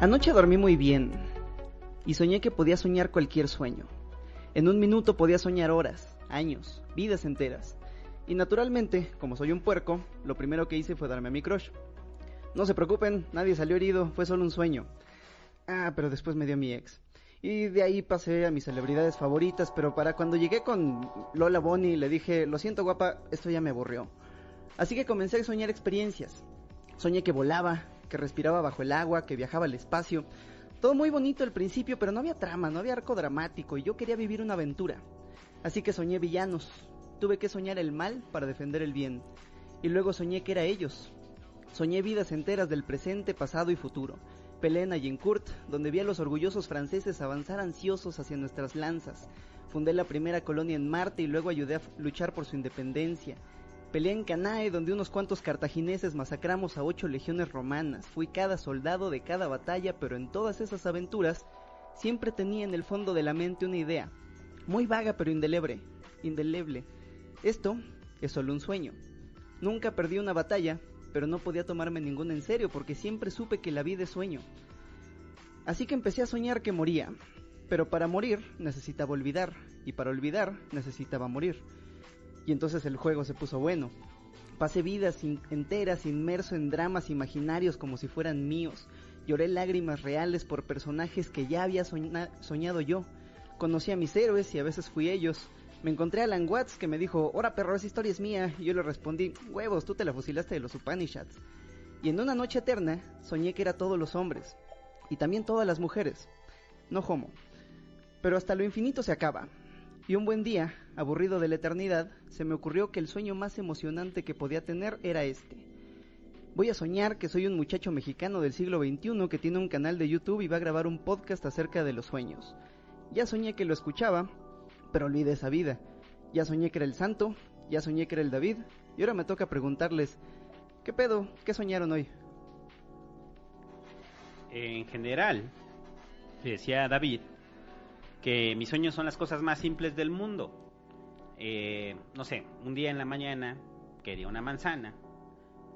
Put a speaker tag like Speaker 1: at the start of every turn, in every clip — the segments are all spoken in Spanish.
Speaker 1: Anoche dormí muy bien y soñé que podía soñar cualquier sueño. En un minuto podía soñar horas, años, vidas enteras. Y naturalmente, como soy un puerco, lo primero que hice fue darme a mi crush. No se preocupen, nadie salió herido, fue solo un sueño. Ah, pero después me dio mi ex. Y de ahí pasé a mis celebridades favoritas, pero para cuando llegué con Lola Bonnie le dije, lo siento guapa, esto ya me aburrió. Así que comencé a soñar experiencias. Soñé que volaba, que respiraba bajo el agua, que viajaba al espacio. Todo muy bonito al principio, pero no había trama, no había arco dramático y yo quería vivir una aventura. Así que soñé villanos. Tuve que soñar el mal para defender el bien. Y luego soñé que era ellos. Soñé vidas enteras del presente, pasado y futuro. Peleé en Agincourt, donde vi a los orgullosos franceses avanzar ansiosos hacia nuestras lanzas. Fundé la primera colonia en Marte y luego ayudé a luchar por su independencia. Peleé en Canae, donde unos cuantos cartagineses masacramos a ocho legiones romanas. Fui cada soldado de cada batalla, pero en todas esas aventuras siempre tenía en el fondo de la mente una idea, muy vaga pero indeleble, indeleble. Esto es solo un sueño. Nunca perdí una batalla, pero no podía tomarme ninguna en serio porque siempre supe que la vida es sueño. Así que empecé a soñar que moría, pero para morir necesitaba olvidar, y para olvidar necesitaba morir. Y entonces el juego se puso bueno. Pasé vidas enteras inmerso en dramas imaginarios como si fueran míos. Lloré lágrimas reales por personajes que ya había soñado yo. Conocí a mis héroes y a veces fui ellos. Me encontré a Alan Watts que me dijo, Hola perro, esa historia es mía. Y yo le respondí, huevos, tú te la fusilaste de los Upanishads. Y en una noche eterna soñé que era todos los hombres. Y también todas las mujeres. No homo. Pero hasta lo infinito se acaba. Y un buen día, aburrido de la eternidad, se me ocurrió que el sueño más emocionante que podía tener era este. Voy a soñar que soy un muchacho mexicano del siglo XXI que tiene un canal de YouTube y va a grabar un podcast acerca de los sueños. Ya soñé que lo escuchaba, pero olvidé esa vida. Ya soñé que era el santo, ya soñé que era el David, y ahora me toca preguntarles, ¿qué pedo? ¿Qué soñaron hoy?
Speaker 2: En general, decía David, que mis sueños son las cosas más simples del mundo. Eh, no sé, un día en la mañana quería una manzana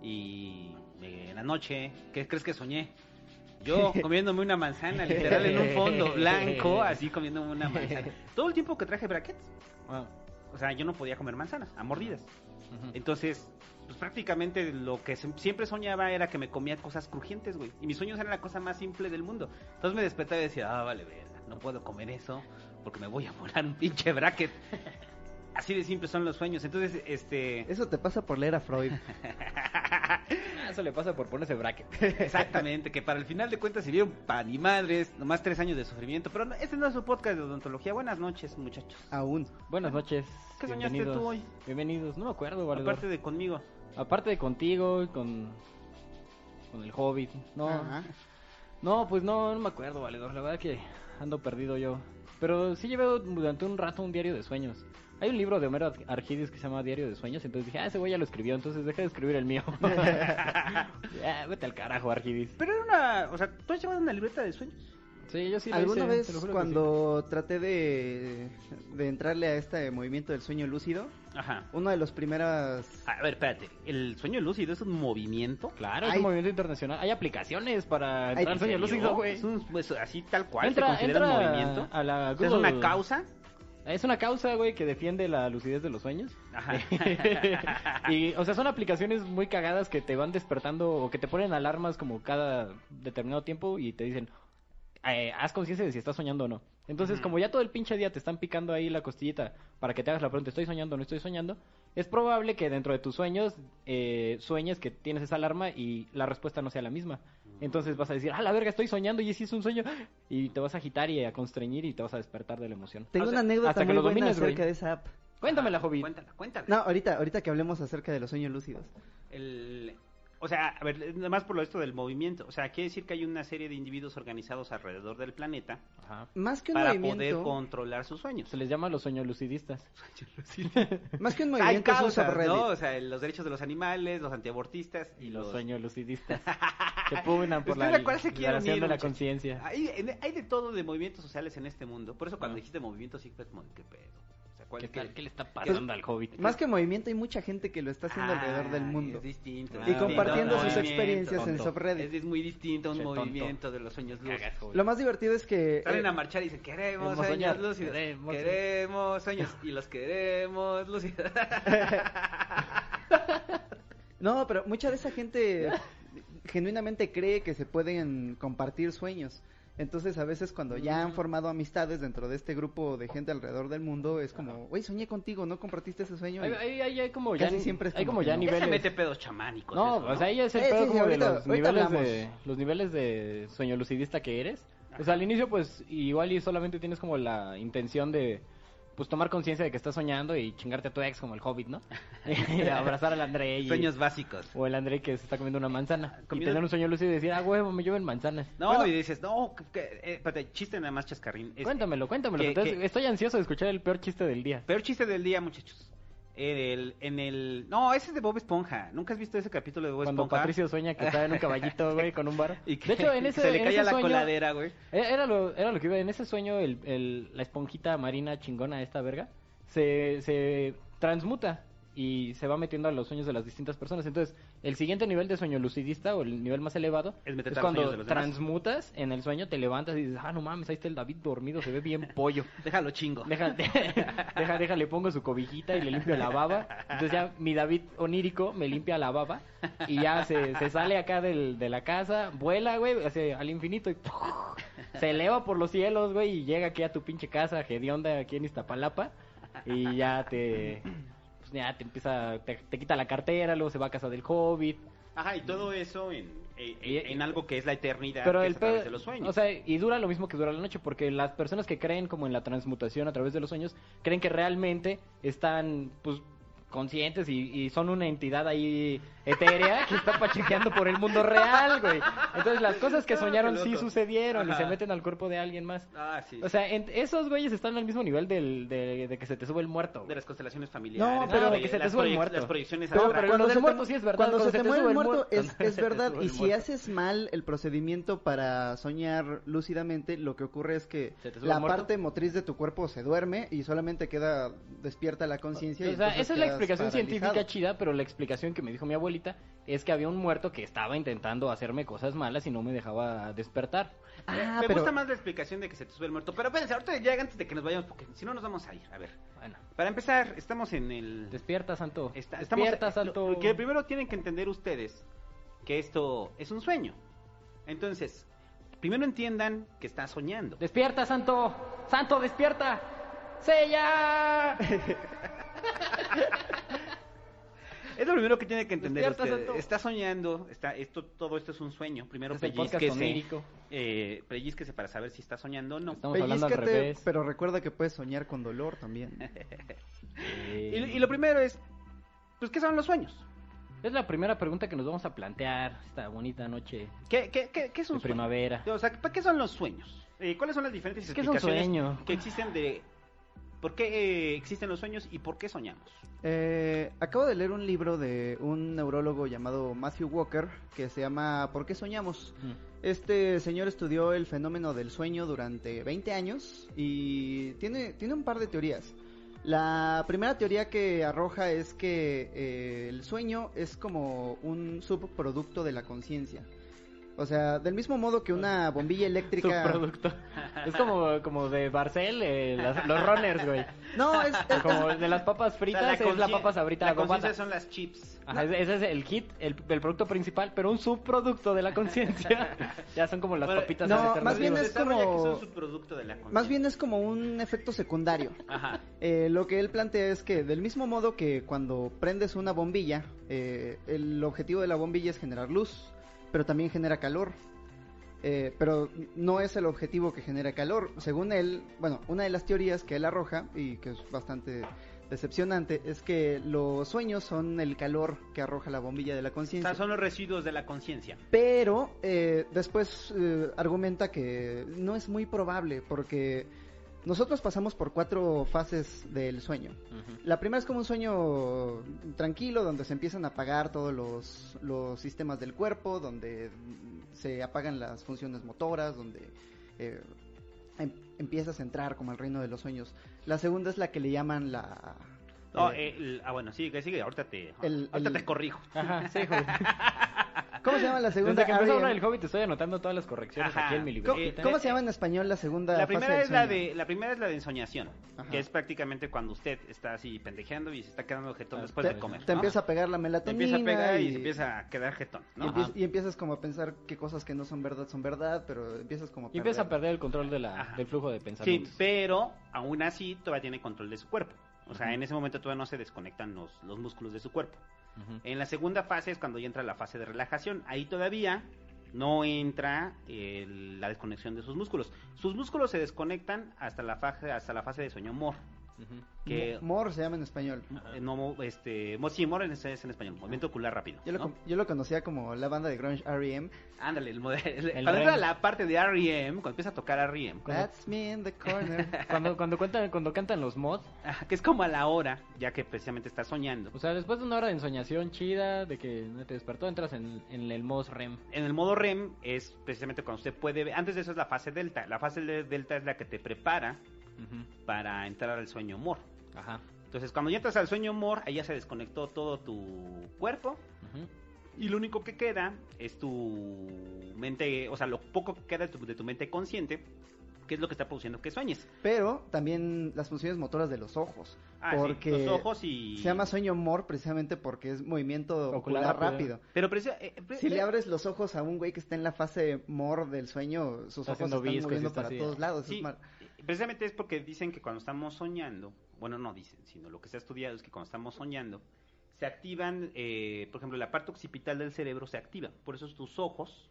Speaker 2: y en la noche, ¿qué crees que soñé? Yo comiéndome una manzana, literal en un fondo blanco, así comiéndome una manzana. Todo el tiempo que traje brackets, o sea, yo no podía comer manzanas, a mordidas. Entonces, pues prácticamente lo que siempre soñaba era que me comía cosas crujientes, güey. Y mis sueños eran la cosa más simple del mundo. Entonces me despertaba y decía, ah, vale, verga, no puedo comer eso porque me voy a volar un pinche bracket. Así de simple son los sueños. Entonces, este.
Speaker 1: Eso te pasa por leer a Freud.
Speaker 3: Eso le pasa por ponerse bracket.
Speaker 2: Exactamente, que para el final de cuentas sirvieron para ni madres, nomás tres años de sufrimiento. Pero este no es su podcast de odontología. Buenas noches, muchachos.
Speaker 1: Aún.
Speaker 3: Buenas noches.
Speaker 2: ¿Qué soñaste tú hoy?
Speaker 3: Bienvenidos. No me acuerdo, vale.
Speaker 2: Aparte de conmigo.
Speaker 3: Aparte de contigo y con. con el Hobbit. No. No, pues no, no me acuerdo, valedor. La verdad que ando perdido yo. Pero sí llevé durante un rato un diario de sueños. Hay un libro de Homero Argides que se llama Diario de Sueños, entonces dije, ah, ese güey ya lo escribió, entonces deja de escribir el mío. vete al carajo, Argides.
Speaker 2: Pero era una, o sea, ¿tú has llevado una libreta de sueños?
Speaker 3: Sí, yo sí
Speaker 1: ¿Alguna vez cuando traté de, de entrarle a este movimiento del sueño lúcido?
Speaker 2: Ajá.
Speaker 1: Una de las primeras...
Speaker 2: A ver, espérate. ¿El sueño lúcido es un movimiento?
Speaker 3: Claro, es un movimiento internacional. Hay aplicaciones para entrar al sueño lúcido, güey.
Speaker 2: Es un, pues, así tal cual entra, se considera un movimiento.
Speaker 3: A la
Speaker 2: ¿Es una causa?
Speaker 3: Es una causa, güey, que defiende la lucidez de los sueños. Ajá. y, o sea, son aplicaciones muy cagadas que te van despertando o que te ponen alarmas como cada determinado tiempo y te dicen, eh, haz conciencia de si estás soñando o no. Entonces, como ya todo el pinche día te están picando ahí la costillita para que te hagas la pregunta, ¿estoy soñando o no estoy soñando? Es probable que dentro de tus sueños eh, sueñes que tienes esa alarma y la respuesta no sea la misma. Entonces vas a decir, ah, la verga, estoy soñando y si es un sueño. Y te vas a agitar y a constreñir y te vas a despertar de la emoción.
Speaker 1: Tengo una anécdota
Speaker 3: hasta
Speaker 1: muy
Speaker 3: que lo
Speaker 1: buena
Speaker 3: domines,
Speaker 1: acerca
Speaker 3: güey.
Speaker 1: de esa app.
Speaker 3: Cuéntamela, Hobbit.
Speaker 2: Cuéntala, cuéntala.
Speaker 1: No, ahorita, ahorita que hablemos acerca de los sueños lúcidos.
Speaker 2: El, o sea, a ver, nada más por lo esto del movimiento. O sea, quiere decir que hay una serie de individuos organizados alrededor del planeta
Speaker 3: Ajá.
Speaker 1: Más que un
Speaker 2: para
Speaker 1: movimiento...
Speaker 2: poder controlar sus sueños.
Speaker 3: Se les llama los sueños lucidistas.
Speaker 1: Más que un
Speaker 2: Hay
Speaker 1: movimiento es un
Speaker 2: causas. ¿no? O sea, los derechos de los animales, los antiabortistas y,
Speaker 3: Y los
Speaker 2: los...
Speaker 3: sueños lucidistas. que pugnan por
Speaker 2: ¿Ustedes
Speaker 3: la
Speaker 2: cuál se unir,
Speaker 3: de la conciencia.
Speaker 2: Hay, hay de todo de movimientos sociales en este mundo. Por eso cuando dijiste movimiento sí fue como, ¿qué pedo?
Speaker 3: ¿Qué, tal, ¿Qué le está pasando al hobbit?
Speaker 1: Más que movimiento, hay mucha gente que lo está haciendo alrededor del mundo.
Speaker 2: Es distinto.
Speaker 1: Y compartiendo sus experiencias en
Speaker 3: Tonto.
Speaker 1: subreddit.
Speaker 2: Es, muy distinto a un
Speaker 3: Che,
Speaker 2: movimiento de los sueños.
Speaker 3: Cagas, hobbit.
Speaker 1: Lo más divertido es que...
Speaker 2: Salen
Speaker 1: eh,
Speaker 2: a marchar y dicen, queremos sueños lúcidos.
Speaker 3: queremos
Speaker 2: Queremos, sueños. Y los queremos lúcidos.
Speaker 1: No, pero mucha de esa gente genuinamente cree que se pueden compartir sueños. Entonces, a veces cuando ya
Speaker 2: Mm.
Speaker 1: han formado amistades dentro de este grupo de gente alrededor del mundo, es como, güey, soñé contigo, ¿no compartiste ese sueño?
Speaker 3: Hay, hay, hay- hay como ya,
Speaker 1: Casi siempre es
Speaker 3: hay
Speaker 1: como
Speaker 3: ya
Speaker 1: no.
Speaker 2: Ya se
Speaker 3: niveles.
Speaker 2: mete pedos chamánicos.
Speaker 3: No,
Speaker 2: eso,
Speaker 3: o sea, ahí es el
Speaker 1: Eh,
Speaker 3: pedo
Speaker 1: sí, sí,
Speaker 3: como
Speaker 1: ahorita-
Speaker 3: de los niveles de, los niveles de sueño lucidista que eres. O sea, al inicio, pues, igual y solamente tienes como la intención de, pues, tomar conciencia de que estás soñando y chingarte a tu ex como el Hobbit, ¿no? y abrazar al André y...
Speaker 2: Sueños básicos.
Speaker 3: O el André que se está comiendo una manzana. Y
Speaker 2: Comiendo-
Speaker 3: tener un sueño lúcido y decir, ah, huevo, me lleven manzanas.
Speaker 2: No,
Speaker 1: Bueno.
Speaker 2: y dices, no, que, que- eh, espérate, chiste nada más chascarrín. Es-
Speaker 3: Cuéntamelo, cuéntamelo.
Speaker 2: que-
Speaker 3: entonces, Estoy ansioso de escuchar el peor chiste del día.
Speaker 2: Peor chiste del día, muchachos. En el, en el... No, ese es de Bob Esponja. ¿Nunca has visto ese capítulo de Bob
Speaker 3: Cuando
Speaker 2: Esponja?
Speaker 3: Patricio sueña que está en un caballito, güey, con un bar.
Speaker 2: Y que,
Speaker 3: de hecho, en ese,
Speaker 2: se le
Speaker 3: en
Speaker 2: cae
Speaker 3: ese
Speaker 2: la
Speaker 3: sueño,
Speaker 2: coladera, güey.
Speaker 3: Era era lo, era lo que iba, en ese sueño el, el- la esponjita marina chingona esta verga se, se transmuta y se va metiendo a los sueños de las distintas personas. Entonces, el siguiente nivel de sueño lucidista o el nivel más elevado
Speaker 2: Es
Speaker 3: cuando
Speaker 2: demás.
Speaker 3: transmutas en el sueño, te levantas y dices, ah, no mames, ahí está el David dormido, se ve bien pollo.
Speaker 2: Déjalo chingo.
Speaker 3: Deja, deja, deja, le pongo su cobijita y le limpio la baba. Entonces ya mi David onírico me limpia la baba y ya se, se sale acá del, de la casa, vuela, güey, hacia, al infinito y se eleva por los cielos, güey, y llega aquí a tu pinche casa, hedionda, aquí en Iztapalapa y ya te... Pues ya te empieza, te, te quita la cartera, luego se va a casa del hobbit.
Speaker 2: Ajá, y todo eso en, en,
Speaker 3: Y-
Speaker 2: en algo que es la eternidad,
Speaker 3: Pero
Speaker 2: que
Speaker 3: el
Speaker 2: es a través de los sueños.
Speaker 3: O sea, y dura lo mismo que dura la noche, porque las personas que creen como en la transmutación a través de los sueños, creen que realmente están, pues, conscientes y, y son una entidad ahí etérea que está pachequeando por el mundo real, güey. Entonces las cosas que soñaron sí sucedieron y
Speaker 2: Ajá.
Speaker 3: se meten al cuerpo de alguien más.
Speaker 2: ah, sí.
Speaker 3: O sea, en- esos güeyes están al mismo nivel del, de, de que se te sube el muerto.
Speaker 2: de las constelaciones familiares.
Speaker 1: No, pero de
Speaker 3: que se te sube el muerto.
Speaker 2: Las proyecciones
Speaker 3: Pero-
Speaker 2: astrales.
Speaker 3: pero de
Speaker 1: se
Speaker 3: muerto sí es verdad,
Speaker 1: Cuando,
Speaker 3: cuando
Speaker 1: se te
Speaker 3: se te
Speaker 1: muere
Speaker 3: sube
Speaker 1: el muerto es,
Speaker 3: cuando
Speaker 1: es verdad. Y si haces mal el procedimiento para soñar lúcidamente, lo que ocurre es que
Speaker 3: ¿Se te sube
Speaker 1: la parte motriz de tu cuerpo se duerme y solamente queda despierta la conciencia. y
Speaker 3: O sea, esa es la explicación
Speaker 1: paralizado.
Speaker 3: científica chida, pero la explicación que me dijo mi abuelita es que había un muerto que estaba intentando hacerme cosas malas y no me dejaba despertar.
Speaker 1: Ah,
Speaker 2: me
Speaker 1: pero
Speaker 2: gusta más la explicación de que se te sube el muerto. Pero espérense, ahorita ya antes de que nos vayamos, porque si no nos vamos a ir. A ver,
Speaker 3: Bueno,
Speaker 2: para empezar, estamos en el...
Speaker 3: despierta, santo.
Speaker 2: Está- estamos-
Speaker 3: despierta, santo.
Speaker 2: lo- que primero tienen que entender ustedes que esto es un sueño. Entonces, primero entiendan que está soñando.
Speaker 3: Despierta, santo. Santo, despierta. ¡Sella!
Speaker 2: Es lo primero que tienen que entender.
Speaker 3: Santo.
Speaker 2: Está soñando, está, esto, todo esto es un sueño. Primero pellizquese, eh, pellizquese para saber si está soñando o no.
Speaker 3: Estamos hablando al revés.
Speaker 1: pero recuerda que puedes soñar con dolor también.
Speaker 2: Y, y lo primero es, pues, ¿qué son los sueños?
Speaker 3: Es la primera pregunta que nos vamos a plantear esta bonita noche
Speaker 2: ¿Qué, qué, qué, qué es
Speaker 3: de
Speaker 2: un sueño?
Speaker 3: primavera.
Speaker 2: O sea, ¿para qué son los sueños? Eh, ¿Cuáles son las diferentes
Speaker 3: ¿Qué es un
Speaker 2: explicaciones
Speaker 3: sueño?
Speaker 2: que existen de por qué eh, existen los sueños y por qué soñamos?
Speaker 1: Eh, acabo de leer un libro de un neurólogo llamado Matthew Walker que se llama ¿Por qué soñamos?
Speaker 3: Mm.
Speaker 1: Este señor estudió el fenómeno del sueño durante 20 años y tiene, tiene un par de teorías. La primera teoría que arroja es que eh, el sueño es como un subproducto de la conciencia. O sea, del mismo modo que una bombilla eléctrica...
Speaker 3: Subproducto. es como, como de Barcel, eh, las- los runners, güey.
Speaker 1: No, es, es-
Speaker 3: Como de las papas
Speaker 2: O
Speaker 3: fritas, es la papa sabrita
Speaker 2: La conciencia son las chips.
Speaker 3: Ajá, ese, ese es el hit, el, el producto principal, pero un subproducto de la conciencia. ya son como las
Speaker 2: Bueno,
Speaker 3: papitas
Speaker 1: no, más bien es como-
Speaker 2: de la conciencia.
Speaker 1: más bien es como un efecto secundario.
Speaker 2: Ajá.
Speaker 1: Eh, lo que él plantea es que del mismo modo que cuando prendes una bombilla, eh, el objetivo de la bombilla es generar luz, pero también genera calor. Eh, pero no es el objetivo que genera calor. Según él, bueno, una de las teorías que él arroja y que es bastante decepcionante es que los sueños son el calor que arroja la bombilla de la
Speaker 2: O
Speaker 1: conciencia.
Speaker 2: sea, son los residuos de la conciencia.
Speaker 1: Pero eh, después eh, argumenta que no es muy probable porque nosotros pasamos por cuatro fases del sueño. La primera es como un sueño tranquilo, donde se empiezan a apagar todos los, los sistemas del cuerpo, donde se apagan las funciones motoras, donde eh, em- empiezas a entrar como al reino de los sueños. La segunda es la que le llaman la...
Speaker 2: No,
Speaker 1: eh,
Speaker 2: el- ah, bueno, sí, que sigue, ahorita te,
Speaker 1: El-
Speaker 2: ahorita
Speaker 1: el-
Speaker 2: te corrijo.
Speaker 3: Ajá, sí, joder.
Speaker 1: ¿Cómo se llama la segunda?
Speaker 3: Desde que empezó a hablar
Speaker 1: R.E.M.?
Speaker 3: el Hobbit estoy anotando todas las correcciones
Speaker 2: Ajá.
Speaker 3: aquí en mi
Speaker 1: ¿Cómo,
Speaker 3: libretita.
Speaker 1: cómo se llama en español la segunda
Speaker 2: La
Speaker 1: fase
Speaker 2: primera
Speaker 1: del
Speaker 2: es la de la primera es la de ensoñación,
Speaker 1: Ajá.
Speaker 2: que es prácticamente cuando usted está así pendejeando y se está quedando jetón
Speaker 3: Ah,
Speaker 2: después
Speaker 1: te,
Speaker 2: de comer.
Speaker 1: te
Speaker 2: ¿no?
Speaker 1: empieza a pegar la
Speaker 2: Te
Speaker 1: melatonina
Speaker 2: empieza a pegar y,
Speaker 1: y,
Speaker 2: se empieza a quedar jetón,
Speaker 1: y
Speaker 2: ¿no?
Speaker 1: y empiezas como a pensar que cosas que no son verdad son verdad, pero empiezas como a
Speaker 3: Y empieza a
Speaker 1: perder.
Speaker 3: el control de la,
Speaker 2: Ajá.
Speaker 3: del flujo de
Speaker 2: Sí,
Speaker 3: pensamientos.
Speaker 2: pero aún así todavía tiene control de su cuerpo. O sea, en ese momento todavía no se desconectan los, los músculos de su cuerpo. En la segunda fase es cuando ya entra la fase de relajación. Ahí todavía no entra el- la desconexión de sus músculos. Sus músculos se desconectan hasta la fase, hasta la fase de sueño mor. Que,
Speaker 1: Mo- More se llama en español.
Speaker 2: eh, no, este, sí, mor en, es en español, movimiento ocular rápido.
Speaker 1: Yo lo, yo lo conocía como la banda de grunge R.E.M.
Speaker 2: Ándale, el modelo.
Speaker 3: El
Speaker 2: cuando entra
Speaker 3: REM.
Speaker 2: la parte de R.E.M., cuando empieza a tocar R.E.M.,
Speaker 1: That's me in the corner.
Speaker 3: Cuando, cuando, cuentan, cuando cantan los mods,
Speaker 2: ajá, que es como a la hora, ya que precisamente está soñando.
Speaker 3: o sea, después de una hora de ensoñación chida, de que no te despertó, entras en, en el mod REM.
Speaker 2: En el modo REM es precisamente cuando usted puede ver, antes de eso es la fase delta. La fase de delta es la que te prepara Para entrar al sueño mor.
Speaker 3: Ajá.
Speaker 2: Entonces, cuando ya entras al sueño mor, ahí ya se desconectó todo tu cuerpo y lo único que queda es tu mente, o sea, lo poco que queda de tu, de tu mente consciente, que es lo que está produciendo que sueñes.
Speaker 1: Pero también las funciones motoras de los ojos.
Speaker 2: Ah, sí,
Speaker 1: porque
Speaker 2: los ojos y
Speaker 1: se llama sueño more precisamente porque es movimiento
Speaker 3: Ocular
Speaker 1: ocular,
Speaker 3: rápido.
Speaker 2: Pero eh, pre-
Speaker 1: Si le abres los ojos a un güey que está en la fase more del sueño, sus ojos se están moviendo para todos lados.
Speaker 2: Sí,
Speaker 1: Es mal-
Speaker 2: precisamente es porque dicen que cuando estamos soñando, bueno, no dicen, sino lo que se ha estudiado es que cuando estamos soñando, se activan, eh, por ejemplo, la parte occipital del cerebro se activa. Por eso tus ojos,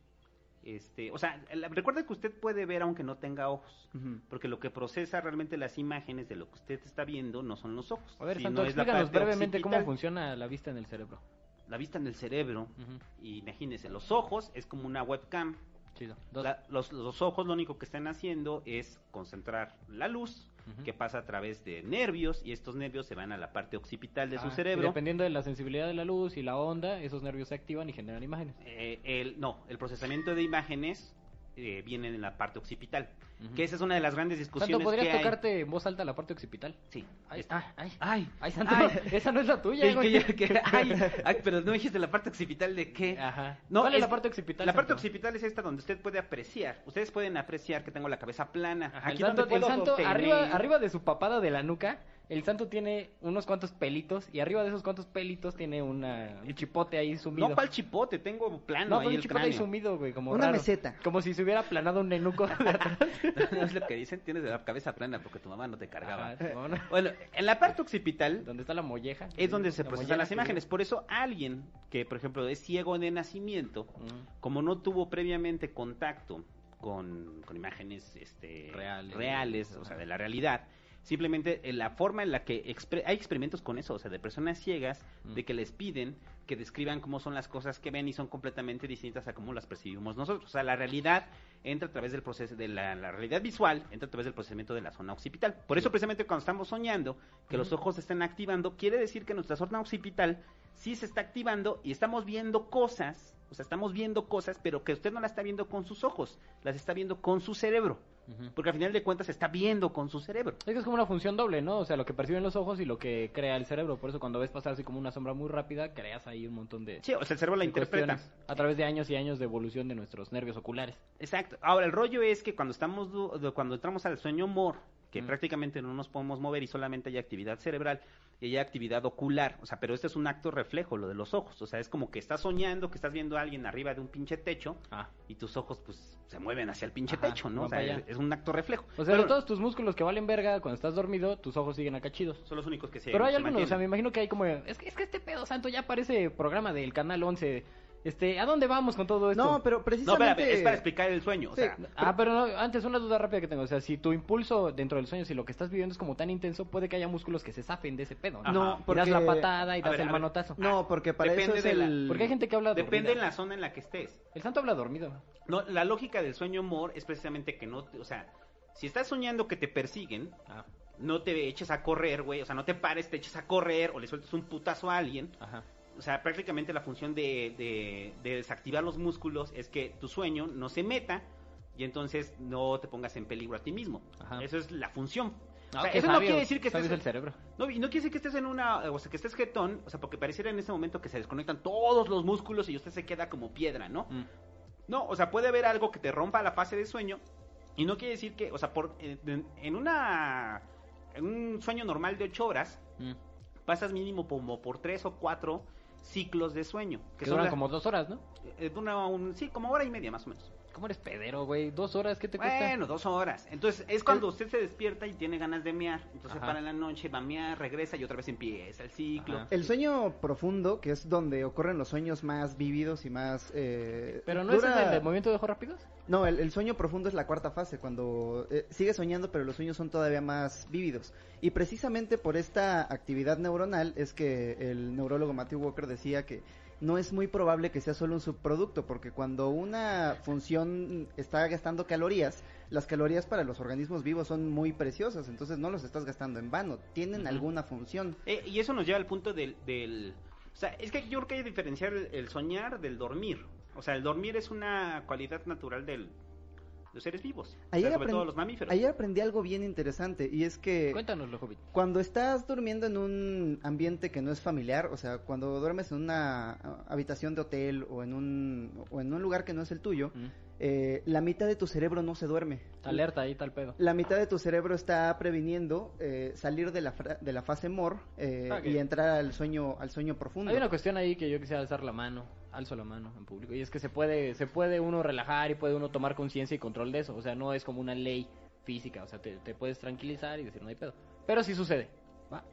Speaker 2: este, o sea, recuerda que usted puede ver aunque no tenga ojos. Porque lo que procesa realmente las imágenes de lo que usted está viendo no son los ojos.
Speaker 3: A ver,
Speaker 2: sino
Speaker 3: Santo,
Speaker 2: es la parte
Speaker 3: brevemente cómo funciona la vista en el cerebro.
Speaker 2: La vista en el cerebro, y imagínese, los ojos es como una webcam.
Speaker 3: Chido.
Speaker 2: La- los, los ojos lo único que están haciendo es concentrar la luz que pasa a través de nervios y estos nervios se van a la parte occipital de su
Speaker 3: Ah, y
Speaker 2: cerebro.
Speaker 3: dependiendo de la sensibilidad de la luz y la onda, esos nervios se activan y generan imágenes.
Speaker 2: Eh, el, no, el procesamiento de imágenes eh, viene en la parte occipital. Que esa es una de las grandes discusiones
Speaker 3: Santo, ¿podrías
Speaker 2: que hay.
Speaker 3: tocarte en voz alta la parte occipital?
Speaker 2: Sí.
Speaker 3: Ay,
Speaker 2: está.
Speaker 3: ay, ay,
Speaker 2: Ay,
Speaker 3: Santo,
Speaker 2: Ay.
Speaker 3: esa no es la tuya,
Speaker 2: Que- que- ay, ay, pero no dijiste la parte occipital de qué.
Speaker 3: Ajá.
Speaker 2: No,
Speaker 3: ¿Cuál es la parte occipital?
Speaker 2: La parte occipital es esta donde usted puede apreciar. Ustedes pueden apreciar que tengo la cabeza plana.
Speaker 3: Ajá, el
Speaker 2: Aquí
Speaker 3: santo,
Speaker 2: donde
Speaker 3: el
Speaker 2: puedo
Speaker 3: santo arriba, arriba de su papada de la nuca, el santo tiene unos cuantos pelitos y arriba de esos cuantos pelitos tiene una, un chipote ahí sumido.
Speaker 2: No, ¿cuál chipote? Tengo plano
Speaker 3: No,
Speaker 2: ahí
Speaker 3: un
Speaker 2: el
Speaker 3: chipote ahí sumido, güey, como
Speaker 1: Una
Speaker 3: raro.
Speaker 1: meseta.
Speaker 3: Como si se hubiera aplanado un nenuco de atrás.
Speaker 2: No es lo que dicen, tienes la cabeza plana porque tu mamá no te cargaba.
Speaker 3: Ajá, no, no.
Speaker 2: Bueno, en la parte occipital
Speaker 3: ¿Dónde está la molleja?
Speaker 2: es donde se
Speaker 3: La
Speaker 2: procesan
Speaker 3: molleja
Speaker 2: las imágenes. Por eso alguien que, por ejemplo, es ciego de nacimiento.
Speaker 3: Mm.
Speaker 2: como no tuvo previamente contacto con, con imágenes este,
Speaker 3: Reales.
Speaker 2: reales, o sea, de la realidad, simplemente en la forma en la que hay experimentos con eso, o sea, de personas ciegas,
Speaker 3: Mm.
Speaker 2: de que les piden que describan cómo son las cosas que ven y son completamente distintas a cómo las percibimos nosotros. O sea, la realidad entra a través del proceso de la, la realidad visual, entra a través del procesamiento de la zona occipital. Por eso precisamente cuando estamos soñando que los ojos se están activando, quiere decir que nuestra zona occipital sí se está activando y estamos viendo cosas, o sea, estamos viendo cosas, pero que usted no las está viendo con sus ojos, las está viendo con su cerebro. Porque al final de cuentas está viendo con su cerebro.
Speaker 3: Es que es como una función doble, ¿no? O sea, lo que perciben los ojos y lo que crea el cerebro. Por eso cuando ves pasar así como una sombra muy rápida, creas ahí un montón de,
Speaker 2: Sí, o sea, el cerebro la interpreta.
Speaker 3: a través de años y años de evolución de nuestros nervios oculares.
Speaker 2: Exacto. Ahora, el rollo es que cuando estamos cuando entramos al sueño mor, que
Speaker 3: Mm.
Speaker 2: prácticamente no nos podemos mover y solamente hay actividad cerebral y hay actividad ocular, o sea, pero este es un acto reflejo, lo de los ojos, o sea, es como que estás soñando, que estás viendo a alguien arriba de un pinche techo
Speaker 3: Ah.
Speaker 2: y tus ojos pues se mueven hacia el pinche
Speaker 3: Ajá,
Speaker 2: techo, ¿no? O sea, es, es un acto reflejo.
Speaker 3: O sea,
Speaker 2: Pero
Speaker 3: de todos tus músculos que valen verga, cuando estás dormido, tus ojos siguen acá chidos.
Speaker 2: son los únicos que se
Speaker 3: Pero hay
Speaker 2: se
Speaker 3: algunos, o sea, me imagino que hay como... Es que, es que este pedo santo ya parece programa del Canal 11. Este, ¿a dónde vamos con todo esto?
Speaker 1: No, pero
Speaker 2: No,
Speaker 1: precisamente...
Speaker 2: espérame, es para explicar el sueño, o sea,
Speaker 3: Ah, pero no, antes una duda rápida que tengo. O sea, si tu impulso dentro del sueño, si lo que estás viviendo es como tan intenso, puede que haya músculos que se zafen de ese pedo.
Speaker 1: No,
Speaker 3: Y
Speaker 1: porque...
Speaker 3: das la patada y
Speaker 2: A
Speaker 3: das
Speaker 2: ver,
Speaker 3: el manotazo.
Speaker 1: No, porque para
Speaker 2: Depende
Speaker 1: eso es
Speaker 2: de la-
Speaker 1: el...
Speaker 3: Porque hay gente que habla
Speaker 2: depende
Speaker 3: dormida.
Speaker 2: en la zona en la que estés.
Speaker 3: El santo habla dormido.
Speaker 2: No, la lógica del sueño mor es precisamente que no, te- o sea, si estás soñando que te persiguen,
Speaker 3: Ah,
Speaker 2: no te eches a correr, güey, o sea, no te pares, te eches a correr o le sueltes un putazo a alguien.
Speaker 3: ajá.
Speaker 2: O sea, prácticamente la función de, de- de desactivar los músculos es que tu sueño no se meta y entonces no te pongas en peligro a ti mismo.
Speaker 3: Ajá.
Speaker 2: Eso es la función.
Speaker 3: Ah,
Speaker 2: O sea,
Speaker 3: qué
Speaker 2: eso no quiere decir que estés
Speaker 3: es el cerebro.
Speaker 2: no, y no quiere decir que estés en una, o sea, que estés jetón, o sea, porque pareciera en ese momento que se desconectan todos los músculos y usted se queda como piedra, ¿no?
Speaker 3: Mm.
Speaker 2: No, o sea, puede haber algo que te rompa la fase de sueño y no quiere decir que, o sea, por en, en una en un sueño normal de ocho horas
Speaker 3: Mm.
Speaker 2: pasas mínimo como por tres o cuatro ciclos de sueño,
Speaker 3: Que
Speaker 2: son
Speaker 3: duran
Speaker 2: la-
Speaker 3: como dos horas, ¿no?
Speaker 2: eh, dura un- sí, como hora y media más o menos.
Speaker 3: ¿Cómo eres pedero, güey? ¿Dos horas? ¿Qué te cuesta?
Speaker 2: Bueno, dos horas. Entonces es cuando usted se despierta y tiene ganas de mear. Entonces
Speaker 3: Ajá.
Speaker 2: para en la noche, va a mear, regresa y otra vez empieza el ciclo.
Speaker 3: Ajá.
Speaker 1: El sueño profundo, que es donde ocurren los sueños más vívidos y más... eh,
Speaker 3: ¿Pero no
Speaker 1: dura-
Speaker 3: es el de movimiento de ojos rápidos?
Speaker 1: No, el, el sueño profundo es la cuarta fase, cuando eh, sigues soñando, pero los sueños son todavía más vívidos. Y precisamente por esta actividad neuronal es que el neurólogo Matthew Walker decía que no es muy probable que sea solo un subproducto, porque cuando una función está gastando calorías, las calorías para los organismos vivos son muy preciosas, entonces no los estás gastando en vano, tienen alguna función.
Speaker 2: Eh, y eso nos lleva al punto del, del... O sea, es que yo creo que hay que diferenciar el, el soñar del dormir. O sea, el dormir es una cualidad natural del, de los seres vivos. O sea,
Speaker 1: Ayer,
Speaker 2: sobre
Speaker 1: aprend-
Speaker 2: todo los mamíferos.
Speaker 1: ayer aprendí algo bien interesante, y es que...
Speaker 3: Cuéntanoslo, Hobbit.
Speaker 1: Cuando estás durmiendo en un ambiente que no es familiar, o sea, cuando duermes en una ah, habitación de hotel o en un, o en un lugar que no es el tuyo,
Speaker 3: Mm.
Speaker 1: eh, la mitad de tu cerebro no se duerme.
Speaker 3: Alerta ahí, tal pedo.
Speaker 1: La mitad de tu cerebro está previniendo eh, salir de la, fra- de la fase MOR eh,
Speaker 3: Ah,
Speaker 1: y entrar al sueño, al sueño profundo.
Speaker 3: Hay una cuestión ahí que yo quisiera alzar la mano, alzo la mano en público, y es que se puede, se puede uno relajar y puede uno tomar conciencia y control de eso, o sea, no es como una ley física, o sea, te, te puedes tranquilizar y decir no hay pedo, pero sí sucede, ¿va?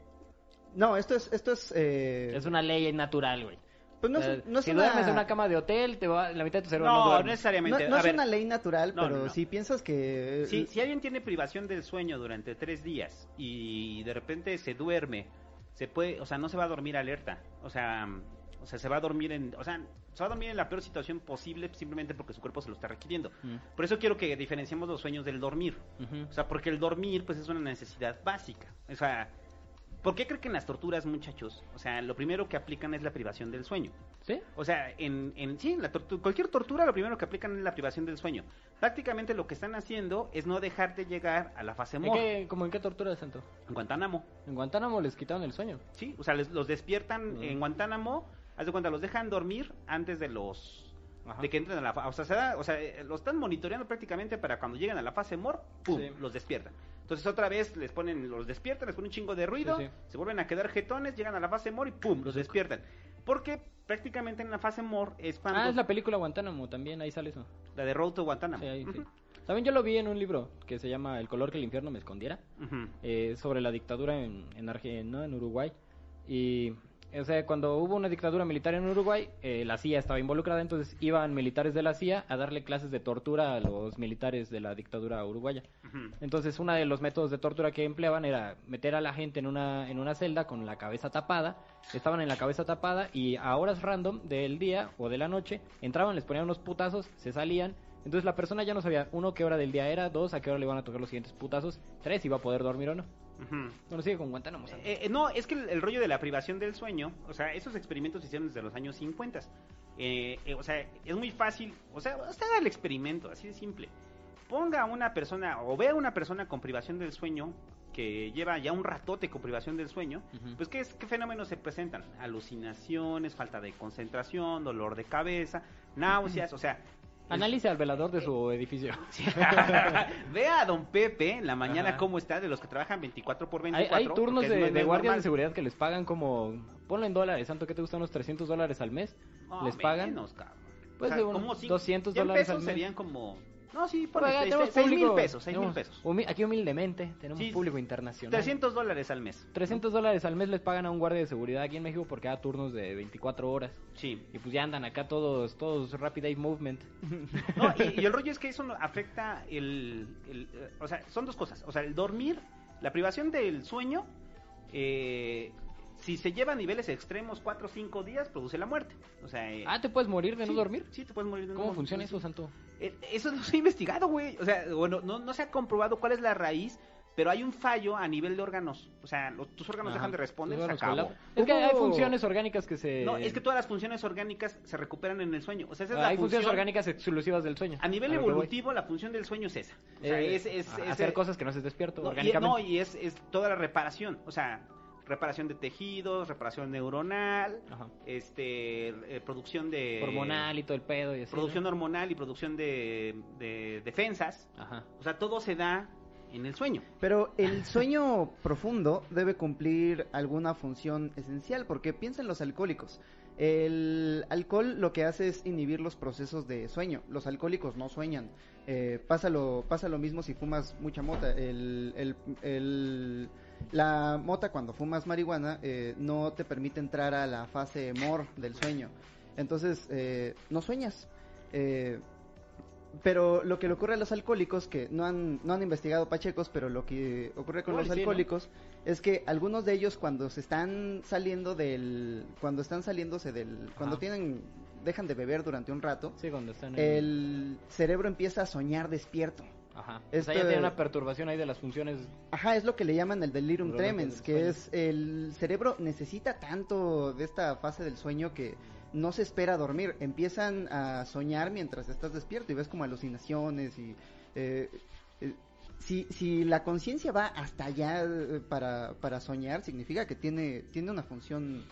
Speaker 1: No, esto es, esto es, eh,
Speaker 3: es una ley natural, güey.
Speaker 1: pues no
Speaker 3: O sea,
Speaker 1: es, no es
Speaker 3: si
Speaker 1: una,
Speaker 3: duermes en una cama de hotel, te va, la mitad de tu cerebro no,
Speaker 2: no, no necesariamente.
Speaker 1: no es
Speaker 2: ver,
Speaker 1: una ley natural,
Speaker 2: No,
Speaker 1: pero
Speaker 2: no, no.
Speaker 1: si piensas que...
Speaker 2: Si, si alguien tiene privación del sueño durante tres días y de repente se duerme, se puede, o sea, no se va a dormir alerta, o sea, sea, se va a dormir en, o sea, se va a dormir en la peor situación posible simplemente porque su cuerpo se lo está requiriendo.
Speaker 3: Mm,
Speaker 2: Por eso quiero que diferenciemos los sueños del dormir. O sea, porque el dormir, pues, es una necesidad básica. O sea, ¿por qué creen que en las torturas, muchachos? O sea, lo primero que aplican es la privación del sueño.
Speaker 3: ¿Sí?
Speaker 2: O sea, en, en sí, en la tortu- cualquier tortura lo primero que aplican es la privación del sueño. Prácticamente lo que están haciendo es no dejarte llegar a la fase
Speaker 3: ¿En
Speaker 2: mor.
Speaker 3: como en qué tortura, Santo?
Speaker 2: En Guantánamo,
Speaker 3: En Guantánamo les quitaron el sueño.
Speaker 2: sí. O sea, les- los despiertan
Speaker 3: Mm.
Speaker 2: en Guantánamo, haz de cuenta, los dejan dormir antes de los...
Speaker 3: Ajá.
Speaker 2: De que entren a la fase... O sea, se da- o sea, eh, lo están monitoreando prácticamente para cuando lleguen a la fase mor, ¡pum!
Speaker 3: Sí.
Speaker 2: Los despiertan. Entonces otra vez les ponen, los despiertan, les ponen un chingo de ruido,
Speaker 3: Sí, sí.
Speaker 2: se vuelven a quedar jetones, llegan a la fase mor y ¡pum! Los despiertan. Porque prácticamente en la fase mor es cuando...
Speaker 3: Ah, es la película Guantánamo también, ahí sale eso.
Speaker 2: la de Road to Guantánamo.
Speaker 3: Sí, ahí. También yo lo vi en un libro que se llama El color que el infierno me escondiera. Eh, sobre la dictadura en, en, Arge- ¿no? en Uruguay. Y, o sea, cuando hubo una dictadura militar en Uruguay, eh, la CIA estaba involucrada, entonces iban militares de la CIA a darle clases de tortura a los militares de la dictadura uruguaya. Entonces, uno de los métodos de tortura que empleaban era meter a la gente en una, en una celda con la cabeza tapada. Estaban en la cabeza tapada y a horas random del día o de la noche entraban, les ponían unos putazos, se salían. Entonces la persona ya no sabía, uno, qué hora del día era, dos, a qué hora le iban a tocar los siguientes putazos, tres, iba a poder dormir o no. Bueno, sigue con Guantánamo.
Speaker 2: Eh, eh, no, es que el, el rollo de la privación del sueño, o sea, esos experimentos se hicieron desde los años 50. Eh, eh, o sea, es muy fácil, o sea, usted haga el experimento, así de simple. Ponga a una persona, o vea a una persona con privación del sueño, que lleva ya un ratote con privación del sueño, pues ¿qué, es, ¿qué fenómenos se presentan? Alucinaciones, falta de concentración, dolor de cabeza, náuseas, o sea...
Speaker 3: Analice al velador de su edificio.
Speaker 2: Vea a don Pepe en la mañana
Speaker 3: Ajá.
Speaker 2: cómo está, de los que trabajan 24 por
Speaker 3: Hay,
Speaker 2: 24.
Speaker 3: hay turnos
Speaker 2: porque es
Speaker 3: de, de guardias de seguridad que les pagan como... Ponlo en dólares, Santo, ¿qué te gustan unos 300 dólares al mes?
Speaker 2: No,
Speaker 3: les pagan.
Speaker 2: menos, cabrón.
Speaker 3: Pues
Speaker 2: o sea,
Speaker 3: de unos
Speaker 2: como si-
Speaker 3: 200
Speaker 2: ya en
Speaker 3: dólares
Speaker 2: pesos
Speaker 3: al mes.
Speaker 2: serían como... No, sí, por
Speaker 3: Pues, tenemos
Speaker 2: 6 mil pesos, 6 mil pesos.
Speaker 3: humi- aquí humildemente tenemos
Speaker 2: Sí,
Speaker 3: público internacional.
Speaker 2: 300 dólares al mes.
Speaker 3: 300 dólares al mes les pagan a un guardia de seguridad aquí en México por cada turnos de 24 horas.
Speaker 2: Sí.
Speaker 3: Y pues ya andan acá todos, todos Rapid Eye Movement.
Speaker 2: No, y, y el rollo es que eso afecta el, el, eh, O sea, son dos cosas. O sea, el dormir, la privación del sueño, eh, si se lleva a niveles extremos 4 o 5 días, produce la muerte. O sea... eh,
Speaker 3: Ah, ¿te puedes morir de
Speaker 2: sí,
Speaker 3: no dormir?
Speaker 2: Sí, te puedes morir de no
Speaker 3: ¿Cómo
Speaker 2: dormir,
Speaker 3: funciona
Speaker 2: sí.
Speaker 3: eso, Santo?
Speaker 2: Eh, Eso no se ha investigado, güey. O sea, bueno, no, no se ha comprobado cuál es la raíz, pero hay un fallo a nivel de órganos. O sea, los- tus órganos
Speaker 3: Ajá.
Speaker 2: dejan de responder, se acabó.
Speaker 3: Es que hay funciones orgánicas que se...
Speaker 2: No, es que todas las funciones orgánicas se recuperan en el sueño. O sea, esa es
Speaker 3: Ah,
Speaker 2: la
Speaker 3: hay funciones orgánicas exclusivas del sueño.
Speaker 2: A nivel evolutivo, la función del sueño es esa. O sea,
Speaker 3: Eh,
Speaker 2: es, es-
Speaker 3: a-
Speaker 2: es-
Speaker 3: hacer cosas que no se despierto
Speaker 2: no, y,
Speaker 3: orgánicamente.
Speaker 2: no, y es, es toda la reparación. O sea, reparación de tejidos, reparación neuronal,
Speaker 3: Ajá.
Speaker 2: este, eh, producción de...
Speaker 3: Hormonal y todo el pedo y así.
Speaker 2: Producción
Speaker 3: ¿no?
Speaker 2: hormonal y producción de, de defensas.
Speaker 3: Ajá.
Speaker 2: O sea, todo se da en el sueño.
Speaker 1: Pero el sueño profundo debe cumplir alguna función esencial, porque piensa en los alcohólicos. El alcohol lo que hace es inhibir los procesos de sueño. Los alcohólicos no sueñan. Eh, pasa, lo, pasa lo mismo si fumas mucha mota. El, el- el- la mota cuando fumas marihuana eh, no te permite entrar a la fase mor del sueño. Entonces, eh, no sueñas. Pero lo que le ocurre a los alcohólicos, que no han, no han investigado pachecos, pero lo que ocurre con los
Speaker 3: sí, ¿no?
Speaker 1: alcohólicos es que algunos de ellos cuando se están saliendo del, cuando están saliéndose del, cuando tienen, dejan de beber durante un rato,
Speaker 3: Sí, cuando están en...
Speaker 1: el cerebro empieza a soñar despierto.
Speaker 3: Ajá. O
Speaker 1: Esto-
Speaker 3: sea, ya tiene una perturbación ahí de las funciones...
Speaker 1: Ajá, es lo que le llaman el delirium tremens, que es el cerebro necesita tanto de esta fase del sueño que no se espera dormir. Empiezan a soñar mientras estás despierto y ves como alucinaciones y... eh, eh, si, si la conciencia va hasta allá eh, para, para soñar, significa que tiene, tiene una función...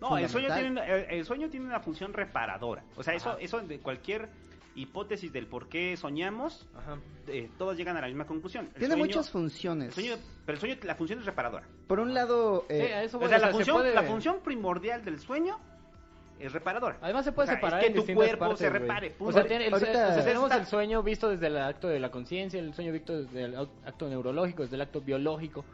Speaker 2: No, el sueño, tiene, una- el, el sueño tiene una función reparadora. O sea, eso,
Speaker 3: Ajá.
Speaker 2: eso de cualquier hipótesis del por qué soñamos,
Speaker 3: Ajá.
Speaker 2: eh, todos llegan a la misma conclusión. El
Speaker 1: Tiene
Speaker 2: sueño-
Speaker 1: muchas
Speaker 2: el
Speaker 1: funciones.
Speaker 2: sueño- pero el sueño, la función es reparadora.
Speaker 1: Por un lado... Eh,
Speaker 3: eso
Speaker 2: O sea, la, función,
Speaker 3: puede-
Speaker 2: la función primordial del sueño es reparadora.
Speaker 3: Además se puede
Speaker 2: O sea,
Speaker 3: separar
Speaker 2: es que
Speaker 3: en
Speaker 2: tu cuerpo
Speaker 3: partes,
Speaker 2: se repare,
Speaker 3: O
Speaker 2: punto.
Speaker 3: sea, tiene el
Speaker 1: Ahorita-
Speaker 3: sue- o sea, tenemos
Speaker 2: Está-
Speaker 3: el sueño visto desde el acto de la conciencia, el sueño visto desde el acto neurológico, desde el acto biológico.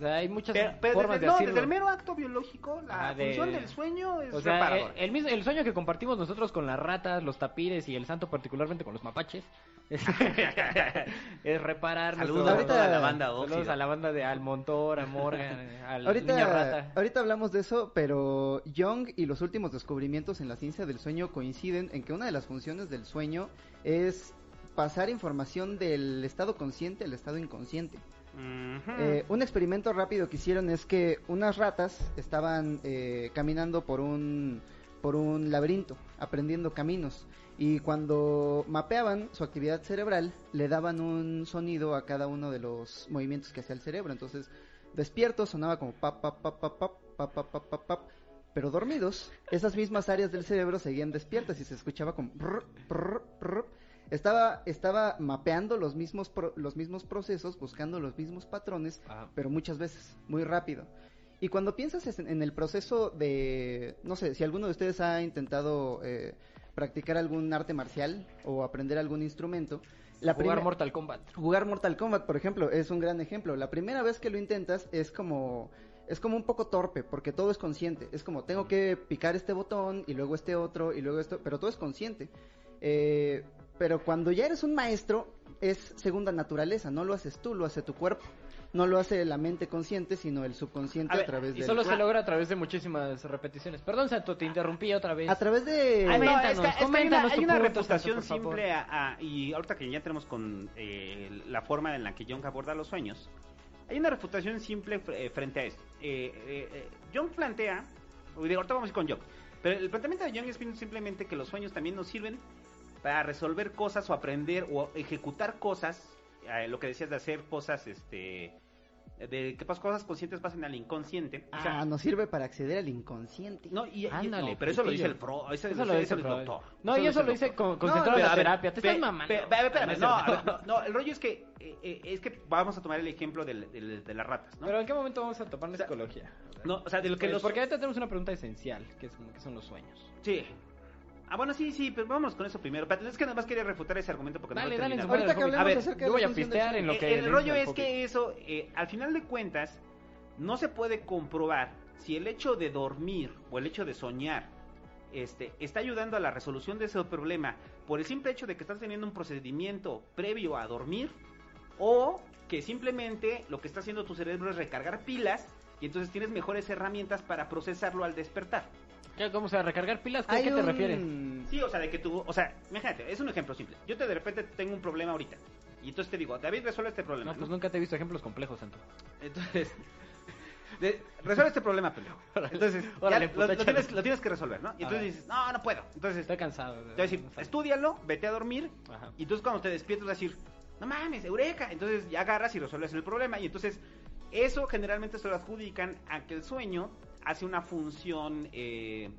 Speaker 3: O sea, hay muchas
Speaker 2: Pero, pero
Speaker 3: formas
Speaker 2: desde,
Speaker 3: de
Speaker 2: no,
Speaker 3: decirlo.
Speaker 2: desde el mero acto biológico, la
Speaker 3: Ah, de-
Speaker 2: función del sueño es
Speaker 3: O sea, eh, el, mismo, el sueño que compartimos nosotros con las ratas, los tapires y el santo particularmente con los mapaches es, es reparar
Speaker 2: Saludos
Speaker 3: nuestro-
Speaker 1: a la
Speaker 2: banda
Speaker 3: Saludos a la banda de Almontor, a Morgan, al niño
Speaker 1: Ahorita,
Speaker 3: rata.
Speaker 1: ahorita hablamos de eso, pero Young y los últimos descubrimientos en la ciencia del sueño coinciden en que una de las funciones del sueño es pasar información del estado consciente al estado inconsciente.
Speaker 2: Ujú.
Speaker 1: Eh, un experimento rápido que hicieron es que unas ratas estaban eh, caminando por un, por un laberinto, aprendiendo caminos. Y cuando mapeaban su actividad cerebral, le daban un sonido a cada uno de los movimientos que hacía el cerebro. Entonces, despiertos sonaba como pap, pap, pap, pap, pap, pap, pap, pap, pap, pap. Pero dormidos, esas mismas áreas del cerebro seguían despiertas y se escuchaba como... prr, prr, prr. Estaba, estaba mapeando los mismos, pro- los mismos procesos, buscando los mismos patrones,
Speaker 3: Ajá.
Speaker 1: pero muchas veces, muy rápido. Y cuando piensas en, en el proceso de, no sé, si alguno de ustedes ha intentado eh, practicar algún arte marcial o aprender algún instrumento, la
Speaker 3: Jugar Mortal Kombat.
Speaker 1: Jugar Mortal Kombat, por ejemplo, es un gran ejemplo. La primera vez que lo intentas es como es como un poco torpe porque todo es consciente. Es como tengo que picar este botón y luego este otro y luego esto, pero todo es consciente. Eh, pero cuando ya eres un maestro es segunda naturaleza, no lo haces tú, lo hace tu cuerpo. No lo hace la mente consciente, sino el subconsciente
Speaker 2: A
Speaker 1: a,
Speaker 2: ver,
Speaker 1: través
Speaker 3: Y
Speaker 1: de
Speaker 3: solo se logra a través de muchísimas repeticiones. Perdón, Santo, te interrumpí otra vez.
Speaker 1: a través de
Speaker 2: Ay, no,
Speaker 3: Coméntanos,
Speaker 2: es que- es que hay una,
Speaker 3: coméntanos
Speaker 2: hay una
Speaker 3: punto,
Speaker 2: reputación
Speaker 3: Santo,
Speaker 2: a, a- y ahorita que ya tenemos con eh, la forma en la que Jung aborda los sueños, hay una reputación simple eh, frente a esto. Eh, eh, eh, Jung plantea, digo, ahorita vamos a ir con Jung, pero el planteamiento de Jung es simplemente que los sueños también nos sirven para resolver cosas o aprender o ejecutar cosas, eh, lo que decías de hacer cosas, este, de que cosas conscientes pasen al inconsciente. O sea,
Speaker 1: Ah, nos sirve para acceder al inconsciente.
Speaker 2: no, y, y-
Speaker 3: Ándale,
Speaker 2: no, pero eso lo dice el pro, eso,
Speaker 3: Eso
Speaker 2: eso
Speaker 3: lo dice
Speaker 2: el doctor.
Speaker 3: No, y eso lo dice con, con
Speaker 2: No,
Speaker 3: centro de la terapia. Te
Speaker 2: pe-
Speaker 3: estás mamando.
Speaker 2: pe- pe- espérame,
Speaker 3: Ah,
Speaker 2: no,
Speaker 3: no,
Speaker 2: a
Speaker 3: es
Speaker 2: ver,
Speaker 3: cierto.
Speaker 2: no, el rollo es que eh, eh, es que vamos a tomar el ejemplo del- del- de las ratas, ¿no?
Speaker 3: Pero ¿en qué momento vamos a topar la
Speaker 2: O sea,
Speaker 3: psicología?
Speaker 2: no, o sea, de lo que
Speaker 3: Pues,
Speaker 2: los
Speaker 3: Porque ahorita tenemos una pregunta esencial, que, es, que son los sueños.
Speaker 2: sí. Ah, bueno, sí, sí, pero vamos con eso primero. Pero es que nada más quería refutar ese argumento porque
Speaker 3: Dale,
Speaker 2: no
Speaker 3: dale,
Speaker 2: lo.
Speaker 1: Ahorita que hablemos
Speaker 2: A ver,
Speaker 1: acerca
Speaker 3: yo voy a pistear en lo
Speaker 2: Eh,
Speaker 3: que
Speaker 2: el
Speaker 3: le
Speaker 2: rollo es que eso, eh, al final de cuentas, no se puede comprobar si el hecho de dormir o el hecho de soñar este, está ayudando a la resolución de ese problema por el simple hecho de que estás teniendo un procedimiento previo a dormir o que simplemente lo que está haciendo tu cerebro es recargar pilas y entonces tienes mejores herramientas para procesarlo al despertar.
Speaker 3: ¿Qué, ¿Cómo se va a recargar pilas? ¿A qué te
Speaker 1: un-
Speaker 3: refieres?
Speaker 2: Sí, o sea, de que tú, o sea, imagínate, es un ejemplo simple. Yo te de repente tengo un problema ahorita. Y entonces te digo, David, resuelve este problema.
Speaker 3: No, pues nunca te he visto ejemplos complejos, Santo.
Speaker 2: Entonces, de- resuelve este problema, pendejo. Entonces, ya
Speaker 3: Órale,
Speaker 2: lo, tienes, lo tienes que resolver, ¿no? Y entonces dices, no, no puedo. Entonces,
Speaker 3: Estoy cansado.
Speaker 2: te voy a decir, estúdialo, vete a dormir.
Speaker 3: Ajá.
Speaker 2: Y entonces cuando te despiertas vas a decir, no mames, eureka. Entonces ya agarras y resuelves el problema. Y entonces eso generalmente se lo adjudican a que el sueño hace una función, eh,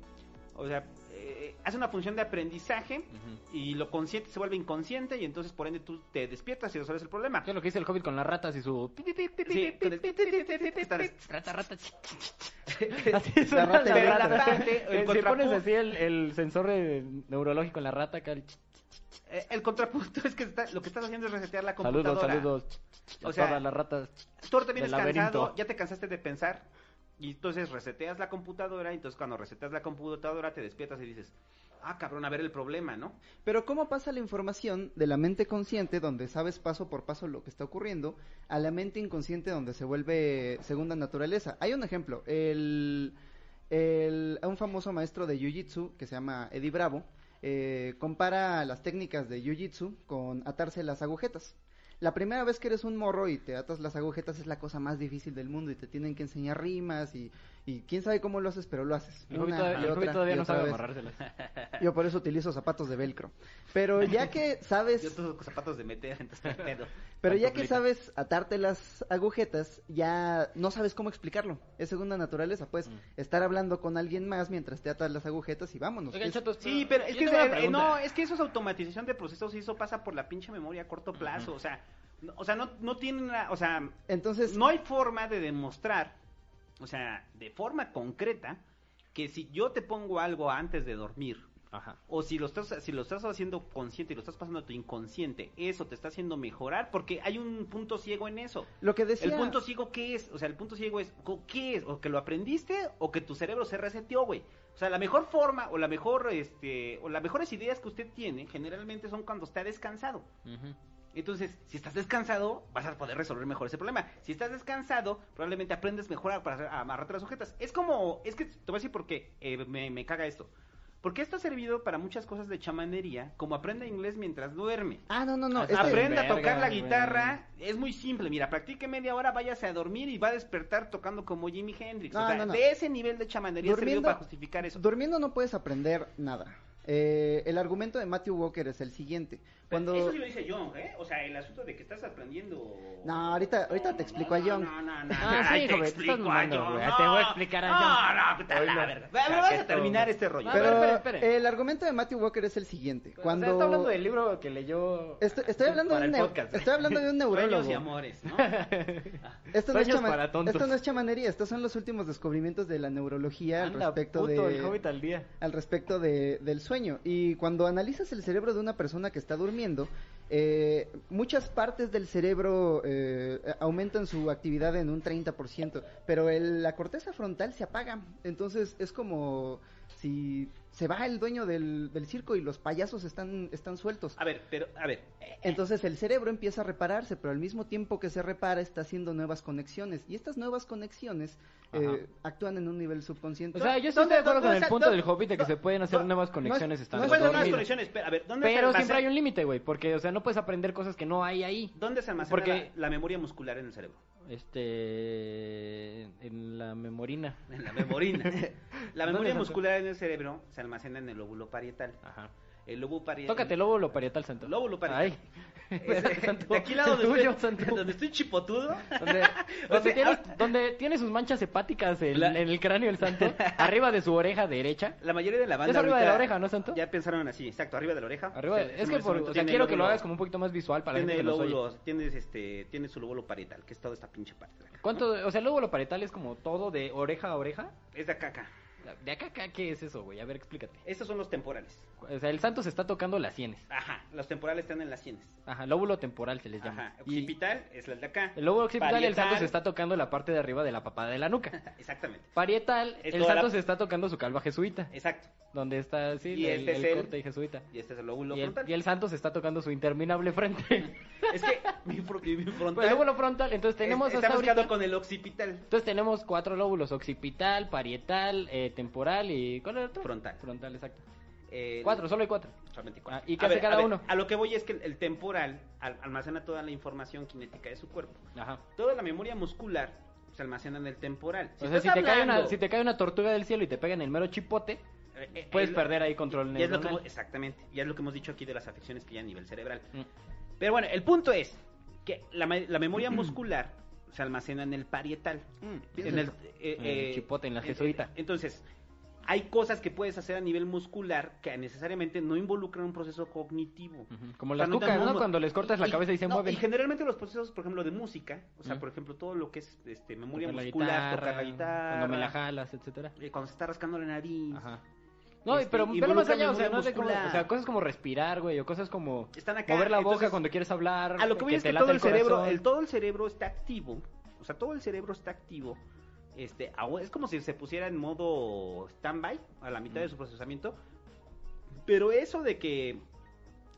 Speaker 2: o sea, eh, hace una función de aprendizaje
Speaker 3: Ujú.
Speaker 2: y lo consciente se vuelve inconsciente y entonces por ende tú te despiertas y resuelves el problema.
Speaker 3: ¿Qué es lo que dice el hobbit con las ratas y su...
Speaker 2: Sí,
Speaker 3: Rata, rata.
Speaker 1: La rata de
Speaker 2: la
Speaker 1: rata.
Speaker 2: parte, el
Speaker 3: Si pones
Speaker 2: contrapunto-
Speaker 3: así el, el sensor eh, neurológico en la rata, acá el...
Speaker 2: Eh, el contrapunto es que está- lo que estás haciendo es resetear la
Speaker 3: Saludos,
Speaker 2: computadora.
Speaker 3: saludos.
Speaker 2: O
Speaker 3: O
Speaker 2: sea,
Speaker 3: todas las ratas.
Speaker 2: Tú
Speaker 3: del laberinto.
Speaker 2: cansado, ya te cansaste de pensar y entonces reseteas la computadora y entonces cuando reseteas la computadora te despiertas y dices, ah cabrón, a ver el problema, ¿no?
Speaker 1: Pero ¿cómo pasa la información de la mente consciente, donde sabes paso por paso lo que está ocurriendo, a la mente inconsciente, donde se vuelve segunda naturaleza? Hay un ejemplo, el, el- un famoso maestro de Jiu-Jitsu, que se llama Eddie Bravo, eh, compara las técnicas de Jiu-Jitsu con atarse las agujetas. La primera vez que eres un morro y te atas las agujetas es la cosa más difícil del mundo y te tienen que enseñar rimas y, y quién sabe cómo lo haces, pero lo haces.
Speaker 3: El hobbit
Speaker 1: Una
Speaker 3: todavía,
Speaker 1: y
Speaker 3: el
Speaker 1: otra
Speaker 3: todavía no sabe amarrárselas.
Speaker 1: Yo por eso utilizo zapatos de velcro. Pero ya que sabes,
Speaker 2: Yo tengo zapatos de meter, entonces hay pedo.
Speaker 1: pero ya que sabes atarte las agujetas, ya no sabes cómo explicarlo. Es segunda naturaleza, pues
Speaker 3: Mm.
Speaker 1: estar hablando con alguien más mientras te atas las agujetas y vámonos.
Speaker 3: Oigan,
Speaker 1: Es-
Speaker 3: chatos,
Speaker 2: Sí, pero es
Speaker 3: yo
Speaker 2: que eh, no, es que eso es automatización de procesos y eso pasa por la pinche memoria a corto plazo, o sea, no, o sea, no, no tienen, o sea,
Speaker 1: Entonces,
Speaker 2: no hay forma de demostrar, o sea, de forma concreta, que si yo te pongo algo antes de dormir,
Speaker 3: Ajá.
Speaker 2: o si lo estás, si lo estás haciendo consciente y lo estás pasando a tu inconsciente, eso te está haciendo mejorar, porque hay un punto ciego en eso.
Speaker 1: lo que decía...
Speaker 2: El punto ciego, ¿qué es? O sea, el punto ciego es, ¿qué es? O que lo aprendiste o que tu cerebro se reseteó, güey. O sea, la mejor forma o la mejor, este, o las mejores ideas que usted tiene generalmente son cuando está descansado.
Speaker 3: Ujú.
Speaker 2: Entonces, si estás descansado, vas a poder resolver mejor ese problema. Si estás descansado, probablemente aprendes mejor a- para amarrarte las sujetas. Es como, es que te voy a decir por qué eh, me, me caga esto. Porque esto ha servido para muchas cosas de chamanería, como aprende inglés mientras duerme.
Speaker 1: Ah, no, no, no. Es que-
Speaker 2: Aprenda a tocar la
Speaker 3: güey.
Speaker 2: guitarra, es muy simple. Mira, practique media hora, váyase a dormir y va a despertar tocando como Jimi Hendrix.
Speaker 1: No,
Speaker 2: o sea,
Speaker 1: no, no.
Speaker 2: de ese nivel de chamanería ha servido
Speaker 1: Durmiendo-
Speaker 2: para justificar eso.
Speaker 1: Durmiendo no puedes aprender nada. Eh, el argumento de Matthew Walker es el siguiente. Cuando...
Speaker 2: Eso sí lo dice John, ¿eh? O sea, el asunto de que estás aprendiendo.
Speaker 1: No, ahorita- ahorita te explico a John.
Speaker 2: No, no, no.
Speaker 3: Ah, sí,
Speaker 2: Ay, te
Speaker 3: joven, te
Speaker 2: explico
Speaker 3: estás
Speaker 2: a. No,
Speaker 3: Te voy a explicar a
Speaker 2: No,
Speaker 3: John.
Speaker 2: no, puta la
Speaker 3: no.
Speaker 2: verga. Bueno, vamos a terminar este rollo.
Speaker 3: No,
Speaker 1: Pero
Speaker 3: espere, espere, espere.
Speaker 1: el argumento de Matthew Walker es el siguiente. Cuando...
Speaker 3: O sea, está hablando del libro que leyó...
Speaker 1: Estoy, estoy hablando de un
Speaker 3: podcast.
Speaker 1: estoy hablando de un
Speaker 2: Sueños
Speaker 1: neurólogo.
Speaker 2: y amores, ¿no?
Speaker 1: Esto no, es
Speaker 3: Sueños
Speaker 1: chama-
Speaker 3: para tontos.
Speaker 1: esto no es chamanería, estos son los últimos descubrimientos de la neurología al
Speaker 3: Anda,
Speaker 1: respecto
Speaker 3: puto,
Speaker 1: de
Speaker 3: el hobbit al día.
Speaker 1: al respecto de, del sueño. Y cuando analizas el cerebro de una persona que está durmiendo, eh, muchas partes del cerebro eh, aumentan su actividad en un 30%, pero el- la corteza frontal se apaga. Entonces es como si se va el dueño del, del circo y los payasos están, están sueltos.
Speaker 2: A ver, pero, a ver.
Speaker 1: Entonces el cerebro empieza a repararse, pero al mismo tiempo que se repara está haciendo nuevas conexiones. Y estas nuevas conexiones eh, actúan en un nivel subconsciente.
Speaker 3: O sea, yo estoy
Speaker 2: ¿Dónde-
Speaker 3: de acuerdo con el punto del hobbit de que se pueden hacer
Speaker 2: no-
Speaker 3: nuevas conexiones
Speaker 1: es-
Speaker 3: estando
Speaker 2: conexiones, pero, a ver, ¿dónde se
Speaker 3: Pero siempre hay un límite, güey, porque, o sea, no puedes aprender cosas que no hay ahí.
Speaker 2: ¿Dónde se almacena
Speaker 3: Porque-
Speaker 2: la, la memoria muscular en el cerebro?
Speaker 3: Este... En la memorina.
Speaker 2: En la memorina. La
Speaker 3: ¿Dónde
Speaker 2: memoria muscular en el cerebro se almacena en el lóbulo parietal.
Speaker 3: Ajá.
Speaker 2: El lóbulo parietal.
Speaker 3: Tócate lóbulo parietal, santo.
Speaker 2: Lóbulo parietal.
Speaker 3: Ay.
Speaker 2: Es-
Speaker 3: Santo.
Speaker 2: de aquí lado donde, estoy, donde estoy chipotudo.
Speaker 3: Donde,
Speaker 2: O sea,
Speaker 3: tiene,
Speaker 2: ahora-
Speaker 3: donde tiene sus manchas hepáticas en,
Speaker 2: La-
Speaker 3: en el cráneo el santo, arriba de su oreja derecha.
Speaker 2: La mayoría de la banda
Speaker 3: Es arriba de la oreja, ¿no, Santo?
Speaker 2: Ya pensaron así, exacto, arriba de la oreja.
Speaker 3: Arriba de-
Speaker 2: Sí,
Speaker 3: es que por, o sea, quiero que lo
Speaker 2: lóbulo-
Speaker 3: hagas como un poquito más visual para la gente
Speaker 2: tiene
Speaker 3: que oye.
Speaker 2: lóbulos, tienes este, tiene su lóbulo parietal, que es toda esta pinche parte de acá.
Speaker 3: ¿Cuánto? O sea, el lóbulo parietal es como todo de oreja a oreja.
Speaker 2: Es de acá acá.
Speaker 3: De acá acá, ¿qué es eso, güey? A ver, explícate.
Speaker 2: Estos son los temporales.
Speaker 3: O sea, el santo se está tocando las sienes.
Speaker 2: Ajá, los temporales están en las sienes.
Speaker 3: Ajá, lóbulo temporal se les llama.
Speaker 2: Ajá,
Speaker 3: Y
Speaker 2: occipital es el de acá.
Speaker 3: el lóbulo occipital, el santo
Speaker 2: Parietal-
Speaker 3: se está tocando la parte de arriba de la papada de la nuca.
Speaker 2: Exactamente.
Speaker 3: Parietal,
Speaker 2: Es
Speaker 3: el santo
Speaker 2: la-
Speaker 3: se está tocando su calva jesuita.
Speaker 2: Exacto.
Speaker 3: Donde está, sí,
Speaker 2: Y
Speaker 3: el,
Speaker 2: este es
Speaker 3: el
Speaker 2: el-
Speaker 3: corte jesuita.
Speaker 2: Y este es el lóbulo
Speaker 3: Y
Speaker 2: frontal.
Speaker 3: y el santo se está tocando su interminable frente.
Speaker 2: Es que mi, fro- mi frontal.
Speaker 3: Pues el lóbulo frontal, entonces tenemos
Speaker 2: es- está buscando
Speaker 3: ahorita-
Speaker 2: con el occipital.
Speaker 3: Entonces tenemos cuatro lóbulos, occipital, parietal, eh, temporal y... ¿Cuál era el otro?
Speaker 2: Frontal.
Speaker 3: Frontal, exacto.
Speaker 2: Eh,
Speaker 3: Cuatro, solo hay cuatro.
Speaker 2: Solamente cuatro.
Speaker 3: Ah, ¿y qué
Speaker 2: A
Speaker 3: hace
Speaker 2: ver,
Speaker 3: cada
Speaker 2: a ver,
Speaker 3: uno?
Speaker 2: A lo que voy es que el, temporal al- almacena toda la información cinética de su cuerpo.
Speaker 3: Ajá.
Speaker 2: Toda la memoria muscular se almacena en el temporal.
Speaker 3: O sea, si te, cae una, si te cae una tortuga del cielo y te pega en el mero chipote,
Speaker 2: eh, eh,
Speaker 3: puedes
Speaker 2: es-
Speaker 3: perder ahí control
Speaker 2: y es lo que
Speaker 3: neuronal.
Speaker 2: hemos- exactamente. Y es lo que hemos dicho aquí de las afecciones que ya a nivel cerebral.
Speaker 3: Mm.
Speaker 2: Pero bueno, el punto es que la, la memoria muscular se almacena en el parietal.
Speaker 1: Mm,
Speaker 2: En el,
Speaker 1: piénsalo.
Speaker 2: eh,
Speaker 3: En el
Speaker 2: eh,
Speaker 3: chipote, en la jesuita.
Speaker 2: Entonces, hay cosas que puedes hacer a nivel muscular que necesariamente no involucran un proceso cognitivo.
Speaker 3: Como
Speaker 2: O sea,
Speaker 3: las
Speaker 2: no
Speaker 3: cucas, ¿no? Cuando les cortas la
Speaker 2: y-
Speaker 3: cabeza y se
Speaker 2: no,
Speaker 3: mueven.
Speaker 2: Y generalmente los procesos, por ejemplo, de música, o sea, por ejemplo, todo lo que es este, memoria
Speaker 3: Tocar la
Speaker 2: muscular, tocar la
Speaker 3: guitarra,
Speaker 2: guitarra,
Speaker 3: Cuando me la jalas, etcétera.
Speaker 2: eh, cuando se está rascando la nariz.
Speaker 3: Ajá. No,
Speaker 2: Este,
Speaker 3: pero velo
Speaker 2: involucra
Speaker 3: más allá, o sea, no sé cómo, o sea, cosas como respirar, güey, o cosas como
Speaker 2: Están acá.
Speaker 3: mover la boca
Speaker 2: entonces,
Speaker 3: cuando quieres hablar.
Speaker 2: A lo que voy es que todo el, cerebro, el, todo el cerebro está activo. O sea, todo el cerebro está activo. Este, es como si se pusiera en modo stand-by a la mitad de su procesamiento. Pero eso de que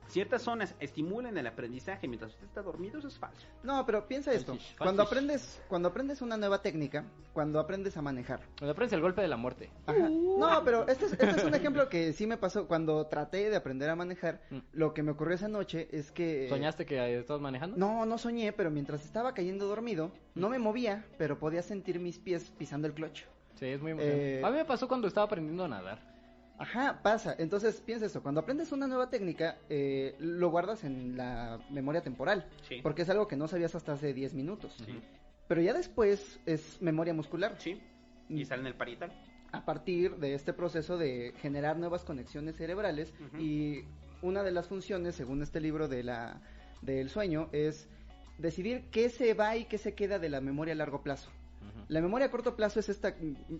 Speaker 2: ciertas zonas estimulen el aprendizaje mientras usted está dormido, eso es falso.
Speaker 1: No, pero piensa esto.
Speaker 3: Falsish,
Speaker 1: Cuando
Speaker 3: falsish.
Speaker 1: aprendes, cuando aprendes una nueva técnica, cuando aprendes a manejar.
Speaker 3: Cuando aprendes el golpe de la muerte.
Speaker 1: Ajá. No, pero este es, este es un ejemplo que sí me pasó cuando traté de aprender a manejar.
Speaker 3: Mm.
Speaker 1: Lo que me ocurrió esa noche es que...
Speaker 3: ¿Soñaste que eh, estabas manejando?
Speaker 1: No, no soñé, pero mientras estaba cayendo dormido, no me movía, pero podía sentir mis pies pisando el clutch.
Speaker 3: Sí, es muy.
Speaker 1: Eh,
Speaker 3: A mí me pasó cuando estaba aprendiendo a nadar.
Speaker 1: Ajá, pasa. Entonces, piensa esto. Cuando aprendes una nueva técnica, eh, lo guardas en la memoria temporal.
Speaker 2: Sí.
Speaker 1: Porque es algo que no sabías hasta hace 10 minutos.
Speaker 2: Sí.
Speaker 1: Pero ya después es memoria muscular.
Speaker 2: Sí. Y sale en el parietal.
Speaker 1: A partir de este proceso de generar nuevas conexiones cerebrales. Y una de las funciones, según este libro de la, del sueño, es decidir qué se va y qué se queda de la memoria a largo plazo. La memoria a corto plazo es esta,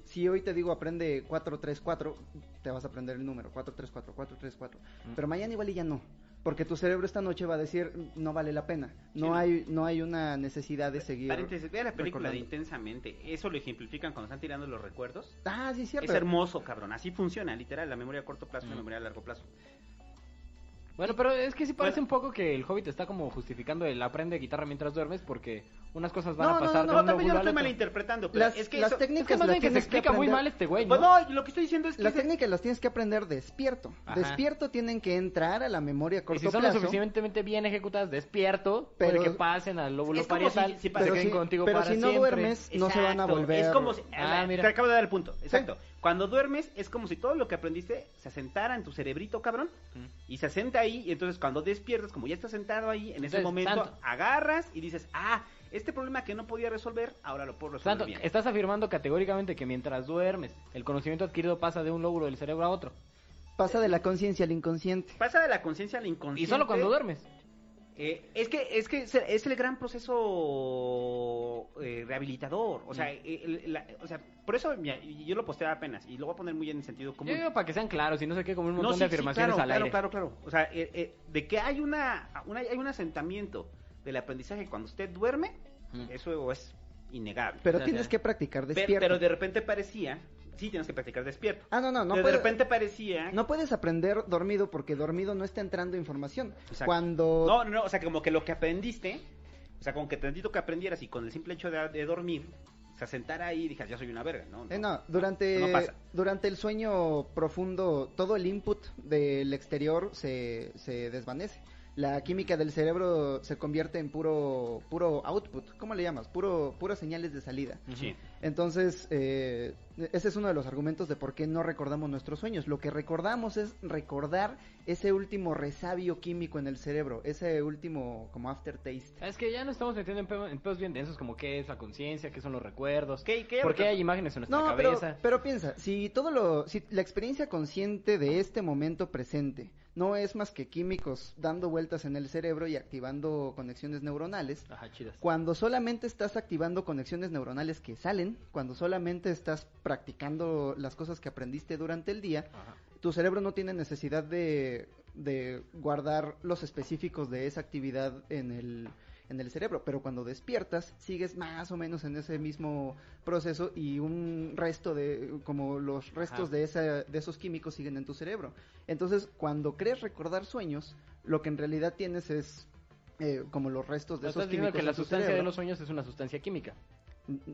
Speaker 1: si hoy te digo aprende 434, te vas a aprender el número, 434, 434,
Speaker 3: Mm.
Speaker 1: pero mañana igual y ya no, porque tu cerebro esta noche va a decir, no vale la pena, no hay no hay una necesidad de seguir.
Speaker 2: Paréntesis, vea la película de. Intensamente. Eso lo ejemplifican cuando están tirando los recuerdos.
Speaker 1: Ah, sí, cierto.
Speaker 2: Es hermoso, cabrón. Así funciona, literal. La memoria a corto plazo y la
Speaker 3: Mm.
Speaker 2: memoria a largo plazo.
Speaker 3: Bueno, pero es que sí parece
Speaker 2: Bueno.
Speaker 3: un poco que el Hobbit está como justificando el aprende guitarra mientras duermes porque unas cosas van
Speaker 1: No,
Speaker 3: a
Speaker 1: no,
Speaker 3: pasar
Speaker 1: no,
Speaker 2: No,
Speaker 3: un
Speaker 2: también yo lo estoy malinterpretando. Pero
Speaker 1: Las,
Speaker 2: es que
Speaker 1: las
Speaker 2: eso-
Speaker 1: técnicas
Speaker 3: Es que más
Speaker 1: las
Speaker 3: que se explica muy
Speaker 1: aprender-
Speaker 3: mal este güey,
Speaker 2: Pues
Speaker 3: ¿no?
Speaker 2: no, lo que estoy diciendo es que...
Speaker 1: Las
Speaker 2: ese-
Speaker 1: técnicas las tienes que aprender despierto.
Speaker 3: Ajá.
Speaker 1: Despierto tienen que entrar a la memoria a
Speaker 3: Y
Speaker 1: corto
Speaker 3: si son
Speaker 1: plazo.
Speaker 3: lo suficientemente bien ejecutadas, despierto,
Speaker 1: Pero-
Speaker 3: que pasen al lóbulo
Speaker 2: Es como
Speaker 3: parietal,
Speaker 2: si- si
Speaker 3: se
Speaker 1: pero si,
Speaker 3: contigo
Speaker 1: pero
Speaker 3: para
Speaker 1: si no
Speaker 3: siempre.
Speaker 1: duermes, no se van a volver.
Speaker 2: Es como si,
Speaker 3: Ah, mira.
Speaker 2: Te acabo de dar el punto. Exacto. Cuando duermes, es como si todo lo que aprendiste se asentara en tu cerebrito, cabrón.
Speaker 3: Mm.
Speaker 2: Y se asenta ahí. Y entonces, cuando despiertas, como ya estás sentado ahí, en ese momento agarras y dices, ah, este problema que no podía resolver, ahora lo puedo resolver bien.
Speaker 3: estás afirmando categóricamente que mientras duermes, el conocimiento adquirido pasa de un lóbulo del cerebro a otro.
Speaker 1: Pasa de la conciencia al inconsciente.
Speaker 2: Pasa de la conciencia al inconsciente.
Speaker 3: Y solo cuando duermes.
Speaker 2: Eh, es que es que es el- gran proceso eh, rehabilitador, o sea,
Speaker 3: Mm.
Speaker 2: el- la- o sea, por eso mira, y yo lo posteé apenas y lo voy a poner muy en sentido común.
Speaker 3: Yo digo para que sean claros y no sé qué, como un
Speaker 2: No,
Speaker 3: montón
Speaker 2: sí,
Speaker 3: de
Speaker 2: sí,
Speaker 3: afirmaciones
Speaker 2: claro,
Speaker 3: al
Speaker 2: claro,
Speaker 3: aire.
Speaker 2: claro, claro. O sea, eh, eh, de que hay una, una- hay un asentamiento del aprendizaje cuando usted duerme,
Speaker 3: Mm.
Speaker 2: eso es innegable.
Speaker 1: Pero
Speaker 3: O sea,
Speaker 1: tienes que practicar despierto.
Speaker 2: pero de repente parecía, sí tienes que practicar despierto.
Speaker 1: Ah, no, no, no puede-
Speaker 2: de repente parecía
Speaker 1: No puedes aprender dormido porque dormido no está entrando información.
Speaker 2: Exacto.
Speaker 1: Cuando
Speaker 2: No, no, no, o sea, como que lo que aprendiste, o sea, como que tantito que aprendieras y con el simple hecho de, de dormir, se asentara ahí y dijeras, ya soy una verga, ¿no?
Speaker 1: Eh, no, durante,
Speaker 2: no pasa.
Speaker 1: durante el sueño profundo, todo el input del exterior se, se desvanece. La química del cerebro se convierte en puro puro output. ¿Cómo le llamas? Puro puras señales de salida.
Speaker 2: Sí.
Speaker 1: Entonces, eh, ese es uno de los argumentos de por qué no recordamos nuestros sueños. Lo que recordamos es recordar ese último resabio químico en el cerebro, ese último como aftertaste.
Speaker 3: Es que ya nos estamos metiendo en, pe- en pedos bien densos como qué es la conciencia, qué son los recuerdos,
Speaker 2: ¿Qué- qué-
Speaker 3: por qué hay imágenes en nuestra
Speaker 1: No, pero,
Speaker 3: cabeza.
Speaker 1: pero piensa, si todo lo, si la experiencia consciente de este momento presente no es más que químicos dando vueltas en el cerebro y activando conexiones neuronales,
Speaker 3: Ajá, chidas.
Speaker 1: cuando solamente estás activando conexiones neuronales que salen, cuando solamente estás practicando las cosas que aprendiste durante el día,
Speaker 3: Ajá.
Speaker 1: tu cerebro no tiene necesidad de, de guardar los específicos de esa actividad en el, en el cerebro, pero cuando despiertas sigues más o menos en ese mismo proceso y un resto de, como los restos de, esa, de esos químicos siguen en tu cerebro. Entonces, cuando crees recordar sueños, lo que en realidad tienes es eh, como los restos de esos
Speaker 3: estás diciendo
Speaker 1: químicos
Speaker 3: que la sustancia de los sueños es una sustancia química.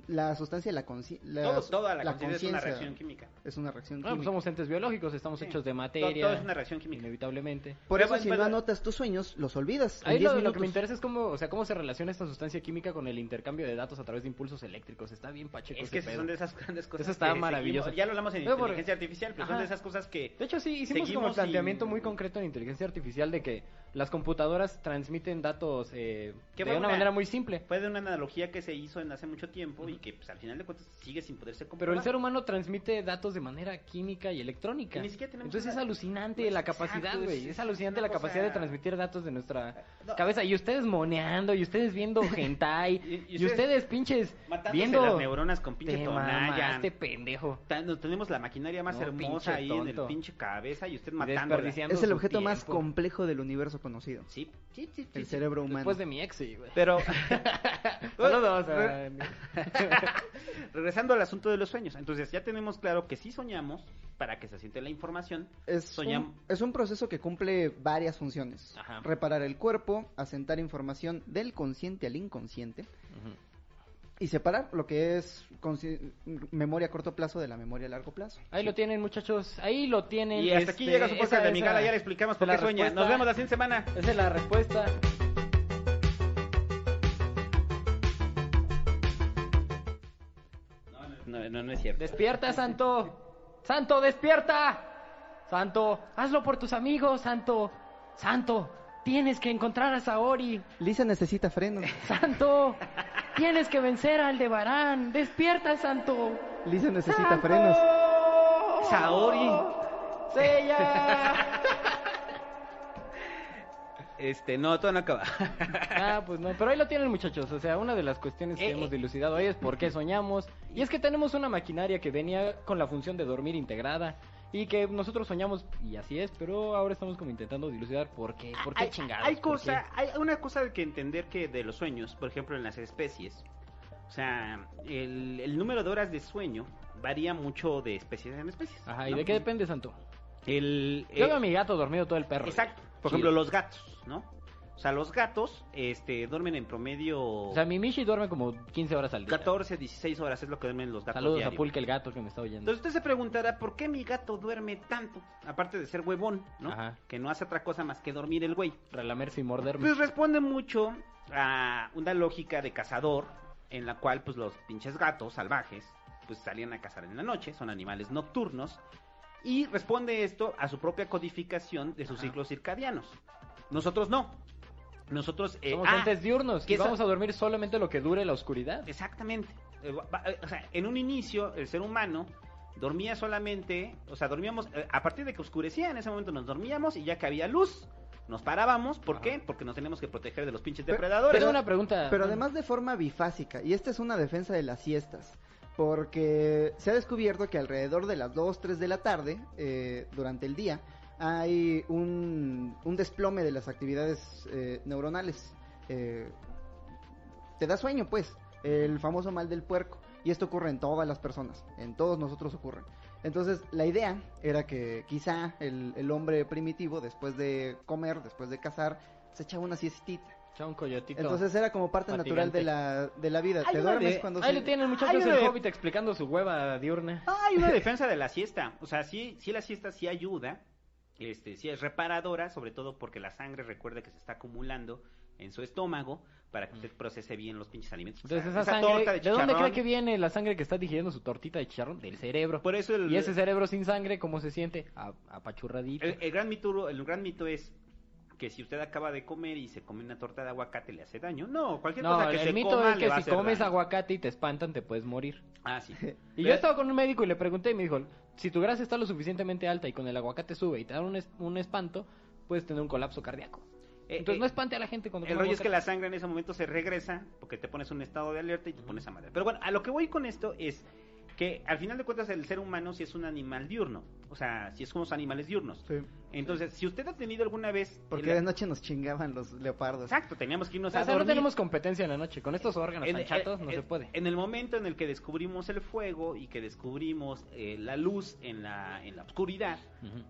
Speaker 1: La sustancia, la conciencia.
Speaker 2: Todo, toda la, conciencia es una reacción química.
Speaker 1: Es una reacción
Speaker 3: pues
Speaker 1: química.
Speaker 3: somos entes biológicos, estamos hechos de materia.
Speaker 2: Todo, es una reacción química.
Speaker 3: Inevitablemente.
Speaker 1: Por eso, si no anotas tus sueños, los olvidas.
Speaker 3: Ahí lo, lo, que me interesa es cómo, o sea, cómo se relaciona esta sustancia química con el intercambio de datos a través de impulsos eléctricos. Está bien pacheco.
Speaker 2: Es que son de esas grandes cosas.
Speaker 3: Eso está maravilloso.
Speaker 2: Ya lo hablamos en inteligencia artificial, pero son de esas cosas que.
Speaker 3: De hecho, sí, hicimos como un planteamiento muy concreto en inteligencia artificial de que las computadoras transmiten datos eh, de una, manera muy simple.
Speaker 2: Fue de una analogía que se hizo en hace mucho tiempo y que pues, al final de cuentas sigue sin poderse comprobar.
Speaker 3: Pero el ser humano transmite datos de manera química y electrónica. Entonces es alucinante pues, la capacidad, güey. Es, alucinante la capacidad de transmitir datos de nuestra cabeza. Y ustedes moneando, y ustedes viendo hentai, y, ustedes, pinches viendo
Speaker 2: las neuronas con pinche tonalla.
Speaker 3: Este pendejo.
Speaker 2: Tenemos la maquinaria más hermosa ahí en el pinche cabeza y usted matando.
Speaker 1: Es el objeto más complejo del universo conocido.
Speaker 2: Sí, sí, sí.
Speaker 1: El cerebro humano.
Speaker 3: Después de mi ex, güey.
Speaker 2: Pero. Regresando al asunto de los sueños. Entonces, ya tenemos claro que si soñamos, para que se siente la información,
Speaker 1: es, soñamos... un, es un proceso que cumple varias funciones. Reparar el cuerpo, asentar información del consciente al inconsciente. Y separar lo que es memoria a corto plazo de la memoria a largo plazo.
Speaker 3: Ahí lo tienen, muchachos. Ahí lo tienen.
Speaker 2: Y hasta aquí llega su este, podcast de Migala. Ya le explicamos por qué sueña. Nos vemos la siguiente semana.
Speaker 3: Esa es la respuesta.
Speaker 2: No, no, no es cierto.
Speaker 3: Despierta, Santo. Santo, despierta. Santo, hazlo por tus amigos, Santo. Santo, tienes que encontrar a Saori.
Speaker 1: Lisa necesita frenos.
Speaker 3: Santo, tienes que vencer al de Barán. Despierta, Santo.
Speaker 1: Lisa necesita frenos.
Speaker 2: Saori.
Speaker 3: Sella.
Speaker 2: Este, no, todo no acaba.
Speaker 3: ah, pues no, pero ahí lo tienen muchachos, o sea, una de las cuestiones que eh, hemos eh. dilucidado hoy es por qué soñamos, y es que tenemos una maquinaria que venía con la función de dormir integrada, y que nosotros soñamos, y así es, pero ahora estamos como intentando dilucidar por qué, por qué chingados.
Speaker 2: Hay, cosa, hay una cosa que entender que de los sueños, por ejemplo, en las especies, o sea, el, número de horas de sueño varía mucho de especies en especies.
Speaker 3: Ajá, ¿y de qué depende, Santo?
Speaker 2: El,
Speaker 3: Yo veo a mi gato dormido todo el perro.
Speaker 2: Exacto. Por ejemplo, los gatos, ¿no? O sea, los gatos este, duermen en promedio...
Speaker 3: O sea, mi Michi duerme como 15 horas al día.
Speaker 2: 14, 16 horas es lo que duermen los gatos
Speaker 3: Saludos a Pulque, el gato que me está oyendo.
Speaker 2: Entonces usted se preguntará, ¿por qué mi gato duerme tanto? Aparte de ser huevón, ¿no? Ajá. Que no hace otra cosa más que dormir el güey.
Speaker 3: Relamerse y morderme.
Speaker 2: Pues responde mucho a una lógica de cazador, en la cual pues los pinches gatos salvajes pues salían a cazar en la noche, son animales nocturnos, y responde esto a su propia codificación de sus ciclos circadianos. Nosotros no. Nosotros
Speaker 3: eh, somos ah, diurnos que vamos a dormir solamente lo que dure la oscuridad.
Speaker 2: Exactamente. Eh, eh, o sea, en un inicio el ser humano dormía solamente, o sea, dormíamos eh, a partir de que oscurecía, en ese momento nos dormíamos y ya que había luz, nos parábamos, ¿por qué? Porque nos tenemos que proteger de los pinches depredadores.
Speaker 3: Pero una pregunta.
Speaker 1: Pero además de forma bifásica, y esta es una defensa de las siestas porque se ha descubierto que alrededor de las 2, 3 de la tarde, eh, durante el día, hay un, desplome de las actividades eh, neuronales. Eh, te da sueño, pues, el famoso mal del puerco. Y esto ocurre en todas las personas, en todos nosotros ocurre. Entonces, la idea era que quizá el, el hombre primitivo, después de comer, después de cazar, se echaba una siestita
Speaker 3: un coyotito.
Speaker 1: Entonces era como parte natural de la, de la vida. Te duermes cuando
Speaker 3: Ahí le tienen muchachos el hobbit explicando su hueva diurna.
Speaker 2: Hay una defensa de la siesta. O sea, sí, sí la siesta sí ayuda. Este, sí es reparadora, sobre todo porque la sangre recuerda que se está acumulando en su estómago para que usted procese bien los pinches alimentos.
Speaker 3: Entonces esa, sangre, de, dónde cree que viene la sangre que está digiriendo su tortita de chicharrón? Del cerebro.
Speaker 2: Por eso
Speaker 3: y ese cerebro sin sangre, ¿cómo se siente? apachurradito.
Speaker 2: El, gran mito, el gran mito es que si usted acaba de comer y se come una torta de aguacate le hace daño. No, cualquier cosa que
Speaker 3: el
Speaker 2: se
Speaker 3: mito
Speaker 2: coma
Speaker 3: es que si comes aguacate y te espantan te puedes morir.
Speaker 2: Ah, sí.
Speaker 3: y yo estaba con un médico y le pregunté y me dijo, si tu grasa está lo suficientemente alta y con el aguacate sube y te da un, un espanto, puedes tener un colapso cardíaco. Eh, Entonces eh, no espante a la gente cuando
Speaker 2: El rollo es que la sangre en ese momento se regresa porque te pones en un estado de alerta y te pones a madre. Pero bueno, a lo que voy con esto es que al final de cuentas el ser humano sí es un animal diurno. O sea, si es como los animales diurnos. Entonces, si usted ha tenido alguna vez...
Speaker 1: Porque de noche nos chingaban los leopardos.
Speaker 2: Exacto, teníamos que irnos
Speaker 3: a dormir. no tenemos competencia en la noche. Con estos órganos tan chatos no se puede.
Speaker 2: En el momento en el que descubrimos el fuego y que descubrimos eh, la luz en la, en la oscuridad,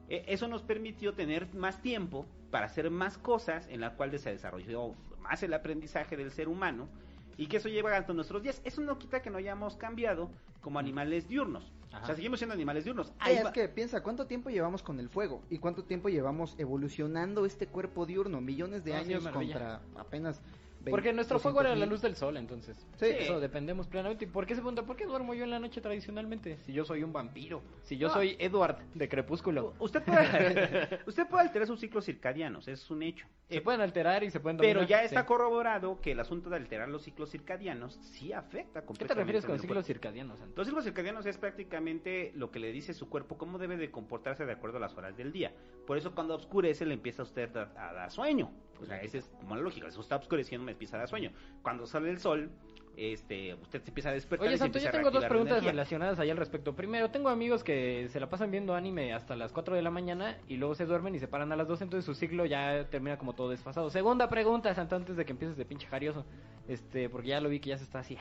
Speaker 2: eh, eso nos permitió tener más tiempo para hacer más cosas en la cual se desarrolló más el aprendizaje del ser humano y que eso lleva hasta nuestros días. Eso no quita que no hayamos cambiado como animales diurnos. O sea, seguimos siendo animales diurnos.
Speaker 1: Ahí es que piensa, ¿cuánto tiempo llevamos con el fuego? ¿Y cuánto tiempo llevamos evolucionando este cuerpo diurno? Millones de años contra apenas
Speaker 3: porque nuestro fuego era la luz del sol, entonces. Sí. Eso dependemos plenamente. ¿Y por qué se pregunta, por qué duermo yo en la noche tradicionalmente? Si yo soy un vampiro. Si yo soy Edward de Crepúsculo.
Speaker 2: Usted puede, usted puede alterar sus ciclos circadianos, es un hecho.
Speaker 3: Se pueden alterar y se pueden
Speaker 2: Pero ya está corroborado que el asunto de alterar los ciclos circadianos sí afecta
Speaker 3: completamente. ¿Qué te refieres con ciclos circadianos?
Speaker 2: Los ciclos circadianos es prácticamente lo que le dice su cuerpo cómo debe de comportarse de acuerdo a las horas del día. Por eso cuando oscurece le empieza a usted a dar sueño. O sea, esa es como la lógica. Eso está oscureciendo, me empieza a dar sueño. Cuando sale el sol, este, usted se empieza a despertar.
Speaker 3: Oye, Santo, yo tengo dos preguntas relacionadas ahí al respecto. Primero, tengo amigos que se la pasan viendo anime hasta las 4 de la mañana y luego se duermen y se paran a las 2, entonces su ciclo ya termina como todo desfasado. Segunda pregunta, Santo, antes de que empieces de pinche jarioso, este, porque ya lo vi que ya se está así.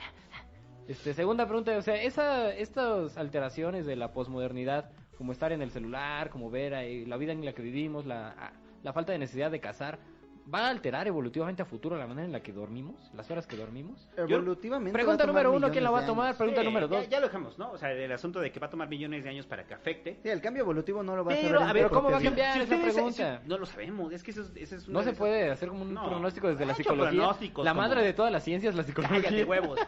Speaker 3: Este, segunda pregunta, o sea, esa, estas alteraciones de la posmodernidad, como estar en el celular, como ver ahí, la vida en la que vivimos, la, la falta de necesidad de cazar, ¿Va a alterar evolutivamente a futuro la manera en la que dormimos? ¿Las horas que dormimos?
Speaker 1: Evolutivamente.
Speaker 3: Pregunta número uno, ¿quién la va a tomar? Pregunta número dos.
Speaker 2: Ya, lo dejamos, ¿no? O sea, el asunto de que va a tomar millones de años para que afecte.
Speaker 1: Sí, el cambio evolutivo no lo va a
Speaker 3: saber. A ver, ¿cómo va a cambiar esa pregunta?
Speaker 2: no lo sabemos, es que eso, es
Speaker 3: No se puede hacer como un pronóstico desde la psicología. La madre de todas las ciencias, la psicología.
Speaker 2: Cállate, huevos.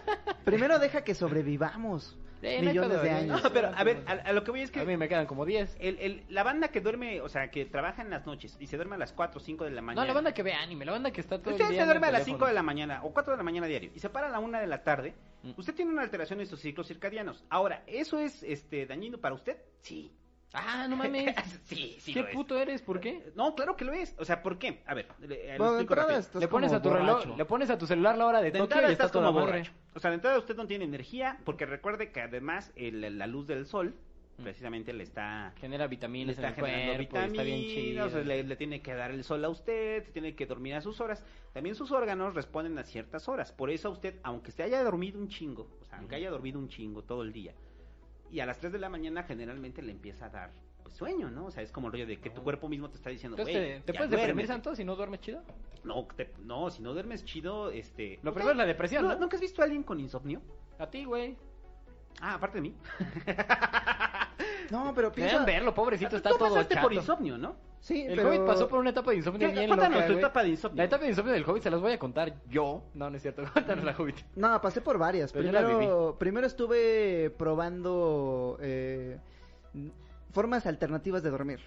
Speaker 1: Primero deja que sobrevivamos millones de años.
Speaker 2: No, pero a ver, a, lo que voy es que...
Speaker 3: A mí me quedan como 10.
Speaker 2: El, el, la banda que duerme, o sea, que trabaja en las noches y se duerme a las 4 o 5 de la mañana.
Speaker 3: No, la banda que ve anime, la banda que está todo
Speaker 2: Usted el día se duerme a las 5 de la mañana o 4 de la mañana diario y se para a la 1 de la tarde. Mm. Usted tiene una alteración en sus ciclos circadianos. Ahora, ¿eso es este dañino para usted? Sí.
Speaker 3: Ah, no mames.
Speaker 2: sí, sí.
Speaker 3: ¿Qué puto eres? ¿Por qué?
Speaker 2: No, claro que lo es. O sea, ¿por qué? A ver,
Speaker 3: le, le pones a tu reloj, le pones a tu celular la hora de, de toque y estás como borracho.
Speaker 2: O sea, de entrada usted no tiene energía porque recuerde que además el, la luz del sol mm. precisamente le está
Speaker 3: genera vitaminas
Speaker 2: le está generando vitaminas, le, le, tiene que dar el sol a usted, tiene que dormir a sus horas. También sus órganos responden a ciertas horas. Por eso usted, aunque se haya dormido un chingo, o sea, aunque haya dormido un chingo todo el día, y a las 3 de la mañana generalmente le empieza a dar sueño, ¿no? O sea, es como el rollo de que tu cuerpo mismo te está diciendo,
Speaker 3: güey, ¿te, puedes deprimir, Santo, si no duermes chido?
Speaker 2: No, no, si no duermes chido, este...
Speaker 3: Lo primero es la depresión, ¿no?
Speaker 2: ¿Nunca has visto a alguien con insomnio?
Speaker 3: A ti, güey.
Speaker 2: Ah, aparte de mí.
Speaker 3: no, pero piensa... verlo, pobrecito, está todo chato.
Speaker 2: por insomnio, ¿no?
Speaker 3: Sí, el Hobbit pasó por una etapa de insomnio bien loca,
Speaker 2: tu etapa de insomnio.
Speaker 3: La etapa de insomnio del Hobbit se las voy a contar yo. No, no es cierto. Cuéntanos la Hobbit.
Speaker 1: No, pasé por varias. primero, primero estuve probando eh, formas alternativas de dormir.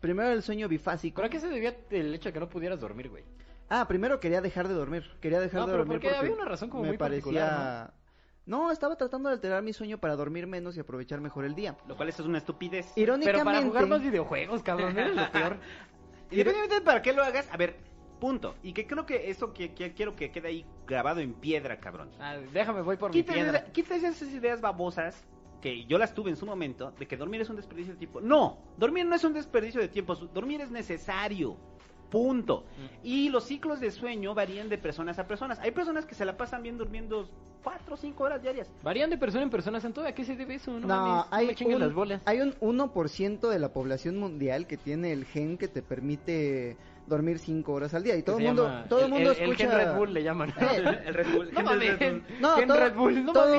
Speaker 1: Primero el sueño bifásico.
Speaker 3: ¿Pero a qué se debía el hecho de que no pudieras dormir, güey?
Speaker 1: Ah, primero quería dejar de dormir. Quería dejar de dormir
Speaker 3: porque, había una razón como
Speaker 1: me
Speaker 3: muy
Speaker 1: parecía... ¿no? estaba tratando de alterar mi sueño para dormir menos y aprovechar mejor el día.
Speaker 2: Lo cual es una estupidez.
Speaker 3: Irónicamente... Pero para jugar más videojuegos, cabrón, es lo peor.
Speaker 2: Independientemente para qué lo hagas, a ver, punto. Y que creo que eso que, quiero que quede ahí grabado en piedra, cabrón.
Speaker 3: Ah, déjame, voy por mi piedra.
Speaker 2: Quita esas ideas babosas que yo las tuve en su momento, de que dormir es un desperdicio de tiempo. No, dormir no es un desperdicio de tiempo, dormir es necesario. Punto. Mm. Y los ciclos de sueño varían de personas a personas. Hay personas que se la pasan bien durmiendo 4 o 5 horas diarias.
Speaker 3: Varían de persona en persona, Santo. ¿A qué se debe eso?
Speaker 1: No, hay, un, las bolas. hay un 1% de la población mundial que tiene el gen que te permite dormir cinco horas al día. Y todo el mundo todo el, mundo escucha
Speaker 3: el Red Bull le llaman.
Speaker 2: El Red Bull.
Speaker 3: No mames.
Speaker 1: No todo, Red Bull no todo,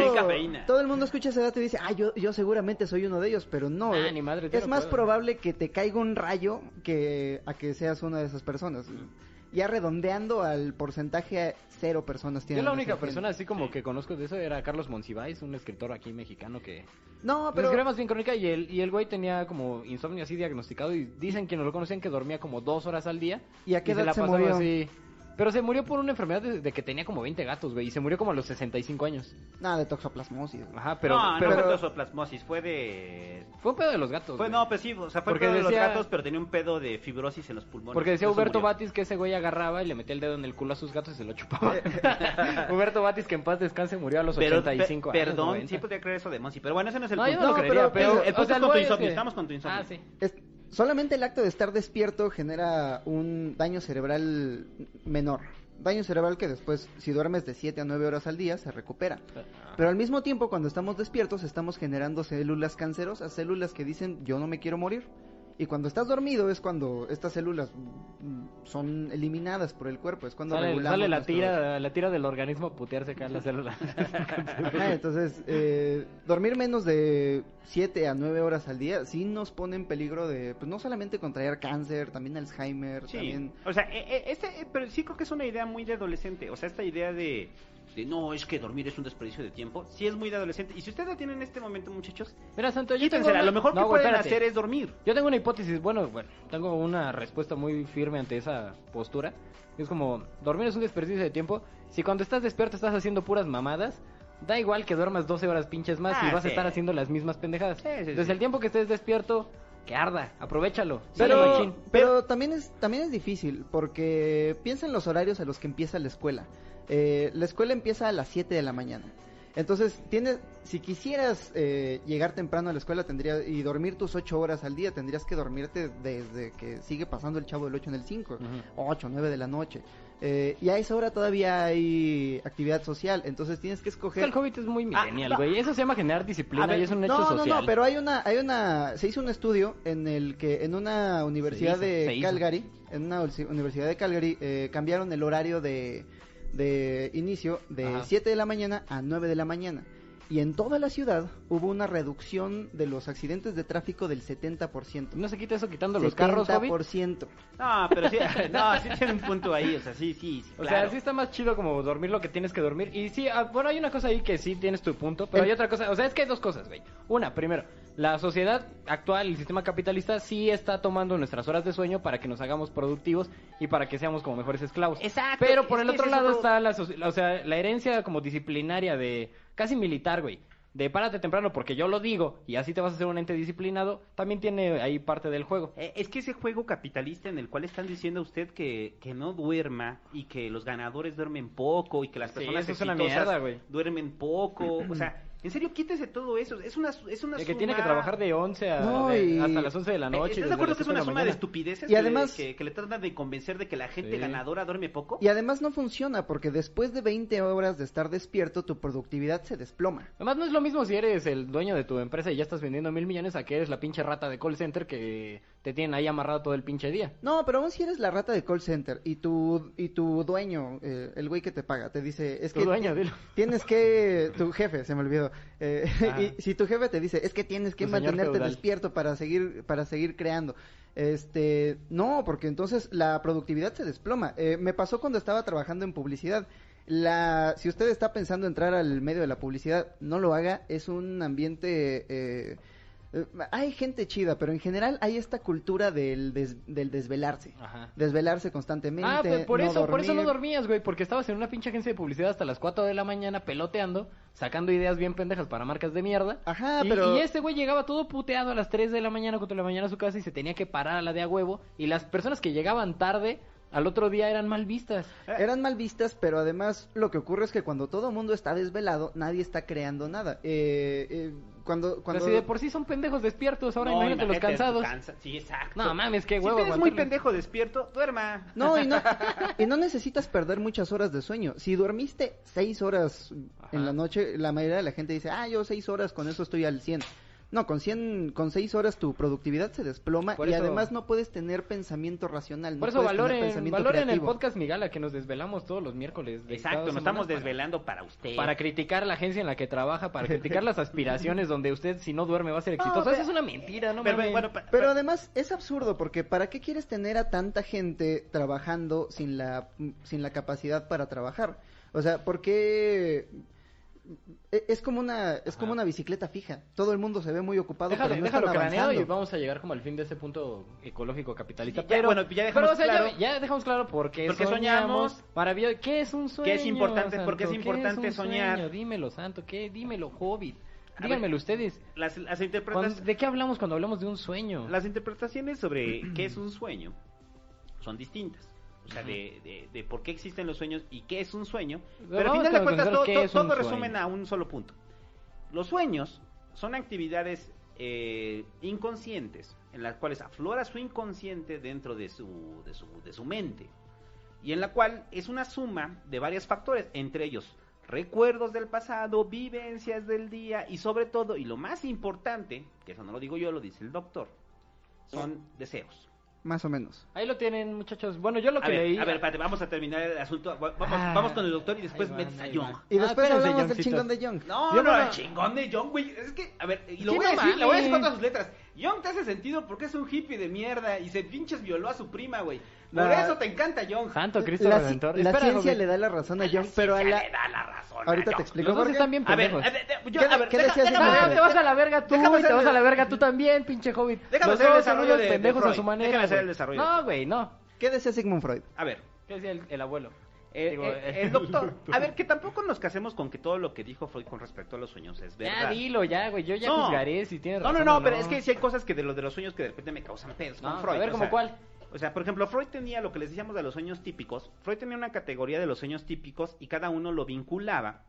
Speaker 1: todo el mundo escucha esa edad y dice ah yo yo seguramente soy uno de ellos pero no
Speaker 3: ah, ni madre,
Speaker 1: es más probable que te caiga un rayo que a que seas una de esas personas ya redondeando al porcentaje, cero personas tienen.
Speaker 3: Yo la única persona así como que conozco de eso era Carlos Monsiváis, un escritor aquí mexicano que...
Speaker 1: No, pero...
Speaker 3: Escribe más bien crónica y el, y el güey tenía como insomnio así diagnosticado y dicen que no lo conocían que dormía como dos horas al día.
Speaker 1: ¿Y a qué edad se, murió? Así,
Speaker 3: pero se murió por una enfermedad de, que tenía como 20 gatos, güey. Y se murió como a los 65 años.
Speaker 1: Nada, de toxoplasmosis.
Speaker 3: Ajá, pero...
Speaker 2: No,
Speaker 3: pero,
Speaker 2: no fue toxoplasmosis, fue de...
Speaker 3: Fue un pedo de los gatos,
Speaker 2: Fue, no, pues sí, o sea, fue un pedo de los gatos, pero tenía un pedo de fibrosis en los pulmones.
Speaker 3: Porque decía Huberto Batis que ese güey agarraba y le metía el dedo en el culo a sus gatos y se lo chupaba. Huberto Batis, que en paz descanse, murió a los 85
Speaker 2: años. Perdón, sí podría creer eso de Monsi, pero bueno, ese no es el
Speaker 3: no, punto. Yo no, lo creería, pero...
Speaker 2: El, punto es con tu insomnio, estamos con tu insomnio.
Speaker 3: Ah, sí.
Speaker 1: Solamente el acto de estar despierto genera un daño cerebral menor daño cerebral que después, si duermes de 7 a 9 horas al día, se recupera. Pero al mismo tiempo, cuando estamos despiertos, estamos generando células cancerosas, células que dicen, yo no me quiero morir. Y cuando estás dormido es cuando estas células mm, son eliminadas por el cuerpo, es cuando
Speaker 3: Sale,
Speaker 1: regulamos
Speaker 3: sale la tira, la tira del organismo a putearse acá en la célula.
Speaker 1: Ajá, entonces, eh, dormir menos de 7 a 9 horas al día sí nos pone en peligro de, pues no solamente contraer cáncer, también Alzheimer,
Speaker 2: Sí,
Speaker 1: también...
Speaker 2: o sea, eh, eh, este, eh, pero sí creo que es una idea muy de adolescente. O sea, esta idea de, de no, es que dormir es un desperdicio de tiempo, sí es muy de adolescente. Y si ustedes la tienen en este momento, muchachos,
Speaker 3: Mira, Santo, yo tengo una-
Speaker 2: Lo mejor
Speaker 3: No,
Speaker 2: que
Speaker 3: güey,
Speaker 2: pueden
Speaker 3: espérate.
Speaker 2: hacer es dormir.
Speaker 3: Yo tengo una hipótesis, bueno, bueno, tengo una respuesta muy firme ante esa postura. Es como, dormir es un desperdicio de tiempo. Si cuando estás despierto estás haciendo puras mamadas, da igual que duermas 12 horas pinches más
Speaker 2: Ah,
Speaker 3: y vas
Speaker 2: sí.
Speaker 3: a estar haciendo las mismas pendejadas.
Speaker 2: Sí, sí,
Speaker 3: Desde
Speaker 2: sí.
Speaker 3: el tiempo que estés despierto, que arda, aprovechalo.
Speaker 1: Pero, pero también es también es difícil porque piensa en los horarios a los que empieza la escuela. Eh, la escuela empieza a las 7 de la mañana. Entonces, tienes, si quisieras eh, llegar temprano a la escuela tendría, y dormir tus 8 horas al día, tendrías que dormirte desde que sigue pasando el chavo del 8 en el 5,
Speaker 3: Ujú.
Speaker 1: 8, 9 de la noche. Eh, y a esa hora todavía hay actividad social, entonces tienes que
Speaker 3: Es que
Speaker 1: escoger...
Speaker 3: el Hobbit es muy millennial,
Speaker 1: no.
Speaker 3: güey. Eso se llama generar disciplina
Speaker 1: ver,
Speaker 3: y es un hecho
Speaker 1: no,
Speaker 3: social.
Speaker 1: No, no, pero hay una, hay una, se hizo un estudio en el que en una universidad
Speaker 3: hizo,
Speaker 1: de. Calgary, en una uni- universidad de Calgary, eh, cambiaron el horario de, de inicio de
Speaker 3: Ajá.
Speaker 1: 7 de la mañana a 9 de la mañana. Y en toda la ciudad hubo una reducción de los accidentes de tráfico del 70%.
Speaker 3: ¿No se quita eso quitando los carros, Hobbit?
Speaker 1: 70%.
Speaker 2: No, pero sí, no, sí tiene un punto ahí. O sea, sí, sí, sí,
Speaker 3: O
Speaker 2: claro.
Speaker 3: sea, sí está más chido como dormir lo que tienes que dormir. Y sí, ah, bueno, hay una cosa ahí que sí tienes tu punto, pero
Speaker 1: El-
Speaker 3: hay otra cosa. O sea, es que hay dos cosas, güey. Una, primero, la sociedad actual, el sistema capitalista, sí está tomando nuestras horas de sueño para que nos hagamos productivos y para que seamos como mejores esclavos.
Speaker 2: Exacto,
Speaker 3: Pero por el otro lado
Speaker 2: otro-
Speaker 3: está la, o sea, la herencia como disciplinaria de casi militar, güey. De párate temprano porque yo lo digo y así te vas a hacer un ente disciplinado, también tiene ahí parte del juego.
Speaker 2: Eh, Es que ese juego capitalista en el cual están diciendo a usted que, que no duerma y que los ganadores duermen poco y que las
Speaker 3: Sí,
Speaker 2: personas
Speaker 3: una
Speaker 2: exitosas
Speaker 3: mierda, güey.
Speaker 2: duermen poco, o sea, en serio quítese todo eso, es una es una
Speaker 3: De que
Speaker 2: suma-
Speaker 3: tiene que trabajar de 11 a,
Speaker 1: No,
Speaker 3: de-
Speaker 1: y-
Speaker 3: hasta las 11 de la noche.
Speaker 2: ¿Estás de acuerdo que es una suma de
Speaker 3: mañana?
Speaker 2: estupideces
Speaker 1: Y además-
Speaker 2: que, que le tratan de convencer de que la gente
Speaker 3: Sí.
Speaker 2: ganadora duerme poco?
Speaker 1: Y además no funciona porque después de 20 horas de estar despierto, tu productividad se desploma.
Speaker 3: Además, no es lo mismo si eres el dueño de tu empresa y ya estás vendiendo mil millones a que eres la pinche rata de call center que te tienen ahí amarrado todo el pinche día.
Speaker 1: No, pero aún si eres la rata de call center y tu, y tu dueño, eh, el güey que te paga, te dice, es
Speaker 3: Tu
Speaker 1: que
Speaker 3: dueño, dilo.
Speaker 1: tienes que, tu jefe, se me olvidó, eh,
Speaker 3: Ah.
Speaker 1: y si tu jefe te dice, es que tienes que
Speaker 3: Tu
Speaker 1: mantenerte despierto para seguir, para seguir creando. Este, no, porque entonces la productividad se desploma. Eh, me pasó cuando estaba trabajando en publicidad. La, si usted está pensando entrar al medio de la publicidad, no lo haga. Es un ambiente eh, hay gente chida, pero en general hay esta cultura del, des- del desvelarse.
Speaker 3: Ajá.
Speaker 1: Desvelarse constantemente.
Speaker 3: Ah, pues por
Speaker 1: no
Speaker 3: eso, por eso no dormías, güey, porque estabas en una pinche agencia de publicidad hasta las 4 de la mañana peloteando, sacando ideas bien pendejas para marcas de mierda.
Speaker 1: Ajá,
Speaker 3: y,
Speaker 1: pero-
Speaker 3: y este güey llegaba todo puteado a las 3 de la mañana, 4 de la mañana a su casa y se tenía que parar a la de a huevo. Y las personas que llegaban tarde al otro día eran mal vistas.
Speaker 1: Eran mal vistas, pero además lo que ocurre es que cuando todo el mundo está desvelado, nadie está creando nada. Eh, eh, cuando, cuando...
Speaker 3: si de por sí son pendejos despiertos, ahora
Speaker 2: No,
Speaker 3: imagínate los cansados.
Speaker 2: cansa- Sí, exacto.
Speaker 3: No mames, qué
Speaker 2: Si
Speaker 3: huevo
Speaker 2: usted es muy pendejo despierto, duerma.
Speaker 1: No, y no, y no necesitas perder muchas horas de sueño. Si dormiste seis horas
Speaker 3: Ajá.
Speaker 1: en la noche, la mayoría de la gente dice, ah, yo seis horas, con eso estoy al 100. No, con 100, con seis horas tu productividad se desploma
Speaker 3: Por
Speaker 1: y
Speaker 3: eso-
Speaker 1: además no puedes tener pensamiento racional. no
Speaker 3: Por eso
Speaker 1: puedes tener
Speaker 3: valoren, valoren el podcast Migala que nos desvelamos todos los miércoles. de
Speaker 2: Exacto, nos estamos desvelando para usted.
Speaker 3: Para criticar la agencia en la que trabaja, para criticar las aspiraciones donde usted si no duerme va a ser exitoso.
Speaker 1: pero-
Speaker 3: Eso es una mentira, no
Speaker 2: Pero,
Speaker 3: mames.
Speaker 2: bueno, pa-
Speaker 1: Pero
Speaker 2: pa-
Speaker 1: además es absurdo porque ¿para qué quieres tener a tanta gente trabajando sin la sin la capacidad para trabajar? O sea, ¿por qué es como una es como
Speaker 3: Ajá.
Speaker 1: una bicicleta fija? Todo el mundo se ve muy ocupado,
Speaker 3: Déjalo,
Speaker 1: pero no
Speaker 3: déjalo
Speaker 1: están
Speaker 3: craneado y vamos a llegar como al fin de ese punto ecológico capitalista.
Speaker 2: Ya,
Speaker 3: pero,
Speaker 2: bueno, ya dejamos
Speaker 3: pero, o sea, ya-
Speaker 2: claro-
Speaker 3: ya, dejamos claro por qué,
Speaker 2: Porque soñamos.
Speaker 3: Maravilloso. ¿Qué es un sueño?
Speaker 2: ¿Qué es importante? ¿Por qué es
Speaker 3: Santo?
Speaker 2: importante
Speaker 3: un
Speaker 2: soñar?
Speaker 3: sueño? Dímelo, santo. ¿Qué? Dímelo, hobbit. Díganmelo
Speaker 2: ver,
Speaker 3: ustedes.
Speaker 2: las, las, interpretas-
Speaker 3: ¿De qué hablamos cuando hablamos de un sueño?
Speaker 2: las interpretaciones sobre qué es un sueño son distintas. O sea, de, de, de por qué existen los sueños y qué es un sueño. Pero al
Speaker 3: vamos
Speaker 2: final de cuentas todo, todo-
Speaker 3: sueño.
Speaker 2: resumen a un solo punto. Los sueños son actividades eh, inconscientes en las cuales aflora su inconsciente dentro de su, de, su, de su mente y en la cual es una suma de varios factores, entre ellos recuerdos del pasado, vivencias del día y sobre todo, y lo más importante, que eso no lo digo yo, lo dice el doctor, son deseos.
Speaker 1: Más o menos.
Speaker 3: Ahí lo tienen, muchachos. Bueno, yo lo que
Speaker 2: a ver,
Speaker 3: leí.
Speaker 2: A ver, espérate, vamos a terminar el asunto. Vamos,
Speaker 3: Ah,
Speaker 2: vamos con el doctor y después
Speaker 3: ahí
Speaker 2: metes
Speaker 3: van,
Speaker 2: a Young.
Speaker 3: van.
Speaker 1: Y
Speaker 3: Ah,
Speaker 1: después
Speaker 3: espérense,
Speaker 1: hablamos del chingón de Young.
Speaker 2: No,
Speaker 3: Yo
Speaker 2: no,
Speaker 3: no-
Speaker 2: el chingón de Young, güey. Es que, a ver, y lo
Speaker 3: ¿Qué
Speaker 2: voy a decir, le voy a decir con todas sus letras. Young te hace sentido porque es un hippie de mierda y se pinches violó a su prima, güey. Por
Speaker 1: La-
Speaker 2: eso te encanta Young.
Speaker 3: Santo Cristo
Speaker 1: La,
Speaker 3: Redentor.
Speaker 1: la
Speaker 3: Espera,
Speaker 1: ciencia
Speaker 3: Joven.
Speaker 1: le da la razón a
Speaker 2: La
Speaker 1: Young, pero a la...
Speaker 2: le da la razón a
Speaker 1: Ahorita te
Speaker 2: Young.
Speaker 1: explico
Speaker 3: Los dos están bien
Speaker 2: A ver, a ver, de- yo-
Speaker 1: ¿Qué-
Speaker 2: a ver,
Speaker 1: qué
Speaker 2: deja-
Speaker 1: decías,
Speaker 2: déjame
Speaker 3: te vas a la verga tú
Speaker 2: Déjame
Speaker 3: y te vas a la verga tú también, pinche hobbit.
Speaker 2: Déjame
Speaker 3: Los
Speaker 2: hacer el desarrollo de- de
Speaker 3: pendejos a
Speaker 2: Freud.
Speaker 3: su manera.
Speaker 2: Déjame hacer el desarrollo.
Speaker 3: No, güey, no.
Speaker 1: ¿Qué decía Sigmund Freud?
Speaker 2: A ver,
Speaker 3: ¿Qué decía el, el abuelo?
Speaker 2: Eh,
Speaker 3: Digo,
Speaker 2: eh,
Speaker 3: eh.
Speaker 2: el doctor. A ver, que tampoco nos casemos con que todo lo que dijo Freud con respecto a los sueños es verdad.
Speaker 3: Ya dilo, ya, güey. Yo ya
Speaker 2: No.
Speaker 3: juzgaré si tiene
Speaker 2: No,
Speaker 3: razón.
Speaker 2: no, no,
Speaker 3: o
Speaker 2: pero es que sí hay cosas que de lo de los sueños que de repente me causan pedos con
Speaker 3: No,
Speaker 2: Freud.
Speaker 3: a ver, ¿como
Speaker 2: sea,
Speaker 3: cuál?
Speaker 2: O sea, por ejemplo, Freud tenía lo que les decíamos de los sueños típicos. Freud tenía una categoría de los sueños típicos y cada uno lo vinculaba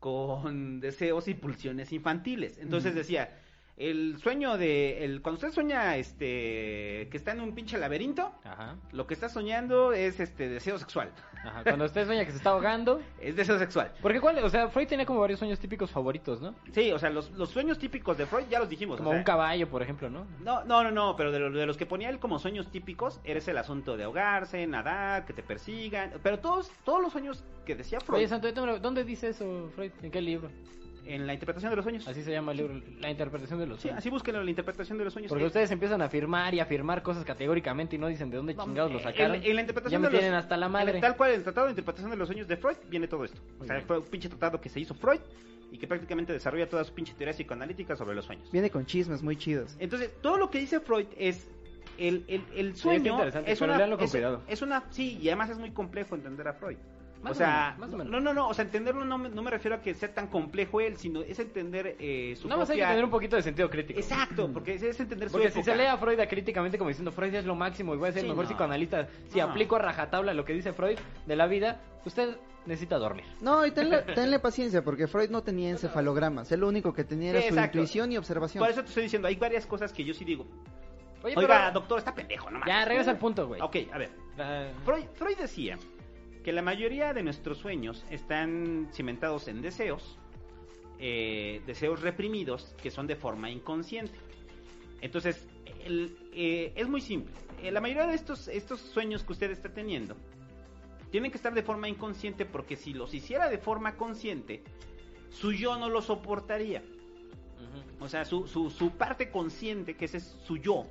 Speaker 2: con deseos y pulsiones infantiles. Entonces decía, el sueño de... El, cuando usted sueña este que está en un pinche laberinto,
Speaker 3: Ajá.
Speaker 2: lo que está soñando es este deseo sexual.
Speaker 3: Ajá. Cuando usted sueña que se está ahogando.
Speaker 2: Es deseo sexual.
Speaker 3: Porque cuál, o sea, Freud tenía como varios sueños típicos favoritos, ¿no?
Speaker 2: Sí, o sea, los, los sueños típicos de Freud ya los dijimos.
Speaker 3: Como
Speaker 2: o sea,
Speaker 3: un caballo, por ejemplo, ¿no?
Speaker 2: No, no, no, no, pero de, lo- de los que ponía él como sueños típicos, eres el asunto de ahogarse, nadar, que te persigan, pero todos, todos los sueños que decía Freud
Speaker 3: Oye, Santo, ¿dónde dice eso, Freud? ¿En qué libro?
Speaker 2: En la interpretación de los sueños.
Speaker 3: Así se llama el libro, la interpretación de los
Speaker 2: Sí,
Speaker 3: sueños.
Speaker 2: así búsquenlo, la interpretación de los sueños.
Speaker 3: Porque ustedes empiezan a afirmar y afirmar cosas categóricamente y no dicen de dónde chingados lo
Speaker 2: en-
Speaker 3: sacaron.
Speaker 2: En, la interpretación
Speaker 3: ya me
Speaker 2: de los-
Speaker 3: tienen hasta la
Speaker 2: en-
Speaker 3: madre.
Speaker 2: Tal cual, el tratado de interpretación de los sueños de Freud viene todo esto. O sea,
Speaker 3: bien.
Speaker 2: fue un pinche tratado que se hizo Freud y que prácticamente desarrolla toda su pinche teoría psicoanalítica sobre los sueños.
Speaker 1: Viene con chismes muy chidos.
Speaker 2: Entonces, todo lo que dice Freud es el, el, el sueño es una, es,
Speaker 3: cuidado.
Speaker 2: es una sí y además es muy complejo entender a Freud.
Speaker 3: Más
Speaker 2: o
Speaker 3: o
Speaker 2: sea,
Speaker 3: menos, más o menos.
Speaker 2: no, no, no, o sea, entenderlo no me, no me refiero a que sea tan complejo él, sino es entender eh, su
Speaker 3: Nada más hay que
Speaker 2: propia-
Speaker 3: tener un poquito de sentido crítico.
Speaker 2: Exacto, porque es, es entender su
Speaker 3: Porque si
Speaker 2: época.
Speaker 3: se lee a Freud críticamente como diciendo Freud es lo máximo y voy a ser
Speaker 2: Sí,
Speaker 3: el mejor
Speaker 2: no.
Speaker 3: psicoanalista, si
Speaker 2: No.
Speaker 3: aplico a rajatabla lo que dice Freud de la vida, usted necesita dormir.
Speaker 1: No, y tenle, tenle paciencia, porque Freud no tenía encefalogramas. Él lo único que tenía era
Speaker 2: Sí,
Speaker 1: su intuición y observación.
Speaker 2: Por eso te estoy diciendo, hay varias cosas que yo sí digo.
Speaker 3: Oye,
Speaker 2: Oiga,
Speaker 3: pero-
Speaker 2: doctor, está pendejo, no mames.
Speaker 3: Ya, regresa al punto, güey.
Speaker 2: Ok, a ver.
Speaker 3: Ah,
Speaker 2: Freud, Freud decía que la mayoría de nuestros sueños están cimentados en deseos, eh, deseos reprimidos que son de forma inconsciente. Entonces, el- eh, es muy simple. Eh, la mayoría de estos, estos sueños que usted está teniendo tienen que estar de forma inconsciente porque si los hiciera de forma consciente, su yo no lo soportaría. O sea, su, su, su parte consciente, que ese es su yo,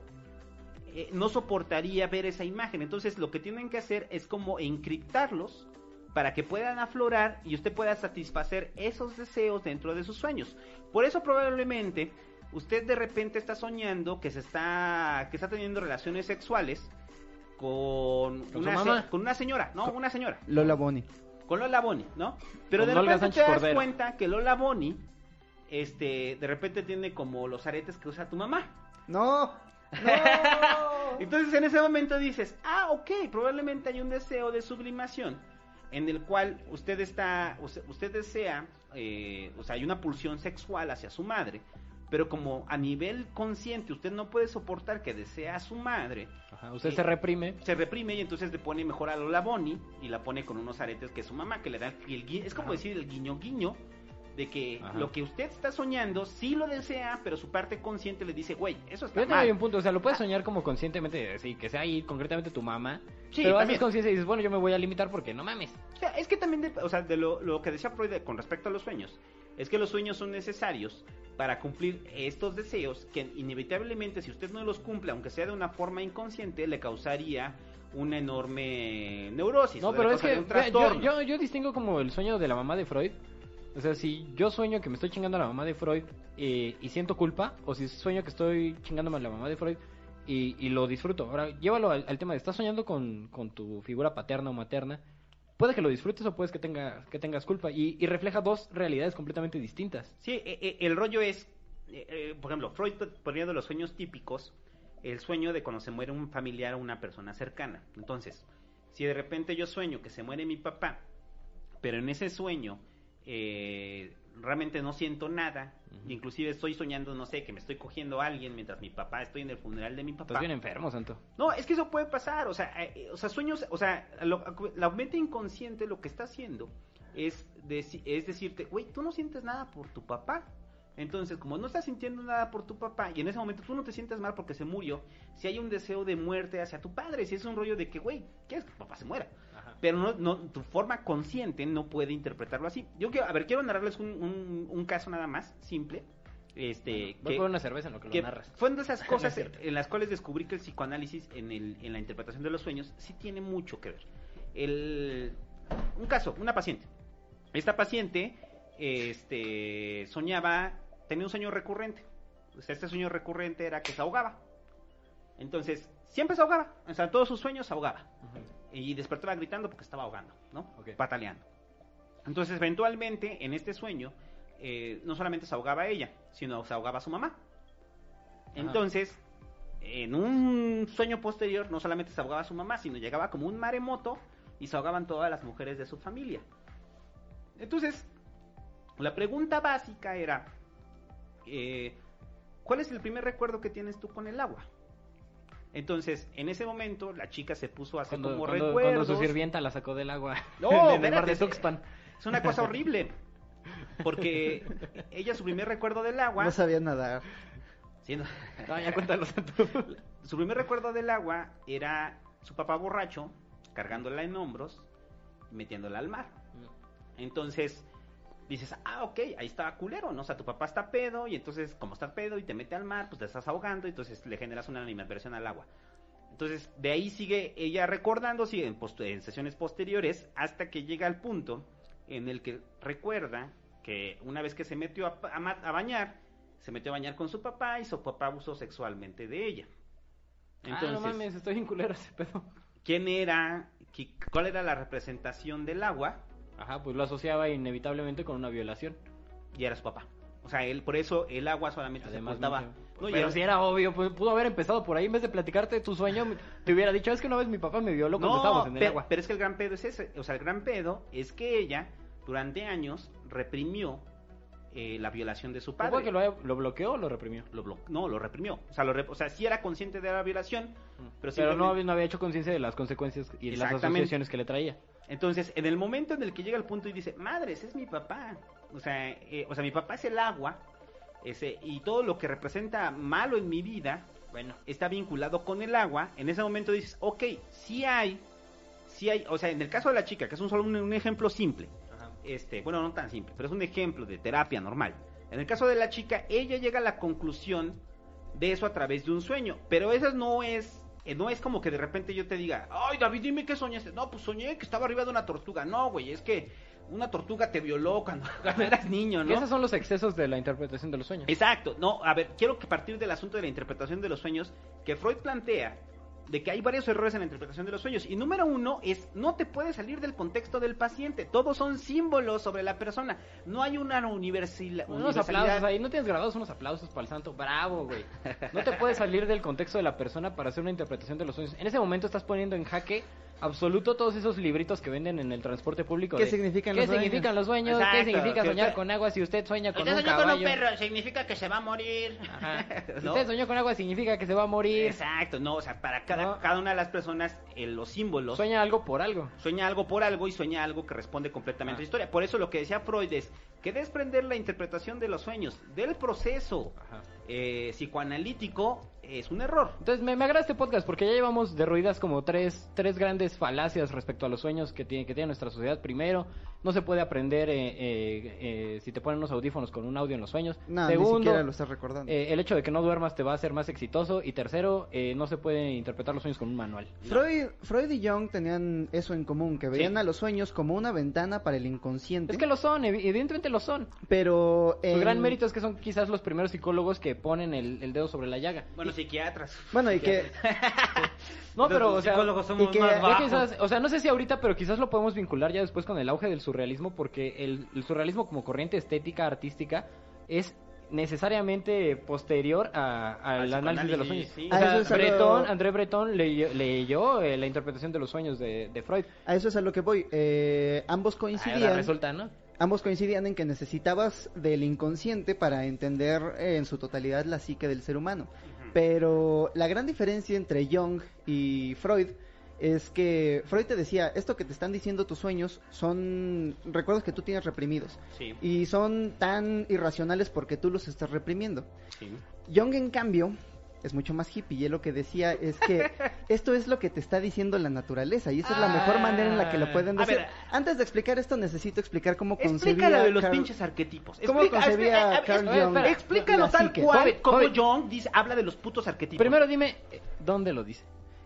Speaker 2: eh, no soportaría ver esa imagen. Entonces lo que tienen que hacer es como encriptarlos para que puedan aflorar y usted pueda satisfacer esos deseos dentro de sus sueños. Por eso probablemente usted de repente está soñando que se está que está teniendo relaciones sexuales con,
Speaker 3: ¿Con su
Speaker 2: una, se- con una señora, no, una señora,
Speaker 1: Lola Bonnie.
Speaker 2: con Lola Boni, ¿no? Pero de repente
Speaker 3: Sánchez
Speaker 2: te das
Speaker 3: Cordero.
Speaker 2: cuenta que Lola Boni este de repente tiene como los aretes que usa tu mamá.
Speaker 1: ¡No! ¡No!
Speaker 2: Entonces en ese momento dices, ah, ok, probablemente hay un deseo de sublimación en el cual usted está, usted, usted desea, eh, o sea, hay una pulsión sexual hacia su madre, pero como a nivel consciente usted no puede soportar que desea a su madre,
Speaker 3: Ajá, Usted
Speaker 2: Eh,
Speaker 3: se reprime.
Speaker 2: se reprime y entonces le pone mejor a Lola Bonnie y la pone con unos aretes que es su mamá, que le da el, es como
Speaker 3: Ajá.
Speaker 2: decir el guiño guiño de que
Speaker 3: Ajá.
Speaker 2: lo que usted está soñando sí lo desea, pero su parte consciente le dice, güey, eso está
Speaker 3: Yo tengo
Speaker 2: mal.
Speaker 3: ahí un punto, o sea, lo puedes soñar como conscientemente, sí, que sea ahí concretamente tu mamá.
Speaker 2: Sí,
Speaker 3: pero
Speaker 2: también.
Speaker 3: haces conciencia y dices, bueno, yo me voy a limitar porque no mames.
Speaker 2: O sea, es que también, de- o sea, de lo, lo que decía Freud con respecto a los sueños, es que los sueños son necesarios para cumplir estos deseos que inevitablemente si usted no los cumple, aunque sea de una forma inconsciente, le causaría una enorme neurosis.
Speaker 3: No, pero es que yo, yo, yo distingo como el sueño de la mamá de Freud. O sea, si yo sueño que me estoy chingando a la mamá de Freud eh, y siento culpa, o si sueño que estoy chingándome a la mamá de Freud y, y lo disfruto. Ahora, llévalo al, tema de estás soñando con, tu figura paterna o materna. Puede que lo disfrutes o puedes que, tenga, que tengas culpa. Y, y refleja dos realidades completamente distintas.
Speaker 2: Sí, eh, eh, el rollo es, eh, eh, por ejemplo, Freud poniendo los sueños típicos, el sueño de cuando se muere un familiar o una persona cercana. Entonces, si de repente yo sueño que se muere mi papá, pero en ese sueño eh, realmente no siento nada,
Speaker 3: Ujú.
Speaker 2: inclusive estoy soñando, no sé, que me estoy cogiendo a alguien mientras mi papá, estoy en el funeral de mi papá.
Speaker 3: Estás bien enfermo, santo.
Speaker 2: No, es que eso puede pasar, o sea, eh, o sea, sueños, o sea, lo- la mente inconsciente lo que está haciendo es, deci- es decirte, güey, tú no sientes nada por tu papá, Entonces, como no estás sintiendo nada por tu papá y en ese momento tú no te sientes mal porque se murió, si hay un deseo de muerte hacia tu padre, si es un rollo de que, güey, ¿quieres que tu papá se muera? Pero no, no, tu forma consciente no puede interpretarlo así. Yo quiero, a ver, quiero narrarles un, un, caso nada más, simple. Este,
Speaker 3: Voy que, una cerveza en lo que, lo narras.
Speaker 2: Fue una de esas cosas en las cuales descubrí que el psicoanálisis en, el, en la interpretación de los sueños sí tiene mucho que ver. El, un caso, una paciente. Esta paciente este, soñaba, tenía un sueño recurrente. este sueño recurrente era que se ahogaba. Entonces, siempre se ahogaba. O sea, todos sus sueños se ahogaba. Y despertaba gritando porque estaba ahogando, ¿no? Pataleando. Entonces, eventualmente, en este sueño, eh, no solamente se ahogaba ella, sino se ahogaba su mamá. Entonces, en un sueño posterior, no solamente se ahogaba su mamá, sino llegaba como un maremoto y se ahogaban todas las mujeres de su familia. Entonces, la pregunta básica era, eh, ¿cuál es el primer recuerdo que tienes tú con el agua? Entonces, en ese momento, la chica se puso a hacer como recuerdos. Cuando
Speaker 3: su sirvienta la sacó del agua.
Speaker 2: No, de Tuxpan. Es una cosa horrible. Porque ella, su primer recuerdo del agua.
Speaker 1: No sabía nadar.
Speaker 3: no, ya cuéntalo
Speaker 2: Su primer recuerdo del agua era su papá borracho, cargándola en hombros, metiéndola al mar. Entonces, dices, ah, ok, ahí está culero, ¿no? O sea, tu papá está pedo y entonces, como está pedo y te mete al mar, pues te estás ahogando y entonces le generas una animadversión al agua. Entonces, de ahí sigue ella recordando, sigue en, en sesiones posteriores, hasta que llega al punto en el que recuerda que una vez que se metió a, a, bañar, se metió a bañar con su papá y su papá abusó sexualmente de ella.
Speaker 3: Entonces, ah, no mames, estoy en culero ese pedo.
Speaker 2: ¿Quién era, cuál era la representación del agua?
Speaker 3: Ajá, pues lo asociaba inevitablemente con una violación.
Speaker 2: Y era su papá. O sea, él, por eso el agua solamente Además, se
Speaker 3: No, pero si era obvio, pues, pudo haber empezado por ahí. En vez de platicarte tu sueño, te hubiera dicho, es que una vez mi papá me violó cuando estábamos en el agua.
Speaker 2: Pero es que el gran pedo es ese. O sea, el gran pedo es que ella, durante años, reprimió eh, la violación de su padre.
Speaker 3: ¿Fue que lo, bloqueó o lo reprimió?
Speaker 2: Lo no, lo reprimió. O sea, lo o sea, sí era consciente de la violación, mm.
Speaker 3: pero, pero no, había, no había hecho conciencia de las consecuencias y las asociaciones que le traía.
Speaker 2: Entonces, en el momento en el que llega al punto y dice, madres, es mi papá. O sea, eh, o sea mi papá es el agua. Ese, y todo lo que representa malo en mi vida, bueno, está vinculado con el agua. En ese momento dices, ok, sí hay, sí hay, o sea, en el caso de la chica, que es un solo un, ejemplo simple, este, bueno, no tan simple, pero es un ejemplo de terapia normal. En el caso de la chica, ella llega a la conclusión de eso a través de un sueño, pero eso no es eh, no es como que de repente yo te diga, ay David, dime qué soñaste. No, pues soñé que estaba arriba de una tortuga. No, güey, es que una tortuga te violó cuando, eras niño, ¿no?
Speaker 3: esos son los excesos de la interpretación de los sueños.
Speaker 2: Exacto. No, a ver, quiero que partir del asunto de la interpretación de los sueños, que Freud plantea de que hay varios errores en la interpretación de los sueños. Y número uno es, no te puedes salir del contexto del paciente. Todos son símbolos sobre la persona. No hay una universidad.
Speaker 3: Unos aplausos ahí, no tienes grabados unos aplausos para el santo. Bravo, güey. No te puedes salir del contexto de la persona para hacer una interpretación de los sueños. En ese momento estás poniendo en jaque absoluto todos esos libritos que venden en el transporte público.
Speaker 1: ¿Qué significan
Speaker 3: los sueños? significan los sueños? ¿Qué significa soñar con agua si usted sueña con usted un caballo? con un
Speaker 2: perro, significa que se va a morir.
Speaker 3: Si usted soñó con agua, significa que se va a morir.
Speaker 2: Exacto, no, o sea, para cada, cada una de las personas, eh, los símbolos...
Speaker 3: Sueña algo por algo.
Speaker 2: Sueña algo por algo y sueña algo que responde completamente a la historia. Por eso lo que decía Freud es que desprender la interpretación de los sueños del proceso eh, psicoanalítico es un error.
Speaker 3: Entonces me, agrada este podcast porque ya llevamos derruidas como tres, tres grandes falacias respecto a los sueños que tiene, que tiene nuestra sociedad. Primero, no se puede aprender eh, eh, eh, si te ponen unos audífonos con un audio en los sueños.
Speaker 1: Segundo, ni siquiera lo estás recordando.
Speaker 3: el hecho de que no duermas te va a hacer más exitoso. Y tercero, no se puede interpretar los sueños con un manual.
Speaker 1: Freud, Freud y Jung tenían eso en común, que veían a los sueños como una ventana para el inconsciente.
Speaker 3: Es que lo son, evidentemente lo son.
Speaker 1: Pero...
Speaker 3: El gran mérito es que son quizás los primeros psicólogos que ponen el, dedo sobre la llaga.
Speaker 2: Bueno, psiquiatras.
Speaker 1: Bueno, y que...
Speaker 3: no, pero, o sea, o sea, no sé si ahorita, pero quizás lo podemos vincular ya después con el auge del surrealismo, porque el, surrealismo como corriente estética, artística, es necesariamente posterior al análisis de los sueños. André Breton leyó, eh, la interpretación de los sueños de, Freud.
Speaker 1: A eso es a lo que voy. Eh, ambos coincidían.
Speaker 3: resulta, ¿no?
Speaker 1: ambos coincidían en que necesitabas del inconsciente para entender eh, en su totalidad la psique del ser humano. Pero la gran diferencia entre Jung y Freud es que Freud te decía, esto que te están diciendo tus sueños son recuerdos que tú tienes reprimidos.
Speaker 2: Sí.
Speaker 1: Y son tan irracionales porque tú los estás reprimiendo.
Speaker 2: Sí.
Speaker 1: Jung, en cambio, es mucho más hippie y él lo que decía es que esto es lo que te está diciendo la naturaleza y esa es la mejor manera en la que lo pueden decir.
Speaker 2: ver,
Speaker 1: Antes de explicar esto necesito explicar cómo concebía
Speaker 2: Explícalo de los
Speaker 1: Carl-
Speaker 2: pinches arquetipos.
Speaker 1: ¿Cómo
Speaker 2: Explica-
Speaker 1: concebía Carl Jung
Speaker 2: espera, Explícalo tal cual como. Jung dice, habla de los putos arquetipos.
Speaker 3: Primero dime, eh, ¿dónde lo dice?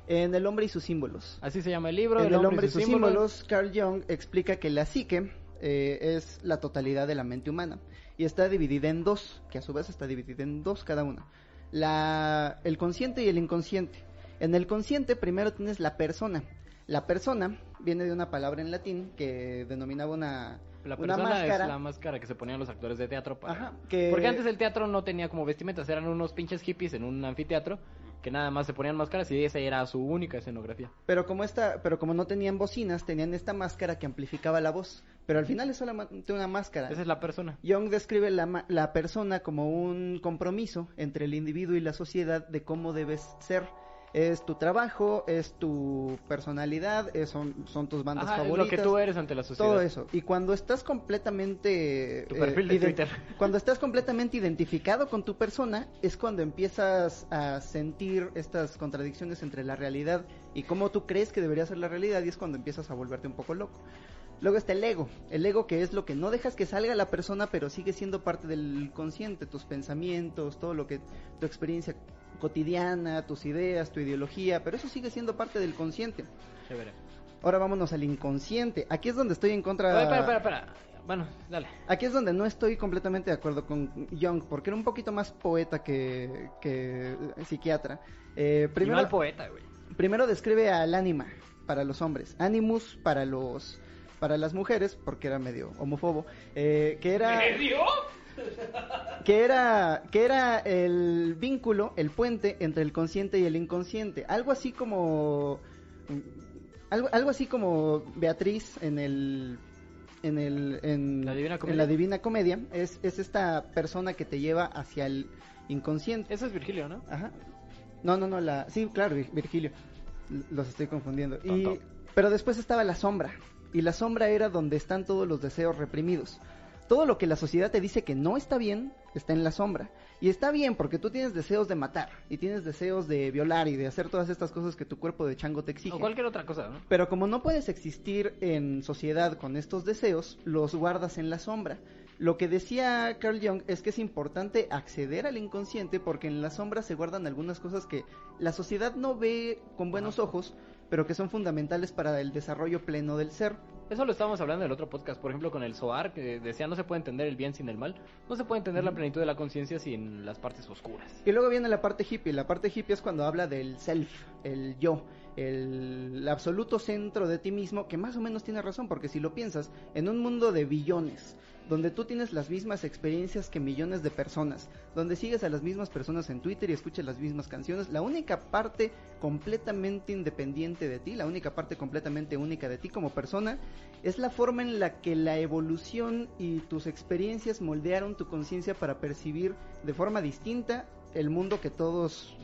Speaker 1: En El hombre y sus símbolos.
Speaker 3: Así se llama el libro.
Speaker 1: en El hombre y sus símbolos, Carl Jung explica que la psique eh, es la totalidad de la mente humana y está dividida en dos, que a su vez está dividida en dos cada una. La, el consciente y el inconsciente. En el consciente primero tienes la persona. La persona viene de una palabra en latín que denominaba una,
Speaker 3: La
Speaker 1: una
Speaker 3: persona
Speaker 1: máscara.
Speaker 3: es la máscara que se ponían los actores de teatro para...
Speaker 1: Ajá, que-
Speaker 3: Porque antes el teatro no tenía como vestimentas, eran unos pinches hippies en un anfiteatro que nada más se ponían máscaras y esa era su única escenografía.
Speaker 1: Pero como esta, pero como no tenían bocinas, tenían esta máscara que amplificaba la voz. Pero al final es solamente una máscara.
Speaker 3: Esa es la persona.
Speaker 1: Jung describe la, la persona como un compromiso entre el individuo y la sociedad de cómo debes ser. Es tu trabajo, es tu personalidad, es- son, son tus bandas
Speaker 3: Ajá, es
Speaker 1: favoritas.
Speaker 3: lo que tú eres ante la sociedad.
Speaker 1: Todo eso. Y cuando estás completamente...
Speaker 3: Tu perfil de
Speaker 1: iden-
Speaker 3: Twitter.
Speaker 1: Cuando estás completamente identificado con tu persona, es cuando empiezas a sentir estas contradicciones entre la realidad y cómo tú crees que debería ser la realidad y es cuando empiezas a volverte un poco loco. Luego está el ego, el ego que es lo que no dejas que salga la persona, pero sigue siendo parte del consciente, tus pensamientos, todo lo que tu experiencia cotidiana, tus ideas, tu ideología, pero eso sigue siendo parte del consciente.
Speaker 3: Chévere.
Speaker 1: Ahora vámonos al inconsciente. Aquí es donde estoy en contra.
Speaker 3: Oye, espera, espera, espera. Bueno, dale.
Speaker 1: Aquí es donde no estoy completamente de acuerdo con Jung, porque era un poquito más poeta que, que psiquiatra. Eh,
Speaker 3: Primero
Speaker 1: primero,
Speaker 3: al poeta, güey.
Speaker 1: primero describe al ánima para los hombres, animus para los para las mujeres, porque era medio homófobo, eh, que era que era que era el vínculo, el puente entre el consciente y el inconsciente, algo así como algo, algo así como Beatriz en el en el en
Speaker 3: ¿La Divina
Speaker 1: en
Speaker 3: Comedia?
Speaker 1: la Divina Comedia es es esta persona que te lleva hacia el inconsciente.
Speaker 3: Eso es Virgilio, ¿no?
Speaker 1: Ajá. No, no, no, la sí, claro, Vir- Virgilio. Los estoy confundiendo. Y pero después estaba la sombra y la sombra era donde están todos los deseos reprimidos. Todo lo que la sociedad te dice que no está bien está en la sombra. Y está bien porque tú tienes deseos de matar y tienes deseos de violar y de hacer todas estas cosas que tu cuerpo de chango te exige.
Speaker 3: O cualquier otra cosa, ¿no?
Speaker 1: Pero como no puedes existir en sociedad con estos deseos, los guardas en la sombra. Lo que decía Carl Jung es que es importante acceder al inconsciente porque en la sombra se guardan algunas cosas que la sociedad no ve con buenos ojos, pero que son fundamentales para el desarrollo pleno del ser.
Speaker 3: Eso lo estábamos hablando en el otro podcast, por ejemplo, con el Zohar, que decía no se puede entender el bien sin el mal, no se puede entender la plenitud de la conciencia sin las partes oscuras.
Speaker 1: Y luego viene la parte hippie. La parte hippie es cuando habla del self, el yo, el absoluto centro de ti mismo, que más o menos tiene razón, porque si lo piensas, en un mundo de billones, donde tú tienes las mismas experiencias que millones de personas, donde sigues a las mismas personas en Twitter y escuchas las mismas canciones, la única parte completamente independiente de ti, la única parte completamente única de ti como persona, es la forma en la que la evolución y tus experiencias moldearon tu conciencia para percibir de forma distinta el mundo que todos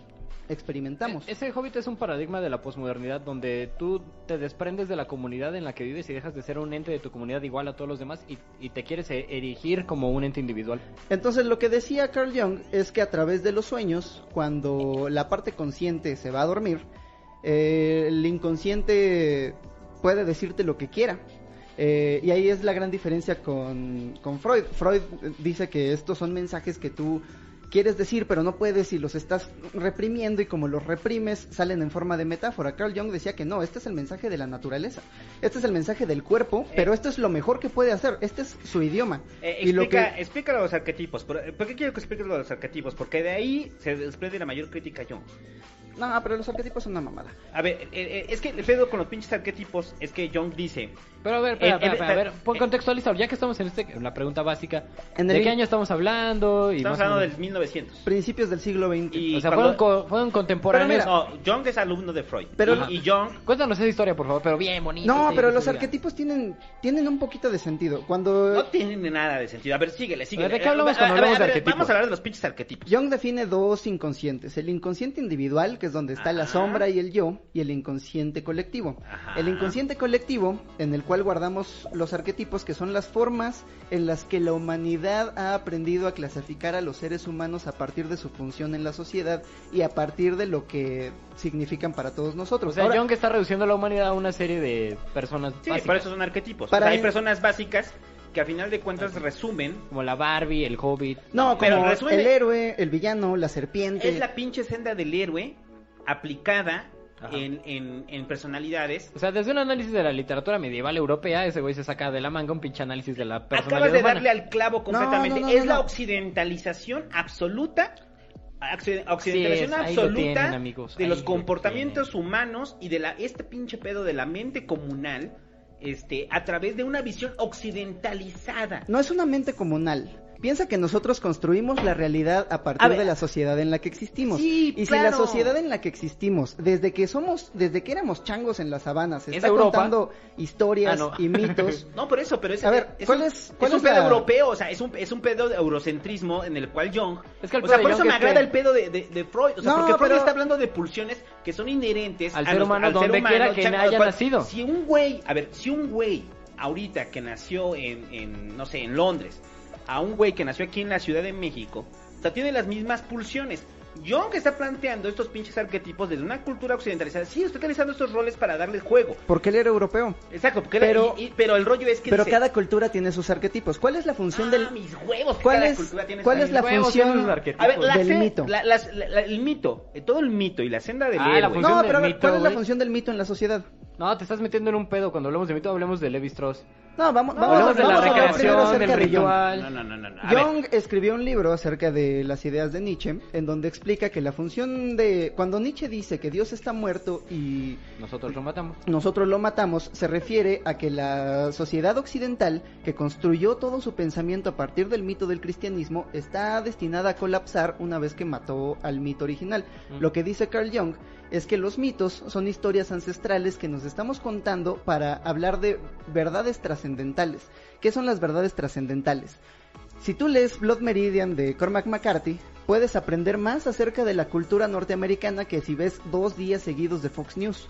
Speaker 1: experimentamos.
Speaker 3: E- Ese Hobbit es un paradigma de la posmodernidad donde tú te desprendes de la comunidad en la que vives y dejas de ser un ente de tu comunidad igual a todos los demás y, y te quieres e- erigir como un ente individual.
Speaker 1: Entonces lo que decía Carl Jung es que a través de los sueños, cuando la parte consciente se va a dormir, eh, el inconsciente puede decirte lo que quiera. Eh, y ahí es la gran diferencia con, con Freud. Freud dice que estos son mensajes que tú quieres decir, pero no puedes y los estás reprimiendo y como los reprimes salen en forma de metáfora. Carl Jung decía que no, este es el mensaje de la naturaleza, este es el mensaje del cuerpo, pero esto es lo mejor que puede hacer, este es su idioma.
Speaker 2: Eh,
Speaker 1: y lo
Speaker 2: explica,
Speaker 1: que
Speaker 2: explica los arquetipos. ¿Por, por qué quiero que expliques lo los arquetipos? Porque de ahí se desprende la mayor crítica a Jung.
Speaker 1: No, pero los arquetipos son una mamada.
Speaker 2: A ver, eh, eh, es que el pedo con los pinches arquetipos es que Jung dice
Speaker 3: Pero a ver, espera,
Speaker 2: Eh,
Speaker 3: espera,
Speaker 2: eh,
Speaker 3: espera, a ver, pon
Speaker 2: eh.
Speaker 3: contextualizador, ya que estamos en este, en la pregunta básica,
Speaker 1: En
Speaker 3: ¿de qué año estamos hablando? Y
Speaker 2: Estamos hablando del 1900.
Speaker 1: Principios del siglo XX.
Speaker 2: Y
Speaker 3: O sea,
Speaker 2: cuando-
Speaker 3: fueron, co- fueron contemporáneos.
Speaker 2: No, Jung es alumno de Freud.
Speaker 1: Pero-
Speaker 2: y, y Jung
Speaker 3: Cuéntanos esa historia, por favor, pero bien bonito.
Speaker 1: No,
Speaker 3: sí,
Speaker 1: pero los
Speaker 3: diga.
Speaker 1: arquetipos tienen, tienen un poquito de sentido. Cuando
Speaker 2: no tiene nada de sentido. A ver, síguele, síguele.
Speaker 3: ¿De qué hablamos cuando hablamos de arquetipos?
Speaker 2: Vamos a hablar de los pinches arquetipos.
Speaker 1: Jung define dos inconscientes, el inconsciente individual, que es donde está la
Speaker 2: Ajá.
Speaker 1: sombra y el yo, y el inconsciente colectivo.
Speaker 2: Ajá.
Speaker 1: El inconsciente colectivo, en el cual guardamos los arquetipos, que son las formas en las que la humanidad ha aprendido a clasificar a los seres humanos a partir de su función en la sociedad y a partir de lo que significan para todos nosotros.
Speaker 3: O sea,
Speaker 1: Ahora,
Speaker 3: Jung está reduciendo la humanidad a una serie de personas
Speaker 2: Sí,
Speaker 3: básicas,
Speaker 2: por eso son arquetipos.
Speaker 1: Para
Speaker 2: O sea, hay personas básicas que a final de cuentas resumen.
Speaker 3: como la Barbie, el Hobbit.
Speaker 1: no,
Speaker 2: pero
Speaker 1: como
Speaker 2: resume-
Speaker 1: el héroe, el villano, la serpiente.
Speaker 2: Es la pinche senda del héroe aplicada. En, en, en personalidades.
Speaker 3: O sea, desde un análisis de la literatura medieval europea, ese güey se saca de la manga un pinche análisis de la personalidad
Speaker 2: Acabas de
Speaker 3: humana.
Speaker 2: darle al clavo completamente.
Speaker 1: no, no,
Speaker 2: es
Speaker 1: no,
Speaker 2: la
Speaker 1: no.
Speaker 2: occidentalización absoluta. occ- Occidentalización
Speaker 3: Sí,
Speaker 2: absoluta
Speaker 3: tienen, amigos,
Speaker 2: de los
Speaker 3: lo
Speaker 2: comportamientos
Speaker 3: tienen.
Speaker 2: humanos y de la este pinche pedo de la mente comunal este a través de una visión occidentalizada.
Speaker 1: No es una mente comunal. Piensa que nosotros construimos la realidad a partir
Speaker 2: A ver.
Speaker 1: de la sociedad en la que existimos.
Speaker 2: Sí,
Speaker 1: y si la sociedad en la que existimos, desde que somos, desde que éramos changos en las sabanas,
Speaker 3: ¿Es
Speaker 1: está
Speaker 3: Europa?
Speaker 1: contando historias
Speaker 3: Ah, no.
Speaker 1: y mitos.
Speaker 2: No, por eso, pero es,
Speaker 1: A ver,
Speaker 2: es
Speaker 1: ¿cuál
Speaker 2: un,
Speaker 1: es- cuál
Speaker 2: un
Speaker 1: es
Speaker 2: pedo
Speaker 1: la-
Speaker 2: europeo, o sea, es un, es un pedo de eurocentrismo en el cual Jung...
Speaker 3: Es que el
Speaker 2: o
Speaker 3: pedo
Speaker 2: sea, por
Speaker 3: Jung
Speaker 2: eso me
Speaker 3: es
Speaker 2: agrada
Speaker 3: que-
Speaker 2: el pedo de, de, de Freud, o sea,
Speaker 1: No,
Speaker 2: porque Freud
Speaker 1: pero-
Speaker 2: está hablando de pulsiones que son inherentes
Speaker 3: Al ser
Speaker 2: los-
Speaker 3: humano,
Speaker 2: al ser
Speaker 3: donde
Speaker 2: humano,
Speaker 3: quiera que haya
Speaker 2: cual-
Speaker 3: nacido.
Speaker 2: Si un güey, a ver, si un güey ahorita que nació en, en, no sé, en Londres, a un güey que nació aquí en la Ciudad de México, o sea, tiene las mismas pulsiones. Jung está planteando estos pinches arquetipos desde una cultura occidentalizada. Sí, está utilizando estos roles para darle juego.
Speaker 1: Porque él era europeo.
Speaker 2: Exacto, porque
Speaker 1: Pero-
Speaker 2: y- y- pero el rollo es que
Speaker 1: Pero
Speaker 2: dice,
Speaker 1: cada cultura tiene sus arquetipos. ¿Cuál es la función
Speaker 2: Ah,
Speaker 1: del
Speaker 2: mis huevos, que
Speaker 1: ¿Cuál
Speaker 2: cada
Speaker 1: es-
Speaker 2: cultura tiene
Speaker 1: cuál es la
Speaker 3: huevos
Speaker 1: función.
Speaker 2: A ver, la
Speaker 1: del
Speaker 2: se-
Speaker 1: mito?
Speaker 2: la- la- la- el mito, eh, todo el mito y la senda del
Speaker 3: Ah, la
Speaker 2: héroe.
Speaker 3: función
Speaker 1: No,
Speaker 3: del
Speaker 1: pero a ver,
Speaker 3: mito,
Speaker 1: ¿cuál es la función del mito en la sociedad?
Speaker 3: No, te estás metiendo en un pedo. Cuando hablemos de mito, hablemos de Levi Strauss.
Speaker 1: No, vamos,
Speaker 2: No,
Speaker 1: vamos,
Speaker 3: hablemos de la
Speaker 1: vamos a hablar primero
Speaker 3: recreación, del
Speaker 1: acerca de Jung.
Speaker 3: ritual.
Speaker 2: No, no, no, ver,
Speaker 1: Jung escribió un libro acerca de las ideas de Nietzsche, en donde explica que la función de... Cuando Nietzsche dice que Dios está muerto y
Speaker 3: Nosotros lo matamos.
Speaker 1: nosotros lo matamos, se refiere a que la sociedad occidental, que construyó todo su pensamiento a partir del mito del cristianismo, está destinada a colapsar una vez que mató al mito original.
Speaker 3: Mm.
Speaker 1: Lo que dice Carl Jung es que los mitos son historias ancestrales que nos estamos contando para hablar de verdades trascendentales. ¿Qué son las verdades trascendentales? Si tú lees Blood Meridian de Cormac McCarthy, puedes aprender más acerca de la cultura norteamericana que si ves dos días seguidos de Fox News.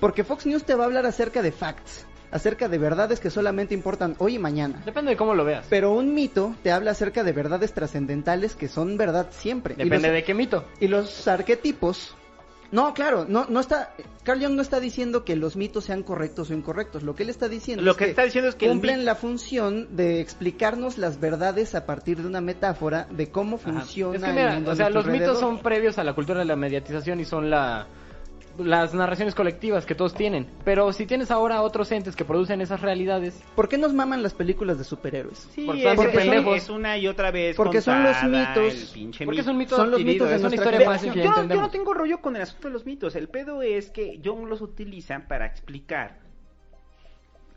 Speaker 1: Porque Fox News te va a hablar acerca de facts, acerca de verdades que solamente importan hoy y mañana.
Speaker 3: Depende de cómo lo veas.
Speaker 1: Pero un mito te habla acerca de verdades trascendentales que son verdad siempre.
Speaker 3: Depende
Speaker 1: los-
Speaker 3: de qué mito.
Speaker 1: y los arquetipos. No, claro, no, no está. Carl Jung no está diciendo que los mitos sean correctos o incorrectos. Lo que él está diciendo
Speaker 2: Lo
Speaker 1: es
Speaker 2: que está diciendo es que el
Speaker 1: cumplen la función de explicarnos las verdades a partir de una metáfora de cómo
Speaker 3: Ajá.
Speaker 1: funciona
Speaker 3: Es que
Speaker 1: el mundo
Speaker 3: o sea, los mitos son previos a la cultura de la mediatización y son la las narraciones colectivas que todos tienen. Pero si tienes ahora otros entes que producen esas realidades,
Speaker 1: ¿Por qué nos maman las películas de superhéroes?
Speaker 2: Sí,
Speaker 3: Porque son pendejos.
Speaker 2: es una y otra vez
Speaker 1: Porque son los mitos.
Speaker 3: porque es
Speaker 2: mito.
Speaker 3: un mito
Speaker 1: Son los mitos de
Speaker 3: es una historia
Speaker 2: yo, no- yo no tengo rollo con el asunto de los mitos. El pedo es que Jung los utiliza para explicar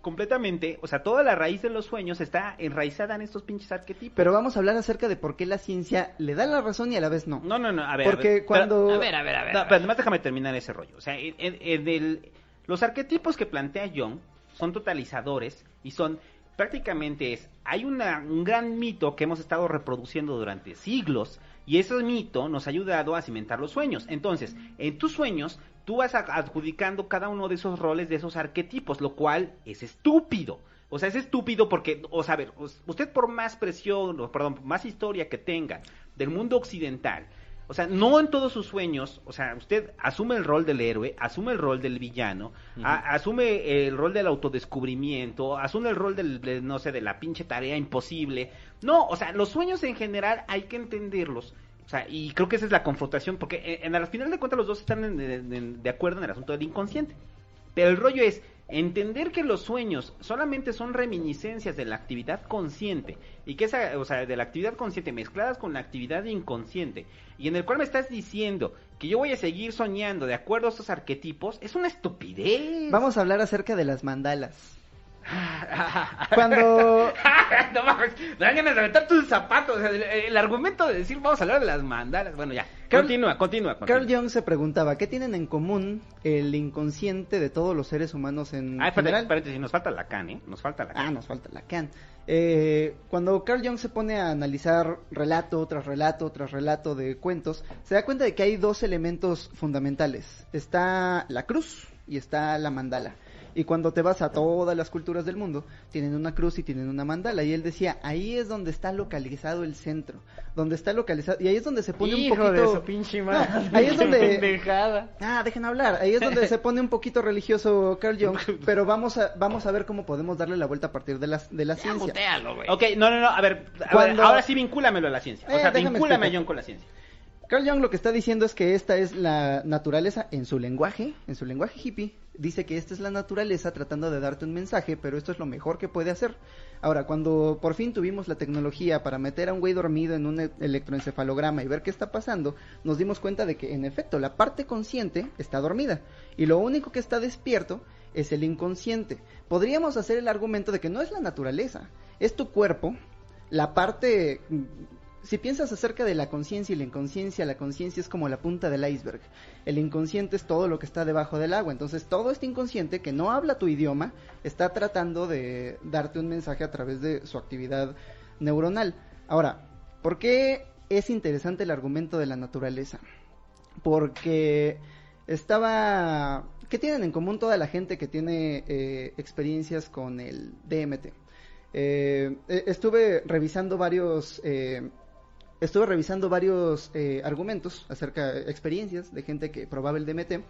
Speaker 2: completamente, o sea, toda la raíz de los sueños está enraizada en estos pinches arquetipos.
Speaker 1: Pero vamos a hablar acerca de por qué la ciencia le da la razón y a la vez no.
Speaker 2: No, no, no, a ver. a
Speaker 1: Porque
Speaker 2: ver,
Speaker 1: cuando-
Speaker 2: pero-
Speaker 3: A ver, a ver, a ver.
Speaker 2: No,
Speaker 3: a ver.
Speaker 2: pero además déjame terminar ese rollo. O sea, en, en- en el- los arquetipos que plantea Jung son totalizadores y son prácticamente es, hay una, un gran mito que hemos estado reproduciendo durante siglos y ese mito nos ha ayudado a cimentar los sueños. Entonces, en tus sueños, tú vas adjudicando cada uno de esos roles, de esos arquetipos, lo cual es estúpido. O sea, es estúpido porque, o sea, a ver, us- usted por más presión, o perdón, más historia que tenga del mundo occidental, o sea, no en todos sus sueños, o sea, usted asume el rol del héroe, asume el rol del villano, a- asume el rol del autodescubrimiento, asume el rol del, de, no sé, de la pinche tarea imposible. No, o sea, los sueños en general hay que entenderlos. O sea, y creo que esa es la confrontación, porque en, en al final de cuentas los dos están en- de acuerdo en el asunto del inconsciente. Pero el rollo es entender que los sueños solamente son reminiscencias de la actividad consciente y que esa, o sea, de la actividad consciente mezcladas con la actividad inconsciente y en el cual me estás diciendo que yo voy a seguir soñando de acuerdo a estos arquetipos, es una estupidez.
Speaker 1: Vamos a hablar acerca de las mandalas. Cuando...
Speaker 2: no mames, me dan ganas de aventar tus zapatos. O sea, el, el argumento de decir vamos a hablar de las mandalas. Bueno, ya.
Speaker 1: Carl-
Speaker 2: continúa, continúa.
Speaker 1: Carl. Jung se preguntaba, ¿qué tienen en común el inconsciente de todos los seres humanos en
Speaker 2: Ah, espérate, espérate, si nos falta Lacan, ¿eh? Nos falta Lacan.
Speaker 1: Ah, nos falta Lacan. Eh, cuando Carl Jung se pone a analizar relato tras relato tras relato de cuentos, se da cuenta de que hay dos elementos fundamentales. Está la cruz y está la mandala. Y cuando te vas a todas las culturas del mundo, tienen una cruz y tienen una mandala. Y él decía, ahí es donde está localizado el centro. Donde está localizado... Y ahí es donde se pone
Speaker 3: Hijo
Speaker 1: un poquito...
Speaker 3: de su pinche madre.
Speaker 1: No, ahí es donde-
Speaker 3: Pendejada.
Speaker 1: Ah, dejen hablar. Ahí es donde se pone un poquito religioso Carl Jung, pero vamos a vamos a ver cómo podemos darle la vuelta a partir de la, de la
Speaker 3: Ya,
Speaker 1: ciencia.
Speaker 3: mutealo, güey.
Speaker 2: Ok, no, no, no, a ver, a ahora sí vincúlamelo a la ciencia. O
Speaker 1: Eh,
Speaker 2: sea,
Speaker 1: déjame
Speaker 2: vincúlame
Speaker 1: explicar.
Speaker 2: John con la ciencia.
Speaker 1: Carl Jung lo que está diciendo es que esta es la naturaleza en su lenguaje, en su lenguaje hippie, dice que esta es la naturaleza tratando de darte un mensaje, pero esto es lo mejor que puede hacer. Ahora, cuando por fin tuvimos la tecnología para meter a un güey dormido en un electroencefalograma y ver qué está pasando, nos dimos cuenta de que en efecto la parte consciente está dormida y lo único que está despierto es el inconsciente. Podríamos hacer el argumento de que no es la naturaleza, es tu cuerpo, la parte si piensas acerca de la conciencia y la inconsciencia, la conciencia es como la punta del iceberg. El inconsciente es todo lo que está debajo del agua. Entonces, todo este inconsciente que no habla tu idioma está tratando de darte un mensaje a través de su actividad neuronal. Ahora, ¿por qué es interesante el argumento de la naturaleza? Porque estaba... ¿Qué tienen en común toda la gente que tiene eh, experiencias con el DMT? Eh, eh, estuve revisando varios eh, estuve revisando varios eh, argumentos acerca de experiencias de gente que probaba el DMT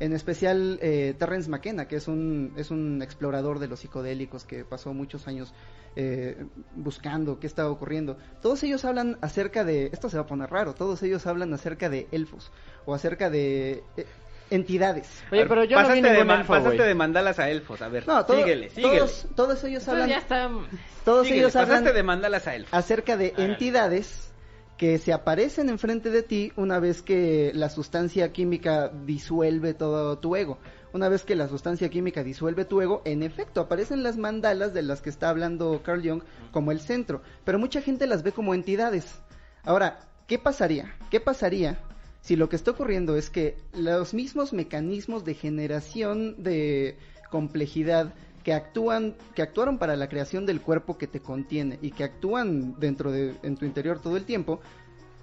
Speaker 1: en especial eh, Terrence McKenna que es un es un explorador de los psicodélicos que pasó muchos años eh, buscando qué estaba ocurriendo todos ellos hablan acerca de esto se va a poner raro todos ellos hablan acerca de elfos o acerca de eh, entidades
Speaker 3: Oye, pero yo no vi
Speaker 2: de,
Speaker 3: elfo,
Speaker 2: pasaste de mandalas a elfos. A ver,
Speaker 1: no todo-
Speaker 2: síguele, síguele.
Speaker 1: todos todos ellos hablan
Speaker 3: ya
Speaker 1: todos
Speaker 2: síguele,
Speaker 1: ellos hablan
Speaker 2: pasaste de mandalas a elfos.
Speaker 1: acerca de entidades que se aparecen enfrente de ti una vez que la sustancia química disuelve todo tu ego. Una vez que la sustancia química disuelve tu ego, en efecto aparecen las mandalas de las que está hablando Carl Jung como el centro, pero mucha gente las ve como entidades. Ahora, ¿qué pasaría? ¿Qué pasaría si lo que está ocurriendo es que los mismos mecanismos de generación de complejidad que actúan que actuaron para la creación del cuerpo que te contiene y que actúan dentro de en tu interior todo el tiempo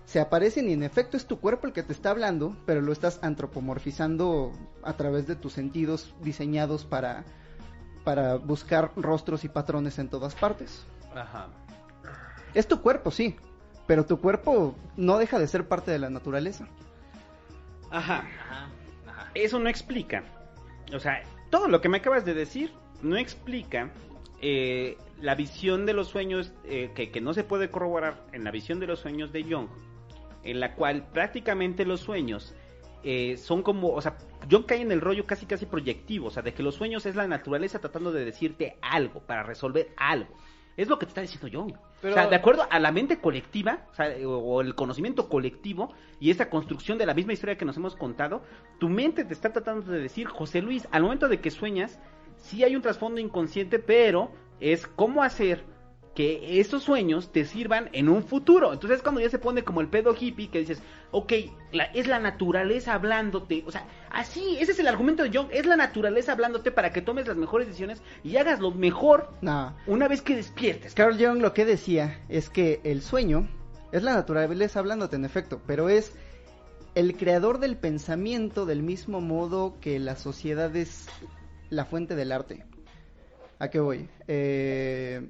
Speaker 1: se aparecen y en efecto es tu cuerpo el que te está hablando, pero lo estás antropomorfizando a través de tus sentidos diseñados para para buscar rostros y patrones en todas partes.
Speaker 2: Ajá.
Speaker 1: Es tu cuerpo, sí, pero tu cuerpo no deja de ser parte de la naturaleza.
Speaker 2: Ajá. Eso no explica. O sea, todo lo que me acabas de decir no explica eh, la visión de los sueños eh, que, que no se puede corroborar en la visión de los sueños de Jung, en la cual prácticamente los sueños eh, son como, o sea, Jung cae en el rollo casi casi proyectivo, o sea, de que los sueños es la naturaleza tratando de decirte algo, para resolver algo. Es lo que te está diciendo Jung.
Speaker 3: Pero-
Speaker 2: O sea, de acuerdo a la mente colectiva, o, sea, o- el conocimiento colectivo y esta construcción de la misma historia que nos hemos contado, tu mente te está tratando de decir, José Luis, al momento de que sueñas, sí hay un trasfondo inconsciente, pero es cómo hacer que esos sueños te sirvan en un futuro. Entonces es cuando ya se pone como el pedo hippie que dices, ok, la- es la naturaleza hablándote. O sea, así, ese es el argumento de Jung, es la naturaleza hablándote para que tomes las mejores decisiones y hagas lo mejor
Speaker 1: No,
Speaker 2: una vez que despiertes.
Speaker 1: Carl Jung lo que decía es que el sueño es la naturaleza hablándote en efecto, pero es el creador del pensamiento del mismo modo que la sociedad es la fuente del arte. ¿A qué voy? Eh,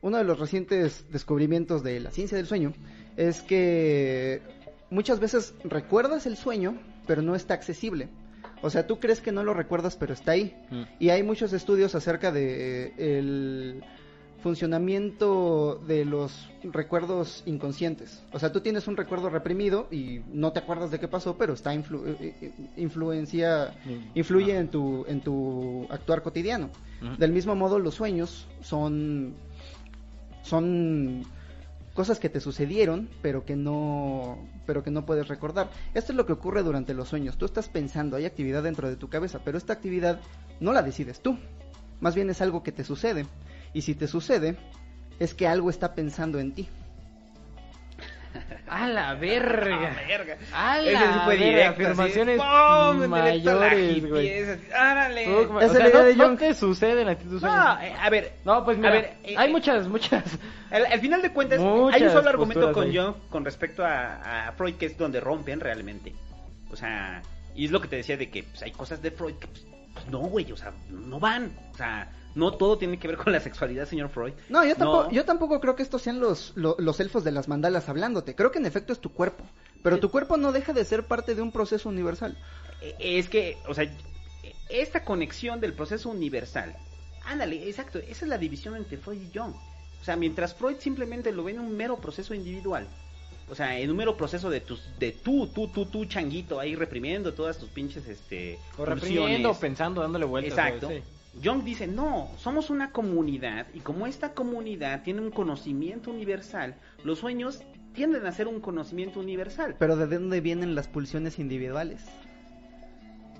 Speaker 1: uno de los recientes descubrimientos de la ciencia del sueño es que muchas veces recuerdas el sueño, pero no está accesible. O sea, tú crees que no lo recuerdas, pero está ahí.
Speaker 3: Mm.
Speaker 1: Y hay muchos estudios acerca de eh, el funcionamiento de los recuerdos inconscientes. O sea, tú tienes un recuerdo reprimido y no te acuerdas de qué pasó, pero está influ- eh, eh, influencia influye en tu en tu actuar cotidiano. Del mismo modo, los sueños son son cosas que te sucedieron, pero que no pero que no puedes recordar. Esto es lo que ocurre durante los sueños. Tú estás pensando, hay actividad dentro de tu cabeza, pero esta actividad no la decides tú. más bien es algo que te sucede. Y si te sucede, es que algo está pensando en ti.
Speaker 3: A la verga.
Speaker 2: A verga.
Speaker 3: A
Speaker 2: Ese
Speaker 3: la
Speaker 2: sí fue
Speaker 3: verga.
Speaker 2: directo,
Speaker 3: Afirmaciones mayores,
Speaker 2: la
Speaker 3: güey.
Speaker 2: ¡Árale!
Speaker 3: O sea,
Speaker 1: la
Speaker 3: no,
Speaker 1: de
Speaker 3: no te suceden a ti tus sueños.
Speaker 2: No, eh, a ver.
Speaker 3: No, pues mira,
Speaker 2: a ver, eh,
Speaker 3: hay
Speaker 2: eh,
Speaker 3: muchas, muchas.
Speaker 2: Al, al final de cuentas,
Speaker 3: Muchas
Speaker 2: hay un solo argumento con
Speaker 3: ahí.
Speaker 2: Jung con respecto a, a Freud que es donde rompen realmente. O sea, y es lo que te decía de que pues, hay cosas de Freud que pues, pues, no, güey, o sea, no van. O sea, no todo tiene que ver con la sexualidad, señor Freud.
Speaker 1: No, yo tampoco,
Speaker 2: No.
Speaker 1: yo tampoco creo que estos sean los, lo- los elfos de las mandalas hablándote. Creo que en efecto es tu cuerpo. Pero tu cuerpo no deja de ser parte de un proceso universal.
Speaker 2: Eh, Es que, o sea, esta conexión del proceso universal, ándale, exacto, esa es la división entre Freud y Jung. O sea, mientras Freud simplemente lo ve en un mero proceso individual, o sea, en un mero proceso de tus, de tú, tú, tú, tú, changuito, ahí reprimiendo todas tus pinches, este,
Speaker 3: O reprimiendo, pensando, dándole vueltas.
Speaker 2: Exacto.
Speaker 3: sí.
Speaker 2: Jung dice, no, somos una comunidad y como esta comunidad tiene un conocimiento universal, los sueños tienden a ser un conocimiento universal.
Speaker 1: Pero ¿de dónde vienen las pulsiones individuales?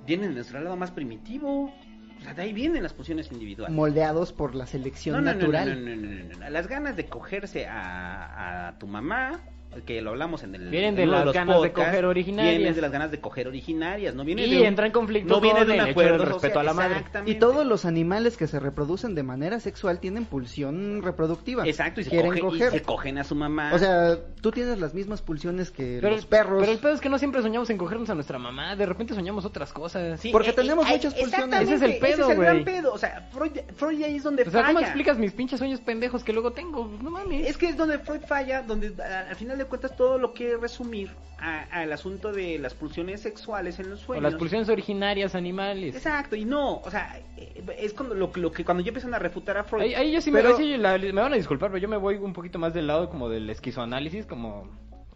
Speaker 2: Vienen de nuestro lado más primitivo. O sea, de ahí vienen las pulsiones individuales.
Speaker 1: Moldeados por la selección
Speaker 2: No, no, no,
Speaker 1: natural.
Speaker 2: no, no, no, no, no. Las ganas de cogerse a, a tu mamá, que lo hablamos en el.
Speaker 3: Vienen
Speaker 2: en
Speaker 3: de las
Speaker 2: los
Speaker 3: ganas de coger originarias.
Speaker 2: Vienen de las ganas de coger originarias, no viene
Speaker 3: Y
Speaker 2: de un-
Speaker 3: entra en conflicto
Speaker 2: no viene de un acuerdo
Speaker 3: del respeto
Speaker 2: social.
Speaker 3: a la madre.
Speaker 2: Exactamente.
Speaker 1: Y todos los animales que se reproducen de manera sexual tienen pulsión reproductiva.
Speaker 2: Exacto, y se,
Speaker 1: Quieren
Speaker 2: coge- y
Speaker 1: coger.
Speaker 2: se cogen a su mamá.
Speaker 1: O sea, tú tienes las mismas pulsiones que
Speaker 3: Pero,
Speaker 1: los perros.
Speaker 3: pero el pedo es que no siempre soñamos en cogernos a nuestra mamá. De repente soñamos otras cosas.
Speaker 2: Sí,
Speaker 1: porque
Speaker 2: eh,
Speaker 1: tenemos
Speaker 2: eh,
Speaker 1: muchas pulsiones.
Speaker 3: Ese es el pedo,
Speaker 2: Ese es el gran pedo. O sea, Freud, Freud ahí es donde
Speaker 3: O sea, ¿cómo explicas mis pinches sueños pendejos que luego tengo? No mames.
Speaker 2: Es que es donde Freud falla, donde al final de cuentas todo lo quiere resumir a- al asunto de las pulsiones sexuales en los
Speaker 3: O
Speaker 2: sueños.
Speaker 3: las pulsiones originarias animales.
Speaker 2: Exacto, y no, o sea, eh, es cuando lo, lo que cuando ya empiezan a refutar a Freud.
Speaker 3: Ahí, ahí yo sí,
Speaker 1: Pero-
Speaker 3: me, ahí sí la- me van a disculpar, pero yo me voy un poquito más del lado como del esquizoanálisis, como...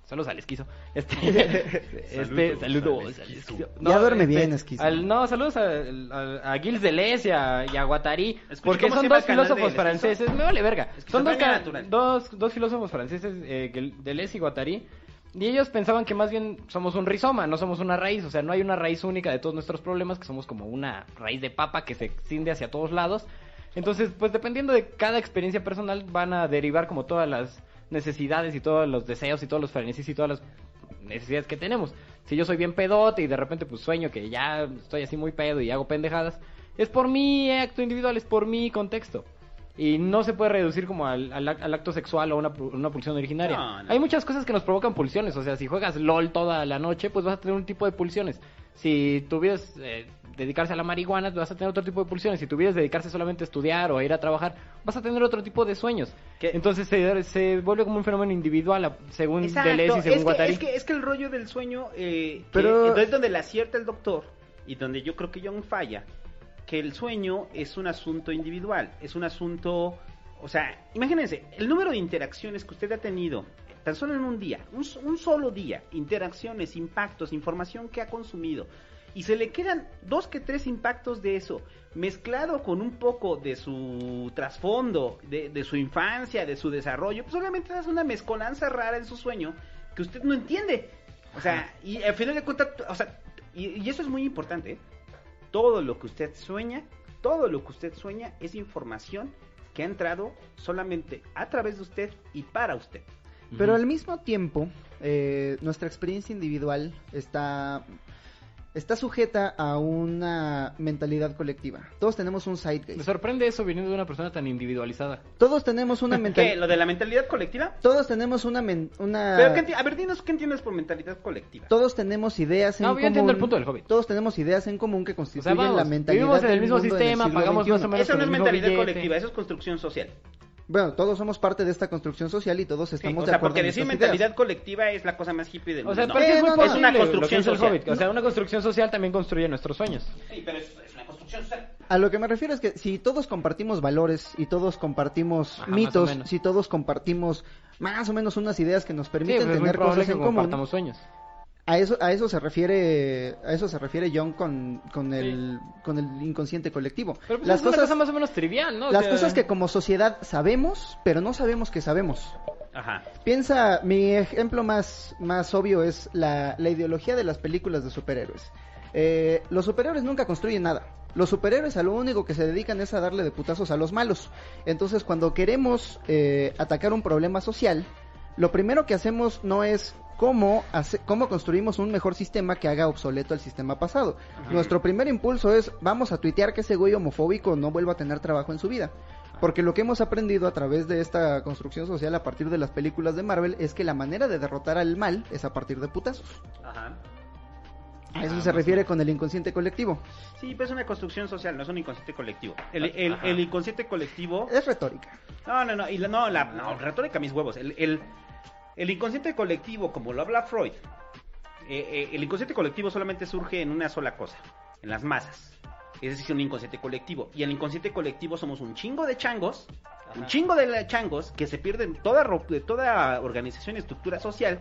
Speaker 3: Saludos al esquizo. Este, este,
Speaker 2: Saludos
Speaker 3: saludos
Speaker 2: al esquizo.
Speaker 1: Ya duerme bien, esquizo.
Speaker 3: al- no, saludos al- al- a, Gilles Deleuze y a, y a Guattari,
Speaker 2: Escuché
Speaker 3: porque son dos filósofos franceses, me vale verga. Son dos, dos, dos filósofos franceses, eh, Deleuze y Guattari, y ellos pensaban que más bien somos un rizoma, no somos una raíz, o sea, no hay una raíz única de todos nuestros problemas, que somos como una raíz de papa que se extiende hacia todos lados. Entonces, pues dependiendo de cada experiencia personal, van a derivar como todas las necesidades y todos los deseos y todos los frenesis y todas las necesidades que tenemos. Si yo soy bien pedote y de repente pues sueño que ya estoy así muy pedo y hago pendejadas, es por mi acto individual, es por mi contexto. Y no se puede reducir como al, al ac- al acto sexual o una, una pulsión originaria.
Speaker 2: No, no.
Speaker 3: Hay muchas cosas que nos provocan pulsiones. O sea, si juegas LOL toda la noche, pues vas a tener un tipo de pulsiones. Si tuvieras eh, dedicarse a la marihuana, vas a tener otro tipo de pulsiones. Si tuvieras dedicarse solamente a estudiar o a ir a trabajar, vas a tener otro tipo de sueños.
Speaker 2: ¿Qué?
Speaker 3: Entonces se, se vuelve como un fenómeno individual, a- según
Speaker 2: Exacto,
Speaker 3: Deleuze y
Speaker 2: es
Speaker 3: según
Speaker 2: que,
Speaker 3: Guattari.
Speaker 2: es, que, es que el rollo del sueño, eh, que-
Speaker 1: Pero-
Speaker 2: entonces donde le acierta el doctor y donde yo creo que Jung falla, que el sueño es un asunto individual, es un asunto, o sea, imagínense, el número de interacciones que usted ha tenido tan solo en un día, un, solo día, interacciones, impactos, información que ha consumido, y se le quedan dos que tres impactos de eso, mezclado con un poco de su trasfondo, de, de su infancia, de su desarrollo, pues obviamente es una mezcolanza rara en su sueño que usted no entiende. O sea, y al final de cuentas, o sea, y, y eso es muy importante, ¿eh? todo lo que usted sueña, todo lo que usted sueña es información que ha entrado solamente a través de usted y para usted.
Speaker 1: Pero al mismo tiempo, eh, nuestra experiencia individual está, está sujeta a una mentalidad colectiva. Todos tenemos un
Speaker 3: Me
Speaker 1: zeitgeist.
Speaker 3: sorprende eso viniendo de una persona tan individualizada.
Speaker 1: Todos tenemos una
Speaker 2: ¿Qué?
Speaker 1: mentalidad.
Speaker 2: ¿Lo de la mentalidad colectiva?
Speaker 1: Todos tenemos una, men- una
Speaker 2: Pero, ¿qué a ver, dinos qué entiendes por mentalidad colectiva.
Speaker 1: todos tenemos ideas en
Speaker 3: No, yo
Speaker 1: común.
Speaker 3: entiendo el punto del Hobbit.
Speaker 1: Todos tenemos ideas en común que
Speaker 3: O
Speaker 1: constituyen
Speaker 3: sea, vamos,
Speaker 1: la mentalidad
Speaker 3: vivimos en el mismo sistema, pagamos más o menos
Speaker 2: Eso no es mentalidad
Speaker 3: billete.
Speaker 2: colectiva, eso es construcción social.
Speaker 1: Bueno, todos somos parte de esta construcción social y todos
Speaker 2: Sí,
Speaker 1: estamos
Speaker 2: o
Speaker 1: de
Speaker 2: sea,
Speaker 1: acuerdo
Speaker 2: porque
Speaker 1: en
Speaker 2: decir mentalidad
Speaker 1: ideas.
Speaker 2: colectiva es la cosa más hippie del
Speaker 3: O
Speaker 2: mundo.
Speaker 3: sea,
Speaker 2: No,
Speaker 3: pero sí es muy
Speaker 1: no, no,
Speaker 2: es una construcción social.
Speaker 3: Hobbit. O sea, una construcción social también construye nuestros sueños.
Speaker 2: Sí, pero es, es una construcción social.
Speaker 1: A lo que me refiero es que si todos compartimos valores y todos compartimos
Speaker 3: Ajá, o
Speaker 1: mitos, si todos compartimos más o menos unas ideas que nos
Speaker 3: Sí,
Speaker 1: permiten
Speaker 3: pues
Speaker 1: tener cosas
Speaker 3: que
Speaker 1: en común,
Speaker 3: compartamos sueños.
Speaker 1: A eso a eso se refiere a eso se refiere John con, con el con el inconsciente colectivo.
Speaker 3: Pero pues
Speaker 1: las
Speaker 3: es una
Speaker 1: cosas
Speaker 3: cosa más o menos trivial, ¿no? O
Speaker 1: las
Speaker 3: sea,
Speaker 1: cosas que como sociedad sabemos, pero no sabemos que sabemos.
Speaker 2: Ajá.
Speaker 1: Piensa, mi ejemplo más, más obvio es la, la ideología de las películas de superhéroes. Eh, los superhéroes nunca construyen nada. Los superhéroes a lo único que se dedican es a darle de putazos a los malos. Entonces, cuando queremos eh, atacar un problema social, lo primero que hacemos no es cómo, hace- cómo construimos un mejor sistema que haga obsoleto el sistema pasado. Nuestro primer impulso es vamos a tuitear que ese güey homofóbico no vuelva a tener trabajo en su vida. Porque lo que hemos aprendido a través de esta construcción social a partir de las películas de Marvel es que la manera de derrotar al mal es a partir de putazos.
Speaker 2: Ajá.
Speaker 1: A eso
Speaker 3: Ah,
Speaker 1: se
Speaker 3: más
Speaker 1: refiere con el inconsciente colectivo.
Speaker 2: Sí, pero es una construcción social, no es un inconsciente colectivo. El, el inconsciente colectivo...
Speaker 1: Es retórica.
Speaker 2: No, no, no, y la, no, la no, retórica mis huevos. El, el, el inconsciente colectivo, como lo habla Freud, eh, eh, el inconsciente colectivo solamente surge en una sola cosa, en las masas. Es decir, un inconsciente colectivo. Y el inconsciente colectivo somos un chingo de changos, un chingo de changos que se pierden toda, de toda organización y estructura social.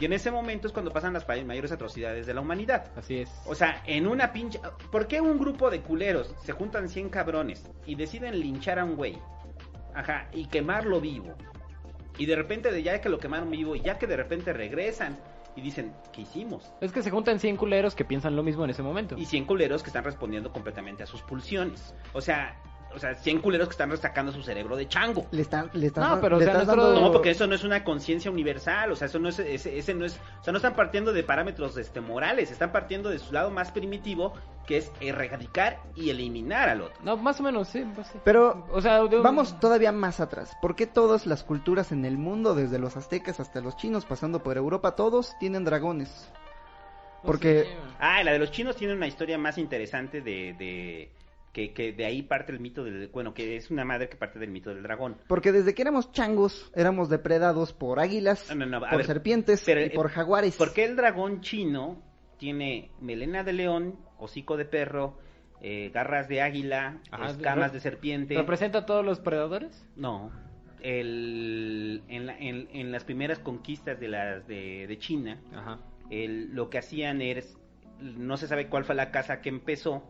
Speaker 2: Y en ese momento es cuando pasan las mayores atrocidades de la humanidad.
Speaker 3: Así es.
Speaker 2: O sea, en una pinche... ¿Por qué un grupo de culeros se juntan 100 cabrones y deciden linchar a un güey? Ajá, y quemarlo vivo. Y de repente, de ya que lo quemaron vivo, y ya que de repente regresan y dicen, ¿qué hicimos?
Speaker 3: Es que se juntan 100 culeros que piensan lo mismo en ese momento.
Speaker 2: Y 100 culeros que están respondiendo completamente a sus pulsiones. O sea, o sea 100 culeros que están sacando su cerebro de chango.
Speaker 1: Le están, le estás,
Speaker 3: No, pero, o
Speaker 1: le
Speaker 3: sea,
Speaker 1: estás
Speaker 3: nosotros-
Speaker 1: dando-
Speaker 2: No, porque eso no es una conciencia universal, o sea, eso no es, ese, ese no es, o sea, no están partiendo de parámetros este, morales, están partiendo de su lado más primitivo, que es erradicar y eliminar al otro.
Speaker 3: No, más o menos, sí. pues sí.
Speaker 1: Pero
Speaker 3: O sea, de
Speaker 1: vamos todavía más atrás. ¿Por qué todas las culturas en el mundo, desde los aztecas hasta los chinos, pasando por Europa, todos tienen dragones? Porque
Speaker 3: Sí,
Speaker 2: Ah, la de los chinos tiene una historia más interesante de, de que, que de ahí parte el mito del, bueno, que es una madre que parte del mito del dragón.
Speaker 1: porque desde que éramos changos éramos depredados por águilas,
Speaker 2: No, no, no, a
Speaker 1: por
Speaker 2: ver,
Speaker 1: serpientes
Speaker 2: pero,
Speaker 1: y
Speaker 2: eh,
Speaker 1: por jaguares.
Speaker 2: ¿Por qué el dragón chino tiene melena de león, hocico de perro, eh, garras de águila,
Speaker 3: Ajá,
Speaker 2: escamas de serpiente?
Speaker 3: ¿Representa a todos los predadores?
Speaker 2: No. El, en, la- en- en las primeras conquistas de, las de, de China,
Speaker 3: Ajá.
Speaker 2: el- lo que hacían es, no se sabe cuál fue la casa que empezó,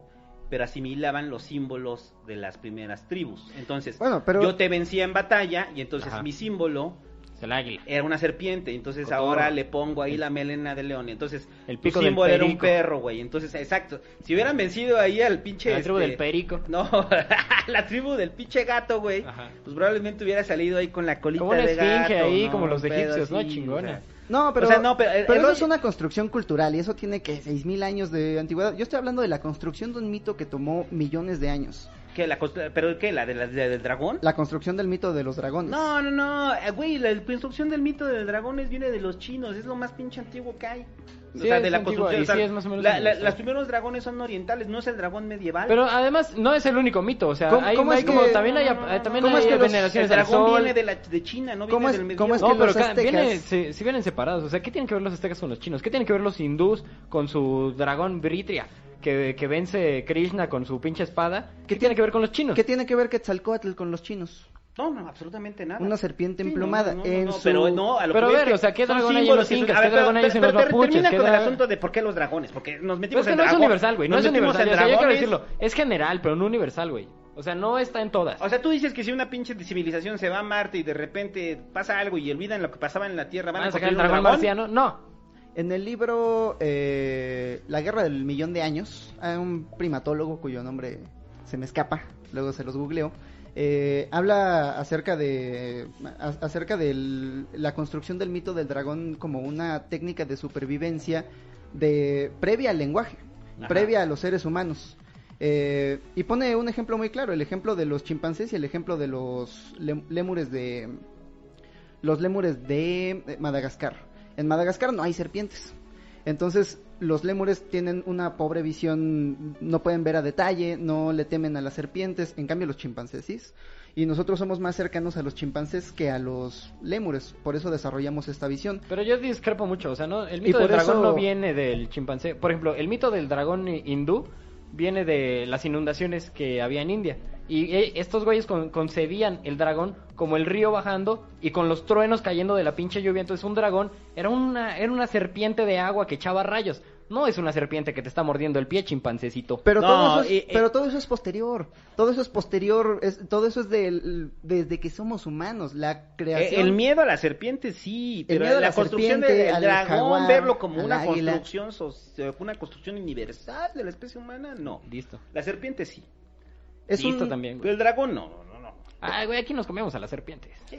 Speaker 2: pero asimilaban los símbolos de las primeras tribus. Entonces,
Speaker 1: Bueno, pero-
Speaker 2: yo te vencía en batalla y entonces
Speaker 3: Ajá.
Speaker 2: mi símbolo
Speaker 3: el águila.
Speaker 2: era una serpiente, entonces ahora le pongo ahí la melena de león, entonces
Speaker 3: El
Speaker 2: tu
Speaker 3: pico del
Speaker 2: símbolo era un perro, güey, entonces exacto, si hubieran vencido ahí al pinche
Speaker 3: La tribu
Speaker 2: este,
Speaker 3: del perico.
Speaker 2: no, la tribu del pinche gato, güey,
Speaker 3: Ajá.
Speaker 2: pues probablemente hubiera salido ahí con la colita
Speaker 3: Como una
Speaker 2: de
Speaker 3: esfinge
Speaker 2: gato,
Speaker 3: ahí,
Speaker 2: ¿no?
Speaker 3: como los egipcios, ¿no? Chingona.
Speaker 2: o sea,
Speaker 1: No, pero,
Speaker 2: O sea, no, pero
Speaker 1: eso es una construcción cultural y eso tiene que 6.000 años de antigüedad. Yo estoy hablando de la construcción de un mito que tomó millones de años.
Speaker 2: ¿Qué, la ¿Pero qué? ¿La, de la de- del dragón?
Speaker 1: La construcción del mito de los dragones.
Speaker 2: No, no, no, eh, güey, la construcción del mito del dragones viene de los chinos, es lo más pinche antiguo que hay.
Speaker 3: Sí, es antigua, y sí, es más o menos
Speaker 2: la- la- los primeros dragones son orientales, no es el dragón medieval.
Speaker 3: Pero además no es el único mito, o sea,
Speaker 1: ¿Cómo-
Speaker 3: hay,
Speaker 1: cómo
Speaker 3: hay
Speaker 1: es
Speaker 3: como
Speaker 1: que-
Speaker 3: también hay, también
Speaker 1: ¿cómo
Speaker 3: hay
Speaker 1: es que
Speaker 2: el
Speaker 3: veneraciones al
Speaker 2: dragón
Speaker 3: sol.
Speaker 2: viene de, la, de China, no
Speaker 1: ¿Cómo
Speaker 2: viene
Speaker 1: es-
Speaker 2: del
Speaker 1: cómo es
Speaker 2: medieval.
Speaker 3: No,
Speaker 1: que
Speaker 3: pero
Speaker 1: los
Speaker 3: viene,
Speaker 1: aztecas-
Speaker 3: sí, sí vienen separados. O sea, ¿qué tienen que ver los aztecas con los chinos? ¿Qué tienen que ver los hindús con su dragón Britria? Que, que vence Krishna con su pinche espada. ¿Qué, tiene que ver con los chinos?
Speaker 1: ¿Qué tiene que ver Quetzalcóatl con los chinos?
Speaker 2: No, no, absolutamente nada.
Speaker 1: Una serpiente
Speaker 2: Sí,
Speaker 1: emplumada
Speaker 2: no, no,
Speaker 1: en
Speaker 2: no,
Speaker 1: su-
Speaker 2: Pero no, a lo
Speaker 3: Pero
Speaker 2: que
Speaker 3: a ver,
Speaker 2: que
Speaker 3: o sea, ¿qué dragón hay en los incas? ¿Qué dragón
Speaker 2: pero-
Speaker 3: hay en los mapuches?
Speaker 2: Termina
Speaker 3: ¿Qué
Speaker 2: con el asunto de por qué los dragones, porque nos metimos
Speaker 3: es que
Speaker 2: en
Speaker 3: no es universal, güey. No es universal.
Speaker 2: en
Speaker 3: O sea, yo quiero
Speaker 2: dragones.
Speaker 3: decirlo. Es general, pero no universal, güey. O sea, no está en todas.
Speaker 2: O sea, tú dices que si una pinche civilización se va a Marte y de repente pasa algo y olvidan lo que pasaba en la Tierra, van,
Speaker 3: ¿Van a sacar el dragón. marciano? No.
Speaker 1: En el libro eh, La Guerra del Millón de Años, hay un primatólogo cuyo nombre se me escapa, luego se los googleo, eh, habla acerca de a- acerca de la construcción del mito del dragón como una técnica de supervivencia de previa al lenguaje,
Speaker 2: Ajá.
Speaker 1: previa a los seres humanos. Eh, y pone un ejemplo muy claro, el ejemplo de los chimpancés y el ejemplo de los lem- lémures de los lémures de Madagascar. En Madagascar no hay serpientes. Entonces, los lémures tienen una pobre visión, no pueden ver a detalle, no le temen a las serpientes, en cambio los chimpancés sí. Y nosotros somos más cercanos a los chimpancés que a los lémures, por eso desarrollamos esta visión.
Speaker 3: Pero yo discrepo mucho, o sea, no, el mito del dragón
Speaker 1: eso-
Speaker 3: no viene del chimpancé. Por ejemplo, el mito del dragón hindú viene de las inundaciones que había en India. Y eh, estos güeyes con- concebían el dragón como el río bajando y con los truenos cayendo de la pinche lluvia. Entonces un dragón era una, era una serpiente de agua que echaba rayos. No es una serpiente que te está mordiendo el pie, chimpancecito.
Speaker 1: Pero,
Speaker 2: No,
Speaker 1: todo, eso es,
Speaker 2: eh, eh.
Speaker 1: pero todo eso es posterior. Todo eso es posterior. es- todo eso es del- desde que somos humanos. La creación.
Speaker 2: El miedo a la serpiente sí, pero
Speaker 1: miedo a
Speaker 2: la,
Speaker 1: la
Speaker 2: construcción del dragón,
Speaker 1: jaguar,
Speaker 2: verlo como una
Speaker 1: águila.
Speaker 2: construcción, una construcción universal de la especie humana, no.
Speaker 3: Listo.
Speaker 2: La serpiente sí,
Speaker 1: es
Speaker 3: Listo
Speaker 1: un-
Speaker 3: también,
Speaker 2: pero el dragón no, no, no, no.
Speaker 3: Ay, güey, aquí nos comemos a las serpientes.
Speaker 2: Sí.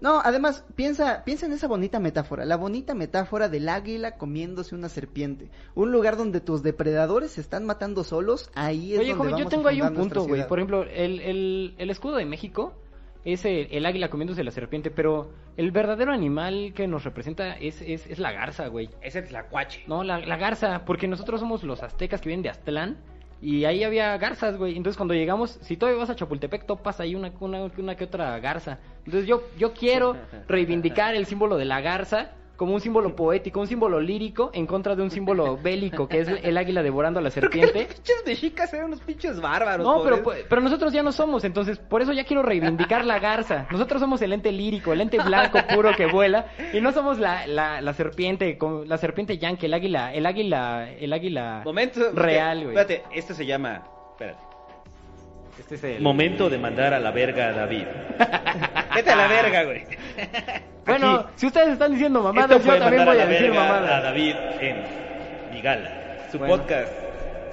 Speaker 1: No, además, piensa, piensa en esa bonita metáfora. La bonita metáfora del águila comiéndose una serpiente. Un lugar donde tus depredadores se están matando solos. Ahí es
Speaker 3: Oye,
Speaker 1: donde
Speaker 3: joven, yo
Speaker 1: vamos a
Speaker 3: tengo ahí un punto, güey. Por ejemplo, el, el, el escudo de México es el, el águila comiéndose la serpiente, pero el verdadero animal que nos representa es, es, es la garza, güey.
Speaker 2: Ese es la cuache.
Speaker 3: No, la, la garza, porque nosotros somos los aztecas que vienen de Aztlán. Y ahí había garzas, güey. Entonces cuando llegamos, si todavía vas a Chapultepec, topas ahí una, una, una que otra garza. Entonces yo, yo quiero reivindicar el símbolo de la garza como un símbolo poético, un símbolo lírico en contra de un símbolo bélico, que es el águila devorando a la serpiente.
Speaker 2: pinches mexicas eran unos pinches bárbaros.
Speaker 3: No, pero,
Speaker 2: pobres.
Speaker 3: pero nosotros ya no somos, entonces por eso ya quiero reivindicar la garza. Nosotros somos el ente lírico, el ente blanco puro que vuela, y no somos la, la, la serpiente, la serpiente yankee, el águila, el águila, el águila
Speaker 2: Momento.
Speaker 3: real, güey.
Speaker 2: Espérate, esto se llama. Espérate.
Speaker 3: Este es el...
Speaker 2: Momento de mandar a la verga a David. Vete a la verga, güey.
Speaker 3: Bueno,
Speaker 2: Aquí,
Speaker 3: si ustedes están diciendo mamadas, yo también voy a, decir mamadas.
Speaker 2: A David en mi gala. Su
Speaker 3: Bueno.
Speaker 2: podcast.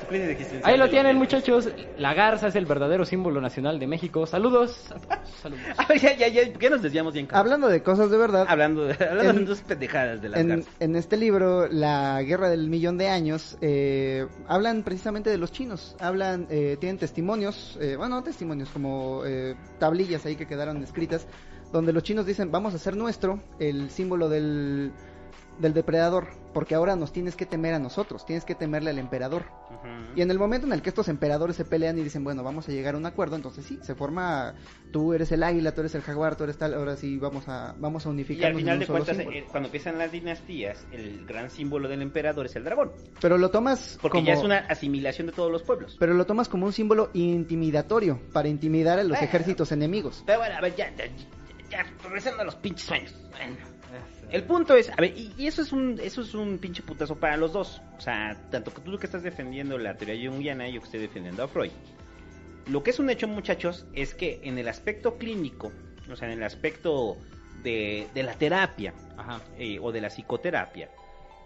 Speaker 2: Su crisis existencial
Speaker 3: Ahí lo tienen, muchachos. La garza es el verdadero símbolo nacional de México. Saludos. Saludos.
Speaker 2: A ver, ya, ya, ya. ¿Por qué nos desviamos bien? cabrón?
Speaker 1: Hablando de cosas de verdad.
Speaker 2: Hablando de, hablando
Speaker 1: En-
Speaker 2: de dos pendejadas de las
Speaker 1: En,
Speaker 2: garzas.
Speaker 1: en este libro, La Guerra del Millón de Años, eh, hablan precisamente de los chinos. Hablan, eh, tienen testimonios, eh, bueno, no testimonios, como eh, tablillas ahí que quedaron escritas, donde los chinos dicen, vamos a hacer nuestro el símbolo del, del depredador, porque ahora nos tienes que temer a nosotros, tienes que temerle al emperador. Y en el momento en el que estos emperadores se pelean y dicen, bueno, vamos a llegar a un acuerdo, entonces sí, se forma, tú eres el águila, tú eres el jaguar, tú eres tal, ahora sí vamos a, vamos a
Speaker 2: Y
Speaker 1: unificarnos
Speaker 2: al
Speaker 1: en
Speaker 2: final de cuentas,
Speaker 1: símbolo.
Speaker 2: eh, cuando empiezan las dinastías, el gran símbolo del emperador es el dragón.
Speaker 1: Pero lo tomas
Speaker 2: Porque
Speaker 1: como...
Speaker 2: ya es una asimilación de todos los pueblos.
Speaker 1: Pero lo tomas como un símbolo intimidatorio para intimidar a los
Speaker 2: Eh.
Speaker 1: ejércitos enemigos.
Speaker 2: Pero bueno, a ver, ya, ya, ya, ya, regresando a los pinches sueños. Bueno, el punto es, a ver, y, y eso es un eso es un pinche putazo para los dos. O sea, tanto que tú que estás defendiendo la teoría junguiana y yo que estoy defendiendo a Freud. Lo que es un hecho, muchachos, es que en el aspecto clínico, o sea, en el aspecto de, de la terapia
Speaker 3: Ajá.
Speaker 2: eh, o de la psicoterapia,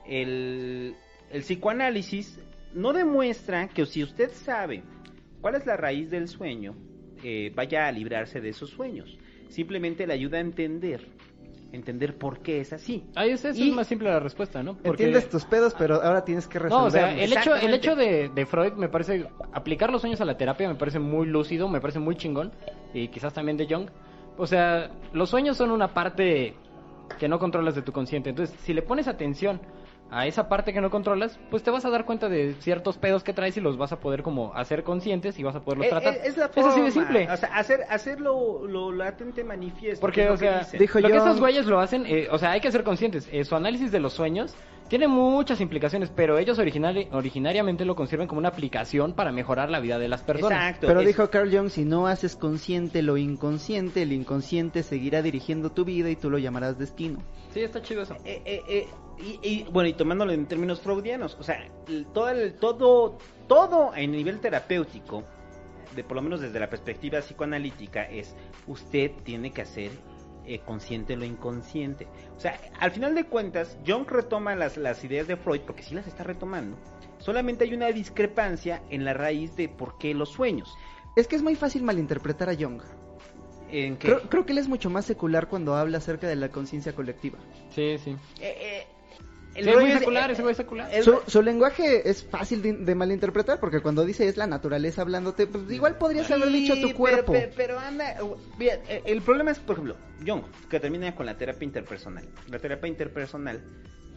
Speaker 2: el, el psicoanálisis no demuestra que si usted sabe cuál es la raíz del sueño, eh, vaya a librarse de esos sueños. Simplemente le ayuda a entender, entender por qué es así.
Speaker 3: Ahí es, eso
Speaker 2: Y-
Speaker 3: es más simple la respuesta, ¿no? Porque-
Speaker 1: Entiendes tus pedos, pero ahora tienes que resolver.
Speaker 3: No, o sea, el hecho, el hecho de, de Freud me parece, aplicar los sueños a la terapia me parece muy lúcido, me parece muy chingón, y quizás también de Jung. O sea, los sueños son una parte que no controlas de tu consciente, entonces si le pones atención a esa parte que no controlas, pues te vas a dar cuenta de ciertos pedos que traes y los vas a poder como hacer conscientes y vas a poderlos
Speaker 2: Eh,
Speaker 3: tratar.
Speaker 2: eh, es la
Speaker 3: es así de simple.
Speaker 2: O sea, hacer, hacerlo lo latente manifiesto.
Speaker 3: Porque, o
Speaker 2: que
Speaker 3: sea,
Speaker 1: dijo
Speaker 3: lo que esos güeyes lo hacen, eh, o sea, hay que ser conscientes. eh, su análisis de los sueños tiene muchas implicaciones, pero ellos originari- originariamente lo conciben como una aplicación para mejorar la vida de las personas.
Speaker 2: Exacto.
Speaker 1: Pero
Speaker 2: es-
Speaker 1: dijo Carl Jung, si no haces consciente lo inconsciente, el inconsciente seguirá dirigiendo tu vida y tú lo llamarás destino.
Speaker 3: Sí, está chido eso.
Speaker 2: Eh, eh, eh, y, y, bueno, y tomándolo en términos freudianos, o sea, el- todo, el, todo, todo en nivel terapéutico, de por lo menos desde la perspectiva psicoanalítica, es usted tiene que hacer eh, consciente lo inconsciente. O sea, al final de cuentas, Jung retoma las, las ideas de Freud, porque sí las está retomando. Solamente hay una discrepancia en la raíz de por qué los sueños.
Speaker 1: Es que es muy fácil malinterpretar a Jung.
Speaker 2: En que,
Speaker 1: Creo, creo que él es mucho más secular cuando habla acerca de la conciencia colectiva.
Speaker 3: Sí, sí.
Speaker 2: eh, eh, el
Speaker 3: Sí, es secular,
Speaker 2: eh,
Speaker 3: ese güey es secular.
Speaker 2: el-
Speaker 1: Su, su lenguaje es fácil de, de malinterpretar porque cuando dice es la naturaleza hablándote, pues igual podrías haber dicho
Speaker 2: Sí,
Speaker 1: tu
Speaker 2: pero-
Speaker 1: cuerpo.
Speaker 2: Pero, pero anda, uh, mira, eh, el problema es, por ejemplo, Jung, que termina con la terapia interpersonal. La terapia interpersonal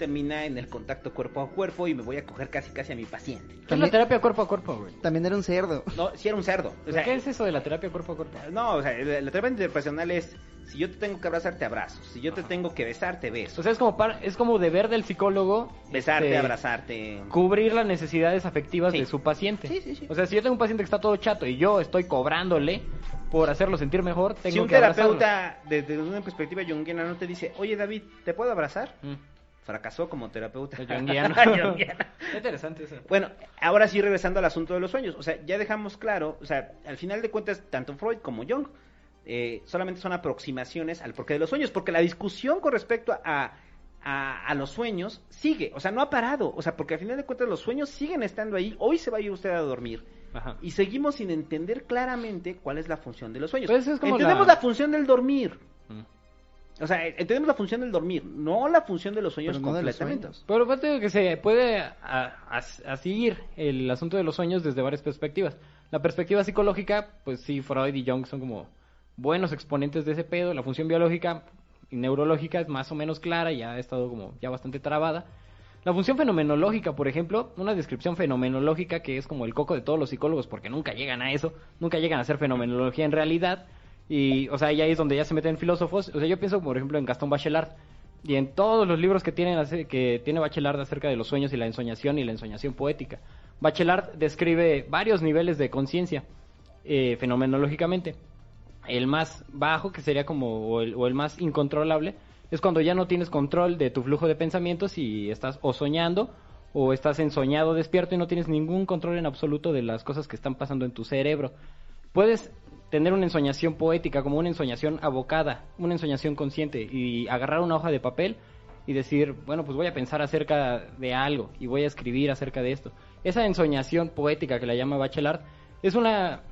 Speaker 2: termina en el contacto cuerpo a cuerpo y me voy a coger casi casi a mi paciente.
Speaker 3: ¿Qué es la terapia cuerpo a cuerpo, güey?
Speaker 1: También era un cerdo.
Speaker 2: No, si era un cerdo. O sea,
Speaker 3: ¿Qué es eso de la terapia cuerpo a cuerpo?
Speaker 2: No, o sea, la, la terapia interpersonal es si yo te tengo que abrazar, te abrazo. Si yo te tengo que besar, te beso.
Speaker 3: O sea, es como par- es como deber del psicólogo
Speaker 2: Besarte,
Speaker 3: este,
Speaker 2: abrazarte.
Speaker 3: cubrir las necesidades afectivas
Speaker 2: Sí.
Speaker 3: de su paciente.
Speaker 2: Sí, sí, sí.
Speaker 3: O sea, si yo tengo un paciente que está todo chato y yo estoy cobrándole por hacerlo sentir mejor, tengo
Speaker 2: Si un
Speaker 3: que abrazarlo.
Speaker 2: terapeuta, desde una perspectiva junguiana, no te dice, oye David, ¿te puedo abrazar?
Speaker 3: Mm.
Speaker 2: Fracasó como terapeuta.
Speaker 3: Interesante eso.
Speaker 2: Bueno, ahora sí regresando al asunto de los sueños, o sea, ya dejamos claro, o sea, al final de cuentas, tanto Freud como Jung eh, solamente son aproximaciones al porqué de los sueños, porque la discusión con respecto a, a, a, los sueños sigue, o sea, no ha parado, o sea, porque al final de cuentas los sueños siguen estando ahí, hoy se va a ir usted a dormir.
Speaker 3: Ajá.
Speaker 2: Y seguimos sin entender claramente cuál es la función de los sueños.
Speaker 3: Pues es como
Speaker 2: Entendemos
Speaker 3: la-
Speaker 2: la... función del dormir. O sea, entendemos la función del dormir, no la función de los sueños
Speaker 1: Pero no de los
Speaker 2: completamente.
Speaker 1: sueños.
Speaker 3: Pero pues, digo que se puede a- a- así el asunto de los sueños desde varias perspectivas. La perspectiva psicológica, pues sí, Freud y Jung son como buenos exponentes de ese pedo. La función biológica y neurológica es más o menos clara y ha estado como ya bastante trabada. La función fenomenológica, por ejemplo, una descripción fenomenológica que es como el coco de todos los psicólogos porque nunca llegan a eso, nunca llegan a hacer fenomenología en realidad. Y, o sea, ahí es donde ya se meten filósofos. O sea, yo pienso, por ejemplo, en Gastón Bachelard. Y en todos los libros que, tienen, que tiene Bachelard acerca de los sueños y la ensoñación y la ensoñación poética. Bachelard describe varios niveles de conciencia eh, fenomenológicamente. El más bajo, que sería como, o el, o el más incontrolable, es cuando ya no tienes control de tu flujo de pensamientos y estás o soñando o estás ensoñado despierto y no tienes ningún control en absoluto de las cosas que están pasando en tu cerebro. Puedes tener una ensoñación poética, como una ensoñación abocada, una ensoñación consciente, y agarrar una hoja de papel y decir, bueno, pues voy a pensar acerca de algo y voy a escribir acerca de esto. Esa ensoñación poética que la llama Bachelard es una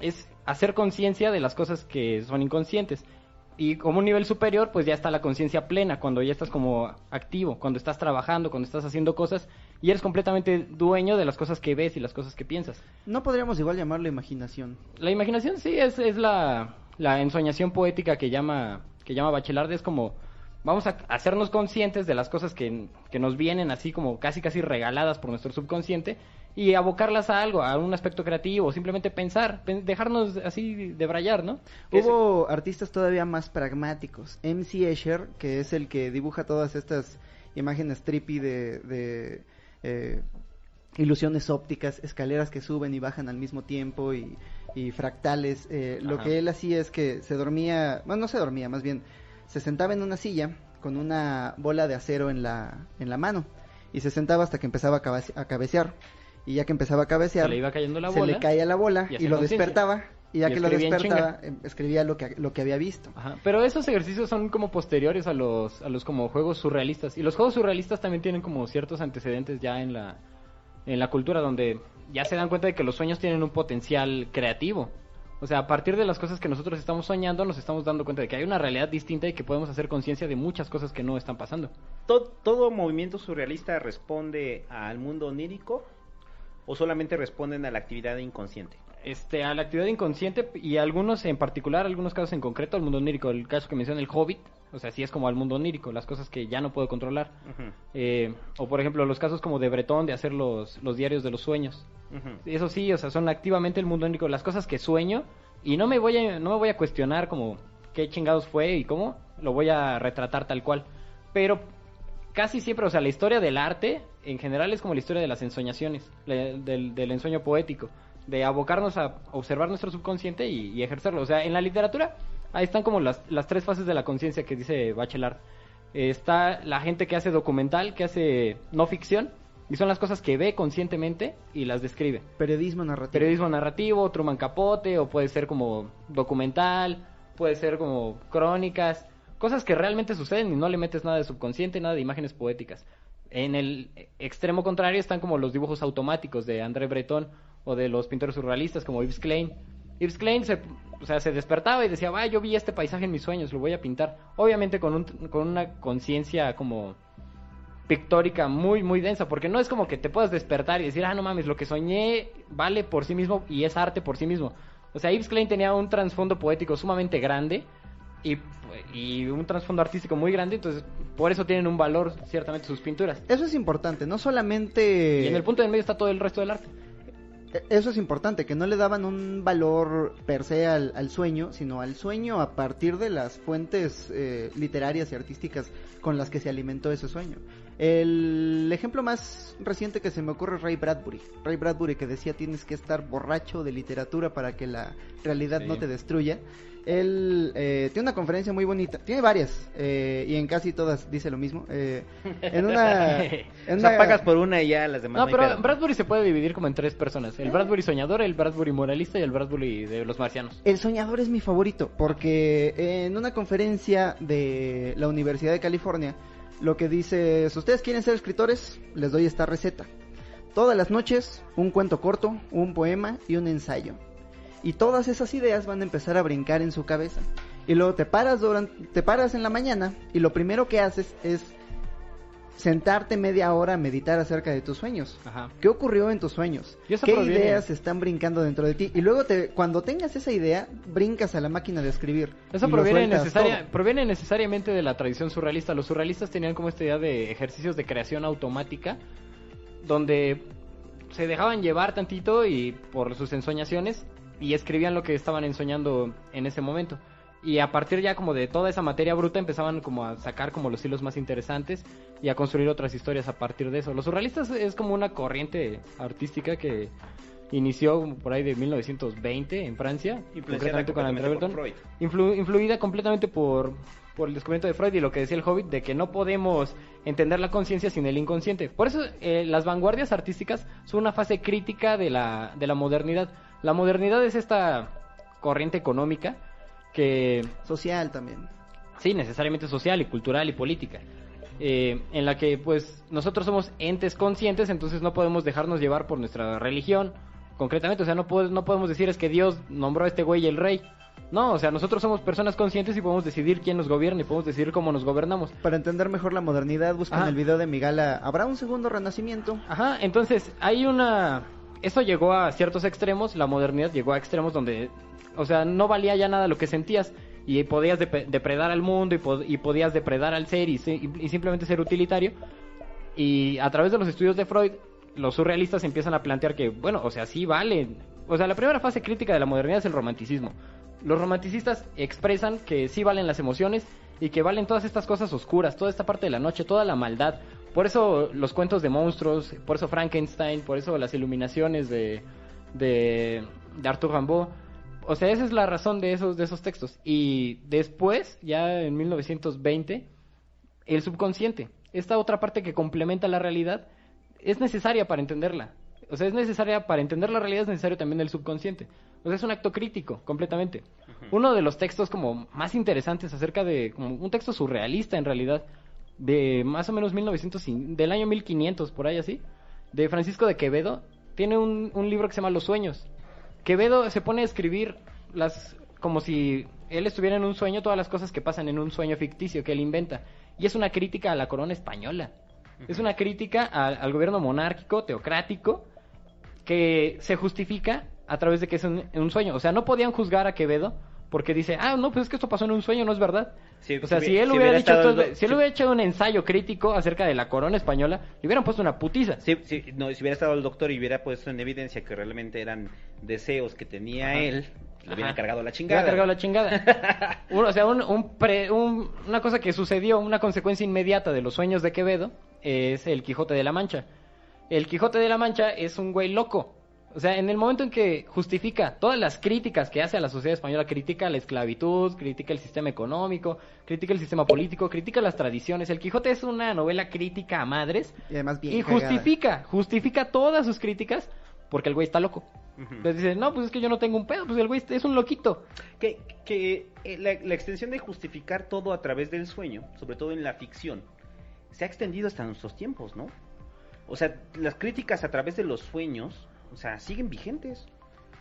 Speaker 3: es hacer conciencia de las cosas que son inconscientes. Y como un nivel superior, pues ya está la conciencia plena, cuando ya estás como activo, cuando estás trabajando, cuando estás haciendo cosas y eres completamente dueño de las cosas que ves y las cosas que piensas.
Speaker 1: No podríamos igual llamarlo imaginación.
Speaker 3: La imaginación sí es, es la, la ensoñación poética que llama, que llama Bachelard, es como vamos a hacernos conscientes de las cosas que, que nos vienen así como casi casi regaladas por nuestro subconsciente y abocarlas a algo, a un aspecto creativo, simplemente pensar, pen- dejarnos así de brayar, ¿no? Es-
Speaker 1: Hubo artistas todavía más pragmáticos. MC Escher, que es el que dibuja todas estas imágenes trippy de, de, eh, ilusiones ópticas, escaleras que suben y bajan al mismo tiempo y, y fractales. eh, lo que él hacía es que se dormía, bueno, no se dormía, más bien se sentaba en una silla con una bola de acero en la, en la mano y se sentaba hasta que empezaba a, cabece- a cabecear. Y ya que empezaba a cabecear,
Speaker 3: Se le iba cayendo la
Speaker 1: se
Speaker 3: bola.
Speaker 1: le caía la bola
Speaker 3: y
Speaker 1: lo despertaba y ya
Speaker 3: Y
Speaker 1: que lo despertaba em, escribía lo que, lo que había visto.
Speaker 3: Ajá, Pero esos ejercicios son como posteriores a los, a los como juegos surrealistas. Y los juegos surrealistas también tienen como ciertos antecedentes ya en la, en la cultura donde ya se dan cuenta de que los sueños tienen un potencial creativo. O sea, a partir de las cosas que nosotros estamos soñando, nos estamos dando cuenta de que hay una realidad distinta y que podemos hacer conciencia de muchas cosas que no están pasando.
Speaker 2: ¿Todo, todo movimiento surrealista responde al mundo onírico o solamente responden a la actividad inconsciente?
Speaker 3: Este, a la actividad inconsciente y algunos en particular, algunos casos en concreto, al mundo onírico. El caso que menciona el Hobbit, o sea, sí es como al mundo onírico, las cosas que ya no puedo controlar. Eh, o por ejemplo, los casos como de Bretón de hacer los, los diarios de los sueños. Eso sí, o sea, son activamente el mundo único, las cosas que sueño y no me voy a, no me voy a cuestionar como qué chingados fue y cómo, lo voy a retratar tal cual. Pero casi siempre, o sea, la historia del arte en general es como la historia de las ensoñaciones, del ensueño poético, de abocarnos a observar nuestro subconsciente y, y ejercerlo. O sea, en la literatura ahí están como las, las tres fases de la conciencia que dice Bachelard. Eh, está la gente que hace documental, que hace no ficción, y son las cosas que ve conscientemente y las describe.
Speaker 1: Periodismo narrativo.
Speaker 3: Periodismo narrativo, Truman Capote, o puede ser como documental, puede ser como crónicas, cosas que realmente suceden y no le metes nada de subconsciente, nada de imágenes poéticas. En el extremo contrario están como los dibujos automáticos de André Breton o de los pintores surrealistas como Yves Klein. Yves Klein se, o sea, se despertaba y decía, va, yo vi este paisaje en mis sueños, lo voy a pintar. Obviamente con, un, con una conciencia como pictórica muy, muy densa, porque no es como que te puedas despertar y decir, ah, no mames, lo que soñé vale por sí mismo y es arte por sí mismo. O sea, Yves Klein tenía un trasfondo poético sumamente grande y, y un trasfondo artístico muy grande, entonces por eso tienen un valor ciertamente sus pinturas.
Speaker 1: Eso es importante, no solamente...
Speaker 3: Y en el punto de medio está todo el resto del arte.
Speaker 1: E- Eso es importante, que no le daban un valor per se al, al sueño, sino al sueño a partir de las fuentes eh, literarias y artísticas con las que se alimentó ese sueño. El ejemplo más reciente que se me ocurre es Ray Bradbury. Ray Bradbury que decía tienes que estar borracho de literatura para que la realidad
Speaker 3: Sí.
Speaker 1: no te destruya. Él eh, tiene una conferencia muy bonita, tiene varias, eh, y en casi todas dice lo mismo. Eh, en una...
Speaker 2: En una... pagas por una y ya las demás.
Speaker 3: No, pero Bradbury se puede dividir como en tres personas. El Bradbury soñador, el Bradbury moralista y el Bradbury de los marcianos.
Speaker 1: El soñador es mi favorito, porque en una conferencia de la Universidad de California, lo que dice es, ¿ustedes quieren ser escritores? Les doy esta receta. Todas las noches, un cuento corto, un poema y un ensayo y todas esas ideas van a empezar a brincar en su cabeza. Y luego te paras durante, te paras en la mañana y lo primero que haces es sentarte media hora a meditar acerca de tus sueños. ¿Qué ocurrió en tus sueños? ¿Qué ideas están brincando dentro de ti? Y luego te, cuando tengas esa idea, brincas a la máquina de escribir.
Speaker 3: Eso proviene, necesaria, proviene necesariamente de la tradición surrealista. Los surrealistas tenían como esta idea de ejercicios de creación automática, donde se dejaban llevar tantito y por sus ensoñaciones y escribían lo que estaban ensoñando en ese momento. Y a partir ya como de toda esa materia bruta empezaban como a sacar como los hilos más interesantes y a construir otras historias a partir de eso. Los surrealistas es como una corriente artística que inició por ahí de 1920 en Francia, concretamente con André Breton, influida completamente por, por el descubrimiento de Freud y lo que decía el Hobbit, de que no podemos entender la conciencia sin el inconsciente. Por eso eh, las vanguardias artísticas son una fase crítica de la, de la modernidad la modernidad es esta corriente económica que...
Speaker 1: Social también.
Speaker 3: Sí, necesariamente social y cultural y política. Eh, en la que pues nosotros somos entes conscientes, entonces no podemos dejarnos llevar por nuestra religión, concretamente, o sea, no, no podemos decir es que Dios nombró a este güey el rey. No, o sea, nosotros somos personas conscientes y podemos decidir quién nos gobierna y podemos decidir cómo nos gobernamos.
Speaker 1: Para entender mejor la modernidad, buscan el video de Migala. ¿Habrá un segundo renacimiento?
Speaker 3: Ajá, entonces hay una eso llegó a ciertos extremos, la modernidad llegó a extremos donde, o sea, no valía ya nada lo que sentías y podías depredar al mundo y, podías depredar al ser y, y, simplemente ser utilitario. Y a través de los estudios de Freud, los surrealistas empiezan a plantear que, bueno, o sea, sí vale. O sea, la primera fase crítica de la modernidad es el romanticismo. Los romanticistas expresan que sí valen las emociones y que valen todas estas cosas oscuras, toda esta parte de la noche, toda la maldad, por eso los cuentos de monstruos, por eso Frankenstein, por eso las iluminaciones de, de, de Arthur Rimbaud. O sea, esa es la razón de esos, de esos textos. Y después, ya en 1920, el subconsciente, esta otra parte que complementa la realidad, es necesaria para entenderla. O sea, es necesaria para entender la realidad, es necesario también el subconsciente. O sea, es un acto crítico, completamente. Uno de los textos como más interesantes acerca de, como un texto surrealista en realidad, de más o menos 1900, del año 1500, por ahí así, de Francisco de Quevedo, tiene un, un libro que se llama Los Sueños. Quevedo se pone a escribir las como si él estuviera en un sueño, todas las cosas que pasan en un sueño ficticio que él inventa. Y es una crítica a la corona española. Es una crítica al, gobierno monárquico, teocrático, que se justifica a través de que es un, sueño. O sea, no podían juzgar a Quevedo porque dice, ah, no, pues es que esto pasó en un sueño, no es verdad. o sea, si, él hubiera, si él hubiera hecho un ensayo crítico acerca de la corona española, le hubieran puesto una putiza.
Speaker 2: Sí, no, si hubiera estado el doctor y hubiera puesto en evidencia que realmente eran deseos que tenía él, le hubieran cargado la chingada.
Speaker 3: Le cargado la chingada. o sea, un, un una cosa que sucedió, una consecuencia inmediata de los sueños de Quevedo, es el Quijote de la Mancha. El Quijote de la Mancha es un güey loco o sea, en el momento en que justifica todas las críticas que hace a la sociedad española, critica la esclavitud, critica el sistema económico, critica el sistema político, critica las tradiciones. El Quijote es una novela crítica a madres.
Speaker 1: Y además bien
Speaker 3: Y justifica, justifica todas sus críticas porque el güey está loco. Entonces dice, no, pues es que yo no tengo un pedo, pues el güey es un loquito.
Speaker 2: Que, que eh, la, la extensión de justificar todo a través del sueño, sobre todo en la ficción, se ha extendido hasta nuestros tiempos, ¿no? O sea, las críticas a través de los sueños o sea, siguen vigentes.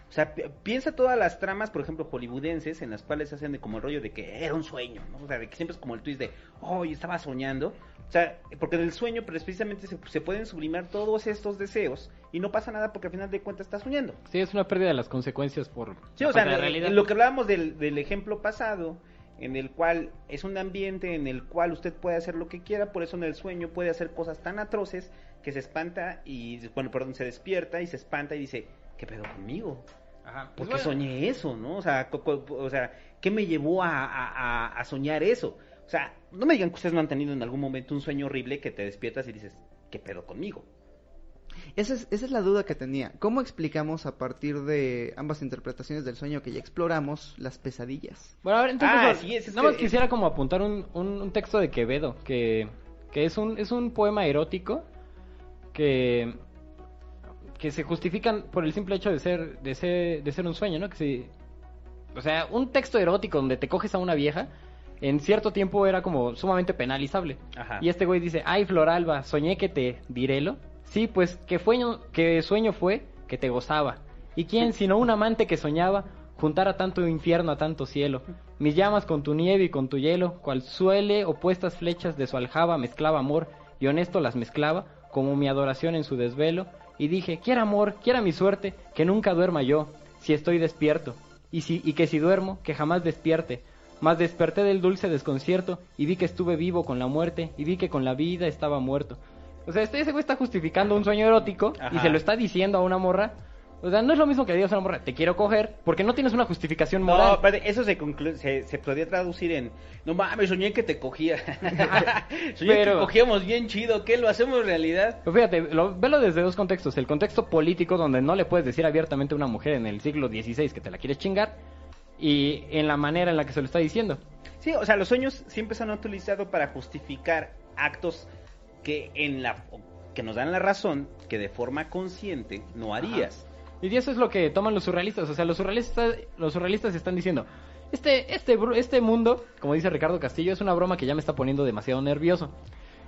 Speaker 2: O sea, piensa todas las tramas, por ejemplo, hollywoodenses, en las cuales se hacen de como el rollo de que era un sueño, ¿no? O sea, de que siempre es como el twist de, oh, yo estaba soñando. O sea, porque del sueño precisamente se, pueden sublimar todos estos deseos y no pasa nada porque al final de cuentas estás soñando.
Speaker 3: Sí, es una pérdida de las consecuencias por
Speaker 2: sí, o sea, la realidad. lo que hablábamos del, del ejemplo pasado, en el cual es un ambiente en el cual usted puede hacer lo que quiera, por eso en el sueño puede hacer cosas tan atroces que se espanta y, bueno, perdón, se despierta y se espanta y dice, ¿qué pedo conmigo? Ajá, pues Porque soñé eso, ¿no? O sea, o sea, ¿qué me llevó a, a, soñar eso? O sea, no me digan que ustedes no han tenido en algún momento un sueño horrible que te despiertas y dices, ¿qué pedo conmigo?
Speaker 1: Esa es, esa es la duda que tenía. ¿Cómo explicamos a partir de ambas interpretaciones del sueño que ya exploramos las pesadillas?
Speaker 3: Bueno, a ver, entonces,
Speaker 2: Ah,
Speaker 3: no-
Speaker 2: sí, es- es
Speaker 3: nada más quisiera como apuntar un, un, un texto de Quevedo, que, que es, un, es un poema erótico que, que se justifican por el simple hecho de ser, de ser, de ser un sueño, ¿no? Que si, o sea, un texto erótico donde te coges a una vieja, en cierto tiempo era como sumamente penalizable.
Speaker 2: Ajá.
Speaker 3: Y este güey dice, ay Floralba, soñé que te dirélo. Sí, pues que, fueño, que sueño fue que te gozaba. ¿Y quién sino un amante que soñaba juntar a tanto infierno a tanto cielo? Mis llamas con tu nieve y con tu hielo, cual suele opuestas flechas de su aljaba mezclaba amor y honesto las mezclaba como mi adoración en su desvelo. Y dije, quiera amor, quiera mi suerte, que nunca duerma yo, si estoy despierto. Y, si, y que si duermo, que jamás despierte. Mas desperté del dulce desconcierto y vi que estuve vivo con la muerte y vi que con la vida estaba muerto. O sea, este ese güey está justificando un sueño erótico y se lo está diciendo a una morra. O sea, no es lo mismo que digas a una morra, te quiero coger, porque no tienes una justificación
Speaker 2: No,
Speaker 3: moral.
Speaker 2: espérate, eso se, se, se podría traducir en, no mames, soñé que te cogía. soñé
Speaker 3: Pero-
Speaker 2: que cogíamos bien chido, ¿qué? ¿Lo hacemos realidad?
Speaker 3: Pero fíjate, lo, velo desde dos contextos. El contexto político, donde no le puedes decir abiertamente a una mujer en el siglo XVI que te la quieres chingar, y en la manera en la que se lo está diciendo.
Speaker 2: Sí, o sea, los sueños siempre se han utilizado para justificar actos que en la que nos dan la razón que de forma consciente no harías.
Speaker 3: Y eso es lo que toman los surrealistas. O sea, los surrealistas, los surrealistas están diciendo, este, este, bru- este mundo, como dice Ricardo Castillo, es una broma que ya me está poniendo demasiado nervioso.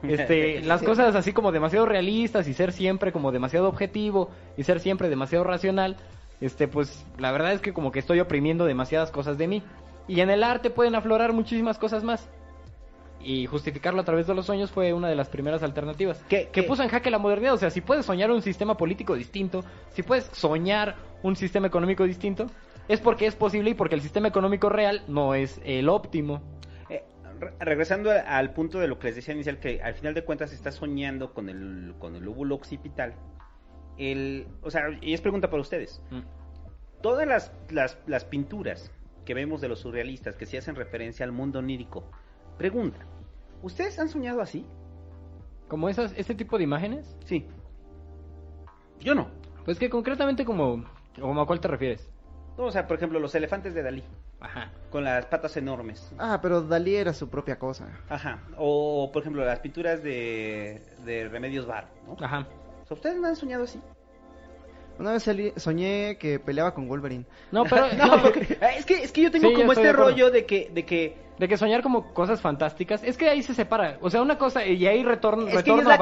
Speaker 3: Este, las cosas así como demasiado realistas y ser siempre como demasiado objetivo y ser siempre demasiado racional, este, pues la verdad es que como que estoy oprimiendo demasiadas cosas de mí. Y en el arte pueden aflorar muchísimas cosas más. Y justificarlo a través de los sueños fue una de las primeras alternativas.
Speaker 2: ¿Qué-
Speaker 3: que
Speaker 2: qué?
Speaker 3: puso en jaque la modernidad. O sea, si puedes soñar un sistema político distinto, si puedes soñar un sistema económico distinto, es porque es posible y porque el sistema económico real no es el óptimo.
Speaker 2: Eh, re- regresando al punto de lo que les decía inicial, que al final de cuentas está soñando con el, con el lóbulo occipital. El, o sea, y es pregunta para ustedes.
Speaker 3: Mm.
Speaker 2: Todas las, las, las pinturas que vemos de los surrealistas que sí hacen referencia al mundo onírico, pregunta, ¿ustedes han soñado así?
Speaker 3: Como esas, ese tipo de imágenes.
Speaker 2: Sí. Yo no.
Speaker 3: Pues que concretamente como, como a cuál te refieres.
Speaker 2: No, O sea, por ejemplo, los elefantes de Dalí,
Speaker 3: Ajá.
Speaker 2: con las patas enormes.
Speaker 1: Ah, pero Dalí era su propia cosa.
Speaker 2: Ajá. O, por ejemplo, las pinturas de, de Remedios Bar, ¿no?
Speaker 3: Ajá.
Speaker 2: ¿Ustedes no han soñado así?
Speaker 1: Una vez salí- soñé que peleaba con Wolverine.
Speaker 3: No, pero
Speaker 2: No, porque- es que es que yo tengo
Speaker 3: Sí,
Speaker 2: como este rollo de que de que
Speaker 3: de que soñar como cosas fantásticas, es que ahí se separa. O sea, una cosa, y ahí retorno,
Speaker 2: es que
Speaker 3: retorno
Speaker 2: es la
Speaker 3: a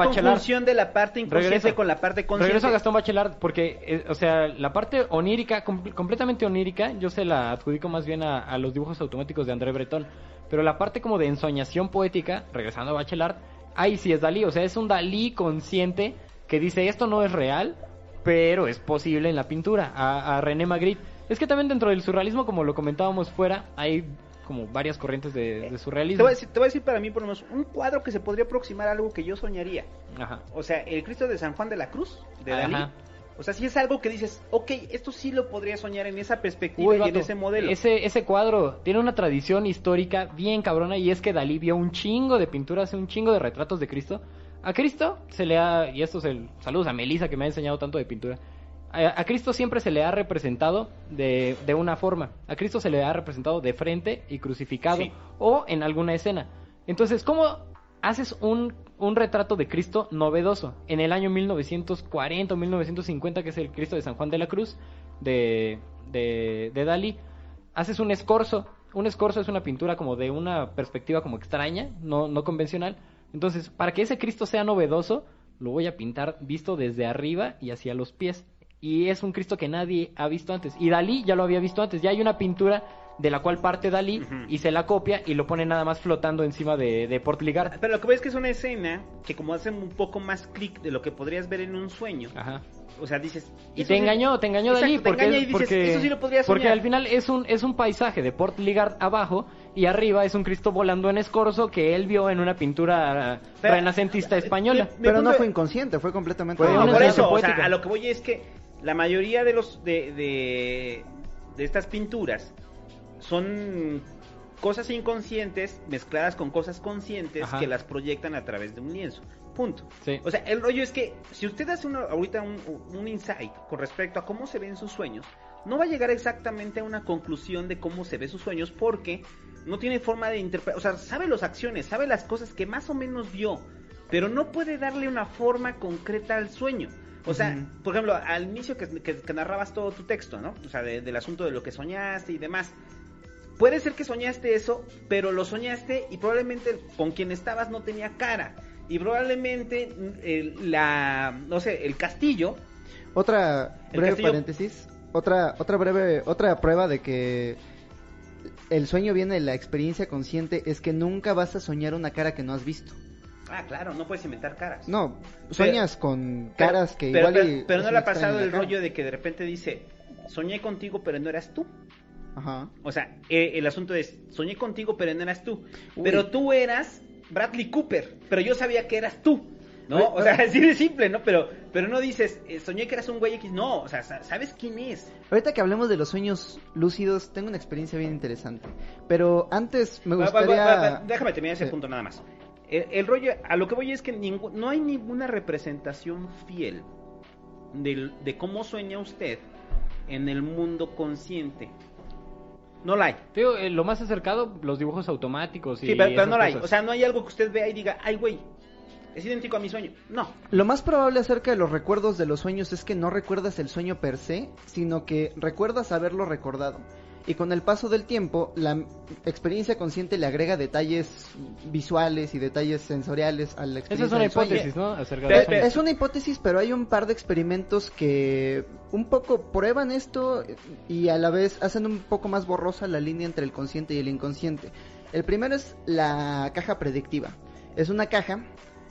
Speaker 2: de la parte inconsciente
Speaker 3: Regreso.
Speaker 2: con la parte consciente.
Speaker 3: Regreso a Gastón Bachelard porque, eh, o sea, la parte onírica, com- completamente onírica, yo se la adjudico más bien a, a los dibujos automáticos de André Breton. Pero la parte como de ensoñación poética, regresando a Bachelard, ahí sí es Dalí. O sea, es un Dalí consciente que dice esto no es real, pero es posible en la pintura. A, a René Magritte. Es que también dentro del surrealismo, como lo comentábamos fuera, hay como varias corrientes de, de
Speaker 2: te
Speaker 3: surrealismo.
Speaker 2: voy, a decir, te voy a decir para mí por lo menos un cuadro que se podría aproximar a algo que yo soñaría.
Speaker 3: Ajá.
Speaker 2: O sea, el Cristo de San Juan de la Cruz de Dalí.
Speaker 3: Ajá.
Speaker 2: O sea, si es algo que dices, ok, esto sí lo podría soñar en esa perspectiva
Speaker 3: Uy,
Speaker 2: y en ese modelo.
Speaker 3: Ese, ese cuadro tiene una tradición histórica bien cabrona y es que Dalí vio un chingo de pinturas, un chingo de retratos de Cristo. A Cristo se le ha, y esto es el, saludos a Melissa que me ha enseñado tanto de pintura. A, a Cristo siempre se le ha representado de, de una forma. A Cristo se le ha representado de frente y crucificado
Speaker 2: Sí.
Speaker 3: o en alguna escena. Entonces, ¿cómo haces un, un retrato de Cristo novedoso? En el año 1940 o 1950, que es el Cristo de San Juan de la Cruz, de, de, de Dalí, haces un escorzo. Un escorzo es una pintura como de una perspectiva como extraña, no, no convencional. Entonces, para que ese Cristo sea novedoso, lo voy a pintar visto desde arriba y hacia los pies. Y es un Cristo que nadie ha visto antes. Y Dalí ya lo había visto antes. Ya hay una pintura de la cual parte Dalí y se la copia y lo pone nada más flotando encima de, de Port Ligard.
Speaker 2: Pero lo que veo es que es una escena que como hace un poco más clic de lo que podrías ver en un sueño.
Speaker 3: Ajá.
Speaker 2: O sea, dices...
Speaker 3: Y te
Speaker 2: sí-
Speaker 3: engañó, te engañó
Speaker 2: Exacto,
Speaker 3: Dalí
Speaker 2: te
Speaker 3: porque,
Speaker 2: engaña y dices,
Speaker 3: porque,
Speaker 2: eso sí lo podría
Speaker 3: porque al final es un, es un paisaje de Port Ligard abajo y arriba es un Cristo volando en escorzo que él vio en una pintura
Speaker 2: Pero-
Speaker 3: renacentista española.
Speaker 1: Pero no fue inconsciente, fue completamente...
Speaker 3: Fue
Speaker 2: No,
Speaker 3: una
Speaker 2: por eso, o sea, a lo que voy es que la mayoría de los de, de, de estas pinturas son cosas inconscientes mezcladas con cosas conscientes que las proyectan a través de un lienzo. Punto. O sea, el rollo es que si usted hace ahorita un, un, insight con respecto a cómo se ven sus sueños, no va a llegar exactamente a una conclusión de cómo se ven sus sueños porque no tiene forma de interpretar. O sea, sabe las acciones, sabe las cosas que más o menos vio, pero no puede darle una forma concreta al sueño. O sea, por ejemplo, al inicio que, narrabas todo tu texto, ¿no? O sea, del asunto de lo que soñaste y demás. Puede ser que soñaste eso, pero lo soñaste y probablemente con quien estabas no tenía cara. Y probablemente el, la, no sé, el castillo.
Speaker 1: Otra breve paréntesis, otra, otra breve, otra prueba de que el sueño viene de la experiencia consciente es que nunca vas a soñar una cara que no has visto.
Speaker 2: Ah, claro, no puedes inventar caras.
Speaker 1: No, sueñas con caras que
Speaker 2: pero,
Speaker 1: igual...
Speaker 2: Pero, no le ha pasado el rollo de que de repente dice, soñé contigo pero no eras tú.
Speaker 1: Ajá.
Speaker 2: O sea, eh, el asunto es, soñé contigo pero no eras tú. Pero tú eras Bradley Cooper, pero yo sabía que eras tú. ¿No? O sea, así de simple, ¿no? Pero, pero no dices, eh, soñé que eras un güey X. No, o sea, sabes quién es.
Speaker 1: Ahorita que hablemos de los sueños lúcidos, tengo una experiencia bien interesante. Pero antes me gustaría...
Speaker 2: déjame terminar ese punto nada más. El, rollo, a lo que voy es que no hay ninguna representación fiel de, cómo sueña usted en el mundo consciente. No la hay.
Speaker 3: Eh, lo más acercado, los dibujos automáticos.
Speaker 2: Y sí, pero, no la hay. O sea, no hay algo que usted vea y diga, ay, güey, es idéntico a mi sueño. No.
Speaker 1: Lo más probable acerca de los recuerdos de los sueños es que no recuerdas el sueño per se, sino que recuerdas haberlo recordado y con el paso del tiempo la experiencia consciente le agrega detalles visuales y detalles sensoriales a la experiencia.
Speaker 3: Esa es una hipótesis, ¿no?
Speaker 1: es una hipótesis, pero hay un par de experimentos que un poco prueban esto y a la vez hacen un poco más borrosa la línea entre el consciente y el inconsciente. El primero es la caja predictiva. Es una caja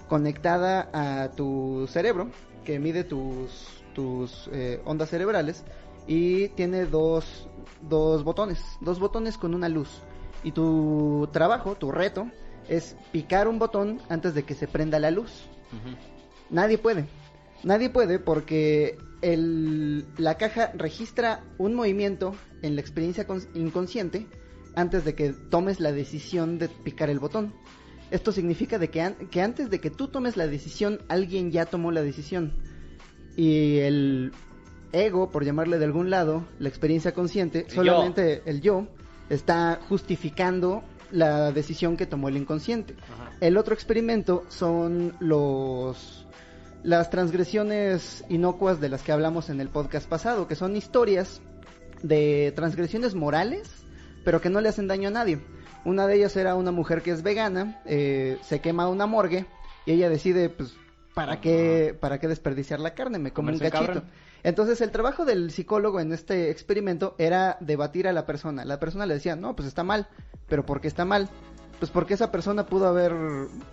Speaker 1: conectada a tu cerebro que mide tus, tus eh, ondas cerebrales y tiene dos dos botones, dos botones con una luz. Y tu trabajo, tu reto, es picar un botón antes de que se prenda la luz. Nadie puede. Nadie puede porque el, la caja registra un movimiento en la experiencia inconsciente antes de que tomes la decisión de picar el botón. Esto significa de que, que antes de que tú tomes la decisión, alguien ya tomó la decisión. Y el ego, por llamarle de algún lado, la experiencia consciente, solamente el yo está justificando la decisión que tomó el inconsciente. El otro experimento son los las transgresiones inocuas de las que hablamos en el podcast pasado, que son historias de transgresiones morales, pero que no le hacen daño a nadie. Una de ellas era una mujer que es vegana, eh, se quema una morgue y ella decide, pues, ¿para qué, para qué desperdiciar la carne? Me como un cachito. Entonces el trabajo del psicólogo en este experimento era debatir a la persona. La persona le decía, no, pues está mal, pero ¿por qué está mal? Pues porque esa persona pudo haber,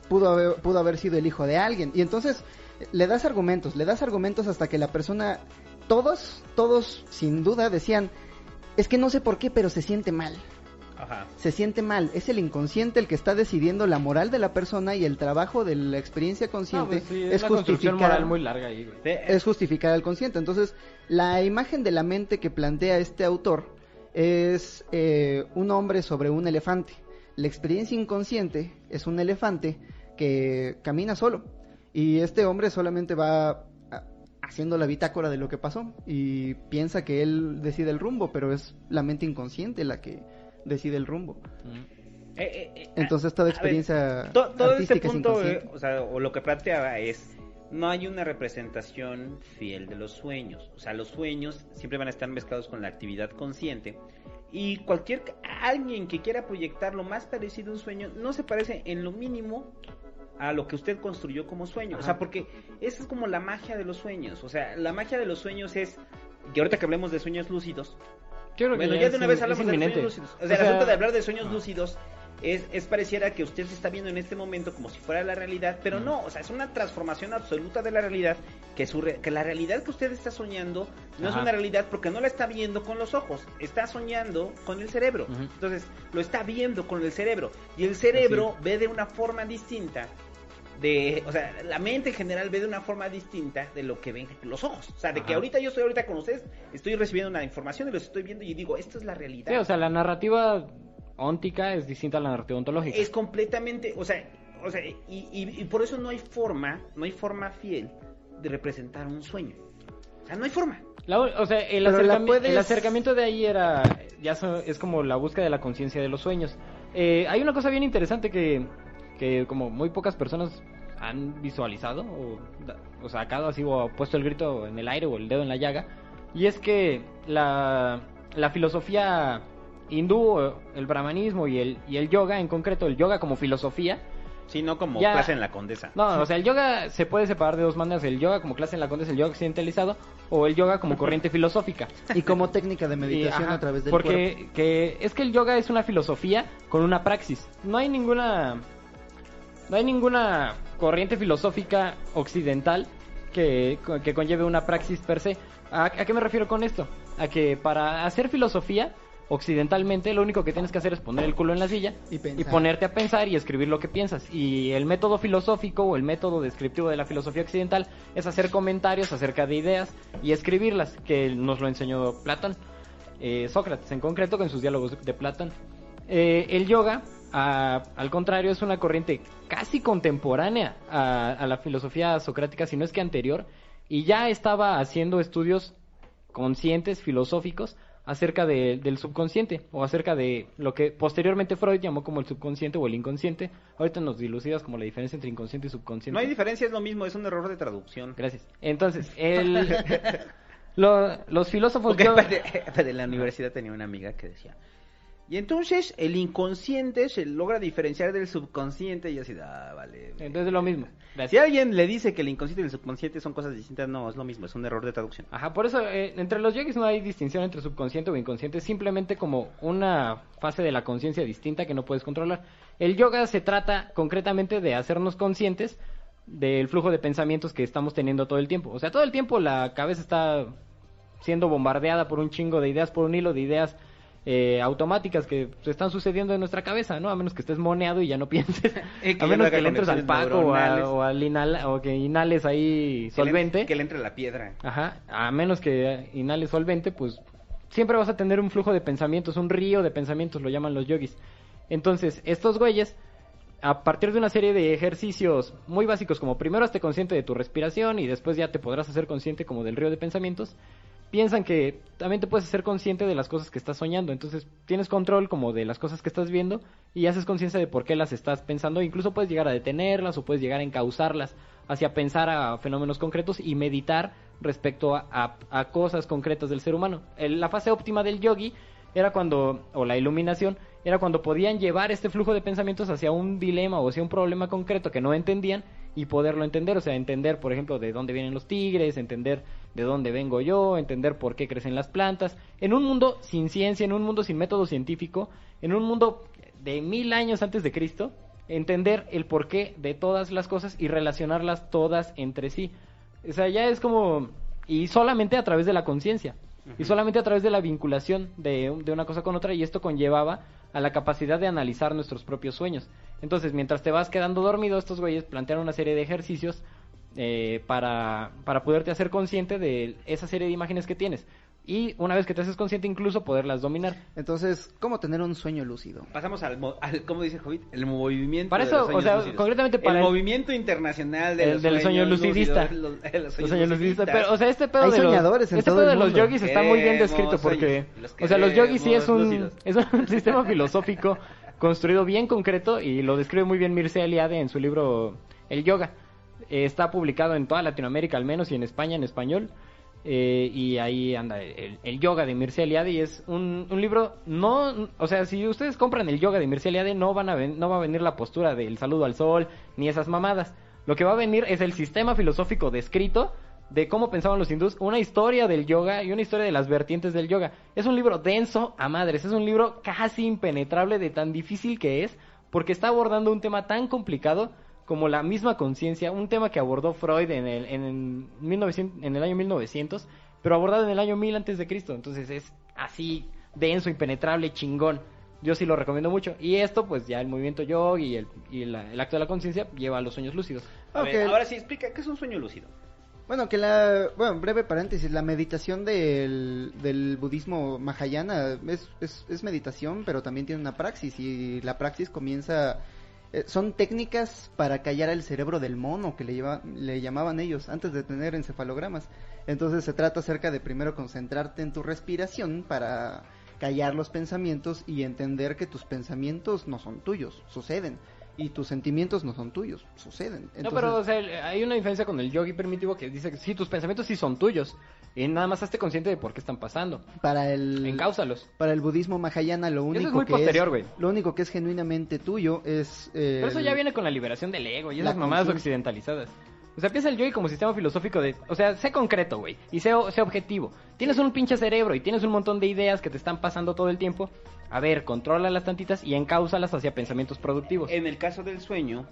Speaker 1: pudo haber, pudo haber sido el hijo de alguien. Y entonces le das argumentos, le das argumentos hasta que la persona, todos, todos sin duda decían, es que no sé por qué, pero se siente mal se siente mal. Es el inconsciente el que está decidiendo la moral de la persona y el trabajo de la experiencia consciente
Speaker 3: pues es, justificar muy larga
Speaker 1: es justificar al consciente. Entonces, la imagen de la mente que plantea este autor es eh, un hombre sobre un elefante. La experiencia inconsciente es un elefante que camina solo y este hombre solamente va haciendo la bitácora de lo que pasó y piensa que él decide el rumbo, pero es la mente inconsciente la que decide el rumbo. Eh, eh, eh, Entonces toda experiencia
Speaker 2: todo este punto, o, sea, o lo que planteaba es no hay una representación fiel de los sueños. O sea, los sueños siempre van a estar mezclados con la actividad consciente. Y cualquier alguien que quiera proyectar lo más parecido a un sueño no se parece en lo mínimo a lo que usted construyó como sueño. O sea, porque esa es como la magia de los sueños. O sea, la magia de los sueños es que ahorita que hablemos de sueños lúcidos, bueno, ya, de una vez hablamos de sueños lúcidos. O sea, el asunto de hablar de sueños lúcidos es, es, pareciera que usted se está viendo en este momento como si fuera la realidad, pero no, o sea, es una transformación absoluta de la realidad, que, su que la realidad que usted está soñando no es una realidad porque no la está viendo con los ojos, está soñando con el cerebro. Entonces, lo está viendo con el cerebro y el cerebro ve de una forma distinta de, o sea, la mente en general ve de una forma distinta de lo que ven los ojos. O sea, de que ahorita yo estoy ahorita con ustedes, estoy recibiendo una información y los estoy viendo y digo, esto es la realidad.
Speaker 3: Sí, o sea, la narrativa óntica es distinta a la narrativa ontológica.
Speaker 2: Es completamente, o sea, o sea y, y, por eso no hay forma, no hay forma fiel de representar un sueño. O sea, no hay forma.
Speaker 3: o sea, el, acercamiento de ahí era, ya es como la búsqueda de la conciencia de los sueños. Eh, hay una cosa bien interesante que, que como muy pocas personas han visualizado o, o sacado así o puesto el grito en el aire o el dedo en la llaga. Y es que la, la filosofía hindú, el brahmanismo y el, y el yoga, en concreto el yoga como filosofía,
Speaker 2: Sí, no como clase en la condesa.
Speaker 3: No, o sea, el yoga se puede separar de dos maneras. El yoga como clase en la condesa, el yoga occidentalizado, o el yoga como corriente filosófica.
Speaker 1: Y como técnica de meditación a través del
Speaker 3: porque que es que el yoga es una filosofía con una praxis. No hay ninguna... No hay ninguna corriente filosófica occidental que, que conlleve una praxis per se. ¿A, qué me refiero con esto? A que para hacer filosofía, occidentalmente, lo único que tienes que hacer es poner el culo en la silla y, ponerte a pensar y escribir lo que piensas. Y el método filosófico o el método descriptivo de la filosofía occidental es hacer comentarios acerca de ideas y escribirlas, que nos lo enseñó Platón, eh, Sócrates en concreto, con sus diálogos de Platón. Eh, el yoga, al contrario, es una corriente casi contemporánea a la filosofía socrática, si no es que anterior, y ya estaba haciendo estudios conscientes, filosóficos, acerca del subconsciente o acerca de lo que posteriormente Freud llamó como el subconsciente o el inconsciente. Ahorita nos dilucidas como la diferencia entre inconsciente y subconsciente.
Speaker 2: No hay diferencia, es lo mismo, es un error de traducción.
Speaker 3: Gracias. Entonces, el, los filósofos...
Speaker 2: de la universidad tenía una amiga que decía, y entonces el inconsciente se logra diferenciar del subconsciente y así, ah, vale.
Speaker 3: Entonces es lo mismo.
Speaker 2: Si alguien le dice que el inconsciente y el subconsciente son cosas distintas, no, es lo mismo, es un error de traducción.
Speaker 3: Ajá, por eso eh, entre los yogis no hay distinción entre subconsciente o inconsciente, es simplemente como una fase de la conciencia distinta que no puedes controlar. El yoga se trata concretamente de hacernos conscientes del flujo de pensamientos que estamos teniendo todo el tiempo. O sea, todo el tiempo la cabeza está siendo bombardeada por un chingo de ideas, por un hilo de ideas eh, automáticas que están sucediendo en nuestra cabeza, ¿no? A menos que estés moneado y ya no pienses. a menos que le entres al Paco o, al inhal o que inhales ahí solvente.
Speaker 2: Que le, entre la piedra.
Speaker 3: Ajá. A menos que inhales solvente, pues siempre vas a tener un flujo de pensamientos, un río de pensamientos, lo llaman los yogis. Entonces, estos güeyes, a partir de una serie de ejercicios muy básicos, como primero hazte consciente de tu respiración y después ya te podrás hacer consciente como del río de pensamientos, piensan que también te puedes hacer consciente de las cosas que estás soñando. Entonces tienes control como de las cosas que estás viendo y haces conciencia de por qué las estás pensando. Incluso puedes llegar a detenerlas o puedes llegar a encauzarlas hacia pensar a fenómenos concretos y meditar respecto a, cosas concretas del ser humano. la fase óptima del yogi era cuando, o la iluminación, era cuando podían llevar este flujo de pensamientos hacia un dilema o hacia un problema concreto que no entendían y poderlo entender, o sea, entender, por ejemplo, de dónde vienen los tigres, entender de dónde vengo yo, entender por qué crecen las plantas, en un mundo sin ciencia, en un mundo sin método científico, en un mundo de mil años antes de Cristo, entender el porqué de todas las cosas y relacionarlas todas entre sí. O sea, ya es como... y solamente a través de la conciencia. Y solamente a través de la vinculación de, de, una cosa con otra y esto conllevaba a la capacidad de analizar nuestros propios sueños. Entonces, mientras te vas quedando dormido, estos güeyes plantean una serie de ejercicios eh, para, para poderte hacer consciente de esa serie de imágenes que tienes. Y una vez que te haces consciente, incluso poderlas dominar.
Speaker 1: Entonces, ¿cómo tener un sueño lúcido?
Speaker 2: Pasamos al, como dice Jovit, el movimiento.
Speaker 3: Para eso, o sea, concretamente para.
Speaker 2: El, movimiento internacional de
Speaker 3: el, del sueño lucidista. Los, sueños lucidistas. Pero, o sea, este pedo de los, este pedo de los yogis está muy bien descrito porque. O sea, los yogis sí es un, es un sistema filosófico construido bien concreto y lo describe muy bien Mircea Eliade en su libro El Yoga. Eh, está publicado en toda Latinoamérica al menos y en España en español. Eh, y ahí anda el, yoga de Mircea Eliade y es un, libro no o sea si ustedes compran el yoga de Mircea Eliade no van a no va a venir la postura del saludo al sol ni esas mamadas lo que va a venir es el sistema filosófico descrito de cómo pensaban los hindús, una historia del yoga y una historia de las vertientes del yoga. Es un libro denso a madres, es un libro casi impenetrable de tan difícil que es, porque está abordando un tema tan complicado como la misma conciencia, un tema que abordó Freud en el, en, en el año 1900, pero abordado en el año 1000 antes de Cristo. Entonces es así denso, impenetrable, chingón. Yo sí lo recomiendo mucho. Y esto, pues ya el movimiento yogi y el, y el acto de la conciencia lleva a los sueños lúcidos.
Speaker 2: ahora sí, explica, ¿qué es un sueño lúcido?
Speaker 1: Bueno, que la, bueno, breve paréntesis, la meditación del, del budismo mahayana es, es, es meditación, pero también tiene una praxis y la praxis comienza, eh, son técnicas para callar el cerebro del mono que le, lleva, le llamaban ellos antes de tener encefalogramas. Entonces se trata acerca de primero concentrarte en tu respiración para callar los pensamientos y entender que tus pensamientos no son tuyos, suceden y tus sentimientos no son tuyos, suceden.
Speaker 3: no, pero o sea, hay una diferencia con el yogi primitivo que dice que sí, tus pensamientos sí son tuyos. Y nada más hazte consciente de por qué están pasando.
Speaker 1: Para el
Speaker 3: Encáusalos.
Speaker 1: Para el budismo mahayana lo único
Speaker 3: Eso es muy
Speaker 1: que
Speaker 3: posterior, güey.
Speaker 1: lo único que es genuinamente tuyo es eh,
Speaker 3: Pero eso ya viene con la liberación del ego y esas mamadas occidentalizadas. O sea, piensa el yogi como sistema filosófico de... O sea, sé concreto, güey. Y sé, sé objetivo. Tienes un pinche cerebro y tienes un montón de ideas que te están pasando todo el tiempo. A ver, controla las tantitas y encáusalas hacia pensamientos productivos.
Speaker 2: En el caso del sueño,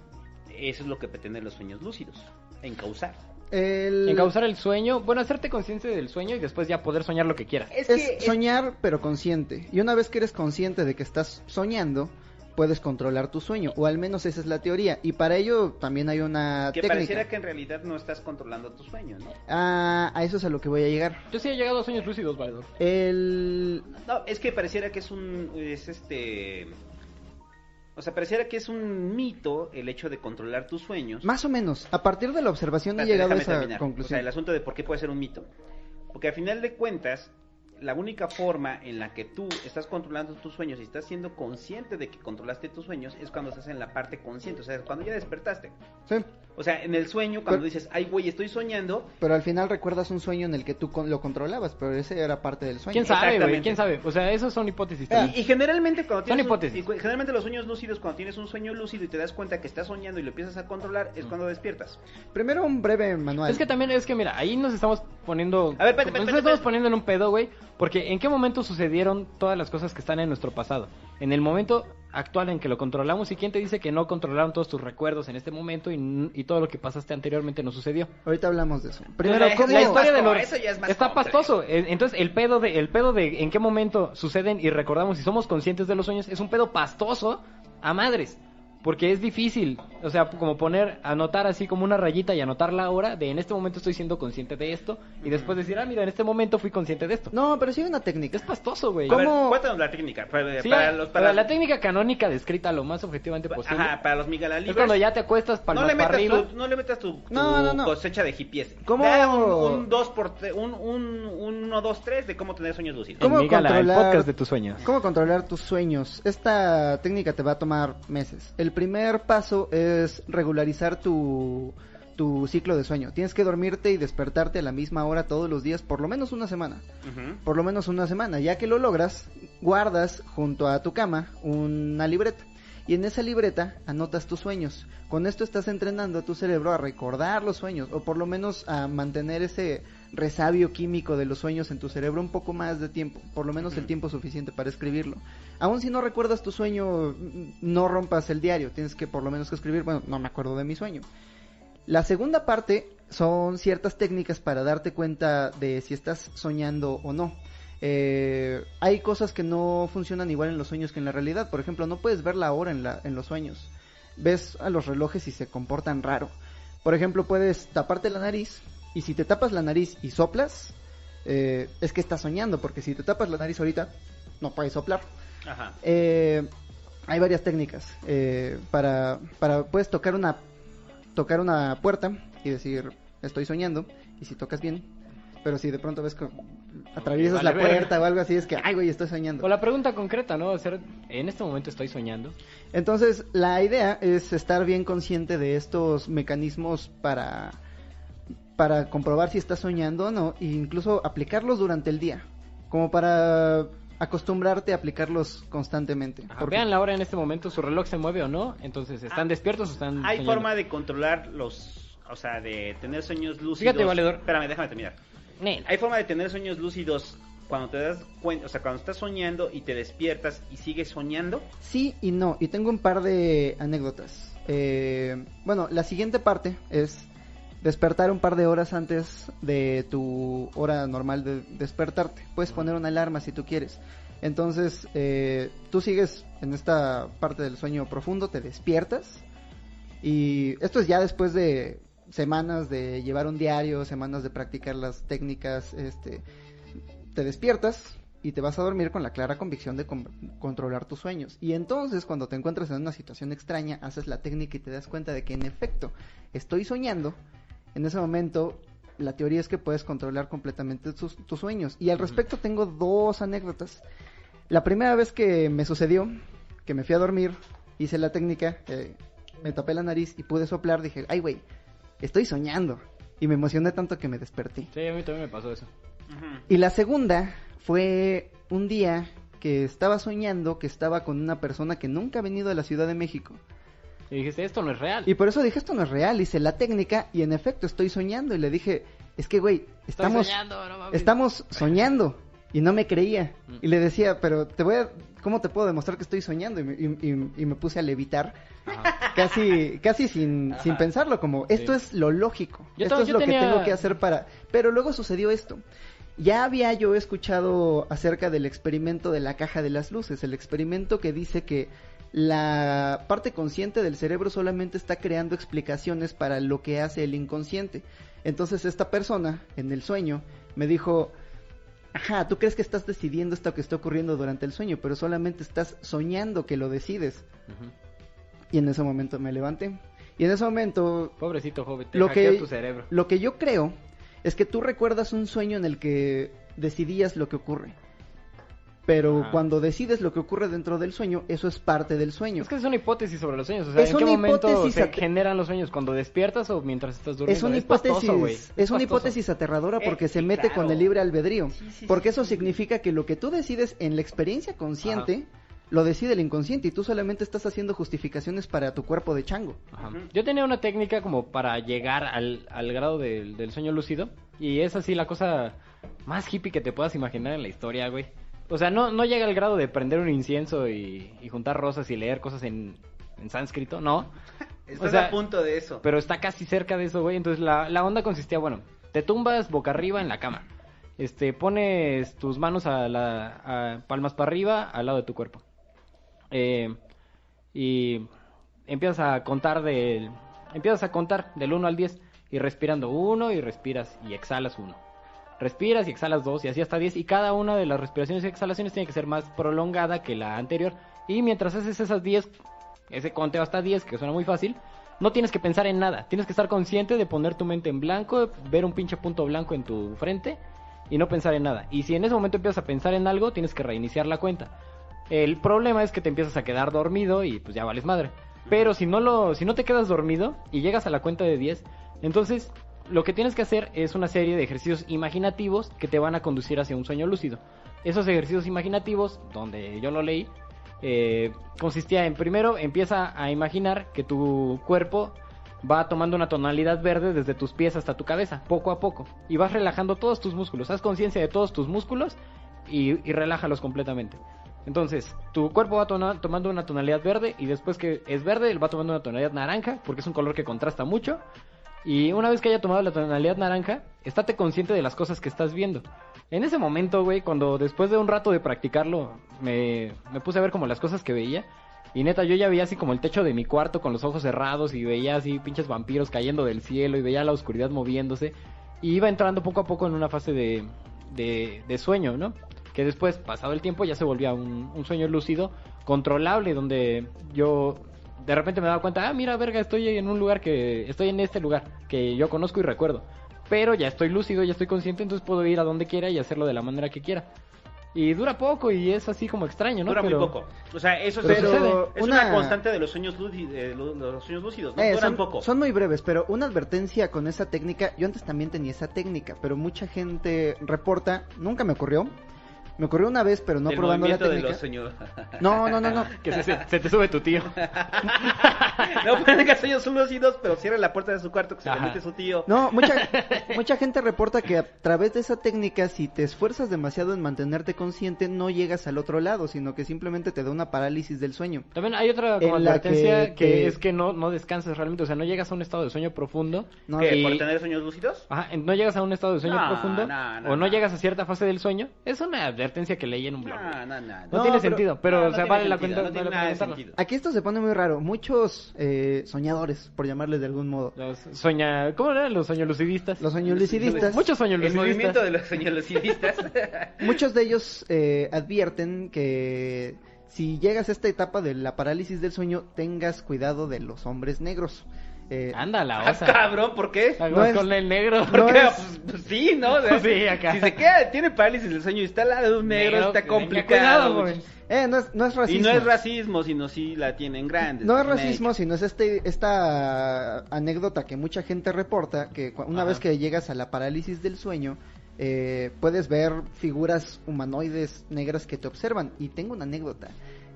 Speaker 2: eso es lo que pretenden los sueños lúcidos, encauzar.
Speaker 1: el
Speaker 3: Encauzar el sueño, bueno, hacerte consciente del sueño y después ya poder soñar lo que quieras.
Speaker 2: Es
Speaker 1: es
Speaker 2: que es-
Speaker 1: soñar pero consciente. Y una vez que eres consciente de que estás soñando, puedes controlar tu sueño, o al menos esa es la teoría. Y para ello también hay una
Speaker 2: que
Speaker 1: técnica.
Speaker 2: pareciera que en realidad no estás controlando tu sueño, ¿no?
Speaker 1: Ah, a eso es a lo que voy a llegar.
Speaker 3: Yo sí he llegado a sueños lúcidos, valedor.
Speaker 1: El
Speaker 2: No, es que pareciera que es un es este o sea, pareciera que es un mito el hecho de controlar tus sueños.
Speaker 1: más o menos, a partir de la observación he llegado a esa
Speaker 2: terminar. O sea,
Speaker 1: conclusión.
Speaker 2: el asunto de por qué puede ser un mito. Porque al final de cuentas, la única forma en la que tú estás controlando tus sueños y estás siendo consciente de que controlaste tus sueños es cuando estás en la parte consciente, o sea, cuando ya despertaste.
Speaker 1: Sí,
Speaker 2: O sea, en el sueño, cuando
Speaker 1: Pero-
Speaker 2: dices, ay, güey, estoy soñando,
Speaker 1: pero al final recuerdas un sueño en el que tú con- lo controlabas, pero ese era parte del sueño.
Speaker 3: ¿Quién sabe, güey? ¿Quién sabe? O sea, esos son hipótesis.
Speaker 2: Y, y generalmente cuando
Speaker 3: Son
Speaker 2: tienes un-
Speaker 3: hipótesis.
Speaker 2: y generalmente los sueños lúcidos cuando tienes un sueño lúcido y te das cuenta que estás soñando y lo empiezas a controlar es cuando despiertas.
Speaker 1: Primero un breve manual.
Speaker 3: Es que también es que, mira, ahí nos estamos poniendo.
Speaker 2: A ver, espérate,
Speaker 3: nos
Speaker 2: espérate,
Speaker 3: estamos
Speaker 2: espérate.
Speaker 3: poniendo en un pedo, güey. Porque ¿en qué momento sucedieron todas las cosas que están en nuestro pasado? En el momento actual en que lo controlamos. ¿Y quién te dice que no controlaron todos tus recuerdos en este momento y, n- y todo lo que pasaste anteriormente no sucedió?
Speaker 1: Ahorita hablamos de eso. Primero, ¿cómo?
Speaker 3: La
Speaker 2: es
Speaker 3: historia de
Speaker 2: eso ya es más
Speaker 3: Está
Speaker 2: complejo.
Speaker 3: pastoso. Eh, Entonces, el pedo, de, el pedo de en qué momento suceden y recordamos y somos conscientes de los sueños es un pedo pastoso a madres. Porque es difícil, o sea, como poner, anotar así como una rayita y anotar la hora de en este momento estoy siendo consciente de esto y después decir, ah, mira, en este momento fui consciente de esto.
Speaker 1: No, pero sí hay una técnica.
Speaker 3: Es pastoso, güey.
Speaker 2: A ver,
Speaker 1: ¿Cómo?
Speaker 2: cuéntanos la técnica. Para,
Speaker 3: Sí,
Speaker 2: para los, para,
Speaker 3: para la técnica canónica descrita lo más objetivamente posible.
Speaker 2: Ajá, para los Miguel
Speaker 3: es cuando ya te acuestas
Speaker 2: no
Speaker 3: palmas
Speaker 2: le,
Speaker 3: para
Speaker 2: metas
Speaker 3: arriba.
Speaker 2: tu, no le metas tu, tu
Speaker 1: No, no, no.
Speaker 2: cosecha de hippies.
Speaker 1: ¿Cómo?
Speaker 2: Da un, un 2 por un, un, un 1, 2, 3 de cómo tener sueños lúcidos.
Speaker 1: ¿Cómo
Speaker 3: Migala, el
Speaker 1: controlar-
Speaker 3: podcast de tus sueños.
Speaker 1: ¿Cómo controlar tus sueños? Esta técnica te va a tomar meses. El primer paso es regularizar tu, tu ciclo de sueño. Tienes que dormirte y despertarte a la misma hora todos los días, por lo menos una semana. Por lo menos una semana. Ya que lo logras, guardas junto a tu cama una libreta. Y en esa libreta anotas tus sueños. Con esto estás entrenando a tu cerebro a recordar los sueños, o por lo menos a mantener ese resabio químico de los sueños en tu cerebro un poco más de tiempo, por lo menos el tiempo suficiente para escribirlo. Aún si no recuerdas tu sueño, no rompas el diario, tienes que por lo menos que escribir, bueno, no me acuerdo de mi sueño. La segunda parte son ciertas técnicas para darte cuenta de si estás soñando o no. Eh, hay cosas que no funcionan igual en los sueños que en la realidad. Por ejemplo, no puedes ver la hora en, la, en los sueños. Ves a los relojes y se comportan raro. Por ejemplo, puedes taparte la nariz y si te tapas la nariz y soplas, eh, es que estás soñando, porque si te tapas la nariz ahorita, no puedes soplar.
Speaker 2: Ajá.
Speaker 1: Eh, hay varias técnicas eh, para, para puedes tocar una tocar una puerta y decir estoy soñando y si tocas bien pero si de pronto ves que atraviesas
Speaker 3: vale
Speaker 1: la puerta o algo así es que ay güey estoy soñando
Speaker 3: O la pregunta concreta, ¿no? Hacer, en este momento estoy soñando.
Speaker 1: entonces la idea es estar bien consciente de estos mecanismos para para comprobar si estás soñando o no e incluso aplicarlos durante el día como para acostumbrarte a aplicarlos constantemente
Speaker 3: Ajá,
Speaker 1: Porque-
Speaker 3: Vean la hora en este momento, su reloj se mueve o no. Entonces, ¿están
Speaker 2: Ah,
Speaker 3: despiertos o están
Speaker 2: Hay
Speaker 3: soñando?
Speaker 2: forma de controlar los, o sea, de tener sueños lúcidos.
Speaker 3: Fíjate, valedor.
Speaker 2: Espérame, déjame terminar.
Speaker 3: Nel.
Speaker 2: Hay forma de tener sueños lúcidos cuando te das cuenta, o sea, cuando estás soñando y te despiertas y sigues soñando.
Speaker 1: Sí y no, y tengo un par de anécdotas. Eh, bueno, la siguiente parte es despertar un par de horas antes de tu hora normal de despertarte. Puedes poner una alarma si tú quieres. Entonces, eh, tú sigues en esta parte del sueño profundo, te despiertas. Y esto es ya después de semanas de llevar un diario, semanas de practicar las técnicas, este, te despiertas y te vas a dormir con la clara convicción de controlar tus sueños. Y entonces cuando te encuentras en una situación extraña, haces la técnica y te das cuenta de que en efecto estoy soñando. En ese momento la teoría es que puedes controlar completamente tus, sueños. Y al respecto tengo dos anécdotas. La primera vez que me sucedió, que me fui a dormir, hice la técnica, eh, me tapé la nariz y pude soplar, dije, ay güey, estoy soñando. Y me emocioné tanto que me desperté.
Speaker 3: Sí, a mí también me pasó eso.
Speaker 1: Y la segunda fue un día que estaba soñando que estaba con una persona que nunca ha venido a la Ciudad de México.
Speaker 3: Y dijiste, esto no es real.
Speaker 1: Y por eso dije, esto no es real. Hice la técnica y en efecto estoy soñando. Y le dije, es que, güey, estamos, estamos soñando. Y no me creía. Mm. Y le decía, pero te voy a, ¿cómo te puedo demostrar que estoy soñando? Y me, puse a levitar, casi, casi sin, sin pensarlo, como, esto es lo lógico. esto es lo que tengo que hacer para... Pero luego sucedió esto. Ya había yo escuchado acerca del experimento de la caja de las luces, el experimento que dice que la parte consciente del cerebro solamente está creando explicaciones para lo que hace el inconsciente. Entonces esta persona en el sueño me dijo, ajá, tú crees que estás decidiendo esto que está ocurriendo durante el sueño, pero solamente estás soñando que lo decides. Y en ese momento me levanté. Y en ese momento...
Speaker 3: Pobrecito joven,
Speaker 1: te lo que, tu cerebro. Lo que yo creo es que tú recuerdas un sueño en el que decidías lo que ocurre. Pero cuando decides lo que ocurre dentro del sueño, eso es parte del sueño.
Speaker 3: Es que es una hipótesis sobre los sueños. O sea, ¿en qué momento se generan los sueños? ¿Cuando despiertas o mientras estás durmiendo?
Speaker 1: Es una hipótesis, es, una hipótesis aterradora porque se mete con el libre albedrío. porque eso significa que lo que tú decides en la experiencia consciente lo decide el inconsciente y tú solamente estás haciendo justificaciones para tu cuerpo de chango.
Speaker 3: Yo tenía una técnica como para llegar al, grado del, sueño lúcido y es así la cosa más hippie que te puedas imaginar en la historia, güey. O sea, no, no llega al grado de prender un incienso y, juntar rosas y leer cosas en, sánscrito, no.
Speaker 2: Estás a punto de eso.
Speaker 3: Pero está casi cerca de eso, güey. Entonces la, la onda consistía, bueno, te tumbas boca arriba en la cama. Este, pones tus manos a la a palmas para arriba al lado de tu cuerpo. Eh, y empiezas a contar del empiezas a contar del 1 al 10 y respirando 1 y respiras y exhalas 1. Respiras y exhalas 2 y así hasta 10 y cada una de las respiraciones y exhalaciones tiene que ser más prolongada que la anterior y mientras haces esas 10 ese conteo hasta 10 que suena muy fácil no tienes que pensar en nada, tienes que estar consciente de poner tu mente en blanco, ver un pinche punto blanco en tu frente y no pensar en nada. Y si en ese momento empiezas a pensar en algo, tienes que reiniciar la cuenta. El problema es que te empiezas a quedar dormido y pues ya vales madre. Pero si no lo si no te quedas dormido y llegas a la cuenta de 10, entonces lo que tienes que hacer es una serie de ejercicios imaginativos que te van a conducir hacia un sueño lúcido. Esos ejercicios imaginativos, donde yo lo leí, eh, consistía en primero empieza a imaginar que tu cuerpo va tomando una tonalidad verde desde tus pies hasta tu cabeza, poco a poco, y vas relajando todos tus músculos. Haz conciencia de todos tus músculos y, y relájalos completamente. Entonces, tu cuerpo va tomando una tonalidad verde y después que es verde, él va tomando una tonalidad naranja porque es un color que contrasta mucho. Y una vez que haya tomado la tonalidad naranja, estate consciente de las cosas que estás viendo. En ese momento, güey, cuando después de un rato de practicarlo, me, me puse a ver como las cosas que veía. Y neta, yo ya veía así como el techo de mi cuarto con los ojos cerrados y veía así pinches vampiros cayendo del cielo y veía la oscuridad moviéndose. Y iba entrando poco a poco en una fase de, de, de sueño, ¿no? que después, pasado el tiempo, ya se volvía un, sueño lúcido, controlable, donde yo de repente me daba cuenta, ah, mira, verga, estoy en un lugar que, estoy en este lugar, que yo conozco y recuerdo. Pero ya estoy lúcido, ya estoy consciente, entonces puedo ir a donde quiera y hacerlo de la manera que quiera. Y dura poco y es así como extraño, ¿no?
Speaker 2: Dura muy poco. O sea, eso es una... constante de los sueños, los sueños lúcidos, ¿no?
Speaker 1: Eh, Duran poco. Son muy breves, pero una advertencia con esa técnica, yo antes también tenía esa técnica, pero mucha gente reporta, nunca me ocurrió, me ocurrió una vez, pero no probando la técnica. De los No, no, no, no.
Speaker 3: que se, te sube tu tío.
Speaker 2: no pueden que sueños lúcidos, pero cierra la puerta de su cuarto que se le mete su tío.
Speaker 1: No, mucha, mucha gente reporta que a través de esa técnica, si te esfuerzas demasiado en mantenerte consciente, no llegas al otro lado, sino que simplemente te da una parálisis del sueño.
Speaker 3: También hay otra como advertencia que, es que no, no descansas realmente, o sea, no llegas a un estado de sueño profundo.
Speaker 2: No, ¿Por tener sueños lúcidos?
Speaker 3: Ajá, no llegas a un estado de sueño profundo o no llegas a cierta fase del sueño. Es una advertencia que leí en un blog.
Speaker 2: No, no, no.
Speaker 3: No,
Speaker 1: No,
Speaker 3: tiene
Speaker 1: pero-
Speaker 3: sentido, pero
Speaker 2: no,
Speaker 3: o sea, vale la
Speaker 2: sentido,
Speaker 3: cuenta.
Speaker 2: no tiene
Speaker 3: vale la
Speaker 2: nada de
Speaker 3: pena
Speaker 2: sentido.
Speaker 1: Aquí esto se pone muy raro. Muchos eh, soñadores, por llamarles de algún modo.
Speaker 3: Los soña... ¿Cómo eran los sueñolucidistas?
Speaker 1: Los soñolucidistas.
Speaker 3: Muchos
Speaker 2: El movimiento de los.
Speaker 1: Muchos de ellos eh, advierten que si llegas a esta etapa de la parálisis del sueño, tengas cuidado de los hombres negros. Eh,
Speaker 3: Anda, la
Speaker 2: Ah,
Speaker 3: osa.
Speaker 2: cabrón, ¿por qué?
Speaker 1: No es-
Speaker 3: con el negro.
Speaker 1: no
Speaker 2: Porque,
Speaker 1: es-
Speaker 2: pues, pues, sí, ¿no? O sea,
Speaker 3: Sí, acá.
Speaker 2: Si se queda, tiene parálisis del sueño y está al lado de un negro,
Speaker 3: Negro,
Speaker 2: está complicado.
Speaker 3: cuidado,
Speaker 1: eh, no, es, no es
Speaker 2: y
Speaker 1: racismo.
Speaker 2: no es racismo, sino sí la tienen grande.
Speaker 1: No es racismo, sino es este, esta anécdota que mucha gente reporta, que una
Speaker 3: Ajá.
Speaker 1: vez que llegas a la parálisis del sueño, eh, puedes ver figuras humanoides negras que te observan. Y tengo una anécdota.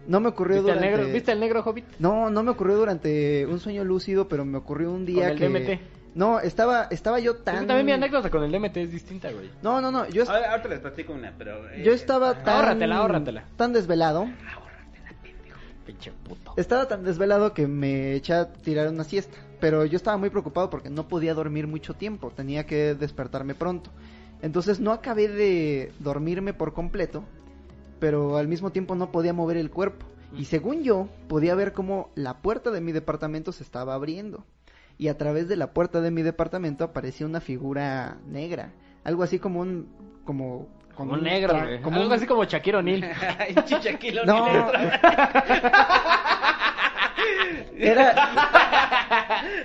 Speaker 1: No me ocurrió
Speaker 3: ¿Viste el
Speaker 1: durante...
Speaker 3: negro? ¿Viste el negro, Hobbit?
Speaker 1: No, no me ocurrió durante un sueño lúcido, pero me ocurrió un día
Speaker 3: el
Speaker 1: que...
Speaker 3: DMT.
Speaker 1: No, estaba, estaba yo
Speaker 3: Es que
Speaker 1: tan...
Speaker 3: también mi anécdota con el DMT es distinta, güey.
Speaker 1: No, no, no, yo, est-
Speaker 2: Ahora, ahorita les platico una, pero... eh,
Speaker 1: yo estaba tan...
Speaker 3: Ahórratela, ahórratela.
Speaker 1: Tan desvelado.
Speaker 3: Pinche puto.
Speaker 1: Estaba tan desvelado que me eché a tirar una siesta, pero yo estaba muy preocupado porque no podía dormir mucho tiempo, tenía que despertarme pronto. Entonces no acabé de dormirme por completo, pero al mismo tiempo no podía mover el cuerpo. Y según yo, podía ver cómo la puerta de mi departamento se estaba abriendo. Y a través de la puerta de mi departamento aparecía una figura negra, algo así como un como
Speaker 3: Como
Speaker 1: un
Speaker 3: negro,
Speaker 1: como
Speaker 3: Algo
Speaker 1: un-
Speaker 3: así como Shakira O'Neal.
Speaker 1: No. Era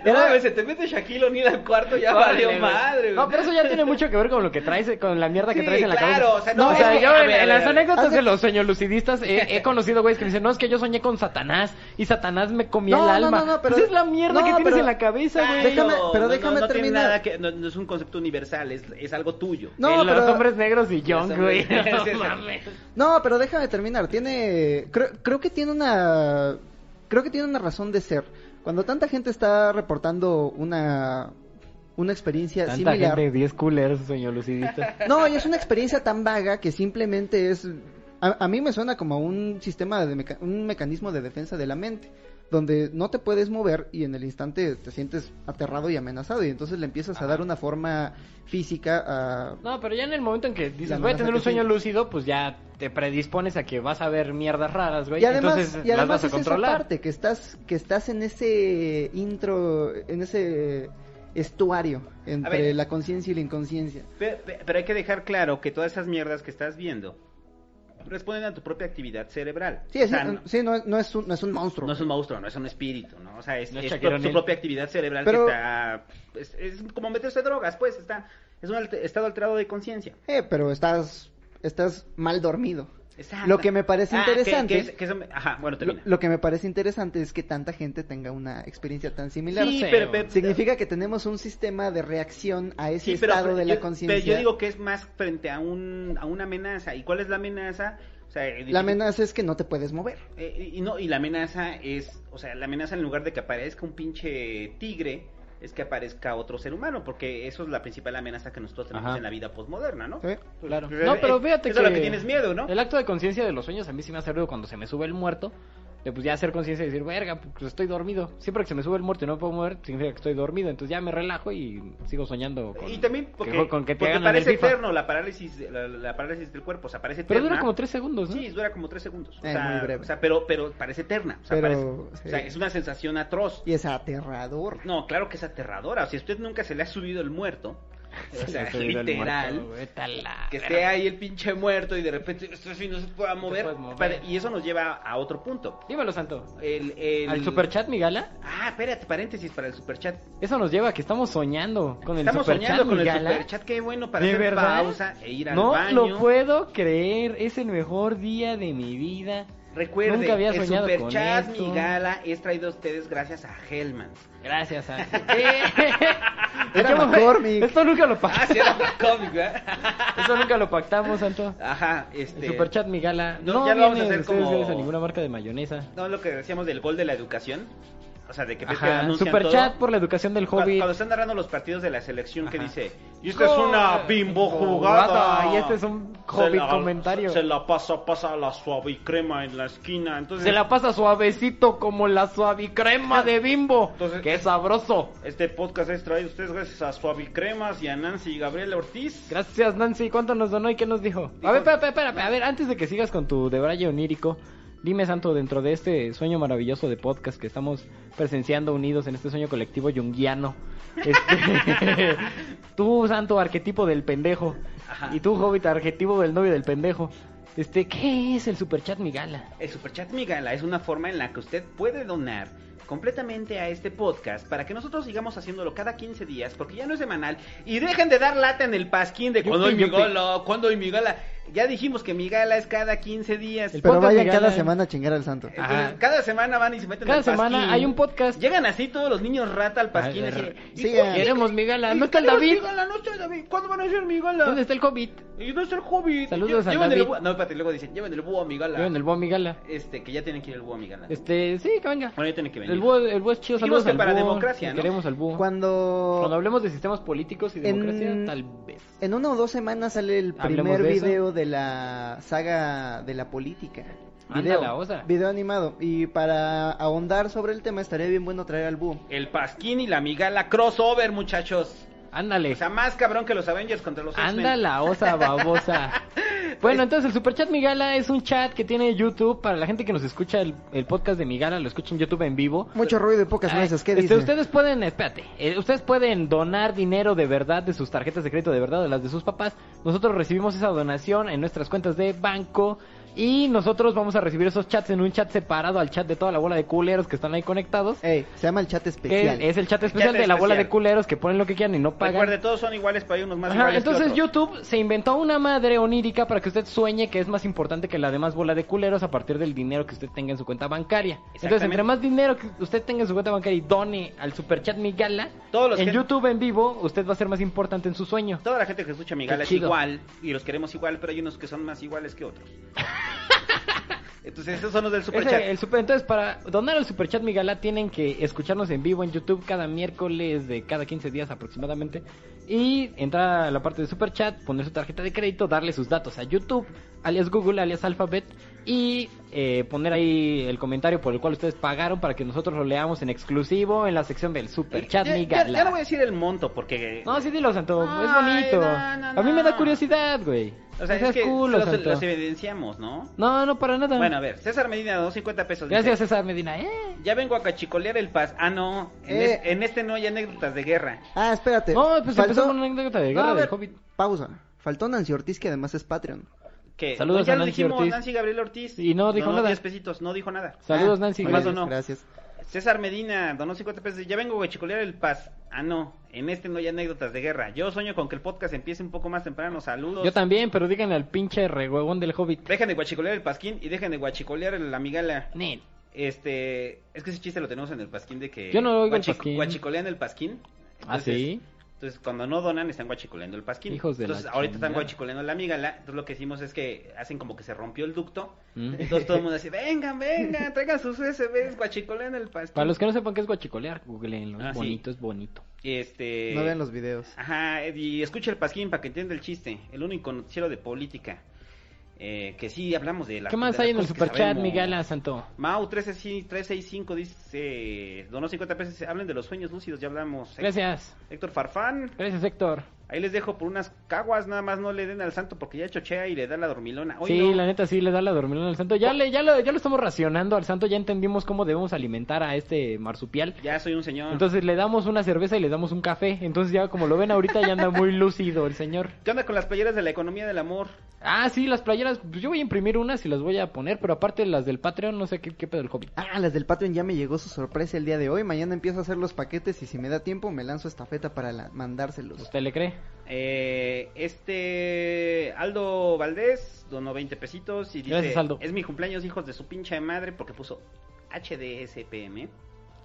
Speaker 2: No,
Speaker 1: Era-
Speaker 2: güey, se te mete Shaquille O'Neal al cuarto, ya valió madre, güey.
Speaker 3: No, pero eso ya tiene mucho que ver con lo que traes, con la mierda que
Speaker 2: Sí,
Speaker 3: traes en la
Speaker 2: claro,
Speaker 3: cabeza.
Speaker 2: o sea, no,
Speaker 3: o sea, yo en,
Speaker 2: ver,
Speaker 3: en las anécdotas
Speaker 1: hace-
Speaker 3: de los sueñolucidistas he, he conocido güeyes que me dicen, no, es que yo soñé con Satanás y Satanás me comía
Speaker 1: No,
Speaker 3: el
Speaker 1: no,
Speaker 3: alma.
Speaker 1: no, no, pero-
Speaker 3: Pues es la mierda
Speaker 1: no,
Speaker 3: que tienes
Speaker 1: pero-
Speaker 3: en la cabeza, güey.
Speaker 1: Déjame- pero
Speaker 2: no,
Speaker 1: déjame
Speaker 2: no, no tiene
Speaker 1: terminar.
Speaker 2: nada que, no, no es un concepto universal, es, es algo tuyo.
Speaker 1: No,
Speaker 3: En los
Speaker 1: pero-
Speaker 3: hombres negros y Young, güey. No.
Speaker 1: No, pero déjame terminar. Tiene, creo, creo que tiene una, creo que tiene una razón de ser. Cuando tanta gente está reportando una, una experiencia
Speaker 3: Tanta
Speaker 1: similar.
Speaker 3: gente, 10 coolers sueñolucidistas.
Speaker 1: No, y es una experiencia tan vaga que simplemente es, a, a mí me suena como un sistema de meca- un mecanismo de defensa de la mente, donde no te puedes mover y en el instante te sientes aterrado y amenazado y entonces le empiezas a dar una forma física a,
Speaker 3: No, pero ya en el momento en que dices, voy a tener un sueño
Speaker 1: sí.
Speaker 3: lúcido, pues ya te predispones a que vas a ver mierdas raras, güey.
Speaker 1: Y además,
Speaker 3: Entonces
Speaker 1: y
Speaker 3: las
Speaker 1: además
Speaker 3: vas a
Speaker 1: es esa
Speaker 3: controlar.
Speaker 1: parte que estás, que estás en ese intro, en ese estuario entre
Speaker 2: ver.
Speaker 1: la conciencia y la inconsciencia.
Speaker 2: Pero, pero hay que dejar claro que todas esas mierdas que estás viendo responden a tu propia actividad cerebral.
Speaker 1: Sí,
Speaker 2: O
Speaker 1: es- sí, no, es- no es un, no es un monstruo.
Speaker 2: no es un monstruo, no es un espíritu, ¿no? O sea, es,
Speaker 3: No es
Speaker 2: es
Speaker 3: Shaquille
Speaker 2: pro- su
Speaker 3: O'Neal.
Speaker 2: propia actividad cerebral
Speaker 1: Pero-
Speaker 2: que está... Es, es como meterse drogas, pues, está... Es un alte- estado alterado de conciencia.
Speaker 1: Eh, pero estás, estás mal dormido.
Speaker 2: Exacto.
Speaker 1: Lo que me parece
Speaker 2: Ah,
Speaker 1: interesante,
Speaker 2: que es- que eso me- Ajá, bueno,
Speaker 1: lo,
Speaker 2: termina.
Speaker 1: lo que me parece interesante es que tanta gente tenga una experiencia tan similar.
Speaker 2: Sí, pero,
Speaker 1: Significa que tenemos un sistema de reacción a ese
Speaker 2: Sí, pero,
Speaker 1: estado de
Speaker 2: yo-
Speaker 1: la conciencia.
Speaker 2: Pero yo digo que es más frente a, un, a una amenaza. ¿Y cuál es la amenaza? O sea, eh,
Speaker 1: La amenaza es que no te puedes mover.
Speaker 2: eh, y no, y la amenaza es, o sea, la amenaza en lugar de que aparezca un pinche tigre, es que aparezca otro ser humano, porque eso es la principal amenaza que nosotros tenemos
Speaker 3: Ajá.
Speaker 2: en la vida posmoderna, ¿no?
Speaker 1: ¿sí?
Speaker 3: Claro.
Speaker 2: Pues,
Speaker 3: No,
Speaker 2: eh,
Speaker 3: pero fíjate
Speaker 2: eso
Speaker 3: que...
Speaker 2: es lo que tienes miedo, ¿no?
Speaker 3: El acto de conciencia de los sueños a mí sí me ha servido cuando se me sube el muerto. De pues ya hacer conciencia y decir, verga, pues estoy dormido. Siempre que se me sube el muerto y no me puedo mover, significa que estoy dormido. Entonces ya me relajo y sigo soñando con...
Speaker 2: y también porque,
Speaker 3: que- con que te
Speaker 2: porque
Speaker 3: hagan en el
Speaker 2: parece eterno la parálisis, la, la parálisis del cuerpo, o sea, parece
Speaker 3: Pero dura como tres segundos, ¿no?
Speaker 2: Sí, dura como tres segundos. O
Speaker 1: Eh,
Speaker 2: sea,
Speaker 1: muy breve.
Speaker 2: o sea, pero, pero parece eterna. O sea,
Speaker 1: Pero,
Speaker 2: parece-
Speaker 1: sí.
Speaker 2: o sea, es una sensación atroz.
Speaker 1: Y es aterrador.
Speaker 2: No, claro que es aterradora. O sea, si a usted nunca se le ha subido el muerto, o sea, literal,
Speaker 3: muerto,
Speaker 2: que esté ahí el pinche muerto y de repente esto así no se pueda mover. Y eso nos lleva a otro punto.
Speaker 3: Dímelo, Santo.
Speaker 2: El, el...
Speaker 3: Al superchat, mi gala.
Speaker 2: Ah, espérate, paréntesis para el superchat.
Speaker 3: Eso nos lleva a que estamos soñando con el
Speaker 2: Estamos
Speaker 3: superchat,
Speaker 2: soñando con el superchat. Qué bueno para
Speaker 3: ¿De
Speaker 2: hacer
Speaker 3: verdad?
Speaker 2: pausa e ir al
Speaker 3: no
Speaker 2: baño.
Speaker 3: lo puedo creer. Es el mejor día de mi vida.
Speaker 2: Recuerde,
Speaker 3: Nunca había
Speaker 2: el superchat
Speaker 3: esto.
Speaker 2: Mi Gala es traído a ustedes gracias a Hellman.
Speaker 3: Gracias, Ángel.
Speaker 1: Era. McCormick.
Speaker 3: Esto nunca lo
Speaker 2: Ah,
Speaker 3: pactamos.
Speaker 2: sí, era ¿verdad?
Speaker 3: Eso nunca lo pactamos, Santo.
Speaker 2: Ajá, este...
Speaker 3: El superchat, mi gala.
Speaker 2: No,
Speaker 3: No,
Speaker 2: ya lo vamos a hacer como-
Speaker 3: a ninguna marca de mayonesa.
Speaker 2: No, lo que decíamos del gol de la educación. O sea, de que ves que anuncian
Speaker 3: superchat
Speaker 2: todo.
Speaker 3: por la educación del hobby.
Speaker 2: cuando están narrando los partidos de la selección que dice Y esta es una bimbo jugada.
Speaker 3: Y este es un
Speaker 2: la-
Speaker 3: comentario.
Speaker 2: Se la pasa, pasa la suave crema en la esquina. Entonces,
Speaker 3: Se la pasa suavecito como la suavicrema de Bimbo.
Speaker 2: Entonces-
Speaker 3: ¡Qué sabroso!
Speaker 2: este podcast es traído a ustedes gracias a Suavicremas y a Nancy y Gabriela Ortiz.
Speaker 3: Gracias, Nancy. ¿Cuánto nos donó y qué nos dijo? A ver, espera, espera, espera, A ver, antes de que sigas con tu debraye onírico, dime, Santo, dentro de este sueño maravilloso de podcast que estamos presenciando unidos en este sueño colectivo yunguiano, este, tú, Santo, arquetipo del pendejo,
Speaker 2: Ajá.
Speaker 3: y tú, Hobbit, arquetipo del novio del pendejo, este, ¿qué es el superchat Migala?
Speaker 2: El Superchat Migala es una forma en la que usted puede donar completamente a este podcast para que nosotros sigamos haciéndolo cada 15 días porque ya no es semanal y dejen de dar lata en el pasquín de cuando
Speaker 3: yupi.
Speaker 2: migala, cuando hay migala. Ya dijimos que migala es cada 15 días.
Speaker 3: El
Speaker 1: Pero
Speaker 3: podcast
Speaker 1: vayan cada semana a chingar al santo.
Speaker 2: Entonces,
Speaker 3: Ajá.
Speaker 2: cada semana van y se meten
Speaker 3: Cada
Speaker 2: al
Speaker 3: semana
Speaker 2: pasquín.
Speaker 3: hay un podcast.
Speaker 2: Llegan así todos los niños rata al pasquín.
Speaker 3: Ay,
Speaker 2: así,
Speaker 3: de-
Speaker 2: ¿y
Speaker 1: Sí,
Speaker 2: cuándo-.
Speaker 3: Queremos Migala,
Speaker 2: y
Speaker 3: no está el David.
Speaker 2: No está el David. ¿Cuándo van a ser migala?
Speaker 3: ¿Dónde está el Hobbit?
Speaker 2: ¿Y dónde está el hobbit?
Speaker 3: Saludos
Speaker 2: Lle-
Speaker 3: a
Speaker 2: lleven
Speaker 3: David.
Speaker 2: el búho- No, espérate, luego dicen, lleven el búho a migala.
Speaker 3: Lleven el búho Migala.
Speaker 2: Este, que ya tienen que ir el búho a migala.
Speaker 3: Este, sí, que venga.
Speaker 2: Bueno, ya tiene que venir.
Speaker 3: El búho, el búho es chido,
Speaker 2: Dijimos
Speaker 3: saludos
Speaker 2: que
Speaker 3: al
Speaker 2: para
Speaker 3: búho,
Speaker 2: democracia, ¿no?
Speaker 3: Queremos al búho.
Speaker 1: Cuando
Speaker 3: Cuando hablemos de sistemas políticos y democracia,
Speaker 1: En-
Speaker 3: tal vez.
Speaker 1: en una o dos semanas sale el
Speaker 3: Hablemos
Speaker 1: primer
Speaker 3: de eso.
Speaker 1: video de la saga de la política.
Speaker 3: Anda
Speaker 1: Video,
Speaker 3: la osa.
Speaker 1: video animado. Y para ahondar sobre el tema estaría bien bueno traer al búho.
Speaker 2: El pasquín y la migala crossover, muchachos.
Speaker 3: Ándale.
Speaker 2: O sea, más cabrón que los Avengers contra los X-Men.
Speaker 3: Anda la osa babosa. Bueno, entonces el Superchat Migala es un chat que tiene YouTube para la gente que nos escucha el, el podcast de Migala, lo escucha en YouTube en vivo.
Speaker 1: Mucho ruido y pocas nueces. ¿Qué
Speaker 3: este,
Speaker 1: dice?
Speaker 3: Ustedes pueden, espérate, eh, ustedes pueden donar dinero de verdad de sus tarjetas de crédito de verdad, de las de sus papás. Nosotros recibimos esa donación en nuestras cuentas de banco y nosotros vamos a recibir esos chats en un chat separado al chat de toda la bola de culeros que están ahí conectados.
Speaker 1: Ey, se llama el chat
Speaker 3: Que
Speaker 1: especial.
Speaker 3: es el chat especial
Speaker 2: Chat
Speaker 3: de la bola de culeros que ponen lo que quieran y no pagan.
Speaker 2: Recuerde, todos son iguales, pero hay unos más
Speaker 3: Ajá,
Speaker 2: iguales
Speaker 3: entonces
Speaker 2: que otros.
Speaker 3: YouTube se inventó una madre onírica para que usted sueñe que es más importante que la demás bola de culeros a partir del dinero que usted tenga en su cuenta bancaria. Entonces, entre más dinero que usted tenga en su cuenta bancaria y done al Superchat Migala,
Speaker 2: Todos los
Speaker 3: en
Speaker 2: que-
Speaker 3: YouTube en vivo, usted va a ser más importante en su sueño.
Speaker 2: Toda la gente que escucha Migala
Speaker 3: Qué
Speaker 2: es
Speaker 3: chido.
Speaker 2: igual y los queremos igual, pero hay unos que son más iguales que otros. Entonces, esos son los del
Speaker 3: Ese,
Speaker 2: Superchat.
Speaker 3: el super, entonces, para donar al Superchat Migala tienen que escucharnos en vivo en YouTube cada miércoles de cada 15 días aproximadamente. Y entrar a la parte de Superchat, poner su tarjeta de crédito, darle sus datos a YouTube, alias Google, alias Alphabet. Y eh, poner ahí el comentario por el cual ustedes pagaron para que nosotros lo leamos en exclusivo en la sección del Superchat
Speaker 2: ya-
Speaker 3: Migala.
Speaker 2: ya no voy a decir el monto porque...
Speaker 3: No, sí, dilo, Santo. es
Speaker 2: Ay,
Speaker 3: bonito.
Speaker 2: no, no,
Speaker 3: A mí me da curiosidad, güey.
Speaker 2: O sea,
Speaker 3: No
Speaker 2: es que
Speaker 3: culo,
Speaker 2: los, los evidenciamos, ¿no?
Speaker 3: No, no, para nada.
Speaker 2: Bueno, a ver, César Medina, 250 pesos. dice,
Speaker 3: Gracias, César Medina. Eh.
Speaker 2: Ya vengo a cachicolear el paz. Ah, no. En,
Speaker 1: Eh.
Speaker 2: es- en este no hay anécdotas de guerra.
Speaker 1: Ah, espérate.
Speaker 3: No, pues
Speaker 1: Faltó-
Speaker 3: empezó con una anécdota de
Speaker 1: No,
Speaker 3: guerra
Speaker 1: a
Speaker 3: del Hobbit.
Speaker 1: Pausa. Faltó Nancy Ortiz, que además es Patreon.
Speaker 2: Que
Speaker 3: Saludos
Speaker 2: ya
Speaker 3: a
Speaker 2: lo
Speaker 3: Nancy
Speaker 2: dijimos,
Speaker 3: Ortiz.
Speaker 2: Nancy Gabriel Ortiz.
Speaker 3: Y no dijo
Speaker 2: Donó
Speaker 3: nada.
Speaker 2: 10 pesitos, no dijo nada.
Speaker 3: Saludos,
Speaker 1: Ah,
Speaker 3: Nancy. Gracias.
Speaker 1: Gracias.
Speaker 2: César Medina donó 50 pesos. Ya vengo a chicolear el paz. Ah, no. En este no hay anécdotas de guerra. Yo sueño con que el podcast empiece un poco más temprano. Saludos.
Speaker 3: Yo también, pero díganle al pinche reguegón del Hobbit.
Speaker 2: Dejen de guachicolear el pasquín y dejen de guachicolear la migala.
Speaker 3: Nel.
Speaker 2: Este, es que ese chiste lo tenemos en el pasquín de que
Speaker 3: Yo no oigo el
Speaker 2: guachi-
Speaker 3: pasquín.
Speaker 2: guachicolean el pasquín.
Speaker 3: ¿Ah,
Speaker 2: Entonces,
Speaker 3: sí?
Speaker 2: Entonces, cuando no donan, están guachicoleando el pasquín.
Speaker 3: Hijos de la
Speaker 2: Entonces, ahorita están guachicoleando la migala. Entonces, lo que hicimos es que hacen como que se rompió el ducto.
Speaker 3: Mm.
Speaker 2: Entonces, todo el mundo dice: Vengan, vengan, traigan sus USBs, guachicolean el pasquín.
Speaker 3: Para los que no sepan qué es guachicolear, googleenlo.
Speaker 2: Ah,
Speaker 3: es
Speaker 2: sí.
Speaker 3: bonito, es bonito.
Speaker 2: Este.
Speaker 1: No vean los videos.
Speaker 2: Ajá, y escucha el pasquín para que entienda el chiste. El único noticiero de política. Eh, que sí hablamos de la
Speaker 3: ¿Qué más hay en el superchat, Miguel Santo?
Speaker 2: Mau 365 dice, donó 50 pesos, hablen de los sueños lúcidos, ya hablamos.
Speaker 3: Gracias.
Speaker 2: Héctor Farfán,
Speaker 3: Gracias, Héctor.
Speaker 2: Ahí les dejo por unas caguas, nada más no le den al santo porque ya chochea y le da la dormilona. Hoy
Speaker 3: sí,
Speaker 2: no.
Speaker 3: la neta sí le da la dormilona al santo. Ya, le, ya, lo, ya lo estamos racionando al santo, ya entendimos cómo debemos alimentar a este marsupial.
Speaker 2: Ya soy un señor.
Speaker 3: Entonces le damos una cerveza y le damos un café. Entonces ya como lo ven ahorita ya anda muy lúcido el señor.
Speaker 2: ¿Qué onda con las playeras de la economía del amor?
Speaker 3: Ah, sí, las playeras. Pues yo voy a imprimir unas y las voy a poner, pero aparte las del Patreon, no sé qué, qué pedo el hobby.
Speaker 1: Ah, las del Patreon ya me llegó su sorpresa el día de hoy. Mañana empiezo a hacer los paquetes y si me da tiempo me lanzo estafeta para la- mandárselos.
Speaker 3: ¿Usted le cree?
Speaker 2: Eh, este Aldo Valdés donó 20 pesitos y dice,
Speaker 3: Gracias, Aldo.
Speaker 2: es mi cumpleaños hijos de su pinche madre porque puso HDSPM.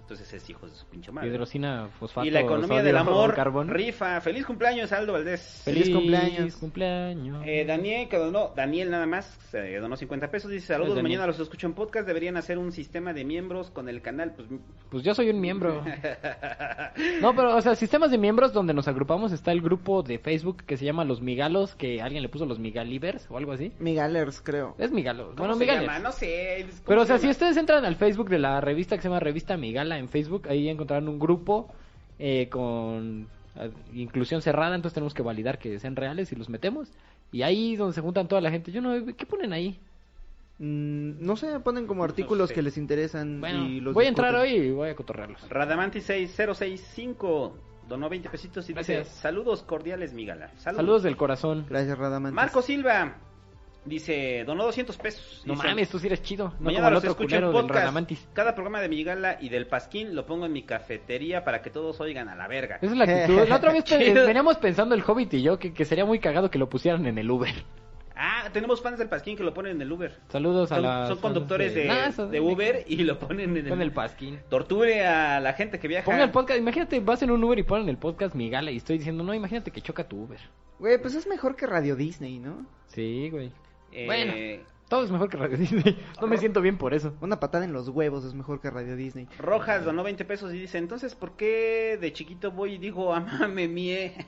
Speaker 2: Entonces es hijo de su pinche madre.
Speaker 3: Hidrocina, fosfato,
Speaker 2: Y la economía
Speaker 3: sodio,
Speaker 2: del amor
Speaker 3: carbón.
Speaker 2: rifa. Feliz cumpleaños, Aldo Valdés.
Speaker 1: Feliz cumpleaños.
Speaker 3: cumpleaños.
Speaker 2: Eh, Daniel, que donó, Daniel nada más, se donó 50 pesos, dice, saludos,
Speaker 3: Daniel.
Speaker 2: mañana los escucho en podcast, deberían hacer un sistema de miembros con el canal, pues...
Speaker 3: Pues yo soy un miembro. No, pero, o sea, sistemas de miembros donde nos agrupamos está el grupo de Facebook que se llama Los Migalos, que alguien le puso los Migalivers o algo así.
Speaker 1: Migalers, creo.
Speaker 3: Es Migalos.
Speaker 2: ¿Cómo
Speaker 3: Bueno,
Speaker 2: se
Speaker 3: Migalers.
Speaker 2: llama? No sé. ¿cómo
Speaker 3: Pero, o
Speaker 2: se
Speaker 3: sea, si ustedes entran al Facebook de la revista que se llama Revista Migala en Facebook, ahí encontrarán un grupo eh, con eh, inclusión cerrada, entonces tenemos que validar que sean reales y los metemos. Y ahí donde se juntan toda la gente. Yo no, ¿qué ponen ahí?
Speaker 1: Mm, no sé, ponen como artículos
Speaker 2: sé.
Speaker 1: que les interesan
Speaker 3: Bueno,
Speaker 1: y los
Speaker 3: voy a entrar hoy y voy a cotorrearlos.
Speaker 2: Radamanti6065 donó 20 pesitos y dice,
Speaker 3: Gracias.
Speaker 2: saludos cordiales, Migala. Saludos.
Speaker 3: Saludos del corazón.
Speaker 1: Gracias, Radamantis.
Speaker 2: Marco Silva dice, donó 200 pesos.
Speaker 3: No
Speaker 2: Dice,
Speaker 3: mames, tú sí eres chido. No
Speaker 2: Mañana
Speaker 3: como el
Speaker 2: los
Speaker 3: otro
Speaker 2: escucho en podcast. Cada programa de Migala y del Pasquín lo pongo en mi cafetería para que todos oigan a la verga.
Speaker 3: Esa es la actitud. La otra vez veníamos pensando el Hobbit y yo que, que sería muy cagado que lo pusieran en el Uber.
Speaker 2: Ah, tenemos fans del Pasquín que lo ponen en el Uber.
Speaker 3: Saludos a
Speaker 2: Son,
Speaker 3: las...
Speaker 2: son conductores de,
Speaker 3: Nah, eso-
Speaker 2: de Uber y lo ponen en el,
Speaker 3: Con el Pasquín.
Speaker 2: Torture a la gente que viaja.
Speaker 3: Ponga el podcast, imagínate, vas en un Uber y ponen el podcast Migala y estoy diciendo, no, imagínate que choca tu Uber.
Speaker 1: Güey, pues es mejor que Radio Disney, ¿no?
Speaker 3: Sí, güey.
Speaker 2: Eh,
Speaker 3: Bueno. Todo es mejor que Radio Disney. No me siento bien por eso.
Speaker 1: Una patada en los huevos es mejor que Radio Disney.
Speaker 2: Rojas donó 20 pesos y dice, entonces, ¿por qué de chiquito voy y digo, amame mie?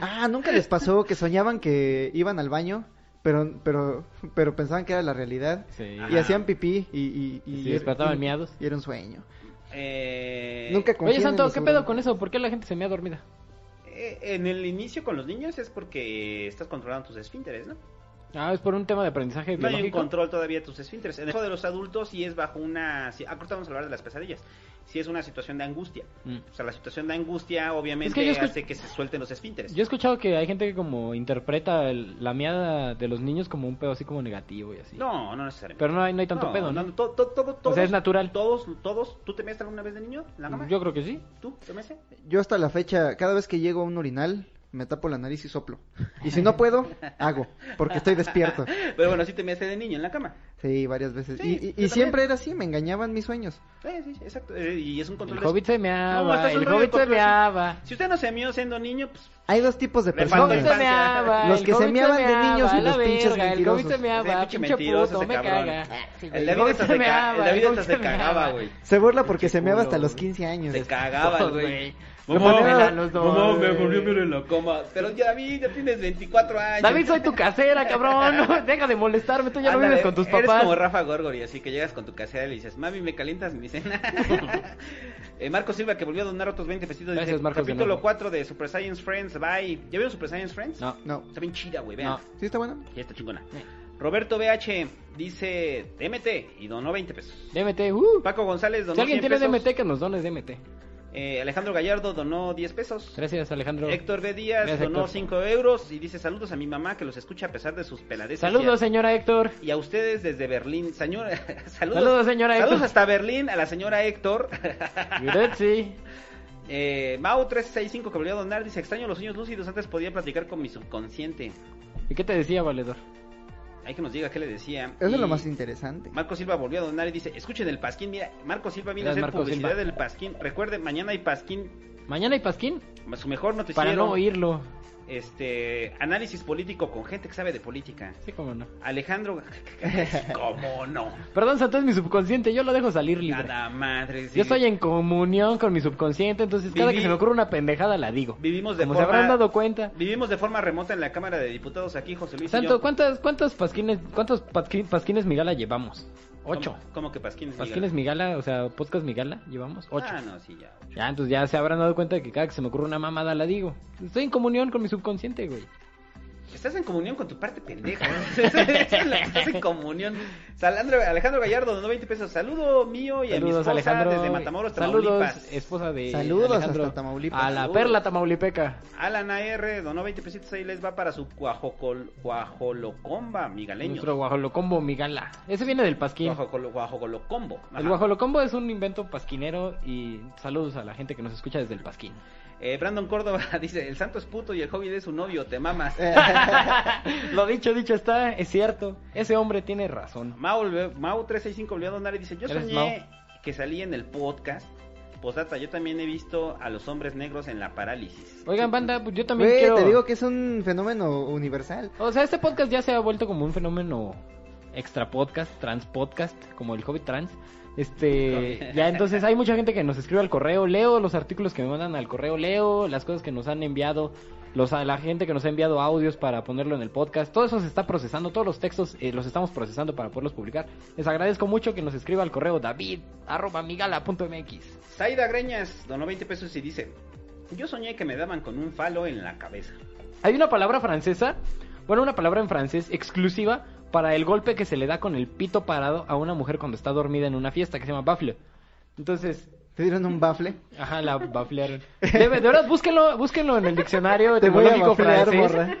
Speaker 1: Ah, ¿nunca les pasó que soñaban que iban al baño, pero pero pero pensaban que era la realidad?
Speaker 3: Sí.
Speaker 1: Y
Speaker 2: Ajá.
Speaker 1: hacían pipí y... y, y,
Speaker 3: Y se despertaban
Speaker 1: y-
Speaker 3: miados.
Speaker 1: Y era un sueño.
Speaker 2: Eh,
Speaker 1: Nunca
Speaker 3: Oye, Santo,
Speaker 1: los
Speaker 3: ¿qué pedo con eso? ¿Por qué la gente se me ha dormida?
Speaker 2: eh, en el inicio con los niños es porque estás controlando tus esfínteres, ¿no?
Speaker 3: Ah, es por un tema de aprendizaje
Speaker 2: No hay un
Speaker 3: biológico.
Speaker 2: control todavía de tus esfínteres. En el caso de los adultos sí es bajo una... Si, ahorita vamos a hablar de las pesadillas. Sí es una situación de angustia.
Speaker 3: Mm.
Speaker 2: O sea, la situación de angustia obviamente
Speaker 3: Es que yo escuch-
Speaker 2: hace que se suelten los esfínteres.
Speaker 3: Yo he escuchado que hay gente que como interpreta el- la miada de los niños como un pedo así como negativo y así.
Speaker 2: No, no necesariamente.
Speaker 3: Pero no hay, no hay tanto pedo, ¿no?
Speaker 2: to- to- todo-
Speaker 3: O sea,
Speaker 2: todos-
Speaker 3: es natural.
Speaker 2: Todos, todos, ¿tú te metes alguna vez de niño en la cama?
Speaker 3: Yo creo que sí.
Speaker 2: ¿Tú te metes?
Speaker 1: Yo hasta la fecha, cada vez que llego a un urinal, me tapo la nariz y soplo. Y si no puedo, hago, porque estoy despierto.
Speaker 2: Pero bueno, sí te metes de niño en la cama.
Speaker 1: Sí, varias veces.
Speaker 2: Sí,
Speaker 1: y y- y siempre era así, me engañaban mis sueños.
Speaker 2: Sí, sí, exacto. Eh, y es un control
Speaker 3: El
Speaker 2: de-
Speaker 3: hobbit se
Speaker 2: No,
Speaker 3: meaba,
Speaker 2: estás
Speaker 3: el hobbit se meaba.
Speaker 2: Si usted no se mió siendo niño, pues...
Speaker 1: Hay dos tipos de
Speaker 2: falta
Speaker 3: El hobbit
Speaker 1: personas.
Speaker 3: se meaba,
Speaker 1: Los que se meaban de niños y
Speaker 3: la
Speaker 1: los pinches
Speaker 3: verga, El hobbit se
Speaker 1: mentirosos.
Speaker 3: meaba,
Speaker 2: pinche
Speaker 3: pinche
Speaker 2: mentiroso,
Speaker 3: me caga.
Speaker 2: El David hasta se, ca- el David se cagaba, güey.
Speaker 1: Se burla porque se meaba hasta los
Speaker 3: güey.
Speaker 1: 15 años.
Speaker 2: Se cagaba, güey. Mamá,
Speaker 3: los dos,
Speaker 2: mamá, me volvió a ver en la cama. Pero ya, David, ya tienes 24 años.
Speaker 3: David, soy tu casera, cabrón. Deja de molestarme, tú ya no vives con tus
Speaker 2: Eres
Speaker 3: papás.
Speaker 2: como Rafa Gorgori, así que llegas con tu casera y le dices, mami, ¿me calientas mi cena? eh, Marco Silva, que volvió a donar otros 20 pesitos.
Speaker 3: Gracias,
Speaker 2: dice,
Speaker 3: Marcos,
Speaker 2: capítulo
Speaker 3: nuevo.
Speaker 2: 4 de Super Science Friends, bye. ¿Ya vieron Super Science Friends?
Speaker 3: No.
Speaker 1: No.
Speaker 2: Está bien chida, güey, vean.
Speaker 3: No.
Speaker 1: ¿Sí está bueno?
Speaker 2: Ya está chingona. Roberto BH dice DMT y donó 20 pesos.
Speaker 3: DMT, uh.
Speaker 2: Paco González donó
Speaker 3: Si alguien
Speaker 2: 100
Speaker 3: tiene
Speaker 2: pesos.
Speaker 3: DMT, que nos dones DMT.
Speaker 2: Eh, Alejandro Gallardo donó 10 pesos.
Speaker 3: Gracias, Alejandro.
Speaker 2: Héctor B. Díaz
Speaker 3: Gracias,
Speaker 2: donó
Speaker 3: Héctor.
Speaker 2: 5 euros y dice saludos a mi mamá que los escucha a pesar de sus peladeces.
Speaker 3: Saludos, señora Héctor.
Speaker 2: Y a ustedes desde Berlín. Señora, saludos,
Speaker 3: Saludos, señora
Speaker 2: Saludos
Speaker 3: Héctor.
Speaker 2: hasta Berlín a la señora Héctor.
Speaker 3: Grazie.
Speaker 2: eh, Mau365 que volvió a donar dice extraño los sueños lúcidos. Antes podía platicar con mi subconsciente.
Speaker 3: ¿Y qué te decía, valedor?
Speaker 2: Hay que nos diga qué le decía.
Speaker 1: Eso
Speaker 2: Y
Speaker 1: es lo más interesante.
Speaker 2: Marco Silva volvió a donar y dice, escuchen el Pasquín. Mira, Marco Silva vino a hacer
Speaker 3: Marco
Speaker 2: publicidad
Speaker 3: Silva.
Speaker 2: del Pasquín. Recuerden, mañana hay Pasquín,
Speaker 3: Mañana hay Pasquín.
Speaker 2: su mejor noticiero.
Speaker 3: Para no oírlo.
Speaker 2: Este, análisis político con gente que sabe de política.
Speaker 3: Sí, cómo no.
Speaker 2: Alejandro, ¿cómo no?
Speaker 3: Perdón, Santo, es mi subconsciente. Yo lo dejo salir libre.
Speaker 2: Nada madre. sí.
Speaker 3: Yo estoy en comunión con mi subconsciente, entonces cada que se me ocurre una pendejada la digo.
Speaker 2: Vivimos de
Speaker 3: Como se
Speaker 2: forma...
Speaker 3: habrán dado cuenta.
Speaker 2: Vivimos de forma remota en la Cámara de Diputados aquí, José Luis. y
Speaker 3: Santo,
Speaker 2: yo.
Speaker 3: ¿cuántas, cuántos pasquines, cuántos pasqui- pasquines Migala llevamos? Ocho.
Speaker 2: ¿Cómo, cómo que Pasquines?
Speaker 3: Pasquines Migala, o sea, podcast Migala, llevamos ocho.
Speaker 2: Ah, no, sí, ya. ocho.
Speaker 3: Ya, entonces ya se habrán dado cuenta de que cada que se me ocurre una mamada la digo. Estoy en comunión con mi subconsciente, güey.
Speaker 2: Estás en comunión con tu parte pendeja. Estás en comunión. Salandro, Alejandro Gallardo, donó 20 pesos. Saludo mío y a mi
Speaker 3: Saludos,
Speaker 2: esposa
Speaker 3: Alejandro.
Speaker 2: desde Matamoros,
Speaker 3: Saludos,
Speaker 2: Tamaulipas.
Speaker 3: esposa de
Speaker 1: Saludos
Speaker 3: Alejandro.
Speaker 1: hasta Tamaulipas.
Speaker 3: A la
Speaker 2: Saludos.
Speaker 3: perla tamaulipeca.
Speaker 2: Alan AR donó 20 pesitos. Ahí les va para su guajocol, guajolocomba, migaleño.
Speaker 3: Nuestro guajolocombo Migala. Ese viene del pasquín.
Speaker 2: Guajocolo- guajolocombo. Ajá.
Speaker 3: El guajolocombo es un invento pasquinero y saludos a la gente que nos escucha desde el pasquín.
Speaker 2: Eh, Brandon Córdoba dice: El santo es puto y el hobbit es su novio, te mamas.
Speaker 1: Eh,
Speaker 3: Lo dicho, dicho está, es cierto. Ese hombre tiene razón.
Speaker 2: Mau, Mau365 volvió a donar y dice: Yo soñé
Speaker 3: Mau.
Speaker 2: que salí en el podcast. Posdata, yo también he visto a los hombres negros en la parálisis.
Speaker 3: Oigan, banda, pues yo también quiero...
Speaker 1: te digo que es un fenómeno universal.
Speaker 3: O sea, este podcast ya se ha vuelto como un fenómeno extra podcast, trans podcast, como el Hobbit trans. Este, ya entonces hay mucha gente que nos escribe al correo, leo los artículos que me mandan al correo, leo las cosas que nos han enviado, los a la gente que nos ha enviado audios para ponerlo en el podcast, todo eso se está procesando, todos los textos eh, los estamos procesando para poderlos publicar. Les agradezco mucho que nos escriba al correo david arroba migala.mx.
Speaker 2: Saida Greñas donó 20 pesos y dice: Yo soñé que me daban con un falo en la cabeza.
Speaker 3: Hay una palabra francesa, bueno, una palabra en francés exclusiva para el golpe que se le da con el pito parado a una mujer cuando está dormida en una fiesta que se llama bafle. Entonces,
Speaker 1: ¿Te dieron un bafle?
Speaker 3: ajá, la baflearon. De, de verdad, búsquenlo, búsquenlo en el diccionario
Speaker 1: Te voy a
Speaker 3: etimológico
Speaker 1: baflear,
Speaker 3: francés.
Speaker 1: morra.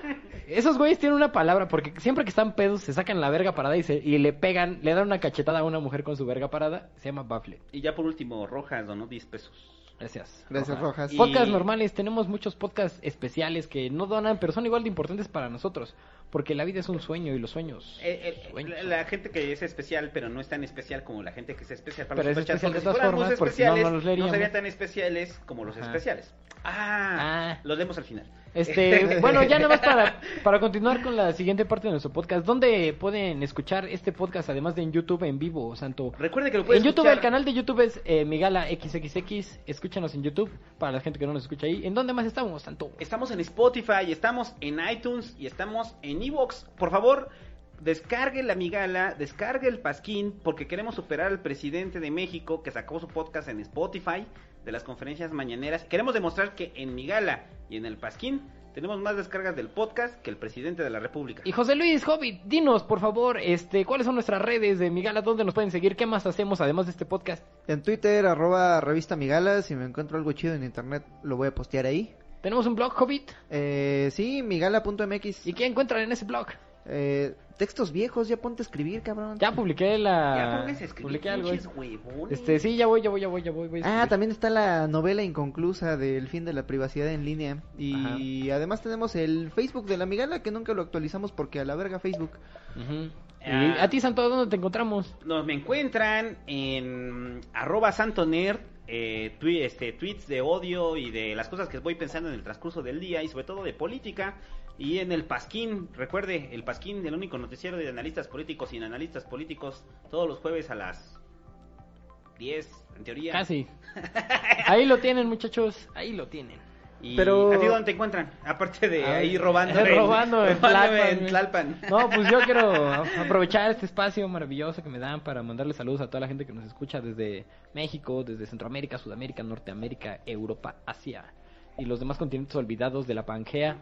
Speaker 3: Esos güeyes tienen una palabra porque siempre que están pedos se sacan la verga parada y, se, y le pegan, le dan una cachetada a una mujer con su verga parada. Se llama bafle.
Speaker 2: Y ya por último, Rojas donó 10 pesos.
Speaker 3: Gracias.
Speaker 1: Gracias, Rojas.
Speaker 2: Y-
Speaker 3: Podcasts normales, tenemos muchos podcasts especiales que no donan, pero son igual de importantes para nosotros. Porque la vida es un sueño y los sueños.
Speaker 2: Eh, eh,
Speaker 3: sueños
Speaker 2: la, gente que es especial, pero no es tan especial como la gente que es especial para
Speaker 3: Pero
Speaker 2: los
Speaker 3: es especial de todas
Speaker 2: si
Speaker 3: formas,
Speaker 2: muy
Speaker 3: porque no, no
Speaker 2: especiales,
Speaker 3: los leeríamos.
Speaker 2: serían tan especiales como los
Speaker 3: Ajá.
Speaker 2: especiales. Ah,
Speaker 3: Ah.
Speaker 2: los leemos al final.
Speaker 3: Este, bueno, ya nada más para, para continuar con la siguiente parte de nuestro podcast. ¿Dónde pueden escuchar este podcast además de en YouTube en vivo, Santo?
Speaker 2: Recuerde que lo puedes
Speaker 3: En YouTube,
Speaker 2: escuchar-
Speaker 3: el canal de YouTube es eh, Migala XXX. Escúchanos en YouTube para la gente que no nos escucha ahí. ¿En dónde más estamos, Santo?
Speaker 2: Estamos en Spotify, estamos en iTunes y estamos en Evox. Por favor, descargue la migala, descargue el pasquín, porque queremos superar al presidente de México que sacó su podcast en Spotify de las conferencias mañaneras. Queremos demostrar que en migala y en el pasquín tenemos más descargas del podcast que el presidente de la República.
Speaker 3: Y José Luis Hobbit, dinos, por favor, este, ¿cuáles son nuestras redes de Migala? ¿Dónde nos pueden seguir? ¿Qué más hacemos además de este podcast?
Speaker 1: En Twitter, arroba revista Migala. Si me encuentro algo chido en internet, lo voy a postear ahí.
Speaker 3: ¿Tenemos un blog, Hobbit?
Speaker 1: Eh, sí, migala.mx.
Speaker 3: ¿Y qué encuentran en ese blog?
Speaker 1: Eh, textos viejos, ya ponte a escribir, cabrón.
Speaker 3: Ya publiqué la...
Speaker 2: ya escribir,
Speaker 3: publiqué algo. Este, sí, ya voy, ya voy, ya voy, ya voy.
Speaker 1: Ah, también está la novela inconclusa del fin de la privacidad en línea. Y además tenemos el Facebook de la Migala que nunca lo actualizamos porque a la verga Facebook.
Speaker 2: Ah.
Speaker 3: ¿Y a ti, Santo, dónde te encontramos?
Speaker 2: Nos me encuentran en arroba santonerd, eh, twi- este, tweets de odio y de las cosas que voy pensando en el transcurso del día y sobre todo de política. Y en el Pasquín, recuerde, el Pasquín, el único noticiero de analistas políticos y analistas políticos, todos los jueves a las 10, en teoría.
Speaker 3: Casi. Ahí lo tienen, muchachos. Ahí lo tienen.
Speaker 2: Y
Speaker 1: Pero-
Speaker 2: ¿A ti dónde te encuentran? Aparte de
Speaker 3: Ah,
Speaker 2: ahí robando,
Speaker 3: eh, robando en
Speaker 2: robándome en
Speaker 3: Tlalpan.
Speaker 2: Tlalpan.
Speaker 3: No, pues yo quiero aprovechar este espacio maravilloso que me dan para mandarle saludos a toda la gente que nos escucha desde México, desde Centroamérica, Sudamérica, Norteamérica, Europa, Asia y los demás continentes olvidados de la Pangea.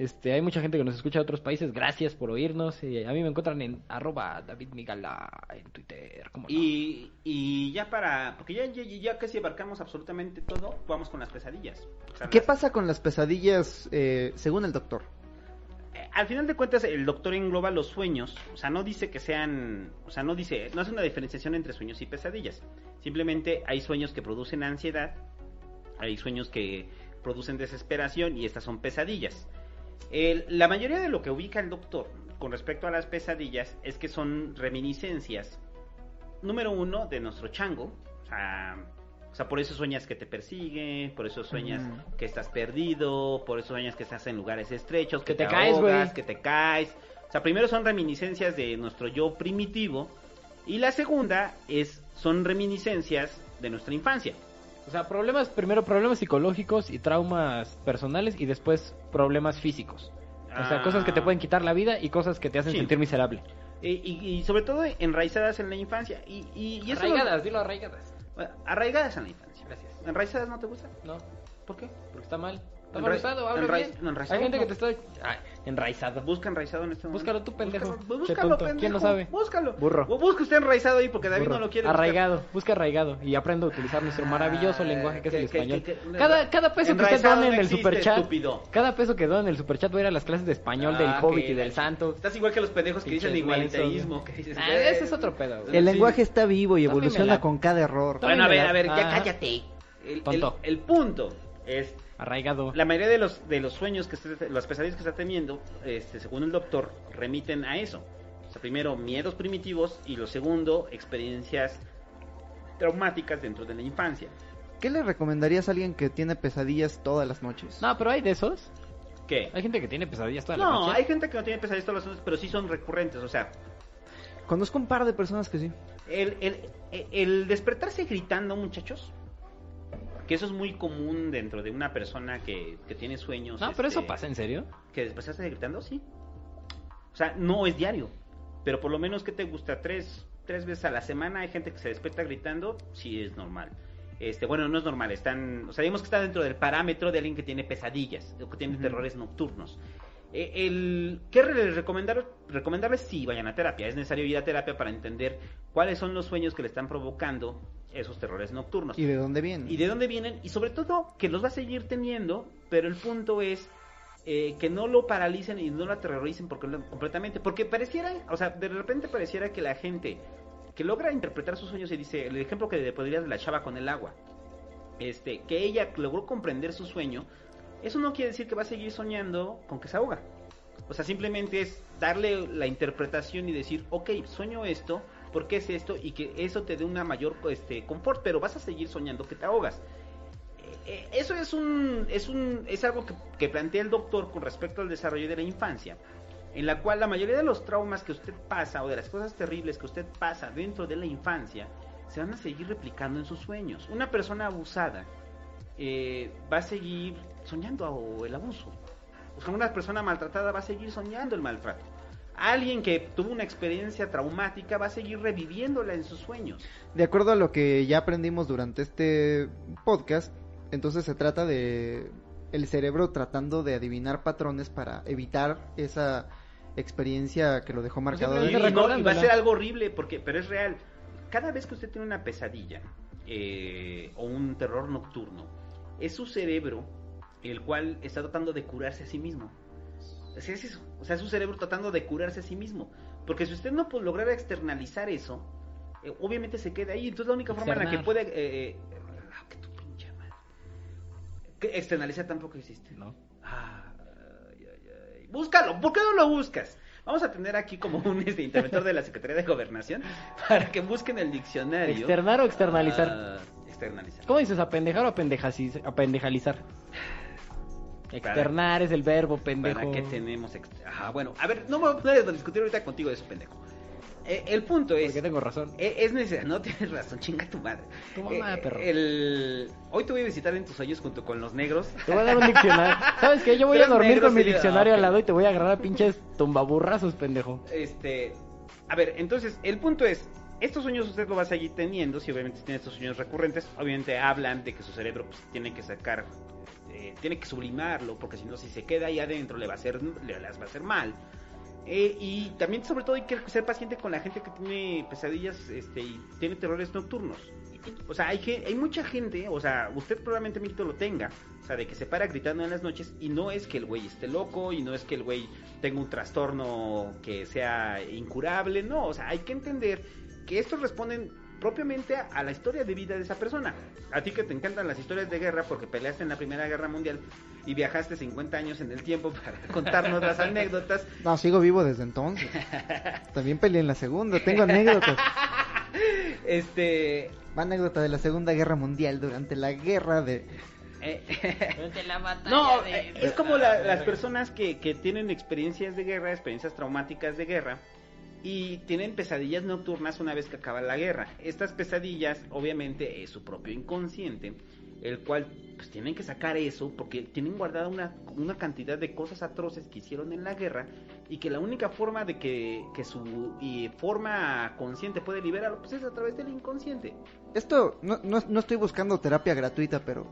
Speaker 3: Este, hay mucha gente que nos escucha de otros países. Gracias por oírnos. Y a mí me encuentran en arroba David Migala en Twitter. ¿cómo no?
Speaker 2: Y, y ya para, porque ya, ya, ya casi abarcamos absolutamente todo, vamos con las pesadillas. O sea,
Speaker 1: ¿Qué
Speaker 2: las-
Speaker 1: pasa con las pesadillas eh, según el doctor?
Speaker 2: eh, Al final de cuentas, el doctor engloba los sueños, o sea, no dice que sean, o sea, no dice, no hace una diferenciación entre sueños y pesadillas. Simplemente hay sueños que producen ansiedad, hay sueños que producen desesperación y estas son pesadillas. El- la mayoría de lo que ubica el doctor con respecto a las pesadillas es que son reminiscencias, número uno, de nuestro chango, o sea, o sea, por eso sueñas que te persigue, por eso sueñas que estás perdido, por eso sueñas que estás en lugares estrechos, que,
Speaker 3: Que te caes,
Speaker 2: ahogas, que te caes. O sea, primero son reminiscencias de nuestro yo primitivo y la segunda es son reminiscencias de nuestra infancia.
Speaker 3: O sea, problemas, primero problemas psicológicos y traumas personales y después problemas físicos. O sea,
Speaker 2: Ah.
Speaker 3: cosas que te pueden quitar la vida y cosas que te hacen
Speaker 2: Sí.
Speaker 3: sentir miserable.
Speaker 2: Y, y- y sobre todo enraizadas en la infancia. Y, y, y eso
Speaker 3: arraigadas, dilo arraigadas.
Speaker 2: Bueno, arraigadas en la infancia.
Speaker 3: Gracias.
Speaker 2: ¿Enraizadas no te gusta?
Speaker 3: No,
Speaker 2: ¿Por qué?
Speaker 3: porque está mal. Está
Speaker 2: Enra-
Speaker 3: mal usado, habla
Speaker 2: enraiz-
Speaker 3: bien.
Speaker 2: no, enraizado
Speaker 3: Hay gente
Speaker 2: no.
Speaker 3: que te está... Ay, enraizado.
Speaker 2: Busca enraizado en este momento.
Speaker 3: Búscalo tú, pendejo.
Speaker 2: Búscalo, búscalo, pendejo.
Speaker 3: ¿Quién no sabe?
Speaker 2: Búscalo.
Speaker 3: Burro.
Speaker 2: O busca usted enraizado ahí porque David
Speaker 3: Burro.
Speaker 2: no lo quiere. buscar.
Speaker 3: Arraigado, busca arraigado y aprenda a utilizar nuestro maravilloso
Speaker 2: Ah,
Speaker 3: lenguaje que es el
Speaker 2: que-
Speaker 3: español.
Speaker 2: que- que-
Speaker 3: cada, cada peso que usted done en el superchat,
Speaker 2: estúpido.
Speaker 3: cada peso que done en el superchat va a ir a las clases de español del
Speaker 2: Ah,
Speaker 3: Hobbit y del Santo.
Speaker 2: Estás igual que los pendejos que dicen igualitarismo.
Speaker 3: mensos,
Speaker 2: Que dices,
Speaker 3: Ah, ese es otro pedo, güey.
Speaker 1: El
Speaker 2: Sí.
Speaker 1: lenguaje está vivo y evoluciona con cada error.
Speaker 2: Bueno, a ver, a ver, ya
Speaker 3: Ajá.
Speaker 2: cállate. El punto es
Speaker 3: Arraigado.
Speaker 2: la mayoría de los de los sueños que está- las pesadillas que está teniendo, este, según el doctor, remiten a eso. O sea, primero miedos primitivos y lo segundo experiencias traumáticas dentro de la infancia.
Speaker 1: ¿Qué le recomendarías a alguien que tiene pesadillas todas las noches?
Speaker 3: No, pero hay de esos.
Speaker 2: ¿Qué?
Speaker 3: Hay gente que tiene pesadillas todas las
Speaker 2: No,
Speaker 3: noches.
Speaker 2: hay gente que no tiene pesadillas todas las noches, pero sí son recurrentes. O sea,
Speaker 1: Conozco un par de personas que sí.
Speaker 2: el, el, el despertarse gritando, muchachos, que eso es muy común dentro de una persona que, que tiene sueños.
Speaker 3: No, pero eso
Speaker 2: este,
Speaker 3: pasa, ¿en serio?
Speaker 2: que despertarse gritando, sí. O sea, no es diario, pero por lo menos que te gusta tres, tres veces a la semana hay gente que se despierta gritando, sí es normal. Este, bueno, no es normal, están, o sea, digamos que está dentro del parámetro de alguien que tiene pesadillas, o que tiene terrores nocturnos. Eh, el, ¿Qué re- recomendar, recomendarles? Sí, vayan a terapia. Es necesario ir a terapia para entender cuáles son los sueños que le están provocando esos terrores nocturnos
Speaker 1: ¿Y de dónde vienen?
Speaker 2: y de dónde vienen y sobre todo que los va a seguir teniendo, pero el punto es eh, que no lo paralicen y no lo aterroricen porque, completamente, porque pareciera, o sea, de repente pareciera que la gente que logra interpretar sus sueños y dice, el ejemplo que le podría de la chava con el agua, este, que ella logró comprender su sueño, eso no quiere decir que va a seguir soñando con que se ahoga. O sea, simplemente es darle la interpretación y decir, ok, sueño esto, ¿por qué es esto? Y que eso te dé una mayor este, confort, pero vas a seguir soñando que te ahogas. Eh, eh, Eso es un, es un, es algo que, que plantea el doctor con respecto al desarrollo de la infancia, en la cual la mayoría de los traumas que usted pasa o de las cosas terribles que usted pasa dentro de la infancia se van a seguir replicando en sus sueños. Una persona abusada eh, va a seguir soñando el abuso. O sea, una persona maltratada va a seguir soñando el maltrato. Alguien que tuvo una experiencia traumática va a seguir reviviéndola en sus sueños.
Speaker 1: De acuerdo a lo que ya aprendimos durante este podcast, entonces se trata de el cerebro tratando de adivinar patrones para evitar esa experiencia que lo dejó marcado.
Speaker 2: Y,
Speaker 1: de-
Speaker 2: y no, y va a ser algo horrible, porque, pero es real. Cada vez que usted tiene una pesadilla eh, o un terror nocturno, es su cerebro el cual está tratando de curarse a sí mismo. O sea, es eso. O sea, es su cerebro tratando de curarse a sí mismo. Porque si usted no puede lograr externalizar eso, eh, obviamente se queda ahí. Entonces la única forma en la que puede... eh, eh, ah, que tu pinche madre. Que externalizar tampoco existe.
Speaker 3: No.
Speaker 2: Ay, ay, ay. Búscalo, ¿por qué no lo buscas? Vamos a tener aquí como un este, interventor de la Secretaría de Gobernación para que busquen el diccionario.
Speaker 3: ¿Externar o externalizar?
Speaker 2: Ah, externalizar.
Speaker 3: ¿Cómo dices? ¿Apendejar o apendejalizar? Externar es el verbo, pendejo.
Speaker 2: ¿Para qué tenemos Ajá, bueno, a ver, no me voy a poner a discutir ahorita contigo de eso, pendejo. Eh, el punto es...
Speaker 3: Porque tengo razón.
Speaker 2: eh, Es necesario, no tienes razón, chinga tu madre.
Speaker 3: Tu mamá,
Speaker 2: Eh,
Speaker 3: perro.
Speaker 2: el... Hoy te voy a visitar en tus sueños junto con los negros.
Speaker 3: Te voy a dar un diccionario. ¿Sabes qué? Yo voy a dormir con mi
Speaker 2: yo-
Speaker 3: diccionario
Speaker 2: ah,
Speaker 3: al lado y te voy a agarrar a pinches tumbaburrazos, pendejo.
Speaker 2: Este, a ver, entonces, el punto es, estos sueños usted lo va a seguir teniendo, si obviamente tiene estos sueños recurrentes, obviamente hablan de que su cerebro pues, tiene que sacar, eh, tiene que sublimarlo, porque si no, si se queda ahí adentro, le va a hacer, le las va a hacer mal. Eh, y también, sobre todo, hay que ser paciente con la gente que tiene pesadillas este, y tiene terrores nocturnos. O sea, hay, gen- hay mucha gente, o sea, usted probablemente Milton lo tenga, o sea, de que se para gritando en las noches y no es que el güey esté loco y no es que el güey tenga un trastorno que sea incurable, no, o sea, hay que entender que estos responden propiamente a, a la historia de vida de esa persona. A ti que te encantan las historias de guerra porque peleaste en la Primera Guerra Mundial y viajaste 50 años en el tiempo para contarnos las anécdotas,
Speaker 1: No, sigo vivo desde entonces. También peleé en la segunda. Tengo anécdotas.
Speaker 2: este...
Speaker 1: Anécdota de la Segunda Guerra Mundial durante la guerra de...
Speaker 2: eh, No, eh, es como la- las personas que, que tienen experiencias de guerra, experiencias traumáticas de guerra, y tienen pesadillas nocturnas una vez que acaba la guerra. Estas pesadillas, obviamente, es su propio inconsciente, el cual pues tienen que sacar eso porque tienen guardada una, cantidad de cosas atroces que hicieron en la guerra y que la única forma de que, que su y forma consciente puede liberarlo pues es a través del inconsciente.
Speaker 1: Esto, no, no estoy buscando terapia gratuita, pero...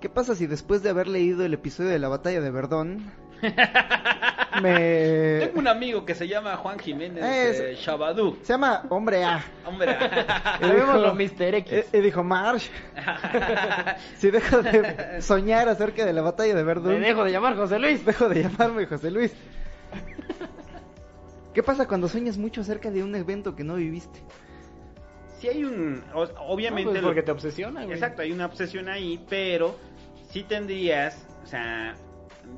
Speaker 1: ¿Qué pasa si después de haber leído el episodio de la batalla de Verdón... me...
Speaker 2: Tengo un amigo que se llama Juan Jiménez
Speaker 1: Es-
Speaker 2: eh, Shabadú.
Speaker 1: Se llama Hombre A.
Speaker 2: Hombre.
Speaker 3: Llamémoslo Mr. X.
Speaker 1: Y, y dijo, Marsh, si dejo de soñar acerca de la batalla de Verdún,
Speaker 3: Me dejo de llamar José Luis.
Speaker 1: dejo de llamarme José Luis. ¿Qué pasa cuando sueñas mucho acerca de un evento que no viviste?
Speaker 2: Sí hay un... obviamente...
Speaker 3: No, pues
Speaker 2: lo-
Speaker 3: porque te obsesiona, güey.
Speaker 2: Exacto, hay una obsesión ahí, pero sí tendrías, o sea,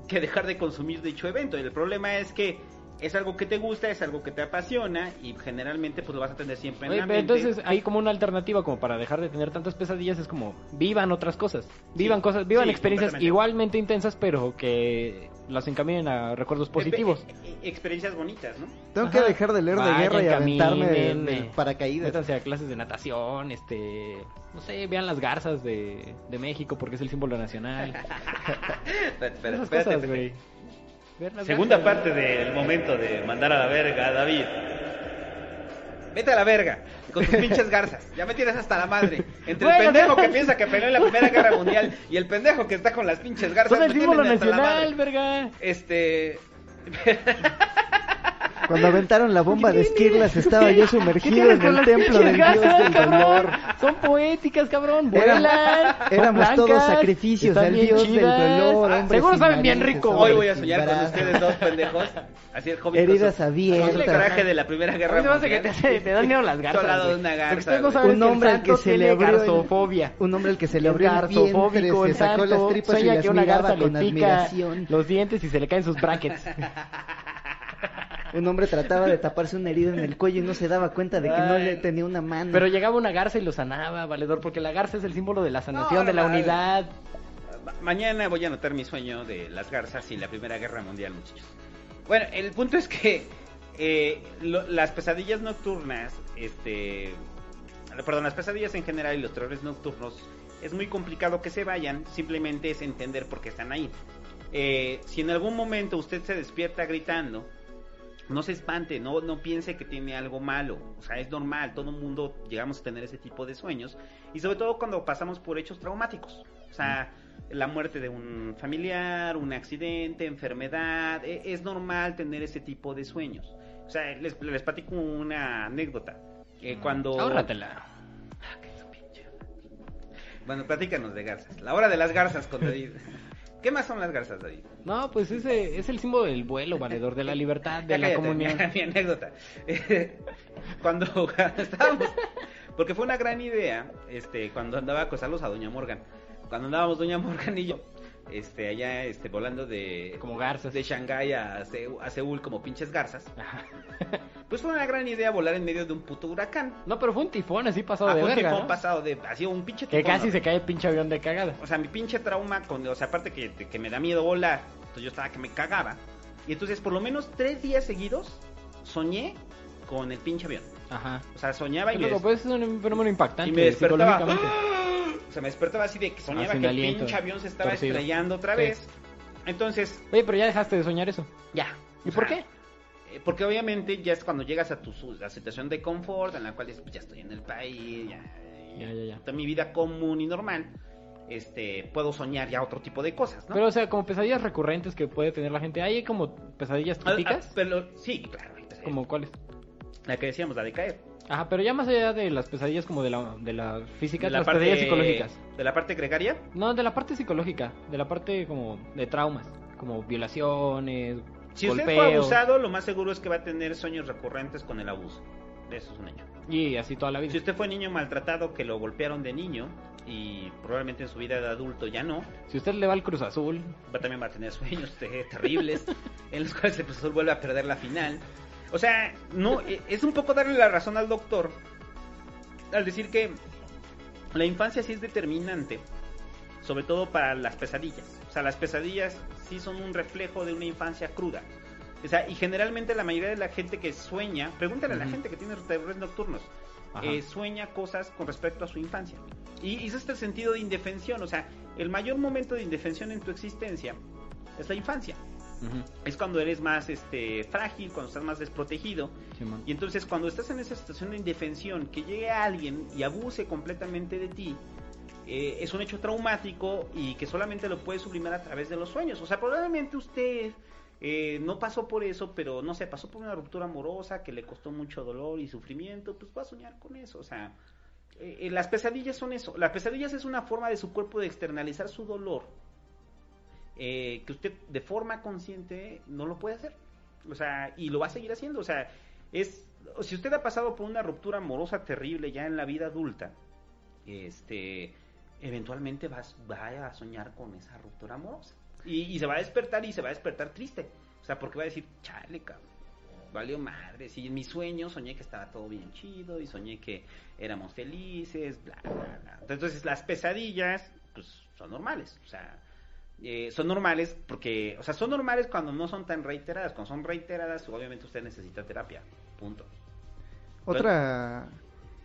Speaker 2: que dejar de consumir dicho evento. El problema es que es algo que te gusta, es algo que te apasiona y generalmente pues lo vas a tener siempre en
Speaker 3: Oye,
Speaker 2: la
Speaker 3: pero
Speaker 2: mente.
Speaker 3: entonces hay como una alternativa como para dejar de tener tantas pesadillas es como vivan otras cosas, vivan
Speaker 2: Sí,
Speaker 3: cosas, vivan
Speaker 2: sí,
Speaker 3: experiencias igualmente intensas pero que las encaminen a recuerdos positivos.
Speaker 2: Eh, eh, experiencias bonitas, ¿no?
Speaker 1: Tengo que dejar de leer de
Speaker 3: Vayan,
Speaker 1: guerra y aventarme
Speaker 3: caminen,
Speaker 1: del
Speaker 3: eh,
Speaker 1: paracaídas.
Speaker 3: Métanse a clases de natación, este, no sé, vean las garzas de, de México porque es el símbolo nacional.
Speaker 2: Espera,
Speaker 3: Esas
Speaker 2: espérate,
Speaker 3: cosas,
Speaker 2: espérate. Segunda
Speaker 3: garzas.
Speaker 2: parte del momento de mandar a la verga a David. Vete a la verga con tus pinches garzas. Ya me tienes hasta la madre. Entre el pendejo que piensa que peleó en la Primera Guerra Mundial y el pendejo que está con las pinches garzas.
Speaker 3: Son el símbolo nacional, verga.
Speaker 2: Este.
Speaker 1: Cuando aventaron la bomba de Skirlas estaba yo
Speaker 3: ¿Qué
Speaker 1: sumergido en el templo del dios del dolor.
Speaker 3: Son poéticas, cabrón. Vuelan.
Speaker 1: éramos todos sacrificios al dios del dolor,
Speaker 3: Ah, Seguro saben bien rico,
Speaker 2: Hoy voy a soñar con ustedes dos pendejos. Así el hobbit.
Speaker 1: Heridas abiertas.
Speaker 2: coraje de la Primera Guerra
Speaker 3: hace que
Speaker 2: Mundial.
Speaker 3: te, dan miedo las garzas.
Speaker 2: Una garza,
Speaker 1: Un
Speaker 3: el
Speaker 1: hombre al que se le abrió el-. Un hombre al que se le
Speaker 3: Es
Speaker 1: abrió el vientre, se
Speaker 3: el
Speaker 1: sacó las tripas y las miraba con admiración.
Speaker 3: los dientes y se le caen sus brackets.
Speaker 1: Un hombre trataba de taparse una herida en el cuello y no se daba cuenta de que no le tenía una mano.
Speaker 3: Pero llegaba una garza y lo sanaba, valedor, porque la garza es el símbolo de la sanación,
Speaker 2: No,
Speaker 3: de la unidad.
Speaker 2: Ma- Mañana voy a anotar mi sueño de las garzas y la Primera Guerra Mundial, muchachos. Bueno, el punto es que eh, lo- las pesadillas nocturnas, este, perdón, las pesadillas en general y los terrores nocturnos es muy complicado que se vayan, simplemente es entender por qué están ahí. Eh, si en algún momento usted se despierta gritando, no se espante, no, no piense que tiene algo malo. O sea, es normal, todo el mundo llegamos a tener ese tipo de sueños. Y sobre todo cuando pasamos por hechos traumáticos. O sea, la muerte de un familiar, un accidente, enfermedad. e- Es normal tener ese tipo de sueños. O sea, les, les platico una anécdota. Eh, cuando...
Speaker 3: Ahórratela.
Speaker 2: Bueno, platícanos de garzas. La hora de las garzas David. ¿Qué más son las garzas, David?
Speaker 3: No, pues ese es el símbolo del vuelo, valedor, de la libertad, de la comunión.
Speaker 2: Mi, anécdota. Cuando estábamos, porque fue una gran idea, este, cuando andaba a acosarlos a Doña Morgan. Cuando andábamos Doña Morgan y yo, este, allá, este, volando de,
Speaker 3: Como garzas.
Speaker 2: de Shanghái a, Seúl- a Seúl como pinches garzas.
Speaker 3: Ajá.
Speaker 2: Pues fue una gran idea volar en medio de un puto huracán.
Speaker 3: No, pero fue un tifón así pasado
Speaker 2: Ah,
Speaker 3: de
Speaker 2: fue un
Speaker 3: verga,
Speaker 2: tifón
Speaker 3: ¿no?
Speaker 2: pasado de, así un pinche
Speaker 3: Que
Speaker 2: tifón,
Speaker 3: casi
Speaker 2: ¿no?
Speaker 3: se cae el pinche avión de cagada.
Speaker 2: O sea, mi pinche trauma, con, o sea, aparte que, que me da miedo volar, entonces yo estaba que me cagaba. Y entonces, por lo menos tres días seguidos, soñé con el pinche avión.
Speaker 3: Ajá.
Speaker 2: O sea, soñaba y
Speaker 3: Y
Speaker 2: me,
Speaker 3: pues es un fenómeno impactante
Speaker 2: y me despertaba. O sea, me despertaba así de que soñaba
Speaker 3: Ah,
Speaker 2: que el pinche avión se estaba
Speaker 3: torcido.
Speaker 2: estrellando otra
Speaker 3: Sí.
Speaker 2: vez. Entonces,
Speaker 3: Oye, pero ya dejaste de soñar eso.
Speaker 2: ya.
Speaker 3: ¿Y
Speaker 2: O
Speaker 3: por
Speaker 2: sea,
Speaker 3: qué?
Speaker 2: eh, Porque obviamente ya es cuando llegas a tu la situación de confort, en la cual dices, pues, ya estoy en el país, ya,
Speaker 3: Ya, ya, ya.
Speaker 2: mi vida común y normal, este, puedo soñar ya otro tipo de cosas, ¿no?
Speaker 3: Pero, o sea, como pesadillas recurrentes que puede tener la gente. ¿Hay como pesadillas
Speaker 2: Ah, ah,
Speaker 3: típicas?
Speaker 2: pero, sí, claro.
Speaker 3: ¿Como cuáles?
Speaker 2: La que decíamos, la de caer.
Speaker 3: Ajá, pero ya más allá de las pesadillas como de la, de la física,
Speaker 2: De la
Speaker 3: las
Speaker 2: parte
Speaker 3: pesadillas psicológicas.
Speaker 2: De la parte gregaria.
Speaker 3: No, de la parte psicológica, de la parte como de traumas, como violaciones,
Speaker 2: Si usted fue abusado, lo más seguro es que va a tener sueños recurrentes con el abuso. Eso es un hecho.
Speaker 3: y así toda la vida.
Speaker 2: Si usted fue niño maltratado, que lo golpearon de niño y probablemente en su vida de adulto ya no,
Speaker 3: Si usted le va al Cruz Azul,
Speaker 2: va también va a tener sueños terribles en los cuales el profesor vuelve a perder la final. O sea, no eh, es un poco darle la razón al doctor al decir que la infancia sí es determinante, sobre todo para las pesadillas. O sea, las pesadillas sí son un reflejo de una infancia cruda. O sea, y generalmente la mayoría de la gente que sueña, pregúntale a la gente que tiene terrores nocturnos, eh, sueña cosas con respecto a su infancia. Y, y es este sentido de indefensión, o sea, el mayor momento de indefensión en tu existencia es la infancia. Es cuando eres más este frágil, cuando estás más desprotegido. Y entonces cuando estás en esa situación de indefensión, que llegue alguien y abuse completamente de ti, eh, es un hecho traumático y que solamente lo puedes sublimar a través de los sueños. O sea, probablemente usted eh, no pasó por eso, pero no sé, pasó por una ruptura amorosa que le costó mucho dolor y sufrimiento, pues va a soñar con eso. O sea, eh, eh, las pesadillas son eso. Las pesadillas es una forma de su cuerpo de externalizar su dolor eh, que usted de forma consciente no lo puede hacer. O sea, y lo va a seguir haciendo. O sea, es si usted ha pasado por una ruptura amorosa terrible ya en la vida adulta, este, eventualmente va, va a soñar con esa ruptura amorosa. Y, y se va a despertar y se va a despertar triste. O sea, porque va a decir, chale, cabrón. valió madre. Si en mis sueños soñé que estaba todo bien chido y soñé que éramos felices, bla, bla, bla. Entonces las pesadillas, pues son normales. O sea, eh, son normales porque, o sea, son normales cuando no son tan reiteradas. Cuando son reiteradas, obviamente usted necesita terapia. Punto.
Speaker 1: Otra,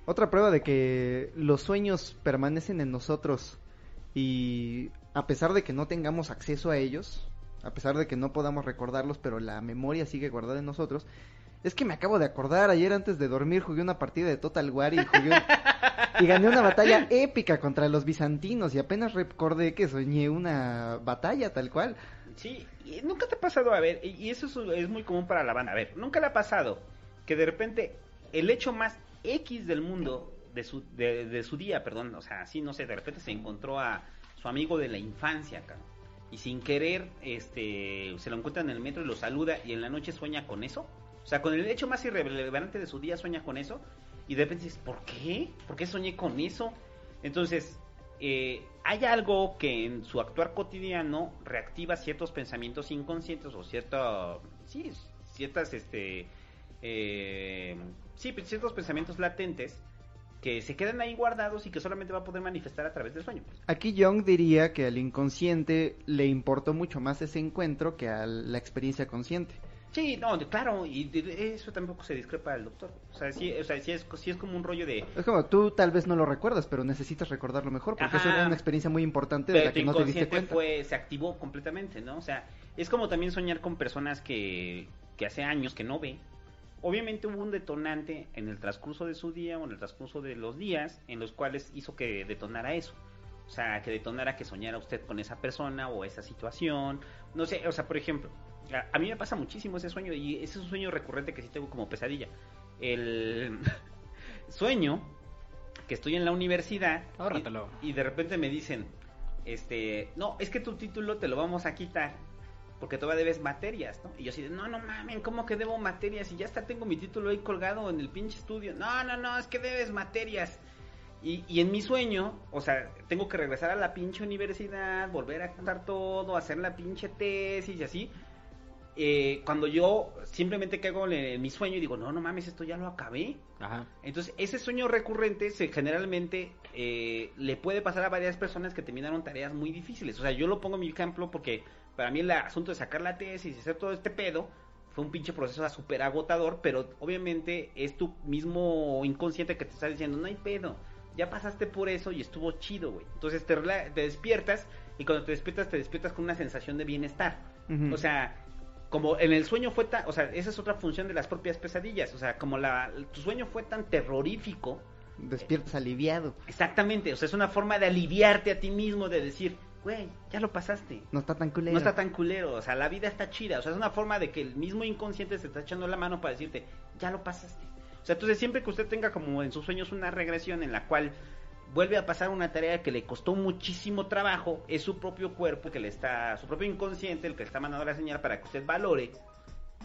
Speaker 1: otra prueba de que los sueños permanecen en nosotros y a pesar de que no tengamos acceso a ellos, a pesar de que no podamos recordarlos, pero la memoria sigue guardada en nosotros. Es que me acabo de acordar, ayer antes de dormir jugué una partida de Total War y, y gané una batalla épica contra los bizantinos y apenas recordé que soñé una batalla tal cual.
Speaker 2: Sí, nunca te ha pasado, a ver, y eso es, muy común para la banda, a ver, nunca le ha pasado que de repente el hecho más X del mundo, de su, de, su día, perdón, o sea, así, no sé, de repente se encontró a su amigo de la infancia, y sin querer este se lo encuentra en el metro y lo saluda y en la noche sueña con eso. O sea, con el hecho más irrelevante de su día sueña con eso y de repente dices, ¿por qué? ¿Por qué soñé con eso? Entonces, eh, hay algo que en su actuar cotidiano reactiva ciertos pensamientos inconscientes o cierto, sí, ciertas, este, eh, sí, pues, ciertos pensamientos latentes que se quedan ahí guardados y que solamente va a poder manifestar a través del sueño.
Speaker 1: Aquí Young diría que al inconsciente le importó mucho más ese encuentro que a la experiencia consciente.
Speaker 2: Sí, no, claro, y eso tampoco se discrepa del doctor. O sea, sí, o sea, sí es, sí es como un rollo de...
Speaker 1: Es como, tú tal vez no lo recuerdas, pero necesitas recordarlo mejor, porque es una experiencia muy importante de la que no te diste cuenta.
Speaker 2: Fue, se activó completamente, ¿no? O sea, es como también soñar con personas que, que hace años que no ve, obviamente hubo un detonante en el transcurso de su día o en el transcurso de los días en los cuales hizo que detonara eso. O sea, que detonara que soñara usted con esa persona o esa situación. No sé, o sea, por ejemplo, a, mí me pasa muchísimo ese sueño y ese es un sueño recurrente que sí tengo como pesadilla. El sueño que estoy en la universidad y, y de repente me dicen, este, no, es que tu título te lo vamos a quitar porque todavía debes materias, ¿no? Y yo así no, no mamen, ¿cómo que debo materias? Y ya está, tengo mi título ahí colgado en el pinche estudio. No, no, no, es que debes materias. Y, y en mi sueño, o sea, tengo que regresar a la pinche universidad, volver a contar todo, hacer la pinche tesis y así. Eh, cuando yo simplemente caigo en mi sueño y digo, no, no mames, esto ya lo acabé. Ajá. Entonces, ese sueño recurrente se, generalmente eh, le puede pasar a varias personas que terminaron tareas muy difíciles. O sea, yo lo pongo en mi ejemplo porque para mí el asunto de sacar la tesis y hacer todo este pedo fue un pinche proceso súper agotador, pero obviamente es tu mismo inconsciente que te está diciendo, no hay pedo, ya pasaste por eso y estuvo chido, güey. Entonces te, te, despiertas y cuando te despiertas te despiertas con una sensación de bienestar. O sea, como en el sueño fue tan, o sea, esa es otra función de las propias pesadillas, o sea, como la, tu sueño fue tan terrorífico.
Speaker 1: Despiertas aliviado.
Speaker 2: Exactamente, o sea, es una forma de aliviarte a ti mismo, de decir, güey, ya lo pasaste.
Speaker 1: No está tan culero.
Speaker 2: No está tan culero, o sea, la vida está chida, o sea, es una forma de que el mismo inconsciente se está echando la mano para decirte, ya lo pasaste. O sea, entonces siempre que usted tenga como en sus sueños una regresión en la cual vuelve a pasar una tarea que le costó muchísimo trabajo, es su propio cuerpo que le está, su propio inconsciente el que le está mandando la señal para que usted valore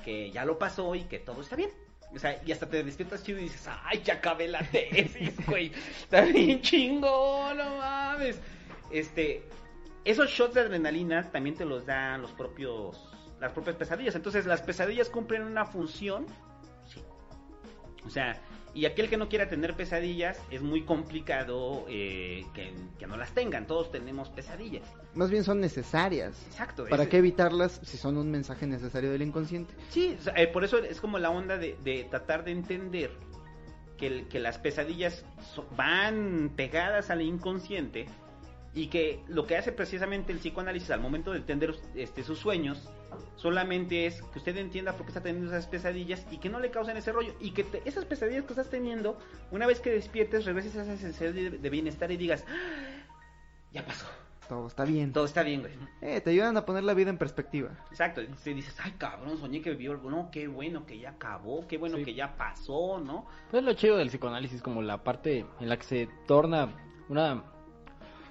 Speaker 2: que ya lo pasó y que todo está bien. O sea, y hasta te despiertas chido y dices, ay, ya acabé la tesis, güey. Está bien chingón, no mames. Este, esos shots de adrenalina también te los dan los propios las propias pesadillas. Entonces, las pesadillas cumplen una función. Sí. O sea, y aquel que no quiera tener pesadillas es muy complicado eh, que, no las tengan. Todos tenemos pesadillas.
Speaker 1: Más bien son necesarias.
Speaker 2: Exacto.
Speaker 1: ¿Para qué evitarlas si son un mensaje necesario del inconsciente?
Speaker 2: Sí, eh, por eso es como la onda de, tratar de entender que, que las pesadillas van pegadas al inconsciente y que lo que hace precisamente el psicoanálisis al momento de entender este, sus sueños solamente es que usted entienda por qué está teniendo esas pesadillas y que no le causen ese rollo y que esas pesadillas que estás teniendo una vez que despiertes regreses a esa sensación de, bienestar y digas ah, ya pasó
Speaker 1: todo está bien.
Speaker 2: Todo está bien, güey.
Speaker 1: Eh, te ayudan a poner la vida en perspectiva.
Speaker 2: Exacto. Y dices, ay, cabrón, soñé que vivió algo. No, qué bueno que ya acabó, qué bueno que ya pasó, ¿no?
Speaker 3: Pues lo chido del psicoanálisis, como la parte en la que se torna una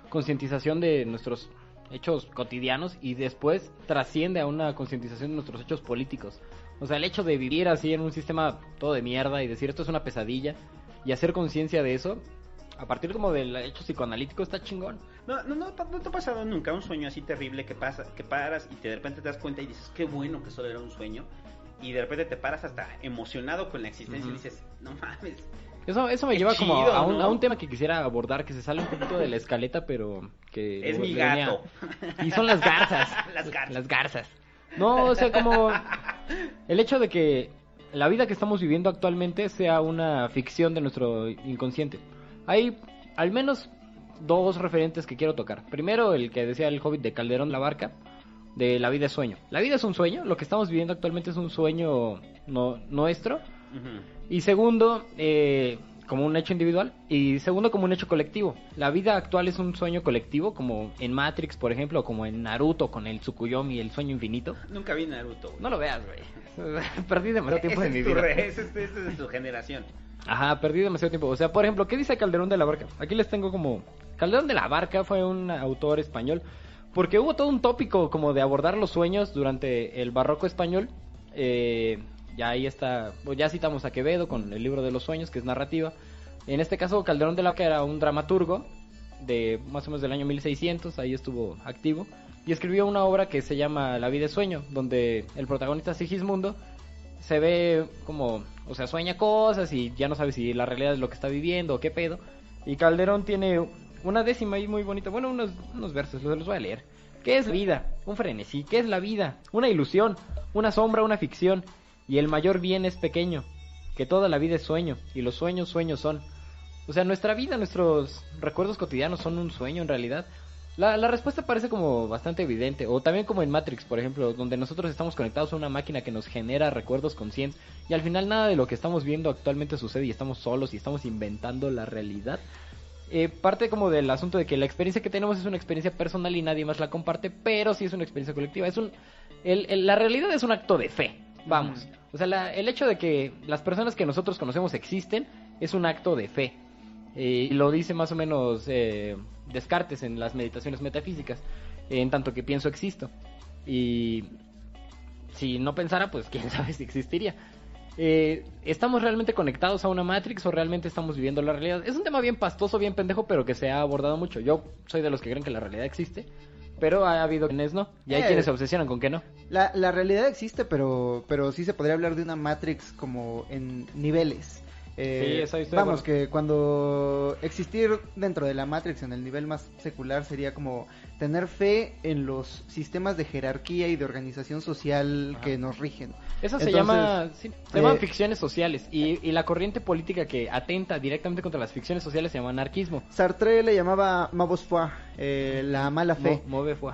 Speaker 3: concientización de nuestros hechos cotidianos y después trasciende a una concientización de nuestros hechos políticos. O sea, el hecho de vivir así en un sistema todo de mierda y decir esto es una pesadilla y hacer conciencia de eso, a partir como del hecho psicoanalítico está chingón.
Speaker 2: No, no, no, no te ha pasado nunca un sueño así terrible que pasa, que paras y te de repente te das cuenta y dices, qué bueno que solo era un sueño. y de repente te paras hasta emocionado con la existencia y dices, no mames.
Speaker 3: Eso, eso me
Speaker 2: Qué
Speaker 3: lleva como a un,
Speaker 2: ¿no?
Speaker 3: a un tema que quisiera abordar, que se sale un poquito de la escaleta, pero que...
Speaker 2: Es mi
Speaker 3: venía-
Speaker 2: gato.
Speaker 3: Y son las garzas.
Speaker 2: Las garzas.
Speaker 3: Las garzas. No, o sea, como el hecho de que la vida que estamos viviendo actualmente sea una ficción de nuestro inconsciente. Hay al menos dos referentes que quiero tocar. Primero, el que decía el hobbit de Calderón la Barca, de la vida es sueño. La vida es un sueño, lo que estamos viviendo actualmente es un sueño no, nuestro.
Speaker 2: Ujú.
Speaker 3: Y segundo, eh, como un hecho individual. Y segundo, como un hecho colectivo. La vida actual es un sueño colectivo, como en Matrix, por ejemplo, o como en Naruto con el Tsukuyomi, el sueño infinito.
Speaker 2: Nunca vi Naruto. güey.
Speaker 3: No lo veas, güey. Perdí demasiado tiempo de mi vida.
Speaker 2: re- ese es, ese es de tu generación.
Speaker 3: Ajá, perdí demasiado tiempo. O sea, por ejemplo, ¿qué dice Calderón de la Barca? Aquí les tengo como... Calderón de la Barca fue un autor español. Porque hubo todo un tópico como de abordar los sueños durante el barroco español. Eh, ya ahí está... ya citamos a Quevedo con el libro de los sueños, que es narrativa. En este caso, Calderón de la Barca era un dramaturgo de más o menos del año 1600, ahí estuvo activo. Y escribió una obra que se llama La vida es sueño, donde el protagonista Sigismundo se ve como, o sea, sueña cosas y ya no sabe si la realidad es lo que está viviendo o qué pedo. Y Calderón tiene una décima ahí muy bonita, bueno, unos, unos versos, los, voy a leer. ¿Qué es vida? Un frenesí. ¿Qué es la vida? Una ilusión, una sombra, una ficción. Y el mayor bien es pequeño, que toda la vida es sueño, y los sueños sueños son. O sea, nuestra vida, nuestros recuerdos cotidianos son un sueño en realidad. La, respuesta parece como bastante evidente, o también como en Matrix, por ejemplo, donde nosotros estamos conectados a una máquina que nos genera recuerdos conscientes y al final nada de lo que estamos viendo actualmente sucede y estamos solos y estamos inventando la realidad. Eh, parte como del asunto de que la experiencia que tenemos es una experiencia personal y nadie más la comparte, pero sí es una experiencia colectiva. Es un, el- el- la realidad es un acto de fe, vamos. O sea, la- el hecho de que las personas que nosotros conocemos existen es un acto de fe. Eh, y lo dice más o menos eh, Descartes en las meditaciones metafísicas, en tanto que pienso existo. Y si no pensara, pues quién sabe si existiría. Eh, ¿Estamos realmente conectados a una Matrix o realmente estamos viviendo la realidad? Es un tema bien pastoso, bien pendejo, pero que se ha abordado mucho. Yo soy de los que creen que la realidad existe, pero ha habido quienes no. Y hay
Speaker 1: Eh.
Speaker 3: quienes se obsesionan con que no.
Speaker 1: La, la realidad existe, pero, pero sí se podría hablar de una Matrix como en niveles. Eh,
Speaker 3: Sí,
Speaker 1: vamos, que cuando existir dentro de la Matrix en el nivel más secular sería como tener fe en los sistemas de jerarquía y de organización social
Speaker 3: Ajá.
Speaker 1: que nos rigen.
Speaker 3: Eso se
Speaker 1: Entonces,
Speaker 3: llama, sí, se
Speaker 1: eh,
Speaker 3: llaman ficciones sociales y, y la corriente política que atenta directamente contra las ficciones sociales se llama anarquismo.
Speaker 1: Sartre le llamaba Mabos Foi, eh, la mala fe.
Speaker 3: Mo- Move
Speaker 1: Foi,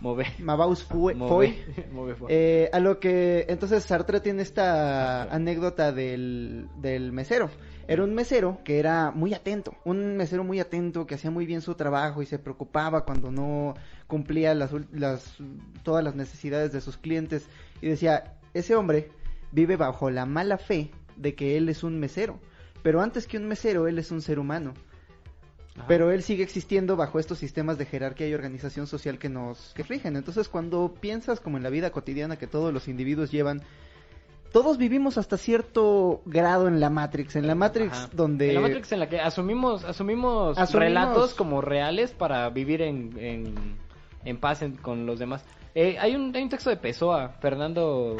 Speaker 3: Move.
Speaker 1: Mabaus Fue-
Speaker 3: Move.
Speaker 1: Foi.
Speaker 3: Move fue.
Speaker 1: Eh, a lo que entonces Sartre tiene esta anécdota del, del mesero. Era un mesero que era muy atento, un mesero muy atento que hacía muy bien su trabajo y se preocupaba cuando no cumplía las, las todas las necesidades de sus clientes y decía, ese hombre vive bajo la mala fe de que él es un mesero, pero antes que un mesero él es un ser humano.
Speaker 3: Ajá.
Speaker 1: Pero él sigue existiendo bajo estos sistemas de jerarquía y organización social que nos que rigen. Entonces, cuando piensas como en la vida cotidiana que todos los individuos llevan, todos vivimos hasta cierto grado en la Matrix. En la Matrix
Speaker 3: Ajá.
Speaker 1: donde...
Speaker 3: En la Matrix en la que asumimos, asumimos,
Speaker 1: Asumimos-
Speaker 3: relatos como reales para vivir en, en, en paz en- con los demás. Eh, hay, un, hay un texto de Pessoa, Fernando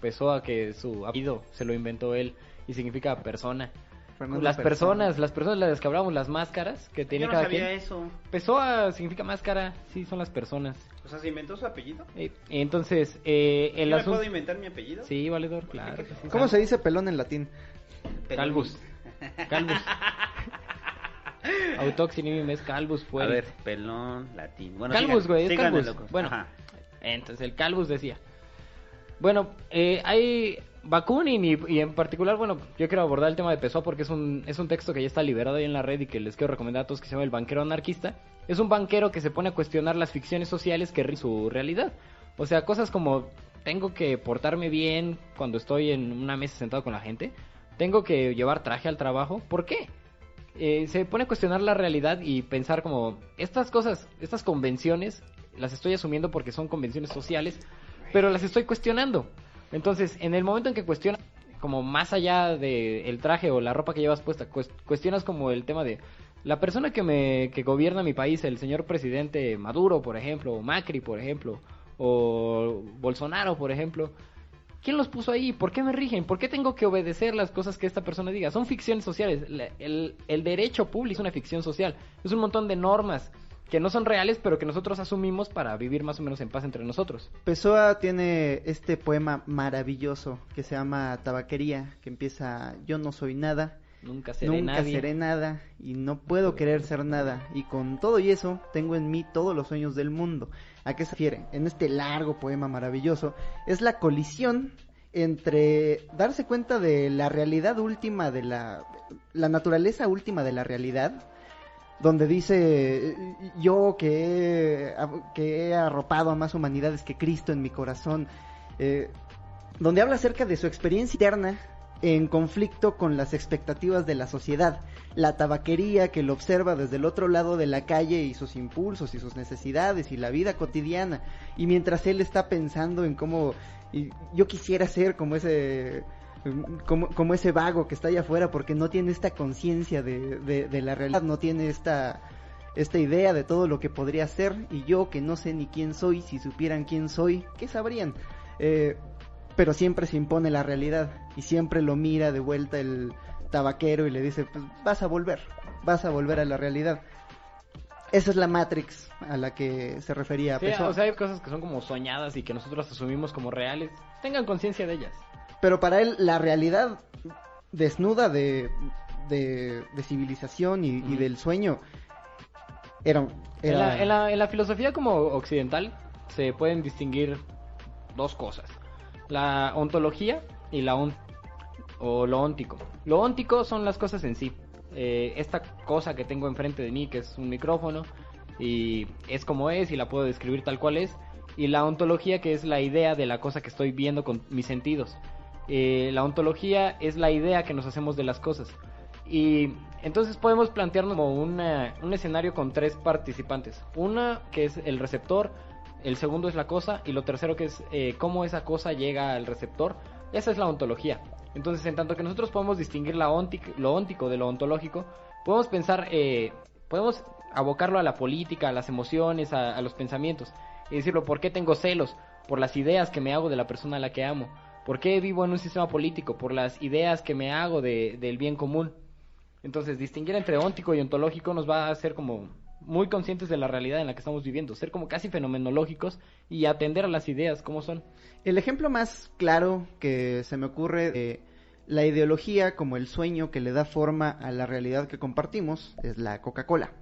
Speaker 3: Pessoa, que su apellido se lo inventó él y significa persona.
Speaker 1: Fernando
Speaker 3: las
Speaker 1: Persona.
Speaker 3: personas, las personas de las que hablamos, las máscaras que tiene
Speaker 2: Yo no
Speaker 3: cada
Speaker 2: sabía
Speaker 3: quien.
Speaker 2: eso.
Speaker 3: Pessoa significa máscara, sí, son las personas.
Speaker 2: O sea, ¿se inventó su apellido?
Speaker 3: Eh, entonces, eh, el
Speaker 2: ¿Yo me
Speaker 3: asunto...
Speaker 2: puedo inventar mi apellido?
Speaker 3: Sí, valedor, claro. que sí.
Speaker 1: ¿Cómo se dice pelón en latín?
Speaker 3: Calvus. Calvus. Autoxinimim es calvus
Speaker 2: A
Speaker 3: fuera.
Speaker 2: ver, pelón, latín. Bueno,
Speaker 3: Calvus, güey, es Calvus.
Speaker 2: locos.
Speaker 3: Bueno,
Speaker 2: Ajá.
Speaker 3: entonces el Calvus decía. Bueno, eh, hay Bakunin y, y en particular, bueno, yo quiero abordar el tema de Pessoa porque es un, es un texto que ya está liberado ahí en la red y que les quiero recomendar a todos que se llama El banquero anarquista. Es un banquero que se pone a cuestionar las ficciones sociales que su realidad. O sea, cosas como tengo que portarme bien cuando estoy en una mesa sentado con la gente. Tengo que llevar traje al trabajo. ¿Por qué? eh, se pone a cuestionar la realidad y pensar como estas cosas, estas convenciones, las estoy asumiendo porque son convenciones sociales, pero las estoy cuestionando. Entonces, en el momento en que cuestionas como más allá de el traje o la ropa que llevas puesta, cues- cuestionas como el tema de la persona que me que gobierna mi país, el señor presidente Maduro, por ejemplo, o Macri, por ejemplo, o Bolsonaro, por ejemplo, ¿Quién los puso ahí? ¿Por qué me rigen? ¿Por qué tengo que obedecer las cosas que esta persona diga? Son ficciones sociales. El, el derecho público es una ficción social. Es un montón de normas que no son reales, pero que nosotros asumimos para vivir más o menos en paz entre nosotros.
Speaker 1: Pessoa tiene este poema maravilloso que se llama Tabaquería, que empieza Yo no soy nada,
Speaker 3: nunca seré, nunca
Speaker 1: seré nada y no puedo querer ser nada. Y con todo y eso tengo en mí todos los sueños del mundo. ¿A qué se refiere? En este largo poema maravilloso es la colisión entre darse cuenta de la realidad última de la la naturaleza última de la realidad donde dice yo que he, que he arropado a más humanidades que Cristo en mi corazón, eh, donde habla acerca de su experiencia interna en conflicto con las expectativas de la sociedad, la tabaquería que lo observa desde el otro lado de la calle y sus impulsos y sus necesidades y la vida cotidiana, y mientras él está pensando en cómo yo quisiera ser como ese como, como ese vago que está allá afuera porque no tiene esta conciencia de, de, la realidad, no tiene esta, esta idea de todo lo que podría ser. Y yo que no sé ni quién soy, si supieran quién soy, ¿qué sabrían? Eh, pero siempre se impone la realidad y siempre lo mira de vuelta el tabaquero y le dice, pues vas a volver, vas a volver a la realidad. Esa es la Matrix a la que se refería.
Speaker 3: Sí, o sea, hay cosas que son como soñadas y que nosotros asumimos como reales. Tengan conciencia de ellas.
Speaker 1: Pero para él la realidad desnuda de, de, civilización y, del sueño era...
Speaker 3: En, la, en, la, filosofía como occidental se pueden distinguir dos cosas. La ontología y la o lo óntico. Lo óntico son las cosas en sí. Eh, esta cosa que tengo enfrente de mí, que es un micrófono, y es como es y la puedo describir tal cual es. Y la ontología, que es la idea de la cosa que estoy viendo con mis sentidos. Eh, la ontología es la idea que nos hacemos de las cosas. Y entonces podemos plantearnos como un escenario con tres participantes. Una que es el receptor, el segundo es la cosa y lo tercero que es eh, cómo esa cosa llega al receptor. Esa es la ontología. Entonces, en tanto que nosotros podemos distinguir la lo óntico de lo ontológico, podemos pensar, eh, podemos abocarlo a la política, a las emociones, a, a los pensamientos. Y decirlo, ¿por qué tengo celos? Por las ideas que me hago de la persona a la que amo ¿Por qué vivo en un sistema político? Por las ideas que me hago de, del bien común. Entonces, distinguir entre óntico y ontológico nos va a hacer como muy conscientes de la realidad en la que estamos viviendo, ser como casi fenomenológicos y atender a las ideas como son.
Speaker 1: El ejemplo más claro que se me ocurre de la ideología como el sueño que le da forma a la realidad que compartimos es la Coca-Cola.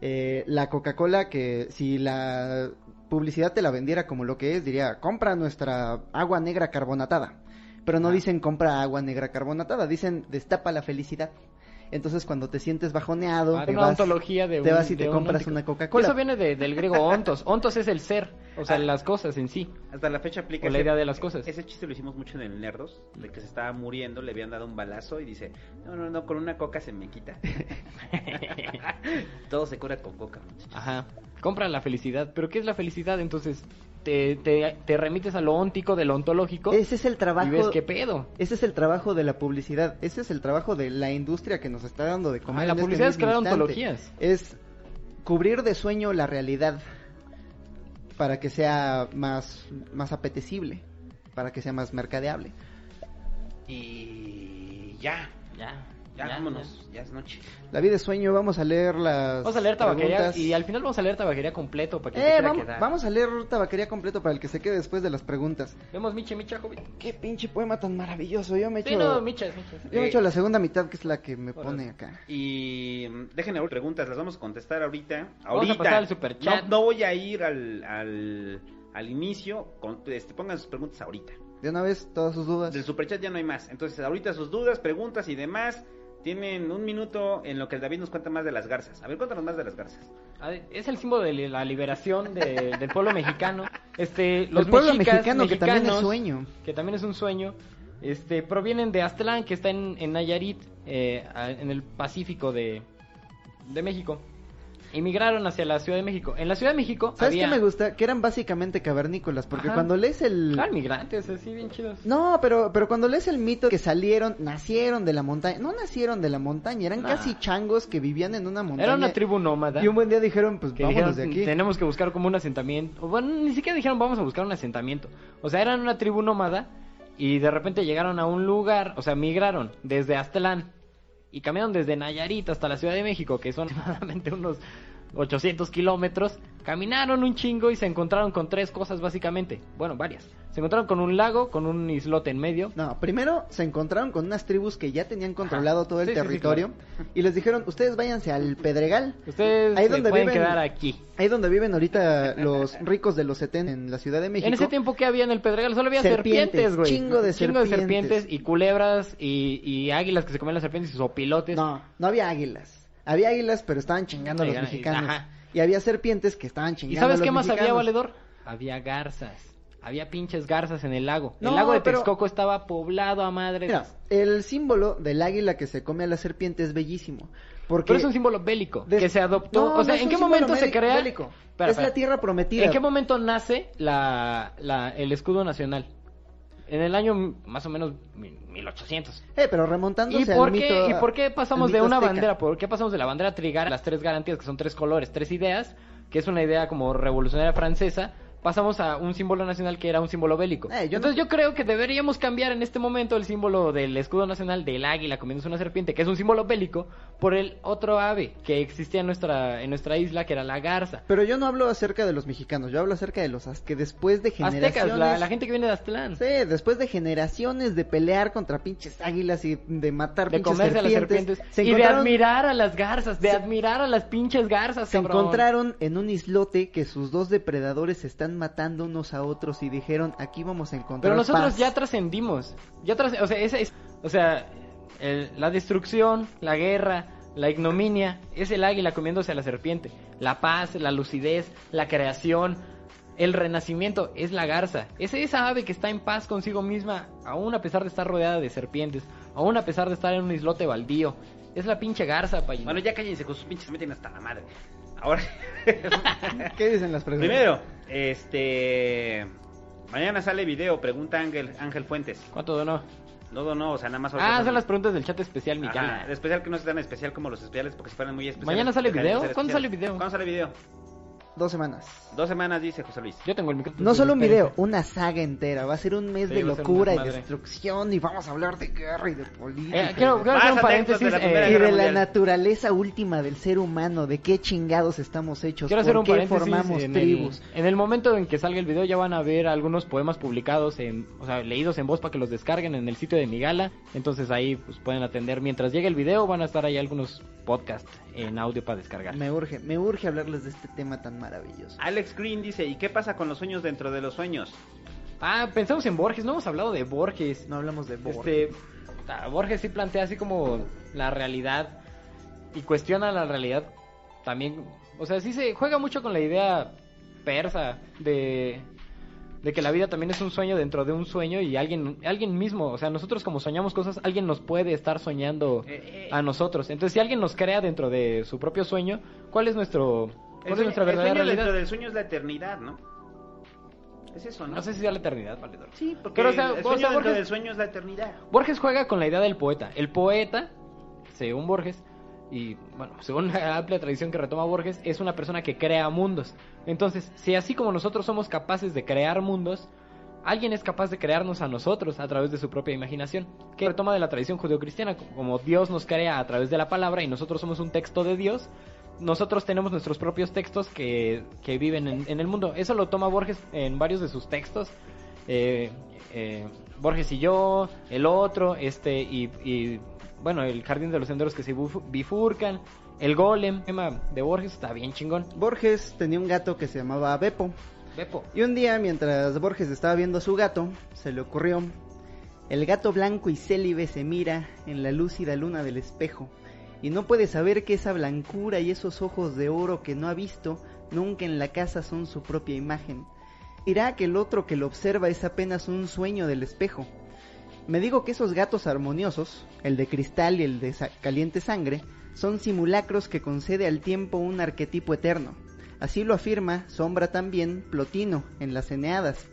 Speaker 1: Eh, la Coca-Cola que si la publicidad te la vendiera como lo que es, diría, compra nuestra agua negra carbonatada. Pero no dicen compra agua negra carbonatada, dicen destapa la felicidad. Entonces cuando te sientes bajoneado,
Speaker 3: ah, te, vas,
Speaker 1: de te vas y te compras una Coca-Cola.
Speaker 3: Eso viene del griego ontos. Ontos es el ser, o sea, ah. las cosas en sí.
Speaker 2: Hasta la fecha aplica
Speaker 3: la idea de las cosas.
Speaker 2: Ese chiste lo hicimos mucho en el Nerdos, de que se estaba muriendo, le habían dado un balazo y dice, no, no, no, con una coca se me quita. Todo se cura con coca.
Speaker 3: Ajá. Compra la felicidad. ¿Pero qué es la felicidad? Entonces, te, te, remites a lo óntico, de lo ontológico.
Speaker 1: Ese es el trabajo.
Speaker 3: Y ves qué pedo.
Speaker 1: Ese es el trabajo de la publicidad. Ese es el trabajo de la industria que nos está dando de comer.
Speaker 3: Ah, la este publicidad es crear ontologías.
Speaker 1: Es cubrir de sueño la realidad para que sea más, más apetecible, para que sea más mercadeable.
Speaker 2: Y ya. Ya. Ya, vámonos, ya. es noche.
Speaker 1: La vida es sueño, vamos a leer las.
Speaker 3: Vamos a leer tabaquería y al final vamos a leer tabaquería completo para que
Speaker 1: eh, vamos, vamos, a leer tabaquería completo para el que se quede después de las preguntas.
Speaker 3: Vemos Miche, Micha, joven.
Speaker 1: Qué pinche poema tan maravilloso. Yo me echo.
Speaker 3: Sí, no,
Speaker 1: Yo me echo la segunda mitad que es la que me pone acá.
Speaker 2: Y mm, déjenme preguntas, las vamos a contestar ahorita. Ahorita.
Speaker 3: Vamos a al super chat.
Speaker 2: No, voy a ir al, al, al inicio. Con, este, pongan sus preguntas ahorita.
Speaker 1: De una vez, todas sus dudas.
Speaker 2: Del superchat ya no hay más. Entonces, ahorita sus dudas, preguntas y demás. Tienen un minuto en lo que el David nos cuenta más de las garzas. A ver, cuéntanos más de las garzas.
Speaker 3: Es el símbolo de la liberación del pueblo mexicano. Este,
Speaker 1: los el pueblo mexicano que también es sueño.
Speaker 3: Que también es un sueño. Este, provienen de Aztlán, que está en, en Nayarit, eh, en el Pacífico de, de México emigraron hacia la Ciudad de México. En la Ciudad de México
Speaker 1: ¿Sabes qué me gusta? Que eran básicamente cavernícolas, porque cuando lees el...
Speaker 3: Ah, migrantes, así bien chidos.
Speaker 1: No, pero, pero cuando lees el mito que salieron, nacieron de la montaña, no nacieron de la montaña, eran casi changos que vivían en una montaña.
Speaker 3: Era una tribu nómada.
Speaker 1: Y un buen día dijeron, pues vámonos de aquí.
Speaker 3: Tenemos que buscar como un asentamiento. Bueno, ni siquiera dijeron vamos a buscar un asentamiento. O sea, eran una tribu nómada y de repente llegaron a un lugar, o sea, migraron desde Aztlán y caminaron desde Nayarit hasta la Ciudad de México, que son aproximadamente unos 800 kilómetros, caminaron un chingo y se encontraron con tres cosas básicamente. Bueno, varias. Se encontraron con un lago, con un islote en medio.
Speaker 1: No, primero se encontraron con unas tribus que ya tenían controlado todo el territorio y les dijeron, ustedes váyanse al Pedregal.
Speaker 3: Ustedes ahí donde pueden quedar aquí.
Speaker 1: Ahí donde viven ahorita los ricos de los 70 en la Ciudad de México.
Speaker 3: En ese tiempo que había en el Pedregal solo había serpientes, güey.
Speaker 1: Chingo de
Speaker 3: chingo
Speaker 1: serpientes.
Speaker 3: de serpientes y culebras y, y águilas que se comían las serpientes y sopilotes.
Speaker 1: No, no había águilas. Había águilas, pero estaban chingando a los mexicanos. Y había serpientes que estaban chingando
Speaker 3: ¿Y sabes
Speaker 1: a los
Speaker 3: qué más
Speaker 1: mexicanos.
Speaker 3: había, valedor? Había garzas. Había pinches garzas en el lago. el lago de
Speaker 1: pero-
Speaker 3: Texcoco estaba poblado a madre.
Speaker 1: Mira, el símbolo del águila que se come a la serpiente es bellísimo. Porque
Speaker 3: Pero es un símbolo bélico que se adoptó.
Speaker 1: No,
Speaker 3: o sea,
Speaker 1: no
Speaker 3: ¿en qué momento se crea?
Speaker 1: bélico.
Speaker 3: Espera,
Speaker 1: es la tierra prometida.
Speaker 3: ¿En qué momento nace la, la, el escudo nacional? En el año más o menos mil- 1800.
Speaker 1: Eh, pero remontándose
Speaker 3: ¿Y
Speaker 1: al
Speaker 3: por, qué,
Speaker 1: mito-
Speaker 3: ¿Y por qué pasamos de una
Speaker 1: azteca?
Speaker 3: bandera? ¿Por qué pasamos de la bandera trigar a las tres garantías, que son tres colores, tres ideas, que es una idea como revolucionaria francesa? Pasamos a un símbolo nacional que era un símbolo bélico.
Speaker 1: Eh, yo
Speaker 3: Entonces
Speaker 1: no-
Speaker 3: yo creo que deberíamos cambiar en este momento el símbolo del escudo nacional del águila comiéndose una serpiente, que es un símbolo bélico, por el otro ave que existía en nuestra, en nuestra isla, que era la garza.
Speaker 1: Pero yo no hablo acerca de los mexicanos, yo hablo acerca de los que después de generaciones...
Speaker 3: Aztecas, la, la gente que viene de Aztlán.
Speaker 1: Sí, después de generaciones de pelear contra pinches águilas y de matar
Speaker 3: de
Speaker 1: pinches
Speaker 3: comerse a las serpientes
Speaker 1: se
Speaker 3: y de admirar a las garzas, de
Speaker 1: se-
Speaker 3: admirar a las pinches garzas,
Speaker 1: Se
Speaker 3: cabrón.
Speaker 1: encontraron en un islote que sus dos depredadores se están matando unos a otros y dijeron, aquí vamos a encontrar
Speaker 3: Pero nosotros
Speaker 1: paz".
Speaker 3: ya trascendimos. Ya tras, o sea, esa es, o sea, el- la destrucción, la guerra, la ignominia es el águila comiéndose a la serpiente. La paz, la lucidez, la creación, el renacimiento es la garza. Es esa ave que está en paz consigo misma, aún a pesar de estar rodeada de serpientes, aún a pesar de estar en un islote baldío. Es la pinche garza, payín.
Speaker 2: Bueno, ya cállense con sus pinches, se meten hasta la madre. Ahora,
Speaker 1: ¿Qué dicen las preguntas?
Speaker 2: primero, este. Mañana sale video, pregunta Ángel, Ángel Fuentes.
Speaker 3: ¿Cuánto donó?
Speaker 2: No, no, o sea, nada más.
Speaker 3: Ah, son las preguntas del chat especial, Miguel.
Speaker 2: el especial que no es tan especial como los especiales porque si fueran muy especiales.
Speaker 3: ¿Mañana sale video? ¿Cuándo sale video?
Speaker 2: ¿Cuándo sale video?
Speaker 1: Dos semanas.
Speaker 2: Dos semanas, dice José Luis.
Speaker 3: Yo tengo el micrófono.
Speaker 1: No solo un video, una saga entera. Va a ser un mes
Speaker 3: Sí,
Speaker 1: de locura y destrucción y vamos a hablar de guerra y de política.
Speaker 3: Eh, quiero,
Speaker 1: y de-
Speaker 3: quiero hacer un paréntesis.
Speaker 2: de
Speaker 3: eh,
Speaker 1: y de la naturaleza última del ser humano, de qué chingados estamos hechos,
Speaker 3: Quiero
Speaker 1: por
Speaker 3: hacer un
Speaker 1: qué
Speaker 3: paréntesis
Speaker 1: formamos
Speaker 3: en
Speaker 1: tribus.
Speaker 3: El, en el momento en que salga el video ya van a ver algunos poemas publicados, en, o sea, leídos en voz para que los descarguen en el sitio de Migala. Entonces ahí pues pueden atender. Mientras llegue el video van a estar ahí algunos podcasts en audio para descargar.
Speaker 1: Me urge, me urge hablarles de este tema tan maravilloso.
Speaker 2: Alex Green dice, ¿y qué pasa con los sueños dentro de los sueños?
Speaker 3: Ah, pensamos en Borges, no hemos hablado de Borges.
Speaker 1: No hablamos de Borges.
Speaker 3: Este, Borges sí plantea así como la realidad y cuestiona la realidad también. O sea, sí se juega mucho con la idea persa de, de que la vida también es un sueño dentro de un sueño y alguien, alguien mismo, o sea, nosotros como soñamos cosas, alguien nos puede estar soñando
Speaker 2: Eh, eh.
Speaker 3: a nosotros. Entonces, si alguien nos crea dentro de su propio sueño, ¿cuál es nuestro, cuál
Speaker 2: El
Speaker 3: es
Speaker 2: sueño,
Speaker 3: nuestra
Speaker 2: el
Speaker 3: verdadera
Speaker 2: sueño dentro del sueño es la eternidad, ¿no? Es eso, ¿no?
Speaker 3: No sé si sea la eternidad, valedor.
Speaker 2: Sí, porque
Speaker 3: Pero, o sea,
Speaker 2: el
Speaker 3: o
Speaker 2: sueño
Speaker 3: sea, Borges-
Speaker 2: del sueño es la eternidad.
Speaker 3: Borges juega con la idea del poeta. El poeta, según Borges, y bueno, según la amplia tradición que retoma Borges, es una persona que crea mundos. Entonces, si así como nosotros somos capaces de crear mundos, alguien es capaz de crearnos a nosotros a través de su propia imaginación, que retoma de la tradición judeocristiana, como Dios nos crea a través de la palabra y nosotros somos un texto de Dios. Nosotros tenemos nuestros propios textos que, que viven en, en el mundo. Eso lo toma Borges en varios de sus textos. Eh, eh, Borges y yo, el otro, este, y, y, bueno, el jardín de los senderos que se bifurcan, el golem, el tema de Borges está bien chingón.
Speaker 1: Borges tenía un gato que se llamaba Beppo.
Speaker 3: Beppo.
Speaker 1: Y un día, mientras Borges estaba viendo a su gato, se le ocurrió, el gato blanco y célibe se mira en la lúcida luna del espejo, y no puede saber que esa blancura y esos ojos de oro que no ha visto nunca en la casa son su propia imagen. Dirá que el otro que lo observa es apenas un sueño del espejo. Me digo que esos gatos armoniosos, el de cristal y el de caliente sangre, son simulacros que concede al tiempo un arquetipo eterno. Así lo afirma Sombra también Plotino en las Eneadas.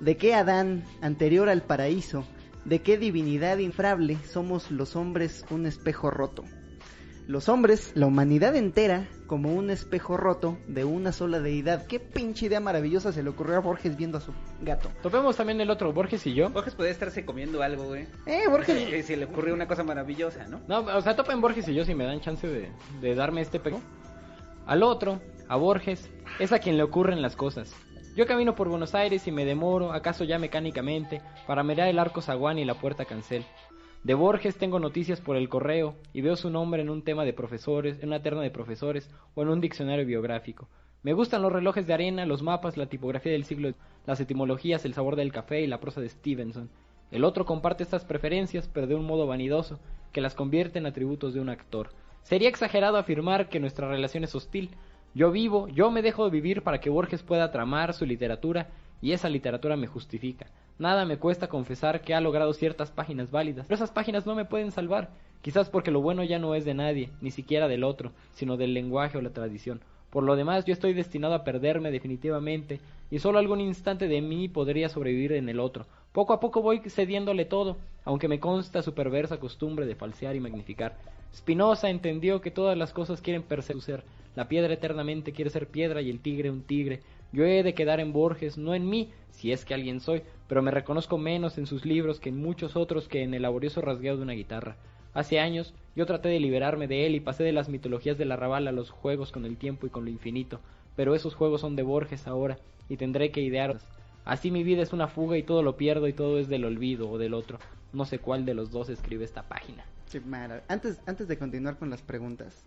Speaker 1: ¿De qué Adán, anterior al paraíso, de qué divinidad infrable somos los hombres un espejo roto? Los hombres, la humanidad entera, como un espejo roto de una sola deidad. Qué pinche idea maravillosa se le ocurrió a Borges viendo a su gato.
Speaker 3: Topemos también el otro, Borges y yo.
Speaker 2: Borges podría estarse comiendo algo, güey.
Speaker 1: Eh, Borges.
Speaker 2: Se le ocurrió una cosa maravillosa, ¿no?
Speaker 3: No, o sea, topen Borges y yo si me dan chance de, de darme este pego. Al otro, a Borges, es a quien le ocurren las cosas. Yo camino por Buenos Aires y me demoro, acaso ya mecánicamente, para mirar el arco zaguán y la puerta cancel. De Borges tengo noticias por el correo y veo su nombre en un tema de profesores, en una terna de profesores o en un diccionario biográfico. Me gustan los relojes de arena, los mapas, la tipografía del siglo, las etimologías, el sabor del café y la prosa de Stevenson. El otro comparte estas preferencias, pero de un modo vanidoso, que las convierte en atributos de un actor. Sería exagerado afirmar que nuestra relación es hostil. Yo vivo, yo me dejo de vivir para que Borges pueda tramar su literatura y esa literatura me justifica. Nada me cuesta confesar que ha logrado ciertas páginas válidas, pero esas páginas no me pueden salvar, quizás porque lo bueno ya no es de nadie, ni siquiera del otro, sino del lenguaje o la tradición. Por lo demás, yo estoy destinado a perderme definitivamente, y solo algún instante de mí podría sobrevivir en el otro. Poco a poco voy cediéndole todo, aunque me consta su perversa costumbre de falsear y magnificar. Spinoza entendió que todas las cosas quieren perseguir. La piedra eternamente quiere ser piedra y el tigre un tigre. Yo he de quedar en Borges, no en mí, si es que alguien soy, pero me reconozco menos en sus libros que en muchos otros que en el laborioso rasgueo de una guitarra. Hace años yo traté de liberarme de él y pasé de las mitologías del arrabal a los juegos con el tiempo y con lo infinito, pero esos juegos son de Borges ahora y tendré que idearlos. Así mi vida es una fuga y todo lo pierdo y todo es del olvido o del otro. No sé cuál de los dos escribe esta página.
Speaker 1: antes, antes de continuar con las preguntas,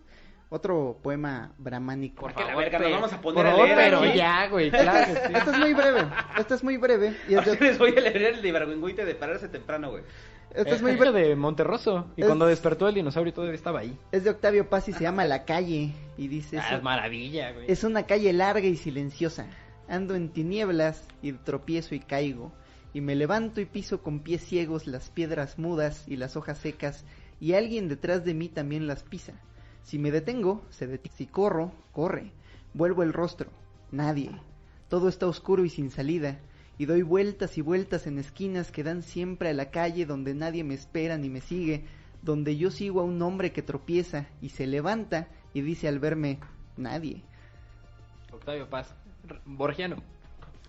Speaker 1: otro poema brahmánico.
Speaker 2: ¿Por qué la verga nos vamos a poner a leer
Speaker 3: Pero ya, güey, claro
Speaker 1: sí. Esto es muy breve, esto es muy breve.
Speaker 2: Y es de... les voy a leer el de Ibargüengoite de pararse temprano, güey.
Speaker 3: Esto es muy breve. de Monterroso. Y cuando despertó el dinosaurio todavía estaba ahí.
Speaker 1: Es de Octavio Paz y se llama La Calle. Y dice...
Speaker 3: Ah, es maravilla, güey.
Speaker 1: Es una calle larga y silenciosa. Ando en tinieblas y tropiezo y caigo. Y me levanto y piso con pies ciegos las piedras mudas y las hojas secas. Y alguien detrás de mí también las pisa. Si me detengo, se detiene. Si corro, corre. Vuelvo el rostro. Nadie. Todo está oscuro y sin salida. Y doy vueltas y vueltas en esquinas que dan siempre a la calle donde nadie me espera ni me sigue, donde yo sigo a un hombre que tropieza y se levanta y dice al verme, nadie.
Speaker 3: Octavio Paz, Borgiano.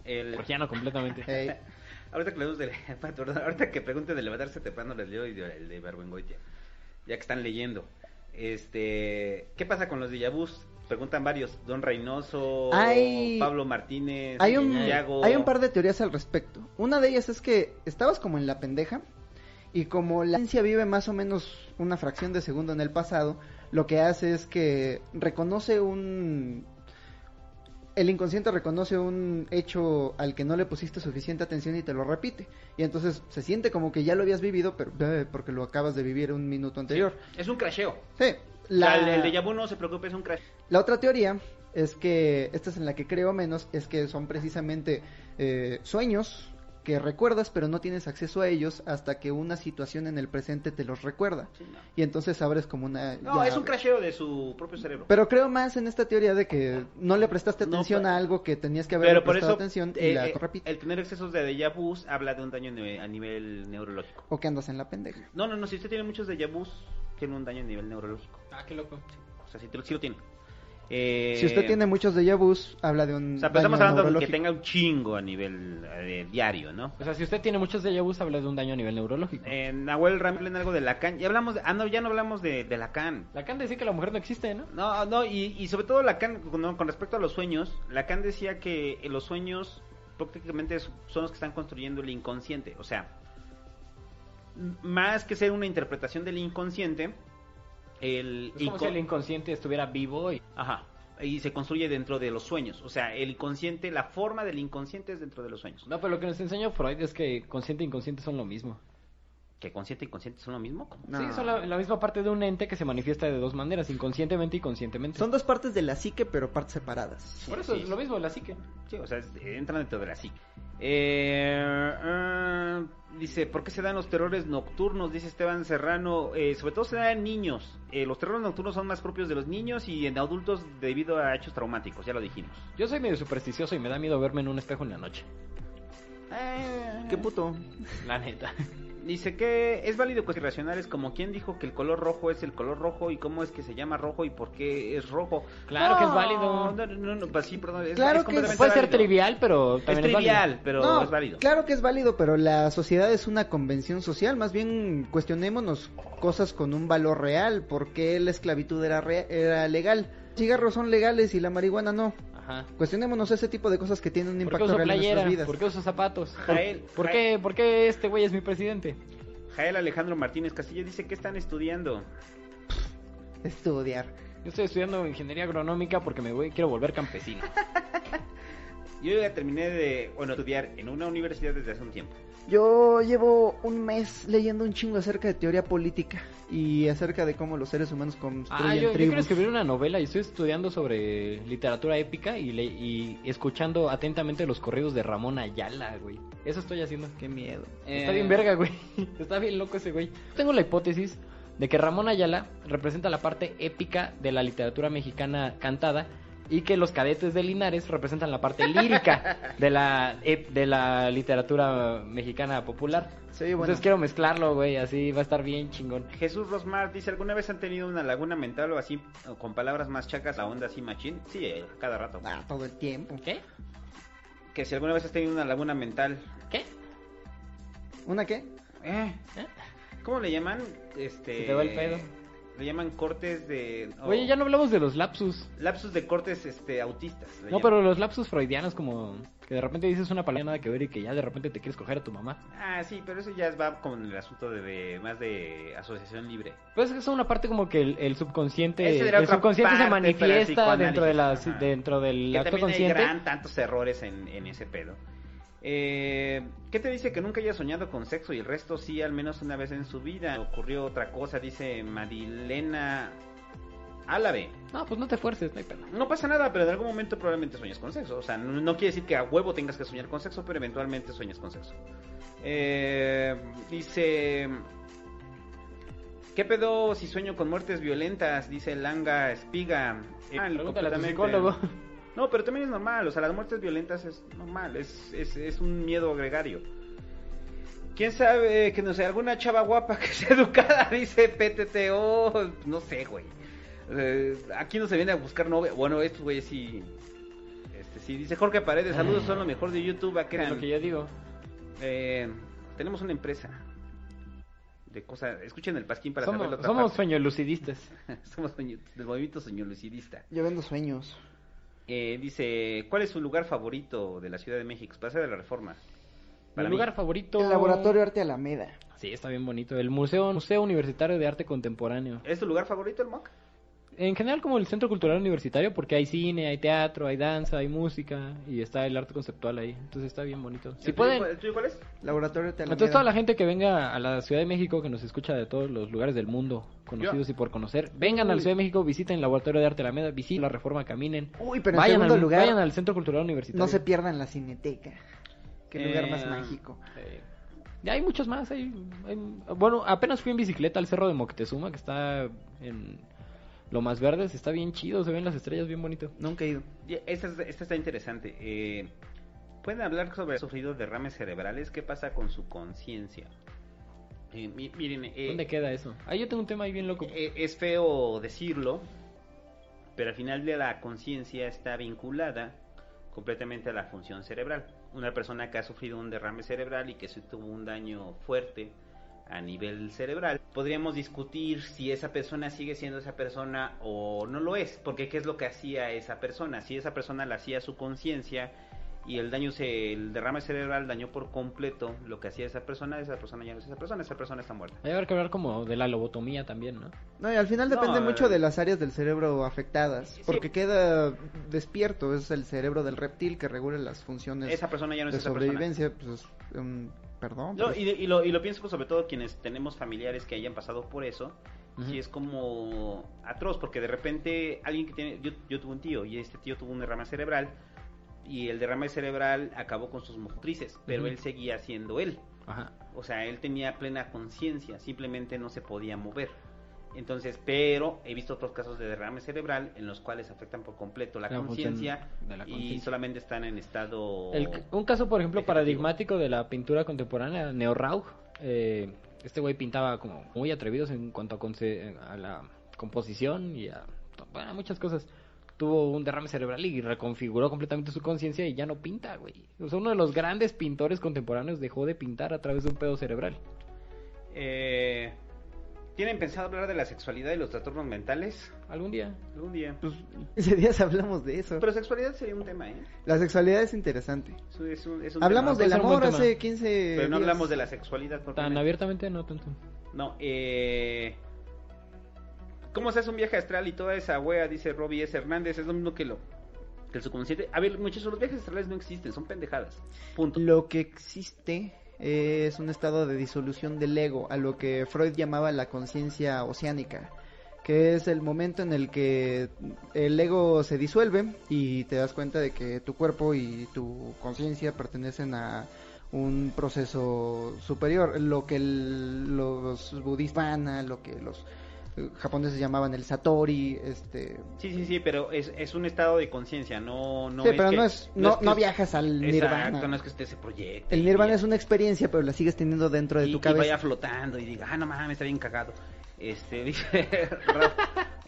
Speaker 3: El... Borgiano completamente.
Speaker 2: ahorita que le de, ahorita que pregunten de levantarse temprano les leo el de Berbengoitia, ya que están leyendo. Este, ¿qué pasa con los Villavús? Preguntan varios, Don Reynoso, Pablo Martínez,
Speaker 1: hay un, Hay un par de teorías al respecto. Una de ellas es que estabas como en la pendeja y como la ciencia vive más o menos una fracción de segundo en el pasado, lo que hace es que reconoce un el inconsciente reconoce un hecho al que no le pusiste suficiente atención y te lo repite. Y entonces se siente como que ya lo habías vivido, pero eh, porque lo acabas de vivir un minuto anterior.
Speaker 2: es un crasheo.
Speaker 1: Sí.
Speaker 2: La... el, de Yabu no se preocupe, es un crash.
Speaker 1: La otra teoría es que, esta es en la que creo menos, es que son precisamente eh, sueños que recuerdas pero no tienes acceso a ellos hasta que una situación en el presente te los recuerda. Y entonces abres como una...
Speaker 2: No, es un crasheo de su propio cerebro.
Speaker 1: Pero creo más en esta teoría de que no le prestaste atención a algo que tenías que haber
Speaker 2: pero
Speaker 1: prestado atención y la
Speaker 2: eh, El tener excesos de déjà vu habla de un daño a nivel neurológico.
Speaker 1: O que andas en la pendeja.
Speaker 2: No, no, no, si usted tiene muchos déjà vu, tiene un daño a nivel neurológico.
Speaker 3: Ah, qué loco.
Speaker 2: O sea, si, te, si lo tiene.
Speaker 1: Eh, si usted tiene muchos de vus, habla de un.
Speaker 2: O sea, pero estamos hablando de que tenga un chingo a nivel eh, diario, ¿no?
Speaker 3: O sea, si usted tiene muchos de vus, habla de un daño a nivel neurológico.
Speaker 2: En Nahuel Ramblin algo de Lacan. Ya hablamos de, ah, no, ya no hablamos de, de Lacan.
Speaker 3: Lacan decía que la mujer no existe, ¿no?
Speaker 2: No, no, y, y sobre todo Lacan, con, con respecto a los sueños, Lacan decía que los sueños prácticamente son los que están construyendo el inconsciente. O sea, más que ser una interpretación del inconsciente el
Speaker 3: es como si el inconsciente estuviera vivo y...
Speaker 2: Ajá. Y se construye dentro de los sueños. O sea, el inconsciente, la forma del inconsciente es dentro de los sueños.
Speaker 3: No, pero lo que nos enseñó Freud es que consciente e inconsciente son lo mismo.
Speaker 2: ¿Que consciente y inconsciente son lo mismo?
Speaker 3: Sí, son la, misma parte de un ente que se manifiesta de dos maneras, inconscientemente y conscientemente.
Speaker 1: Son dos partes de la psique, pero partes separadas.
Speaker 3: Por eso es lo mismo, la psique.
Speaker 2: Sí, o sea, entran dentro de la psique. Eh, eh, dice, ¿por qué se dan los terrores nocturnos? Dice Esteban Serrano. Eh, sobre todo se dan en niños. los terrores nocturnos son más propios de los niños y en adultos debido a hechos traumáticos, ya lo dijimos.
Speaker 3: Yo soy medio supersticioso y me da miedo verme en un espejo en la noche.
Speaker 1: qué puto.
Speaker 3: La neta.
Speaker 2: Dice que es válido cuestiones racionales como quién dijo que el color rojo es el color rojo y cómo es que se llama rojo y por qué es rojo.
Speaker 3: Claro que es válido.
Speaker 2: No, no, no, pues sí, perdón, es,
Speaker 1: Claro
Speaker 2: es
Speaker 1: que
Speaker 3: Puede ser trivial, pero
Speaker 2: Es
Speaker 3: también es,
Speaker 2: trivial,
Speaker 3: válido.
Speaker 2: pero
Speaker 1: No,
Speaker 2: es válido.
Speaker 1: Claro que es válido, pero la sociedad es una convención social. Más bien cuestionémonos cosas con un valor real. ¿Por qué la esclavitud era, rea- era legal? Cigarros son legales y la marihuana no.
Speaker 3: Ajá.
Speaker 1: Cuestionémonos ese tipo de cosas que tienen un
Speaker 3: ¿Por qué
Speaker 1: impacto
Speaker 3: uso
Speaker 1: real en nuestras vidas.
Speaker 3: ¿Por qué uso zapatos? ¿Por,
Speaker 2: Jael,
Speaker 3: por
Speaker 2: Jael.
Speaker 3: qué, ¿Por qué este güey es mi presidente?
Speaker 2: Jael Alejandro Martínez Castillo dice que están estudiando.
Speaker 1: Estudiar.
Speaker 3: Yo estoy estudiando ingeniería agronómica porque me voy, quiero volver campesino.
Speaker 2: Yo ya terminé de bueno, estudiar en una universidad desde hace un tiempo.
Speaker 1: Yo llevo un mes leyendo un chingo acerca de teoría política y acerca de cómo los seres humanos construyen
Speaker 3: Ah, yo, yo quiero
Speaker 1: tribus.
Speaker 3: escribir una novela y estoy estudiando sobre literatura épica y, le- y escuchando atentamente los corridos de Ramón Ayala, güey. Eso estoy haciendo.
Speaker 1: Qué miedo.
Speaker 3: Está
Speaker 2: Eh,
Speaker 3: bien verga, güey. Está bien loco ese güey. Tengo la hipótesis de que Ramón Ayala representa la parte épica de la literatura mexicana cantada y que los cadetes de Linares representan la parte lírica de la ep- de la literatura mexicana popular.
Speaker 1: Sí, bueno.
Speaker 3: Entonces quiero mezclarlo, güey, así va a estar bien chingón.
Speaker 2: Jesús Rosmar dice, ¿alguna vez han tenido una laguna mental o así, o con palabras más chacas, la onda así machín? Sí, eh, cada rato.
Speaker 1: Ah, todo el tiempo.
Speaker 3: ¿Qué?
Speaker 2: Que si alguna vez has tenido una laguna mental,
Speaker 3: ¿Qué?
Speaker 1: ¿Una qué?
Speaker 2: eh,
Speaker 3: ¿Eh?
Speaker 2: ¿cómo le llaman? Este,
Speaker 3: Se te va el pedo.
Speaker 2: Le llaman cortes de...
Speaker 3: Oye, ya no hablamos de los lapsus.
Speaker 2: Lapsus de cortes este, autistas.
Speaker 3: No,
Speaker 2: llaman.
Speaker 3: pero los lapsus freudianos como que de repente dices una palabra nada que ver y que ya de repente te quieres coger a tu mamá.
Speaker 2: Ah, sí, pero eso ya va con el asunto de, de- más de asociación libre.
Speaker 3: Pues es una parte como que el, el subconsciente, el subconsciente se
Speaker 2: parte
Speaker 3: manifiesta dentro de la,
Speaker 2: psicoanálisis, ajá.
Speaker 3: dentro del
Speaker 2: Que
Speaker 3: acto consciente.
Speaker 2: hay gran tantos errores en, en ese pedo. Eh, ¿Qué te dice que nunca haya soñado con sexo y el resto sí, al menos una vez en su vida? Ocurrió otra cosa, dice Marilena Álave.
Speaker 3: No, pues no te fuerces, no hay pedo.
Speaker 2: No pasa nada, pero en algún momento probablemente sueñes con sexo. O sea, no, no quiere decir que a huevo tengas que soñar con sexo, pero eventualmente sueñas con sexo. Eh, dice... ¿Qué pedo si sueño con muertes violentas? Dice Langa Espiga. Eh,
Speaker 3: Pregúntale a tu psicólogo.
Speaker 2: No, pero también es normal, o sea, las muertes violentas es normal, es, es, es un miedo gregario. ¿Quién sabe que no sé, alguna chava guapa que sea educada, dice PTTO? No sé, güey. Eh, aquí no se viene a buscar novia. Bueno, estos güeyes sí. Este, sí, dice Jorge Paredes, saludos, son lo mejor de YouTube. ¿a qué
Speaker 3: Es
Speaker 2: eran?
Speaker 3: lo que yo digo.
Speaker 2: Eh, tenemos una empresa de cosas. Escuchen el pasquín para
Speaker 3: Somos,
Speaker 2: saber la otra
Speaker 3: somos
Speaker 2: parte.
Speaker 3: sueñolucidistas.
Speaker 2: somos sueño- del movimiento soñolucidista.
Speaker 1: Yo vendo sueños.
Speaker 2: Eh, dice, ¿cuál es su lugar favorito de la Ciudad de México? Plaza de la Reforma.
Speaker 3: Mi
Speaker 2: Para mí.
Speaker 3: lugar favorito.
Speaker 1: El Laboratorio Arte Alameda.
Speaker 3: Sí, está bien bonito. El Museo, Museo Universitario de Arte Contemporáneo.
Speaker 2: ¿Es tu lugar favorito el MOC?
Speaker 3: En general como el Centro Cultural Universitario porque hay cine, hay teatro, hay danza, hay música y está el arte conceptual ahí. Entonces está bien bonito. Si
Speaker 2: ¿El
Speaker 3: pueden,
Speaker 2: cuál- ¿El tuyo cuál es?
Speaker 1: Laboratorio Arte Alameda.
Speaker 3: Entonces toda la gente que venga a la Ciudad de México, que nos escucha de todos los lugares del mundo, conocidos y por conocer, vengan a la
Speaker 2: Uy.
Speaker 3: Ciudad de México, visiten el Laboratorio de Arte Alameda, visiten la Reforma, caminen.
Speaker 1: Uy, pero en
Speaker 3: vayan,
Speaker 1: segundo
Speaker 3: al,
Speaker 1: lugar,
Speaker 3: vayan al Centro Cultural Universitario.
Speaker 1: no se pierdan la Cineteca. Qué lugar
Speaker 2: Eh,
Speaker 1: más mágico.
Speaker 3: Eh, ya hay muchos más. Hay, hay- bueno, apenas fui en bicicleta al Cerro de Moctezuma, que está en lo más verdes. Está bien chido, se ven las estrellas bien bonito.
Speaker 1: Nunca he ido.
Speaker 2: Esta, es- esta está interesante. Eh, ¿Pueden hablar sobre sufrido derrames cerebrales? ¿Qué pasa con su conciencia? Eh, mi- miren, eh,
Speaker 3: ¿Dónde queda eso? Ah, yo tengo un tema ahí bien loco.
Speaker 2: eh, es feo decirlo, pero al final de la conciencia está vinculada completamente a la función cerebral. Una persona que ha sufrido un derrame cerebral y que se tuvo un daño fuerte a nivel cerebral, podríamos discutir si esa persona sigue siendo esa persona o no lo es, porque qué es lo que hacía esa persona. Si esa persona la hacía su conciencia y el daño se, el derrame cerebral dañó por completo lo que hacía esa persona, esa persona ya no es esa persona, esa persona está muerta.
Speaker 3: Hay que hablar como de la lobotomía también, ¿no?
Speaker 1: No, y al final depende
Speaker 2: No,
Speaker 1: mucho
Speaker 2: eh,
Speaker 1: de las áreas del cerebro afectadas.
Speaker 2: Sí.
Speaker 1: Porque queda despierto. Es el cerebro del reptil que regula las funciones
Speaker 2: Esa persona ya no es
Speaker 1: de
Speaker 2: esa persona.
Speaker 1: sobrevivencia. Pues, es, um, perdón.
Speaker 2: No,
Speaker 1: pero-
Speaker 2: y, y lo, y lo pienso sobre todo quienes tenemos familiares que hayan pasado por eso.
Speaker 3: Ujú.
Speaker 2: Sí, es como atroz, porque de repente alguien que tiene. Yo, yo tuve un tío y este tío tuvo un derrame cerebral. Y el derrame cerebral acabó con sus motrices, pero él seguía siendo él.
Speaker 3: Ajá.
Speaker 2: O sea, él tenía plena conciencia, simplemente no se podía mover. Entonces, pero he visto otros casos de derrame cerebral en los cuales afectan por completo la conciencia y solamente están en estado.
Speaker 3: El- un caso, por ejemplo,
Speaker 2: vegetativo.
Speaker 3: paradigmático de la pintura contemporánea, Neo Rauch, eh, este güey pintaba como muy atrevidos en cuanto a, a la composición y a, bueno, muchas cosas. Tuvo un derrame cerebral y reconfiguró completamente su conciencia y ya no pinta, güey. O sea, uno de los grandes pintores contemporáneos dejó de pintar a través de un pedo cerebral.
Speaker 2: Eh, ¿Tienen pensado hablar de la sexualidad y los trastornos mentales?
Speaker 3: Algún día.
Speaker 2: Algún día.
Speaker 1: Pues ese día hablamos de eso.
Speaker 2: Pero sexualidad sería un tema, ¿eh?
Speaker 1: La sexualidad es interesante.
Speaker 2: Es un- es un- es un
Speaker 1: Hablamos
Speaker 2: tema.
Speaker 1: del amor hace 15
Speaker 2: Pero no
Speaker 1: días.
Speaker 2: hablamos de la sexualidad.
Speaker 3: Tan abiertamente, no tanto.
Speaker 2: No, eh... ¿Cómo se hace un viaje astral y toda esa wea, dice Robbie S. Hernández? Es lo mismo que lo que el subconsciente. A ver, muchachos, los viajes astrales no existen, son pendejadas. Punto.
Speaker 1: Lo que existe es un estado de disolución del ego, a lo que Freud llamaba la conciencia oceánica, que es el momento en el que el ego se disuelve y te das cuenta de que tu cuerpo y tu conciencia pertenecen a un proceso superior, lo que el- los budistas lo que los japoneses llamaban el satori, este
Speaker 2: Sí, sí, sí, pero es, es un estado de conciencia, no, no
Speaker 1: sí,
Speaker 2: es
Speaker 1: pero
Speaker 2: que-
Speaker 1: no es no,
Speaker 2: que
Speaker 1: no
Speaker 2: es-
Speaker 1: viajas al nirvana.
Speaker 2: Exacto, no es que usted se proyecte.
Speaker 1: El
Speaker 2: y-
Speaker 1: nirvana es una experiencia, pero la sigues teniendo dentro de
Speaker 2: y,
Speaker 1: tu
Speaker 2: y
Speaker 1: cabeza.
Speaker 2: vaya flotando y diga, ah, no mames, está bien cagado. Este, dice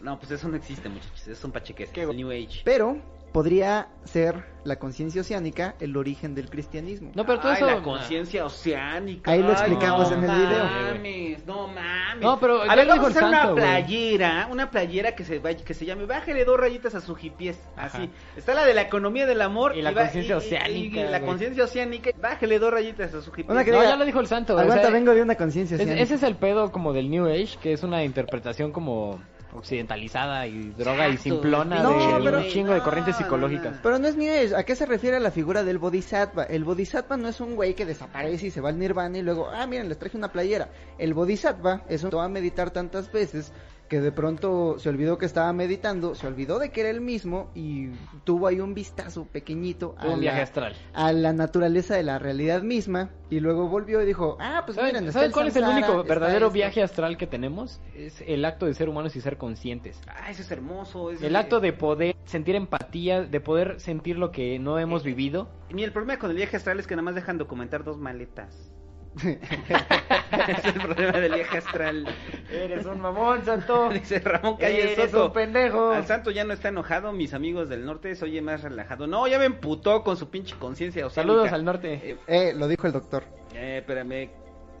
Speaker 2: no, pues eso no existe, muchachos, es un pacheques, es el New Age.
Speaker 1: Pero podría ser la conciencia oceánica el origen del cristianismo.
Speaker 3: No, pero todo
Speaker 2: Ay,
Speaker 3: eso.
Speaker 2: la conciencia oceánica.
Speaker 1: Ahí lo
Speaker 2: Ay,
Speaker 1: explicamos
Speaker 2: no
Speaker 1: en el video.
Speaker 2: Mames, no mames.
Speaker 3: No, pero
Speaker 2: a ver,
Speaker 3: lo
Speaker 2: vamos a hacer una playera, una playera que se vaya, que se llame Bájale dos rayitas a su hipies,
Speaker 3: Ajá.
Speaker 2: así. Está la de la economía del amor
Speaker 3: Y la conciencia
Speaker 2: y- y-
Speaker 3: oceánica,
Speaker 2: y la conciencia oceánica, bájale dos rayitas a su hipies.
Speaker 1: Una que
Speaker 3: No,
Speaker 1: diga,
Speaker 3: ya lo dijo el santo. o
Speaker 1: Aguanta,
Speaker 3: sea,
Speaker 1: vengo de una conciencia oceánica.
Speaker 3: ese es el pedo como del New Age, que es una interpretación como occidentalizada y droga y simplona
Speaker 1: No,
Speaker 3: de
Speaker 1: pero-
Speaker 3: un chingo de corrientes psicológicas.
Speaker 2: no.
Speaker 1: Pero no es Age. ¿A qué se refiere la figura del Bodhisattva? El Bodhisattva no es un güey que desaparece y se va al nirvana y luego, ah, miren, les traje una playera. El Bodhisattva es un que va a meditar tantas veces que de pronto se olvidó que estaba meditando, se olvidó de que era el mismo y tuvo ahí un vistazo pequeñito a,
Speaker 3: un viaje
Speaker 1: la,
Speaker 3: astral.
Speaker 1: a la naturaleza de la realidad misma y luego volvió y dijo, ah, pues
Speaker 3: ¿Saben,
Speaker 1: miren,
Speaker 3: saben cuál es el único verdadero
Speaker 1: esto".
Speaker 3: viaje astral que tenemos? Es el acto de ser humanos y ser conscientes.
Speaker 2: Ah, eso es hermoso. es-
Speaker 3: El acto de poder sentir empatía, de poder sentir lo que no hemos vivido.
Speaker 2: Mira, el problema con el viaje astral es que nada más dejan documentar dos maletas. Es el problema del viaje astral.
Speaker 3: Eres un mamón, santo.
Speaker 2: Dice Ramón Calle
Speaker 3: Eres
Speaker 2: Soto.
Speaker 3: un pendejo.
Speaker 2: Al santo ya no está enojado, mis amigos del norte se oye más relajado. No, ya me emputó con su pinche conciencia.
Speaker 3: Saludos al norte.
Speaker 2: Eh,
Speaker 1: Eh, lo dijo el doctor.
Speaker 2: eh, espérame.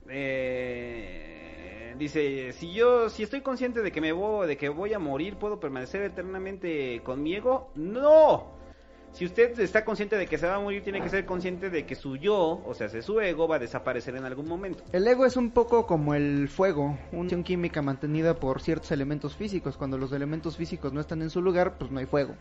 Speaker 2: Eh, dice, si yo, si estoy consciente de que me voy, de que voy a morir, ¿puedo permanecer eternamente conmigo? No. Si usted está consciente de que se va a morir, tiene que ser consciente de que su yo, o sea, su ego, va a desaparecer en algún momento.
Speaker 1: El ego es un poco como el fuego, una acción química mantenida por ciertos elementos físicos. Cuando los elementos físicos no están en su lugar, pues no hay fuego.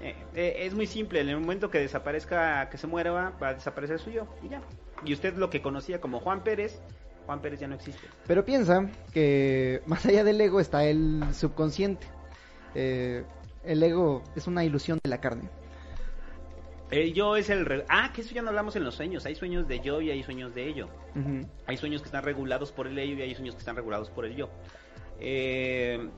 Speaker 2: Eh, eh, es muy simple, en el momento que desaparezca, que se muera, va a desaparecer su yo, y ya. Y usted lo que conocía como Juan Pérez, Juan Pérez ya no existe.
Speaker 1: Pero piensa que más allá del ego está el subconsciente. Eh, el ego es una ilusión de la carne.
Speaker 2: El yo es el... re- Ah, que eso ya no hablamos en los sueños. Hay sueños de yo y hay sueños de ello. Hay sueños que están regulados por el ello y hay sueños que están regulados por el yo. Eh,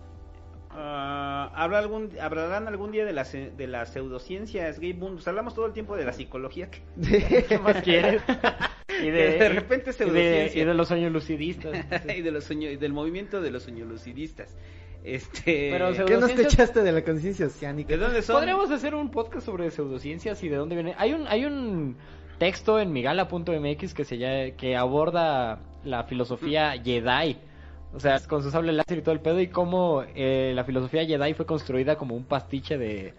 Speaker 2: ¿habrá algún, ¿Hablarán algún día de las, de las pseudociencias, Boone? Pues hablamos todo el tiempo de la psicología.
Speaker 3: ¿Qué más quieres? y
Speaker 2: de repente
Speaker 3: y de,
Speaker 2: pseudociencia.
Speaker 3: y de los sueños lucidistas.
Speaker 2: y de los sueños, y del movimiento de los sueñolucidistas. Este...
Speaker 3: Pero
Speaker 1: ¿Qué no escuchaste de la conciencia oceánica?
Speaker 2: ¿De dónde son?
Speaker 3: Podríamos hacer un podcast sobre pseudociencias y de dónde viene. Hay un, hay un texto en migala.mx que se llama- que aborda la filosofía Jedi. O sea, con su sable láser y todo el pedo y cómo eh, la filosofía Jedi fue construida como un pastiche de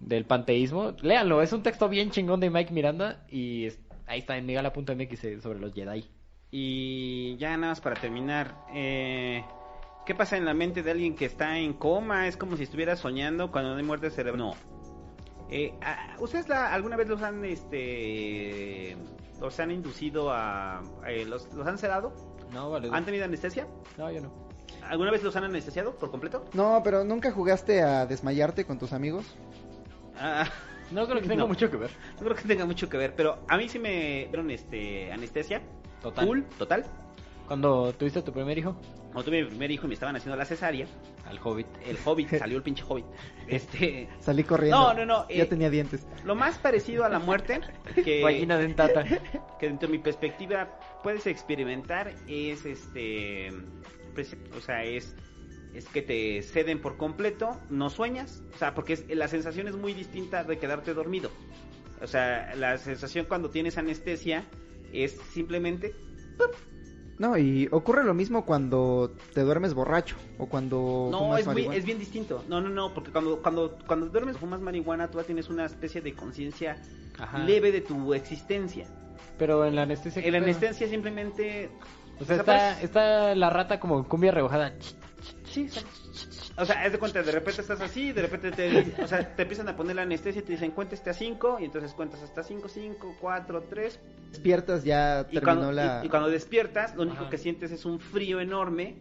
Speaker 3: del panteísmo. Léanlo, es un texto bien chingón de Mike Miranda y es- ahí está en migala.mx eh, sobre los Jedi.
Speaker 2: Y ya nada más para terminar, eh, ¿qué pasa en la mente de alguien que está en coma? Es como si estuviera soñando cuando no hay muerte cerebral. No. Eh, ah, ¿Ustedes la- alguna vez los han, este, los han inducido a, eh, los, los han sedado?
Speaker 3: No, vale.
Speaker 2: ¿Han tenido anestesia?
Speaker 3: No, yo no.
Speaker 2: ¿Alguna vez los han anestesiado por completo?
Speaker 1: No, pero ¿nunca jugaste a desmayarte con tus amigos?
Speaker 2: Ah,
Speaker 3: No creo que tenga
Speaker 2: No.
Speaker 3: mucho que ver.
Speaker 2: no creo que tenga mucho que ver, pero a mí sí me dieron este anestesia.
Speaker 3: Total.
Speaker 2: Total.
Speaker 3: ¿Cuándo tuviste tu primer hijo?
Speaker 2: Cuando tuve mi primer hijo y me estaban haciendo la cesárea.
Speaker 3: Al hobbit.
Speaker 2: El hobbit, salió el pinche hobbit. Este.
Speaker 1: Salí corriendo.
Speaker 2: No, no, no.
Speaker 1: Ya
Speaker 2: eh,
Speaker 1: tenía dientes.
Speaker 2: Lo más parecido a la muerte que,
Speaker 3: Vagina dentata.
Speaker 2: que dentro de mi perspectiva puedes experimentar es este. O sea, es. Es que te ceden por completo, no sueñas, o sea, porque es- la sensación es muy distinta de quedarte dormido. O sea, la sensación cuando tienes anestesia es simplemente
Speaker 1: No, y ocurre lo mismo cuando te duermes borracho o cuando
Speaker 2: No,
Speaker 1: fumas
Speaker 2: es, es bien distinto. No, no, no, porque cuando, cuando, cuando duermes o fumas marihuana, tú ya tienes una especie de conciencia leve de tu existencia.
Speaker 3: Pero en la anestesia. ¿qué
Speaker 2: En la anestesia simplemente...
Speaker 3: O sea,
Speaker 2: desaparece.
Speaker 3: está, está la rata como cumbia rebajada.
Speaker 2: Sí, sí. O sea, haz de cuenta, de repente estás así, de repente te, o sea, te empiezan a poner la anestesia y te dicen cuénteste a 5, y entonces cuentas hasta 5, 5, 4, 3.
Speaker 1: Despiertas, ya
Speaker 2: Y
Speaker 1: terminó
Speaker 2: cuando,
Speaker 1: la...
Speaker 2: y, y cuando despiertas, lo único
Speaker 3: Ajá.
Speaker 2: que sientes es un frío enorme,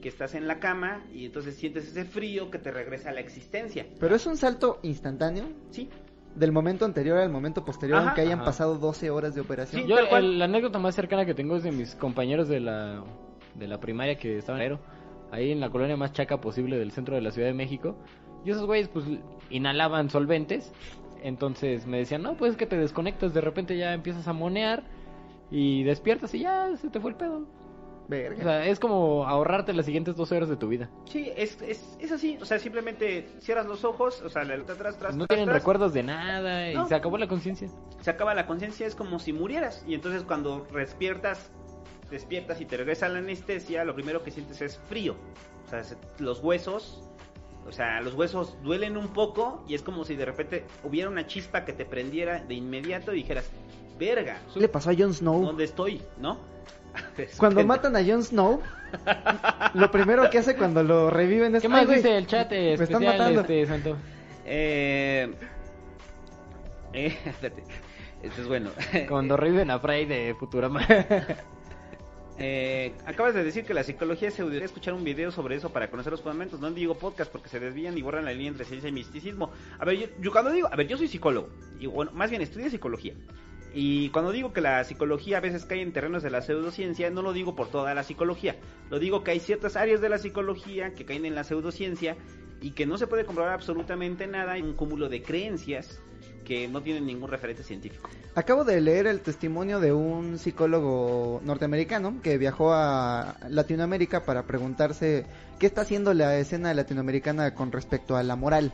Speaker 2: que estás en la cama, y entonces sientes ese frío que te regresa a la existencia.
Speaker 1: Pero es un salto instantáneo
Speaker 2: Sí,
Speaker 1: del momento anterior al momento posterior,
Speaker 2: Ajá.
Speaker 1: aunque hayan
Speaker 3: Ajá.
Speaker 1: pasado 12 horas de operación.
Speaker 2: Sí,
Speaker 3: Yo, el- la anécdota más cercana que tengo es de mis compañeros de la, de la primaria que estaban en Aero, ahí en la colonia más chaca posible del centro de la Ciudad de México. Y esos güeyes, pues, inhalaban solventes. Entonces me decían, no, pues es que te desconectas, de repente ya empiezas a monear y despiertas y ya se te fue el pedo.
Speaker 1: Verga.
Speaker 3: O sea, es como ahorrarte las siguientes 12 horas de tu vida.
Speaker 2: Sí, es, es, es así, o sea, simplemente cierras los ojos, o sea, la atrás, atrás, atrás,
Speaker 3: no tienen recuerdos de nada y
Speaker 2: No.
Speaker 3: se acabó la conciencia.
Speaker 2: se acaba la conciencia, es como si murieras, y entonces cuando despiertas, despiertas y te regresa la anestesia, lo primero que sientes es frío, o sea, se- los huesos, o sea, los huesos duelen un poco, y es como si de repente hubiera una chispa que te prendiera de inmediato y dijeras, verga,
Speaker 1: ¿Qué le pasó a Jon Snow?
Speaker 2: ¿dónde estoy? ¿No?
Speaker 1: Cuando matan a Jon Snow, lo primero que hace cuando lo reviven es...
Speaker 3: ¿Qué
Speaker 1: "Ay,
Speaker 3: más dice el chat eh,
Speaker 1: me están
Speaker 3: especial,
Speaker 1: matando".
Speaker 3: este, Santo?
Speaker 2: Eh, eh, espérate, esto es bueno.
Speaker 3: Cuando reviven a Frey de Futurama.
Speaker 2: Eh, acabas de decir que la psicología se debería escuchar un video sobre eso para conocer los fundamentos. No digo podcast porque se desvían y borran la línea entre ciencia y misticismo. A ver, yo, cuando digo, a ver, yo soy psicólogo y bueno, más bien estudio psicología. Y cuando digo que la psicología a veces cae en terrenos de la pseudociencia, no lo digo por toda la psicología. Lo digo que hay ciertas áreas de la psicología que caen en la pseudociencia y que no se puede comprobar absolutamente nada. Hay un cúmulo de creencias que no tienen ningún referente científico.
Speaker 1: Acabo de leer el testimonio de un psicólogo norteamericano que viajó a Latinoamérica para preguntarse qué está haciendo la escena latinoamericana con respecto a la moral.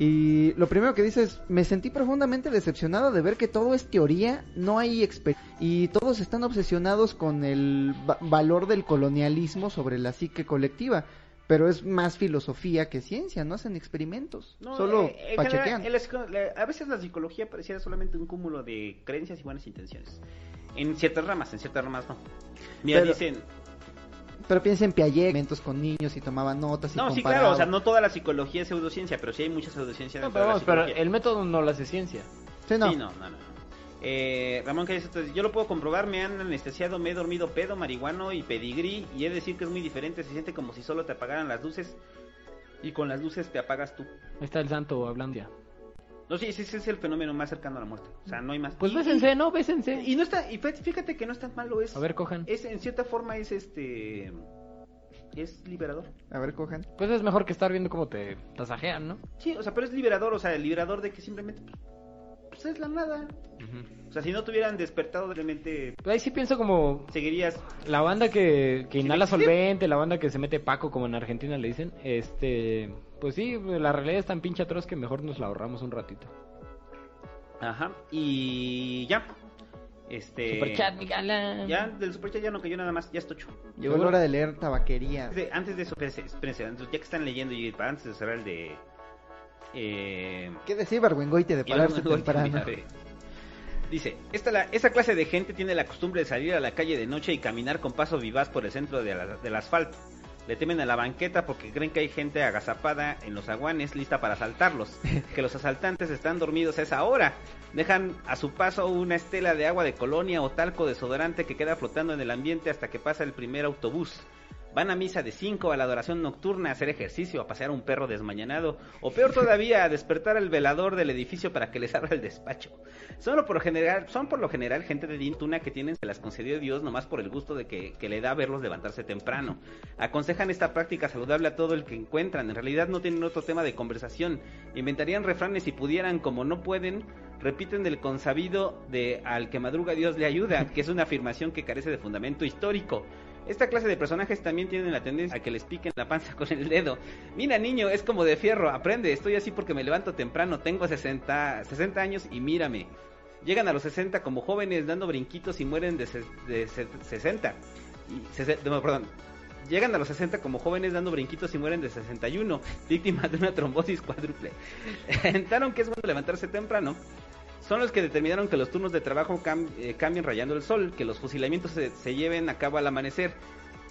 Speaker 1: Y lo primero que dice es, me sentí profundamente decepcionado de ver que todo es teoría, no hay experiencia. Y todos están obsesionados con el va- valor del colonialismo sobre la psique colectiva. Pero es más filosofía que ciencia, no hacen experimentos,
Speaker 2: No,
Speaker 1: solo
Speaker 2: eh,
Speaker 1: pachequean.
Speaker 2: general, la- a veces la psicología pareciera solamente un cúmulo de creencias y buenas intenciones. En ciertas ramas, en ciertas ramas no. Mira,
Speaker 1: Pero-
Speaker 2: dicen...
Speaker 1: Pero piensa en Piaget, experimentos con niños y tomaban notas y
Speaker 2: No, sí, claro, o sea, no toda la psicología es pseudociencia, pero sí hay mucha pseudociencia
Speaker 3: No,
Speaker 2: dentro
Speaker 3: pero,
Speaker 2: de la
Speaker 3: pero el método no lo hace ciencia.
Speaker 1: Sí, no.
Speaker 2: Sí, no, no, no. Eh, Ramón Calles, yo lo puedo comprobar, me han anestesiado, me he dormido pedo, marihuano y pedigrí, y he de decir que es muy diferente, se siente como si solo te apagaran las luces, y con las luces te apagas tú.
Speaker 3: Ahí está el santo hablando ya.
Speaker 2: No, sí, sí, ese es el fenómeno más cercano a la muerte, o sea, no hay más.
Speaker 3: Pues bésense, ¿no? Bésense.
Speaker 2: Y no está, y fíjate- que no es tan malo, es,
Speaker 3: A ver, cojan.
Speaker 2: es en cierta forma es este, es liberador.
Speaker 1: A ver, cojan.
Speaker 3: Pues es mejor que estar viendo cómo te tasajean, ¿no?
Speaker 2: Sí, o sea, pero es liberador, o sea, el liberador de que simplemente, pues, es la nada. O sea, si no te hubieran despertado, realmente
Speaker 3: Pues ahí sí pienso como
Speaker 2: seguirías,
Speaker 3: la banda que, que
Speaker 2: ¿Sí
Speaker 3: inhala solvente, la banda que se mete paco, como en Argentina le dicen. Este, pues sí, la realidad es tan pinche atroz que mejor nos la ahorramos un ratito.
Speaker 2: ajá, y ya. Este,
Speaker 3: Superchat, mi gala.
Speaker 2: Ya, del superchat ya no cayó nada más, ya está ocho.
Speaker 1: Llegó la hora de leer tabaquería.
Speaker 2: Antes de, antes de eso, espérense, ya que están leyendo y antes de cerrar el de... Eh,
Speaker 1: ¿Qué decía Barwengoite de pararse temprano?
Speaker 2: Dice, esta, la, esta clase de gente tiene la costumbre de salir a la calle de noche y caminar con paso vivaz por el centro de la- del asfalto. Le temen a la banqueta porque creen que hay gente agazapada en los aguanes lista para asaltarlos. Que los asaltantes están dormidos a esa hora. Dejan a su paso una estela de agua de colonia o talco desodorante que queda flotando en el ambiente hasta que pasa el primer autobús. Van a misa de 5, a la adoración nocturna, a hacer ejercicio, a pasear un perro desmañanado, o peor todavía, a despertar al velador del edificio para que les abra el despacho. Son por lo general, son por lo general gente de Dintuna que tienen, se las concedió Dios nomás por el gusto de que, que le da verlos levantarse temprano. Aconsejan esta práctica saludable a todo el que encuentran. En realidad no tienen otro tema de conversación. Inventarían refranes si pudieran, como no pueden, repiten el consabido de al que madruga Dios le ayuda, que es una afirmación que carece de fundamento histórico. Esta clase de personajes también tienen la tendencia a que les piquen la panza con el dedo. Mira, niño, es como de fierro, aprende, estoy así porque me levanto temprano, tengo 60, 60 años y mírame. Llegan a los 60 como jóvenes dando brinquitos y mueren de, de 60. Y, perdón, llegan a los 60 como jóvenes dando brinquitos y mueren de 61, víctimas de una trombosis cuádruple. Entraron que es bueno levantarse temprano son los que determinaron que los turnos de trabajo eh, cambien rayando el sol, que los fusilamientos se, lleven a cabo al amanecer,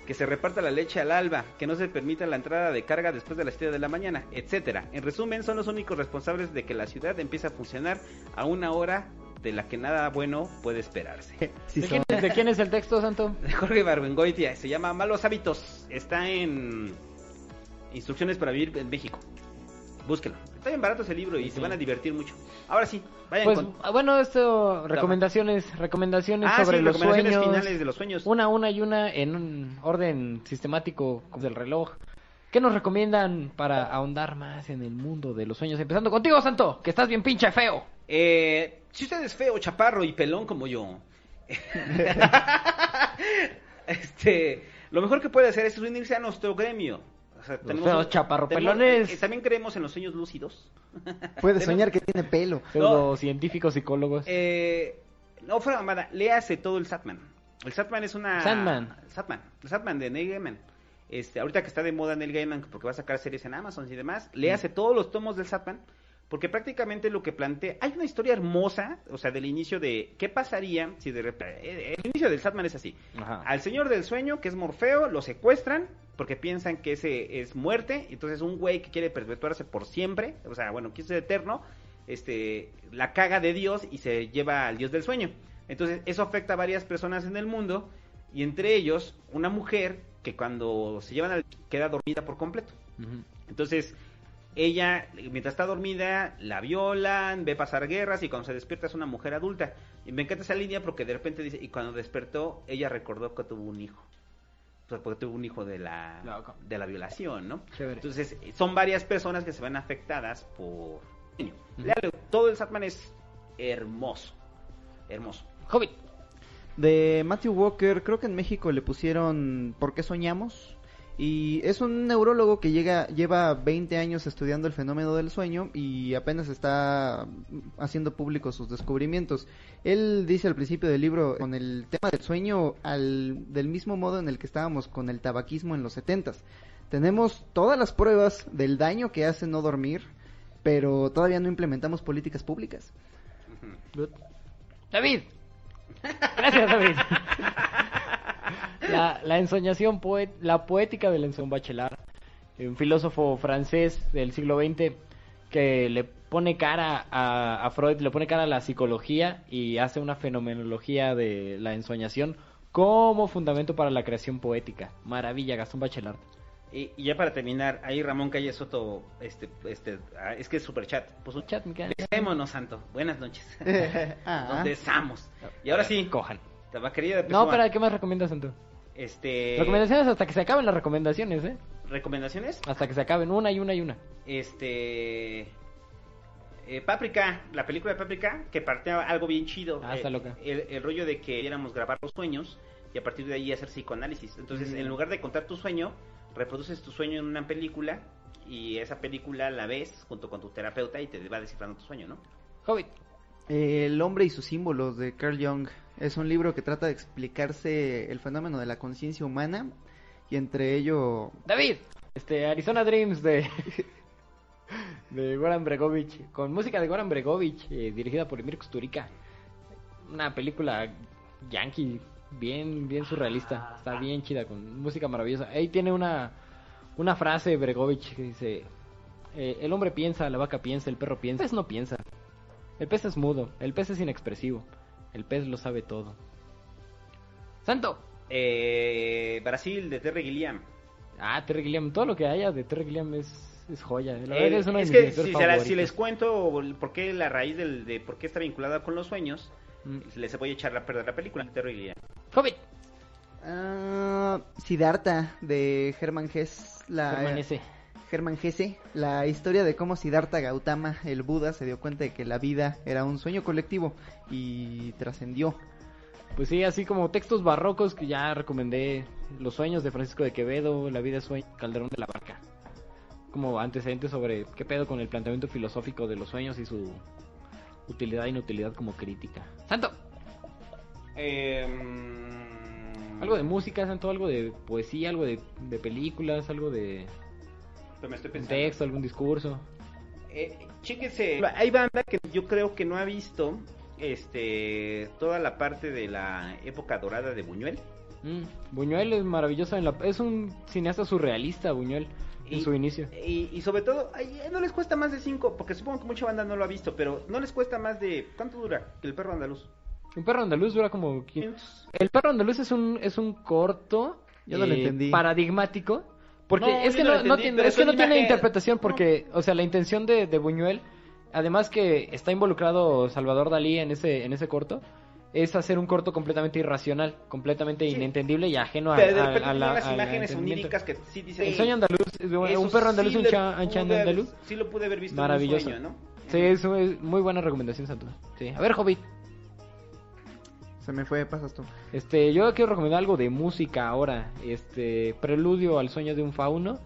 Speaker 2: que se reparta la leche al alba, que no se permita la entrada de carga después de las 7 de la mañana, etcétera. En resumen, son los únicos responsables de que la ciudad empiece a funcionar a una hora de la que nada bueno puede esperarse.
Speaker 3: ¿De, quién, es el texto, Santo?
Speaker 2: De Jorge Barbengoitia, se llama Malos Hábitos, está en Instrucciones para Vivir en México. Búsquelo. Está bien barato ese libro y se van a divertir mucho. Ahora sí, vayan
Speaker 3: pues, ah, Bueno, esto, recomendaciones, recomendaciones ah, sobre los sueños.
Speaker 2: finales de los sueños.
Speaker 3: Una, una y una en un orden sistemático del reloj. ¿Qué nos recomiendan para ahondar más en el mundo de los sueños? Empezando contigo, Santo, que estás bien pinche feo.
Speaker 2: Eh, si usted es feo, chaparro y pelón como yo, este, lo mejor que puede hacer es unirse a nuestro gremio
Speaker 3: los chaparropelones.
Speaker 2: Eh, también creemos en los sueños lúcidos.
Speaker 1: Puede soñar que tiene pelo.
Speaker 3: Los científicos, psicólogos.
Speaker 2: Eh, no, fuera mamada, léase todo el Satman. El Satman es una...
Speaker 3: Sandman.
Speaker 2: Satman. El Satman de Neil Gaiman. Este, ahorita que está de moda Neil Gaiman porque va a sacar series en Amazon y demás, léase todos los tomos del Satman porque prácticamente lo que plantea, hay una historia hermosa, o sea, del inicio de qué pasaría si de repente, eh, el inicio del Satman es así, al señor del sueño, que es Morfeo, lo secuestran porque piensan que ese es muerte, entonces un güey que quiere perpetuarse por siempre, o sea, bueno, quiere ser eterno, este, la caga de Dios y se lleva al Dios del sueño. Entonces, eso afecta a varias personas en el mundo y entre ellos una mujer que cuando se llevan al queda dormida por completo. Entonces, ella, mientras está dormida, la violan, ve pasar guerras y cuando se despierta es una mujer adulta. Y me encanta esa línea porque de repente dice, y cuando despertó, ella recordó que tuvo un hijo. Pues porque tuvo un hijo de la, de la violación, ¿no? Entonces, son varias personas que se ven afectadas por... Todo el Satman es hermoso. Hermoso.
Speaker 3: Hobbit.
Speaker 1: De Matthew Walker, creo que en México le pusieron ¿Por qué soñamos? Y es un neurólogo que llega, lleva 20 años estudiando el fenómeno del sueño y apenas está haciendo públicos sus descubrimientos. Él dice al principio del libro, con el tema del sueño, al, del mismo modo en el que estábamos con el tabaquismo en los 70 Tenemos todas las pruebas del daño que hace no dormir, pero todavía no implementamos políticas públicas.
Speaker 3: David. Gracias, David. la, la ensoñación, poet, la poética del Enson Bachelard, un filósofo francés del siglo XX que le pone cara a, Freud, le pone cara a la psicología y hace una fenomenología de la ensoñación como fundamento para la creación poética. Maravilla, Gastón Bachelard.
Speaker 2: Y, ya para terminar, ahí Ramón Calle Soto, este, este, ah, es que es super chat. Pues un
Speaker 3: chat,
Speaker 2: Besémonos, santo. Buenas noches. Ah. Nos besamos. Y ahora sí.
Speaker 3: Cojan.
Speaker 2: Tabaquería de
Speaker 3: No, para, ¿qué más recomiendas, santo?
Speaker 2: Este...
Speaker 3: Recomendaciones hasta que se acaben las recomendaciones, ¿eh?
Speaker 2: ¿Recomendaciones?
Speaker 3: Hasta que se acaben, una y una y una.
Speaker 2: Este... Eh, Paprika, la película de Paprika, que partía algo bien chido.
Speaker 3: Ah, está loca.
Speaker 2: El, rollo de que queríamos grabar los sueños y a partir de ahí hacer psicoanálisis. Entonces, en lugar de contar tu sueño, reproduces tu sueño en una película y esa película la ves junto con tu terapeuta y te va descifrando tu sueño, ¿no?
Speaker 3: Hobbit.
Speaker 1: El hombre y sus símbolos de Carl Jung. Es un libro que trata de explicarse el fenómeno de la conciencia humana y entre ello...
Speaker 3: David, este Arizona Dreams de de Goran Bregovic, con música de Goran Bregovic, eh, dirigida por Emir Kusturica. Una película yankee bien bien surrealista, está bien chida con música maravillosa. Ahí tiene una una frase Bregovic que dice eh, el hombre piensa, la vaca piensa, el perro piensa, el pez no piensa. El pez es mudo, el pez es inexpresivo. El pez lo sabe todo. Santo.
Speaker 2: Eh, Brasil, de Terry Gilliam.
Speaker 3: Ah, Terry Gilliam, todo lo que haya de Terry Gilliam es, es joya. La verdad
Speaker 2: Eh,
Speaker 3: es
Speaker 2: que si, se la- si les cuento por qué la raíz del, de por qué está vinculada con los sueños,
Speaker 3: Mm.
Speaker 2: les voy a echar a perder la película de Terry Gilliam.
Speaker 3: Hobbit.
Speaker 1: Siddhartha de Hermann Hesse. La,
Speaker 3: Permanece.
Speaker 1: Hermann Hesse, la historia de cómo Siddhartha Gautama, el Buda, se dio cuenta de que la vida era un sueño colectivo y trascendió.
Speaker 3: Pues sí, así como textos barrocos que ya recomendé. Los sueños de Francisco de Quevedo, La vida es sueño, Calderón de la Barca. Como antecedentes sobre qué pedo con el planteamiento filosófico de los sueños y su utilidad e inutilidad como crítica. Santo,
Speaker 2: Em,
Speaker 3: algo de música, Santo, algo de poesía, algo de, de películas, algo de
Speaker 2: Pero me estoy
Speaker 3: un
Speaker 2: pensando.
Speaker 3: texto, algún discurso.
Speaker 2: Eh, chéquense, hay banda que yo creo que no ha visto este toda la parte de la época dorada de Buñuel.
Speaker 3: Mm, Buñuel es maravilloso, en la, es un cineasta surrealista, Buñuel, en
Speaker 2: Y-
Speaker 3: su inicio.
Speaker 2: Y, y sobre todo, ay, no les cuesta más de cinco, porque supongo que mucha banda no lo ha visto, pero no les cuesta más de... ¿Cuánto dura? El perro andaluz.
Speaker 3: Un perro andaluz dura como... quin- El perro andaluz es un, es un corto
Speaker 1: Yo no lo
Speaker 3: eh,
Speaker 1: entendí.
Speaker 3: paradigmático. Porque
Speaker 2: No,
Speaker 3: es que
Speaker 2: no lo
Speaker 3: no
Speaker 2: entendí,
Speaker 3: tiene, es que no tiene interpretación porque, o sea, la intención de, de Buñuel, además que está involucrado Salvador Dalí en ese, en ese corto, es hacer un corto completamente irracional, completamente
Speaker 2: Sí.
Speaker 3: inentendible y ajeno a,
Speaker 2: Pero
Speaker 3: a-
Speaker 2: repente
Speaker 3: a la- al
Speaker 2: imágenes oníricas que sí dicen...
Speaker 3: El sueño andaluz, un perro andaluz,
Speaker 2: sí
Speaker 3: un
Speaker 2: le
Speaker 3: cha- un chan
Speaker 2: pude-
Speaker 3: andaluz.
Speaker 2: Sí lo pude haber visto
Speaker 3: Maravilloso.
Speaker 2: en un sueño, ¿no?
Speaker 3: Sí, es muy, muy buena recomendación, Santo. Sí. A ver, Hobbit.
Speaker 1: Se me fue, pasas tú.
Speaker 3: Este, yo quiero recomendar algo de música ahora. Este, Preludio al sueño de un fauno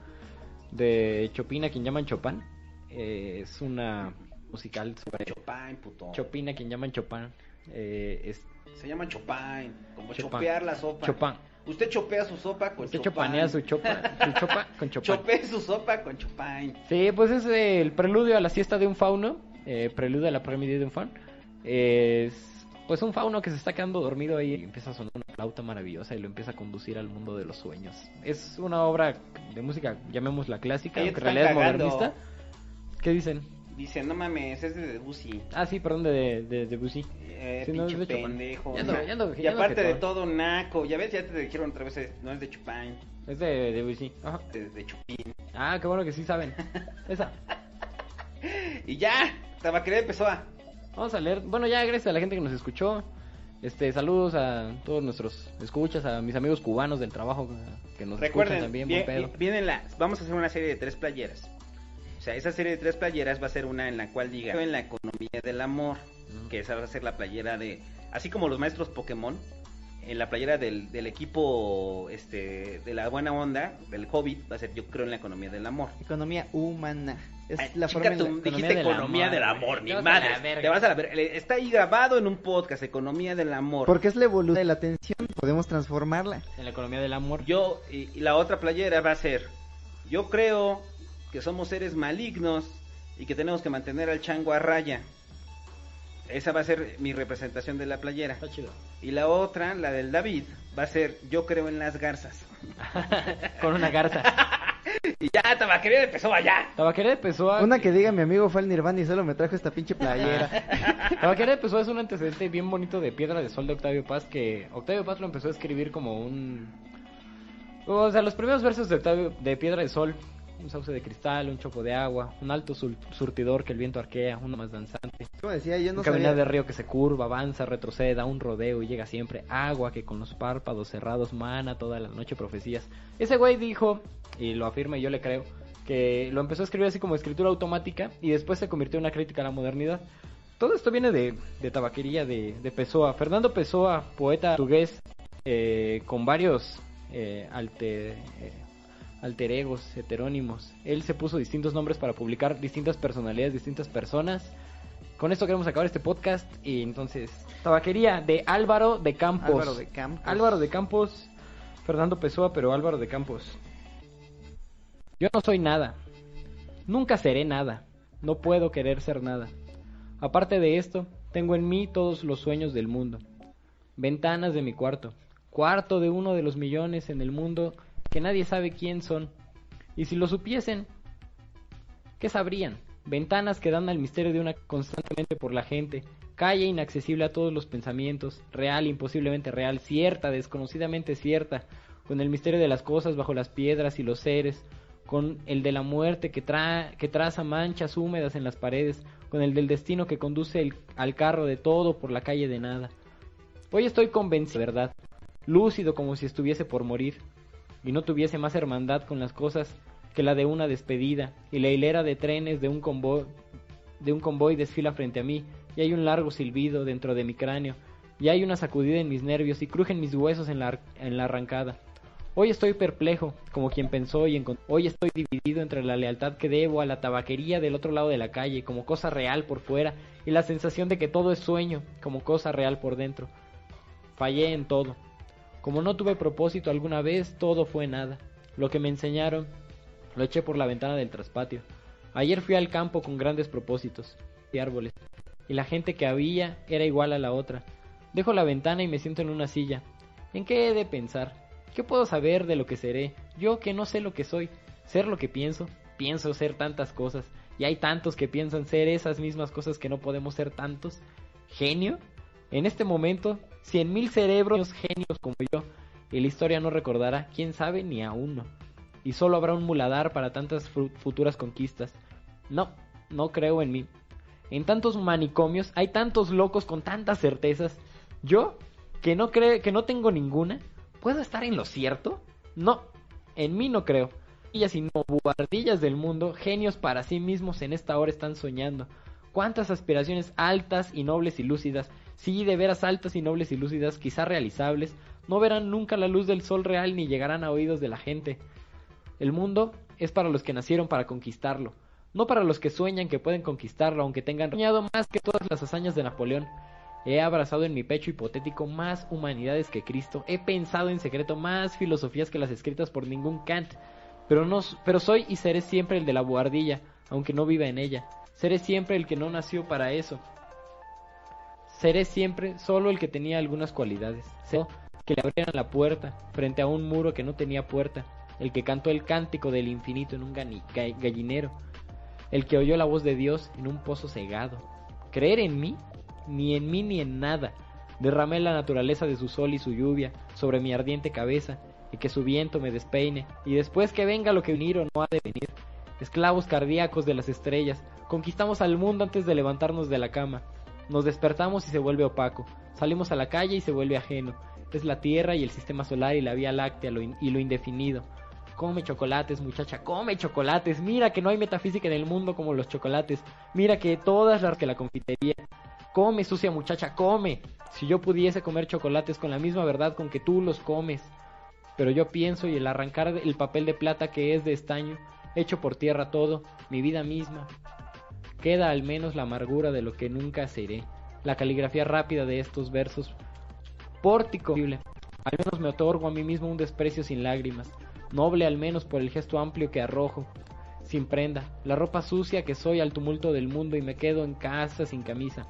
Speaker 3: de Chopin, a quien llaman Chopin. Eh, es una musical sobre
Speaker 2: Chopin, puto.
Speaker 3: Chopin, a quien llaman Chopin. Eh, es
Speaker 2: Se llama Chopin, como
Speaker 3: Chopin.
Speaker 2: chopear la sopa.
Speaker 3: Chopin.
Speaker 2: Usted chopea su sopa con
Speaker 3: Usted
Speaker 2: Chopin.
Speaker 3: chopanea su chopa, su chopa con Chopin.
Speaker 2: Chopee su sopa con Chopin.
Speaker 3: Sí, pues es el preludio a la siesta de un fauno, eh, preludio a la de un fauno. Es pues un fauno que se está quedando dormido ahí y empieza a sonar una flauta maravillosa y lo empieza a conducir al mundo de los sueños. Es una obra de música, llamémosla clásica, en realidad es modernista. ¿Qué dicen?
Speaker 2: Dice, no mames, es de Debussy.
Speaker 3: Ah, sí, perdón, de, de, de Bussy.
Speaker 2: Eh,
Speaker 3: Sí, no,
Speaker 2: pinche
Speaker 3: es de Chopin.
Speaker 2: pendejo.
Speaker 3: Ya ando-
Speaker 2: o sea,
Speaker 3: ya
Speaker 2: y aparte de todo, naco. Ya ves, ya te dijeron otra vez, eh, no es de Chopin,
Speaker 3: Es de, de Bussy. Ajá.
Speaker 2: de, de Chopin.
Speaker 3: Ah, qué bueno que sí saben. Esa.
Speaker 2: Y ya, Tabaquería empezó a...
Speaker 3: Vamos a leer. Bueno, ya gracias a la gente que nos escuchó. Este, saludos a todos nuestros escuchas, a mis amigos cubanos del trabajo que nos
Speaker 2: Recuerden,
Speaker 3: escuchan también,
Speaker 2: bien-
Speaker 3: buen pedo.
Speaker 2: vienen las, vamos a hacer una serie de tres playeras. O sea, esa serie de tres playeras va a ser una en la cual diga en la economía del amor, que esa va a ser la playera de, así como los maestros Pokémon, en la playera del, del equipo este de la buena onda, del Hobbit, va a ser yo creo en la economía del amor.
Speaker 1: Economía humana. Es
Speaker 2: Ay,
Speaker 1: la
Speaker 2: chica,
Speaker 1: forma
Speaker 2: tú
Speaker 1: la-
Speaker 3: economía
Speaker 2: dijiste
Speaker 3: del
Speaker 2: economía
Speaker 3: amor,
Speaker 2: del amor, ni madre.
Speaker 3: verga.
Speaker 2: Te vas a la ver. Está ahí grabado en un podcast, economía del amor.
Speaker 1: Porque es la evolución de la atención, podemos transformarla.
Speaker 3: En la economía del amor.
Speaker 2: Yo, y, y la otra playera va a ser, yo creo que somos seres malignos y que tenemos que mantener al chango a raya. Esa va a ser mi representación de la playera.
Speaker 3: Está chido.
Speaker 2: Y la otra, la del David, va a ser, yo creo en las garzas.
Speaker 3: Con una garza.
Speaker 2: Y ya, tabaquería empezó allá.
Speaker 3: Tabaquería de Pessoa.
Speaker 1: Una que diga mi amigo fue al Nirvana y solo me trajo esta pinche playera.
Speaker 3: Tabaquería de Pessoa es un antecedente bien bonito de Piedra de Sol de Octavio Paz que Octavio Paz lo empezó a escribir como un... O sea, los primeros versos de, Octavio, de Piedra de Sol. Un sauce de cristal, un chopo de agua, un alto surtidor que el viento arquea, uno más danzante.
Speaker 1: Como decía, yo no sabía.
Speaker 3: de río que se curva, avanza, retrocede, da un rodeo y llega siempre. Agua que con los párpados cerrados mana toda la noche profecías. Ese güey dijo, y lo afirma y yo le creo, que lo empezó a escribir así como escritura automática y después se convirtió en una crítica a la modernidad. Todo esto viene de, de tabaquería de, de Pessoa. Fernando Pessoa, poeta portugués, eh, con varios eh, alter, eh, alter egos, heterónimos. Él se puso distintos nombres para publicar distintas personalidades, distintas personas. Con esto queremos acabar este podcast y entonces tabaquería de Álvaro de Campos.
Speaker 1: Álvaro de Campos.
Speaker 3: Álvaro de Campos, Fernando Pessoa, pero Álvaro de Campos. Yo no soy nada. Nunca seré nada. No puedo querer ser nada. Aparte de esto, tengo en mí todos los sueños del mundo. Ventanas de mi cuarto. Cuarto de uno de los millones en el mundo que nadie sabe quién son. Y si lo supiesen, ¿qué sabrían? Ventanas que dan al misterio de una constantemente por la gente. calle inaccesible a todos los pensamientos, real, imposiblemente real, cierta, desconocidamente cierta, con el misterio de las cosas bajo las piedras y los seres, con el de la muerte que, que traza manchas húmedas en las paredes, con el del destino que conduce al carro de todo por la calle de nada. Hoy estoy convencido, ¿verdad? Lúcido como si estuviese por morir, y no tuviese más hermandad con las cosas que la de una despedida, y la hilera de trenes de un convoy, de un convoy desfila frente a mí, y hay un largo silbido dentro de mi cráneo, y hay una sacudida en mis nervios y crujen mis huesos en la, en la arrancada. Hoy estoy perplejo, como quien pensó y. Hoy estoy dividido entre la lealtad que debo a la tabaquería del otro lado de la calle, como cosa real por fuera, y la sensación de que todo es sueño, como cosa real por dentro. Fallé en todo. Como no tuve propósito alguna vez, todo fue nada. Lo que me enseñaron, lo eché por la ventana del traspatio. Ayer fui al campo con grandes propósitos y árboles, y la gente que había era igual a la otra. Dejo la ventana y me siento en una silla. ¿En qué he de pensar? ¿Qué puedo saber de lo que seré? Yo que no sé lo que soy. Ser lo que pienso. Pienso ser tantas cosas. Y hay tantos que piensan ser esas mismas cosas que no podemos ser tantos. ¿Genio? En este momento, cien mil cerebros genios como yo. Y la historia no recordará, quién sabe, ni a uno. Y solo habrá un muladar para tantas futuras conquistas. No, no creo en mí. En tantos manicomios hay tantos locos con tantas certezas. Yo, que no creo, que no tengo ninguna, ¿Puedo estar en lo cierto? No, en mí no creo. Y sino buhardillas del mundo, genios para sí mismos en esta hora están soñando. Cuántas aspiraciones altas y nobles y lúcidas, sí, de veras altas y nobles y lúcidas, quizá realizables, no verán nunca la luz del sol real ni llegarán a oídos de la gente. El mundo es para los que nacieron para conquistarlo, no para los que sueñan que pueden conquistarlo, aunque tengan soñado más que todas las hazañas de Napoleón. He abrazado en mi pecho hipotético más humanidades que Cristo. He pensado en secreto más filosofías que las escritas por ningún Kant. Pero, no, pero soy y seré siempre el de la buhardilla, aunque no viva en ella. Seré siempre el que no nació para eso. Seré siempre solo el que tenía algunas cualidades. Seré que le abrieran la puerta frente a un muro que no tenía puerta. El que cantó el cántico del infinito en un gallinero. El que oyó la voz de Dios en un pozo cegado. ¿Creer en mí? ni en mí ni en nada. Derramé la naturaleza de su sol y su lluvia sobre mi ardiente cabeza, y que su viento me despeine, y después que venga lo que venir o no ha de venir. Esclavos cardíacos de las estrellas, conquistamos al mundo antes de levantarnos de la cama. Nos despertamos y se vuelve opaco, salimos a la calle y se vuelve ajeno. Es la Tierra y el sistema solar y la Vía Láctea y lo indefinido. Come chocolates, muchacha, come chocolates. Mira que no hay metafísica en el mundo como los chocolates. Mira que todas las que la confitería. Come, sucia muchacha, come. Si yo pudiese comer chocolates con la misma verdad con que tú los comes. Pero yo pienso y el arrancar el papel de plata que es de estaño, hecho por tierra todo, mi vida misma, queda al menos la amargura de lo que nunca seré. La caligrafía rápida de estos versos. Pórtico. Al menos me otorgo a mí mismo un desprecio sin lágrimas. Noble al menos por el gesto amplio que arrojo. Sin prenda. La ropa sucia que soy al tumulto del mundo y me quedo en casa sin camisa.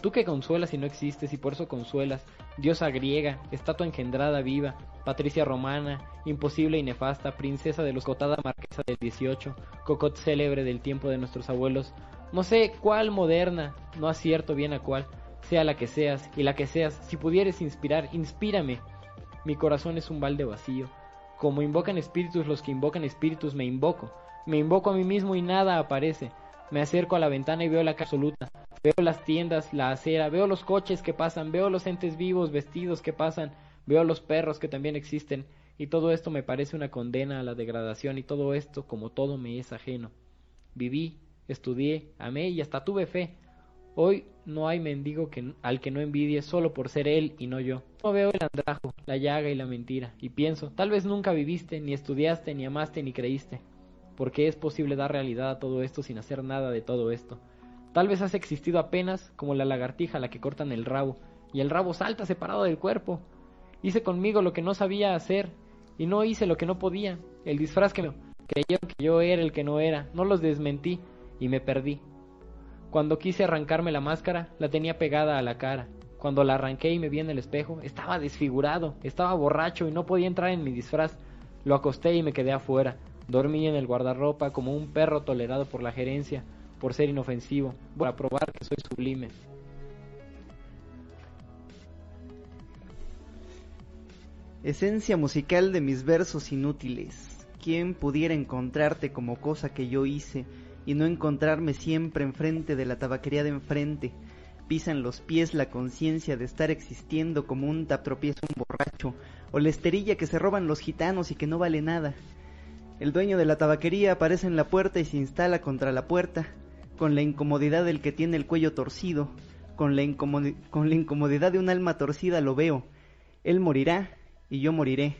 Speaker 3: Tú que consuelas y no existes y por eso consuelas, diosa griega, estatua engendrada viva, patricia romana, imposible y nefasta, princesa de los cotada marquesa del 18, cocot célebre del tiempo de nuestros abuelos, no sé cuál moderna, no acierto bien a cuál, sea la que seas y la que seas, si pudieres inspirar, inspírame. Mi corazón es un balde vacío. Como invocan espíritus los que invocan espíritus, me invoco. Me invoco a mí mismo y nada aparece. Me acerco a la ventana y veo la absoluta. Veo las tiendas, la acera, veo los coches que pasan, veo los entes vivos vestidos que pasan, veo los perros que también existen, y todo esto me parece una condena a la degradación, y todo esto, como todo, me es ajeno. Viví, estudié, amé y hasta tuve fe. Hoy no hay mendigo al que no envidie solo por ser él y no yo. No veo el andrajo, la llaga y la mentira, y pienso, tal vez nunca viviste, ni estudiaste, ni amaste, ni creíste. Porque es posible dar realidad a todo esto sin hacer nada de todo esto? Tal vez has existido apenas como la lagartija a la que cortan el rabo, y el rabo salta separado del cuerpo. Hice conmigo lo que no sabía hacer, y no hice lo que no podía. El disfraz que me creyeron que yo era el que no era, no los desmentí, y me perdí. Cuando quise arrancarme la máscara, la tenía pegada a la cara. Cuando la arranqué y me vi en el espejo, estaba desfigurado, estaba borracho y no podía entrar en mi disfraz. Lo acosté y me quedé afuera. Dormía en el guardarropa como un perro tolerado por la gerencia, por ser inofensivo, para probar que soy sublime.
Speaker 1: Esencia musical de mis versos inútiles. ¿Quién pudiera encontrarte como cosa que yo hice y no encontrarme siempre enfrente de la tabaquería de enfrente? Pisan los pies la conciencia de estar existiendo como un tapropiezo un borracho, o la esterilla que se roban los gitanos y que no vale nada. El dueño de la tabaquería aparece en la puerta y se instala contra la puerta, con la incomodidad del que tiene el cuello torcido, con la, incomodidad de un alma torcida lo veo. Él morirá y yo moriré.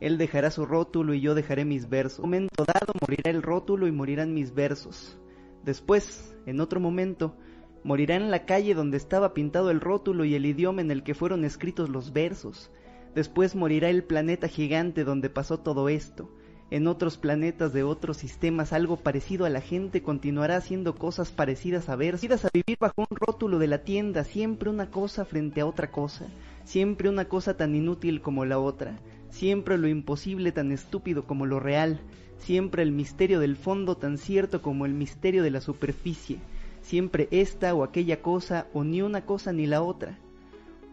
Speaker 1: Él dejará su rótulo y yo dejaré mis versos. En un momento dado morirá el rótulo y morirán mis versos. Después, en otro momento, morirá en la calle donde estaba pintado el rótulo y el idioma en el que fueron escritos los versos. Después morirá el planeta gigante donde pasó todo esto. En otros planetas de otros sistemas algo parecido a la gente continuará haciendo cosas parecidas a ver, parecidas a vivir bajo un rótulo de la tienda, siempre una cosa frente a otra cosa siempre una cosa tan inútil como la otra, siempre lo imposible tan estúpido como lo real, siempre el misterio del fondo tan cierto como el misterio de la superficie, siempre esta o aquella cosa o ni una cosa ni la otra.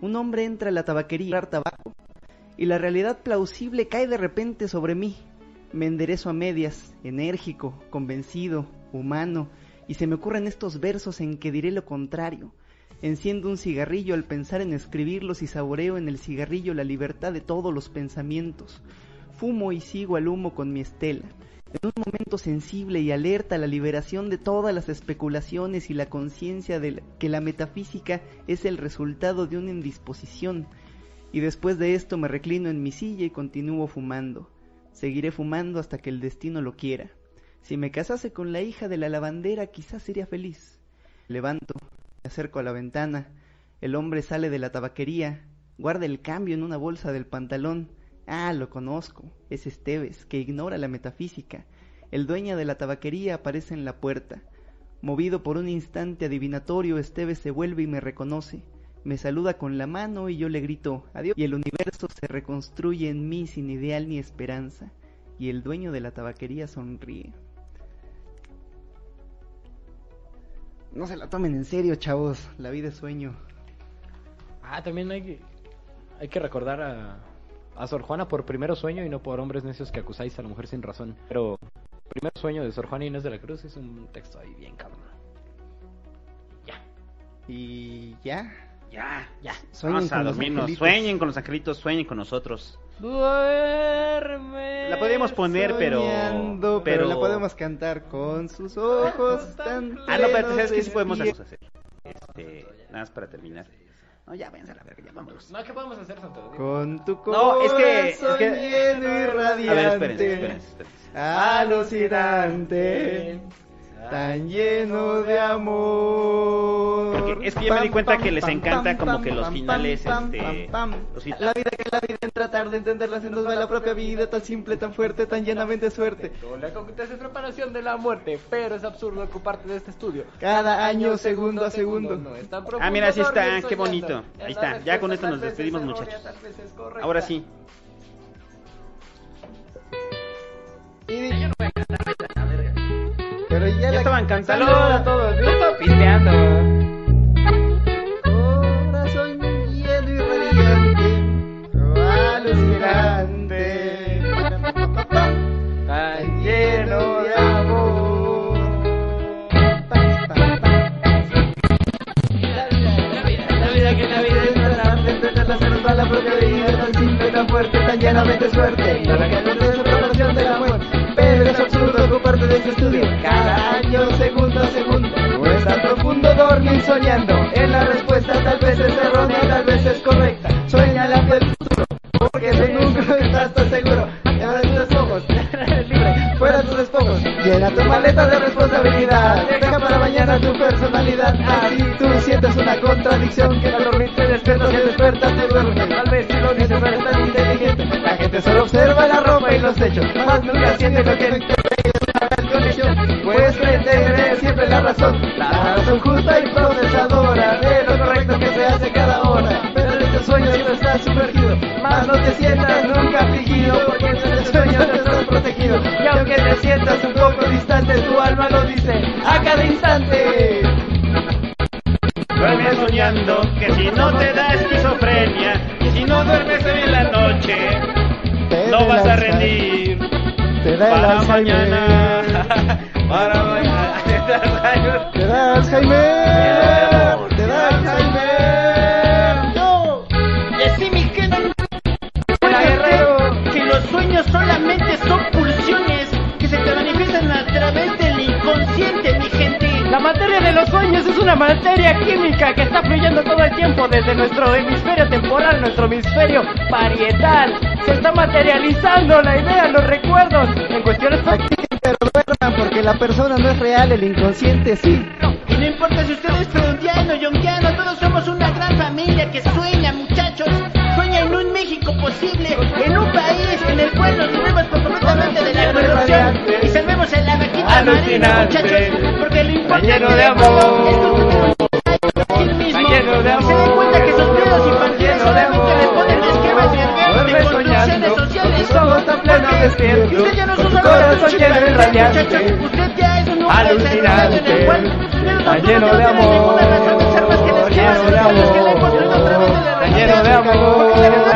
Speaker 1: Un hombre entra a la tabaquería a tabaco y la realidad plausible cae de repente sobre mí. Me enderezo a medias, enérgico, convencido, humano, y se me ocurren estos versos en que diré lo contrario, Enciendo un cigarrillo al pensar en escribirlos y saboreo en el cigarrillo la libertad de todos los pensamientos. Fumo y sigo al humo con mi estela. En un momento sensible y alerta la liberación de todas las especulaciones y la conciencia de que la metafísica es el resultado de una indisposición. Y después de esto me reclino en mi silla y continúo fumando. Seguiré fumando hasta que el destino lo quiera. Si me casase con la hija de la lavandera quizás sería feliz. Levanto, acerco a la ventana. El hombre sale de la tabaquería, guarda el cambio en una bolsa del pantalón. Ah, lo conozco. Es Esteves, que ignora la metafísica. El dueño de la tabaquería aparece en la puerta. Movido por un instante adivinatorio, Esteves se vuelve y me reconoce. Me saluda con la mano y yo le grito adiós. Y el universo se reconstruye en mí sin ideal ni esperanza. Y el dueño de la tabaquería sonríe. No se la tomen en serio, chavos. La vida es sueño.
Speaker 3: Ah, también hay que, hay que recordar a, a Sor Juana por primero sueño y no por hombres necios que acusáis a la mujer sin razón. Pero primer sueño de Sor Juana Inés de la Cruz es un texto ahí bien cabrón.
Speaker 1: Ya. ¿Y ya?
Speaker 2: Ya, ya. Sueñen con los Sueñen con los angelitos, sueñen con nosotros.
Speaker 3: Duerme.
Speaker 2: La podemos poner, pero,
Speaker 1: pero, la podemos cantar con sus ojos tan
Speaker 2: Ah, no, pero ¿sabes qué sí podemos hacer? Este, nada más para terminar. No, ya váyanse a la verga, ya vámonos.
Speaker 3: No, ¿qué podemos hacer, Santo?
Speaker 1: Con tu corazón
Speaker 2: no, es que, es que...
Speaker 1: lleno y radiante, a ver, espérense, espérense, espérense. alucinante tan lleno de amor.
Speaker 2: es que yo me di cuenta que les encanta como que los finales, este...
Speaker 1: La vida que la vida en tratar de entenderla se nos va la propia vida, tan simple, tan fuerte, tan llenamente suerte.
Speaker 3: La es preparación de la muerte, pero es absurdo ocuparte de este estudio.
Speaker 1: Cada año, segundo a segundo.
Speaker 2: ah, mira, así está, qué bonito. Ahí está, ya con esto nos despedimos, muchachos. Ahora sí.
Speaker 1: Y pero ya,
Speaker 2: ya estaban cantando.
Speaker 3: a todos. Yo estaba pisteando.
Speaker 1: Corazón lleno y radiante, alucinante, tan lleno de amor. La vida que la vida es va la propia vida, tan simple, tan fuerte, tan llenamente suerte. La que no es de la muerte es ocuparte de este estudio. Cada año, segundo a segundo No es tan profundo dormir soñando. En la respuesta tal vez es errónea, tal vez es correcta. Sueña la del futuro Porque nunca estás tan seguro. Abre tus despojos, libre, fuera tus despojos. Llena tu maleta de responsabilidad. Deja para mañana tu personalidad. Así tú sientes una contradicción Que no dormir te despiertas y despertas te duermes. Tal vez si lo dices no tan inteligente. La gente solo observa la ropa y los hechos. Más nunca siente lo que te sientas un poco distante, tu alma lo dice a cada instante.
Speaker 2: Duerme soñando que si no te da esquizofrenia y si no duermes hoy en la noche,
Speaker 1: no vas a
Speaker 4: rendir.
Speaker 1: Para
Speaker 4: mañana. para mañana.
Speaker 1: Te da
Speaker 3: Jaime. Una materia química que está fluyendo todo el tiempo desde nuestro hemisferio temporal, nuestro hemisferio parietal. Se está materializando la idea, los recuerdos en cuestiones
Speaker 1: porque la persona no es real, el inconsciente sí.
Speaker 2: Y no importa si usted es freudiano, yonguiano, todos somos una gran familia que sueña, muchachos. Sueña en un México posible, en un país en el cual nos libremos completamente de la corrupción y salvemos a la vaquita marina, muchachos. Importante
Speaker 3: lleno de amor. Está lleno de
Speaker 2: se den cuenta que sus miedos y
Speaker 3: de
Speaker 2: solamente le
Speaker 3: amor.
Speaker 2: ponen esquemas sociales.
Speaker 3: está
Speaker 2: Usted ya no es
Speaker 3: tu
Speaker 2: un
Speaker 3: corazón
Speaker 2: solamente
Speaker 3: lleno de
Speaker 2: chico,
Speaker 3: radiante.
Speaker 2: muchachos. Usted ya es un hombre
Speaker 3: Alucinante.
Speaker 2: desarrollado en el cual usted
Speaker 3: Está
Speaker 2: no
Speaker 3: lleno de amor.
Speaker 2: las
Speaker 3: Lleno de amor. Está lleno de amor.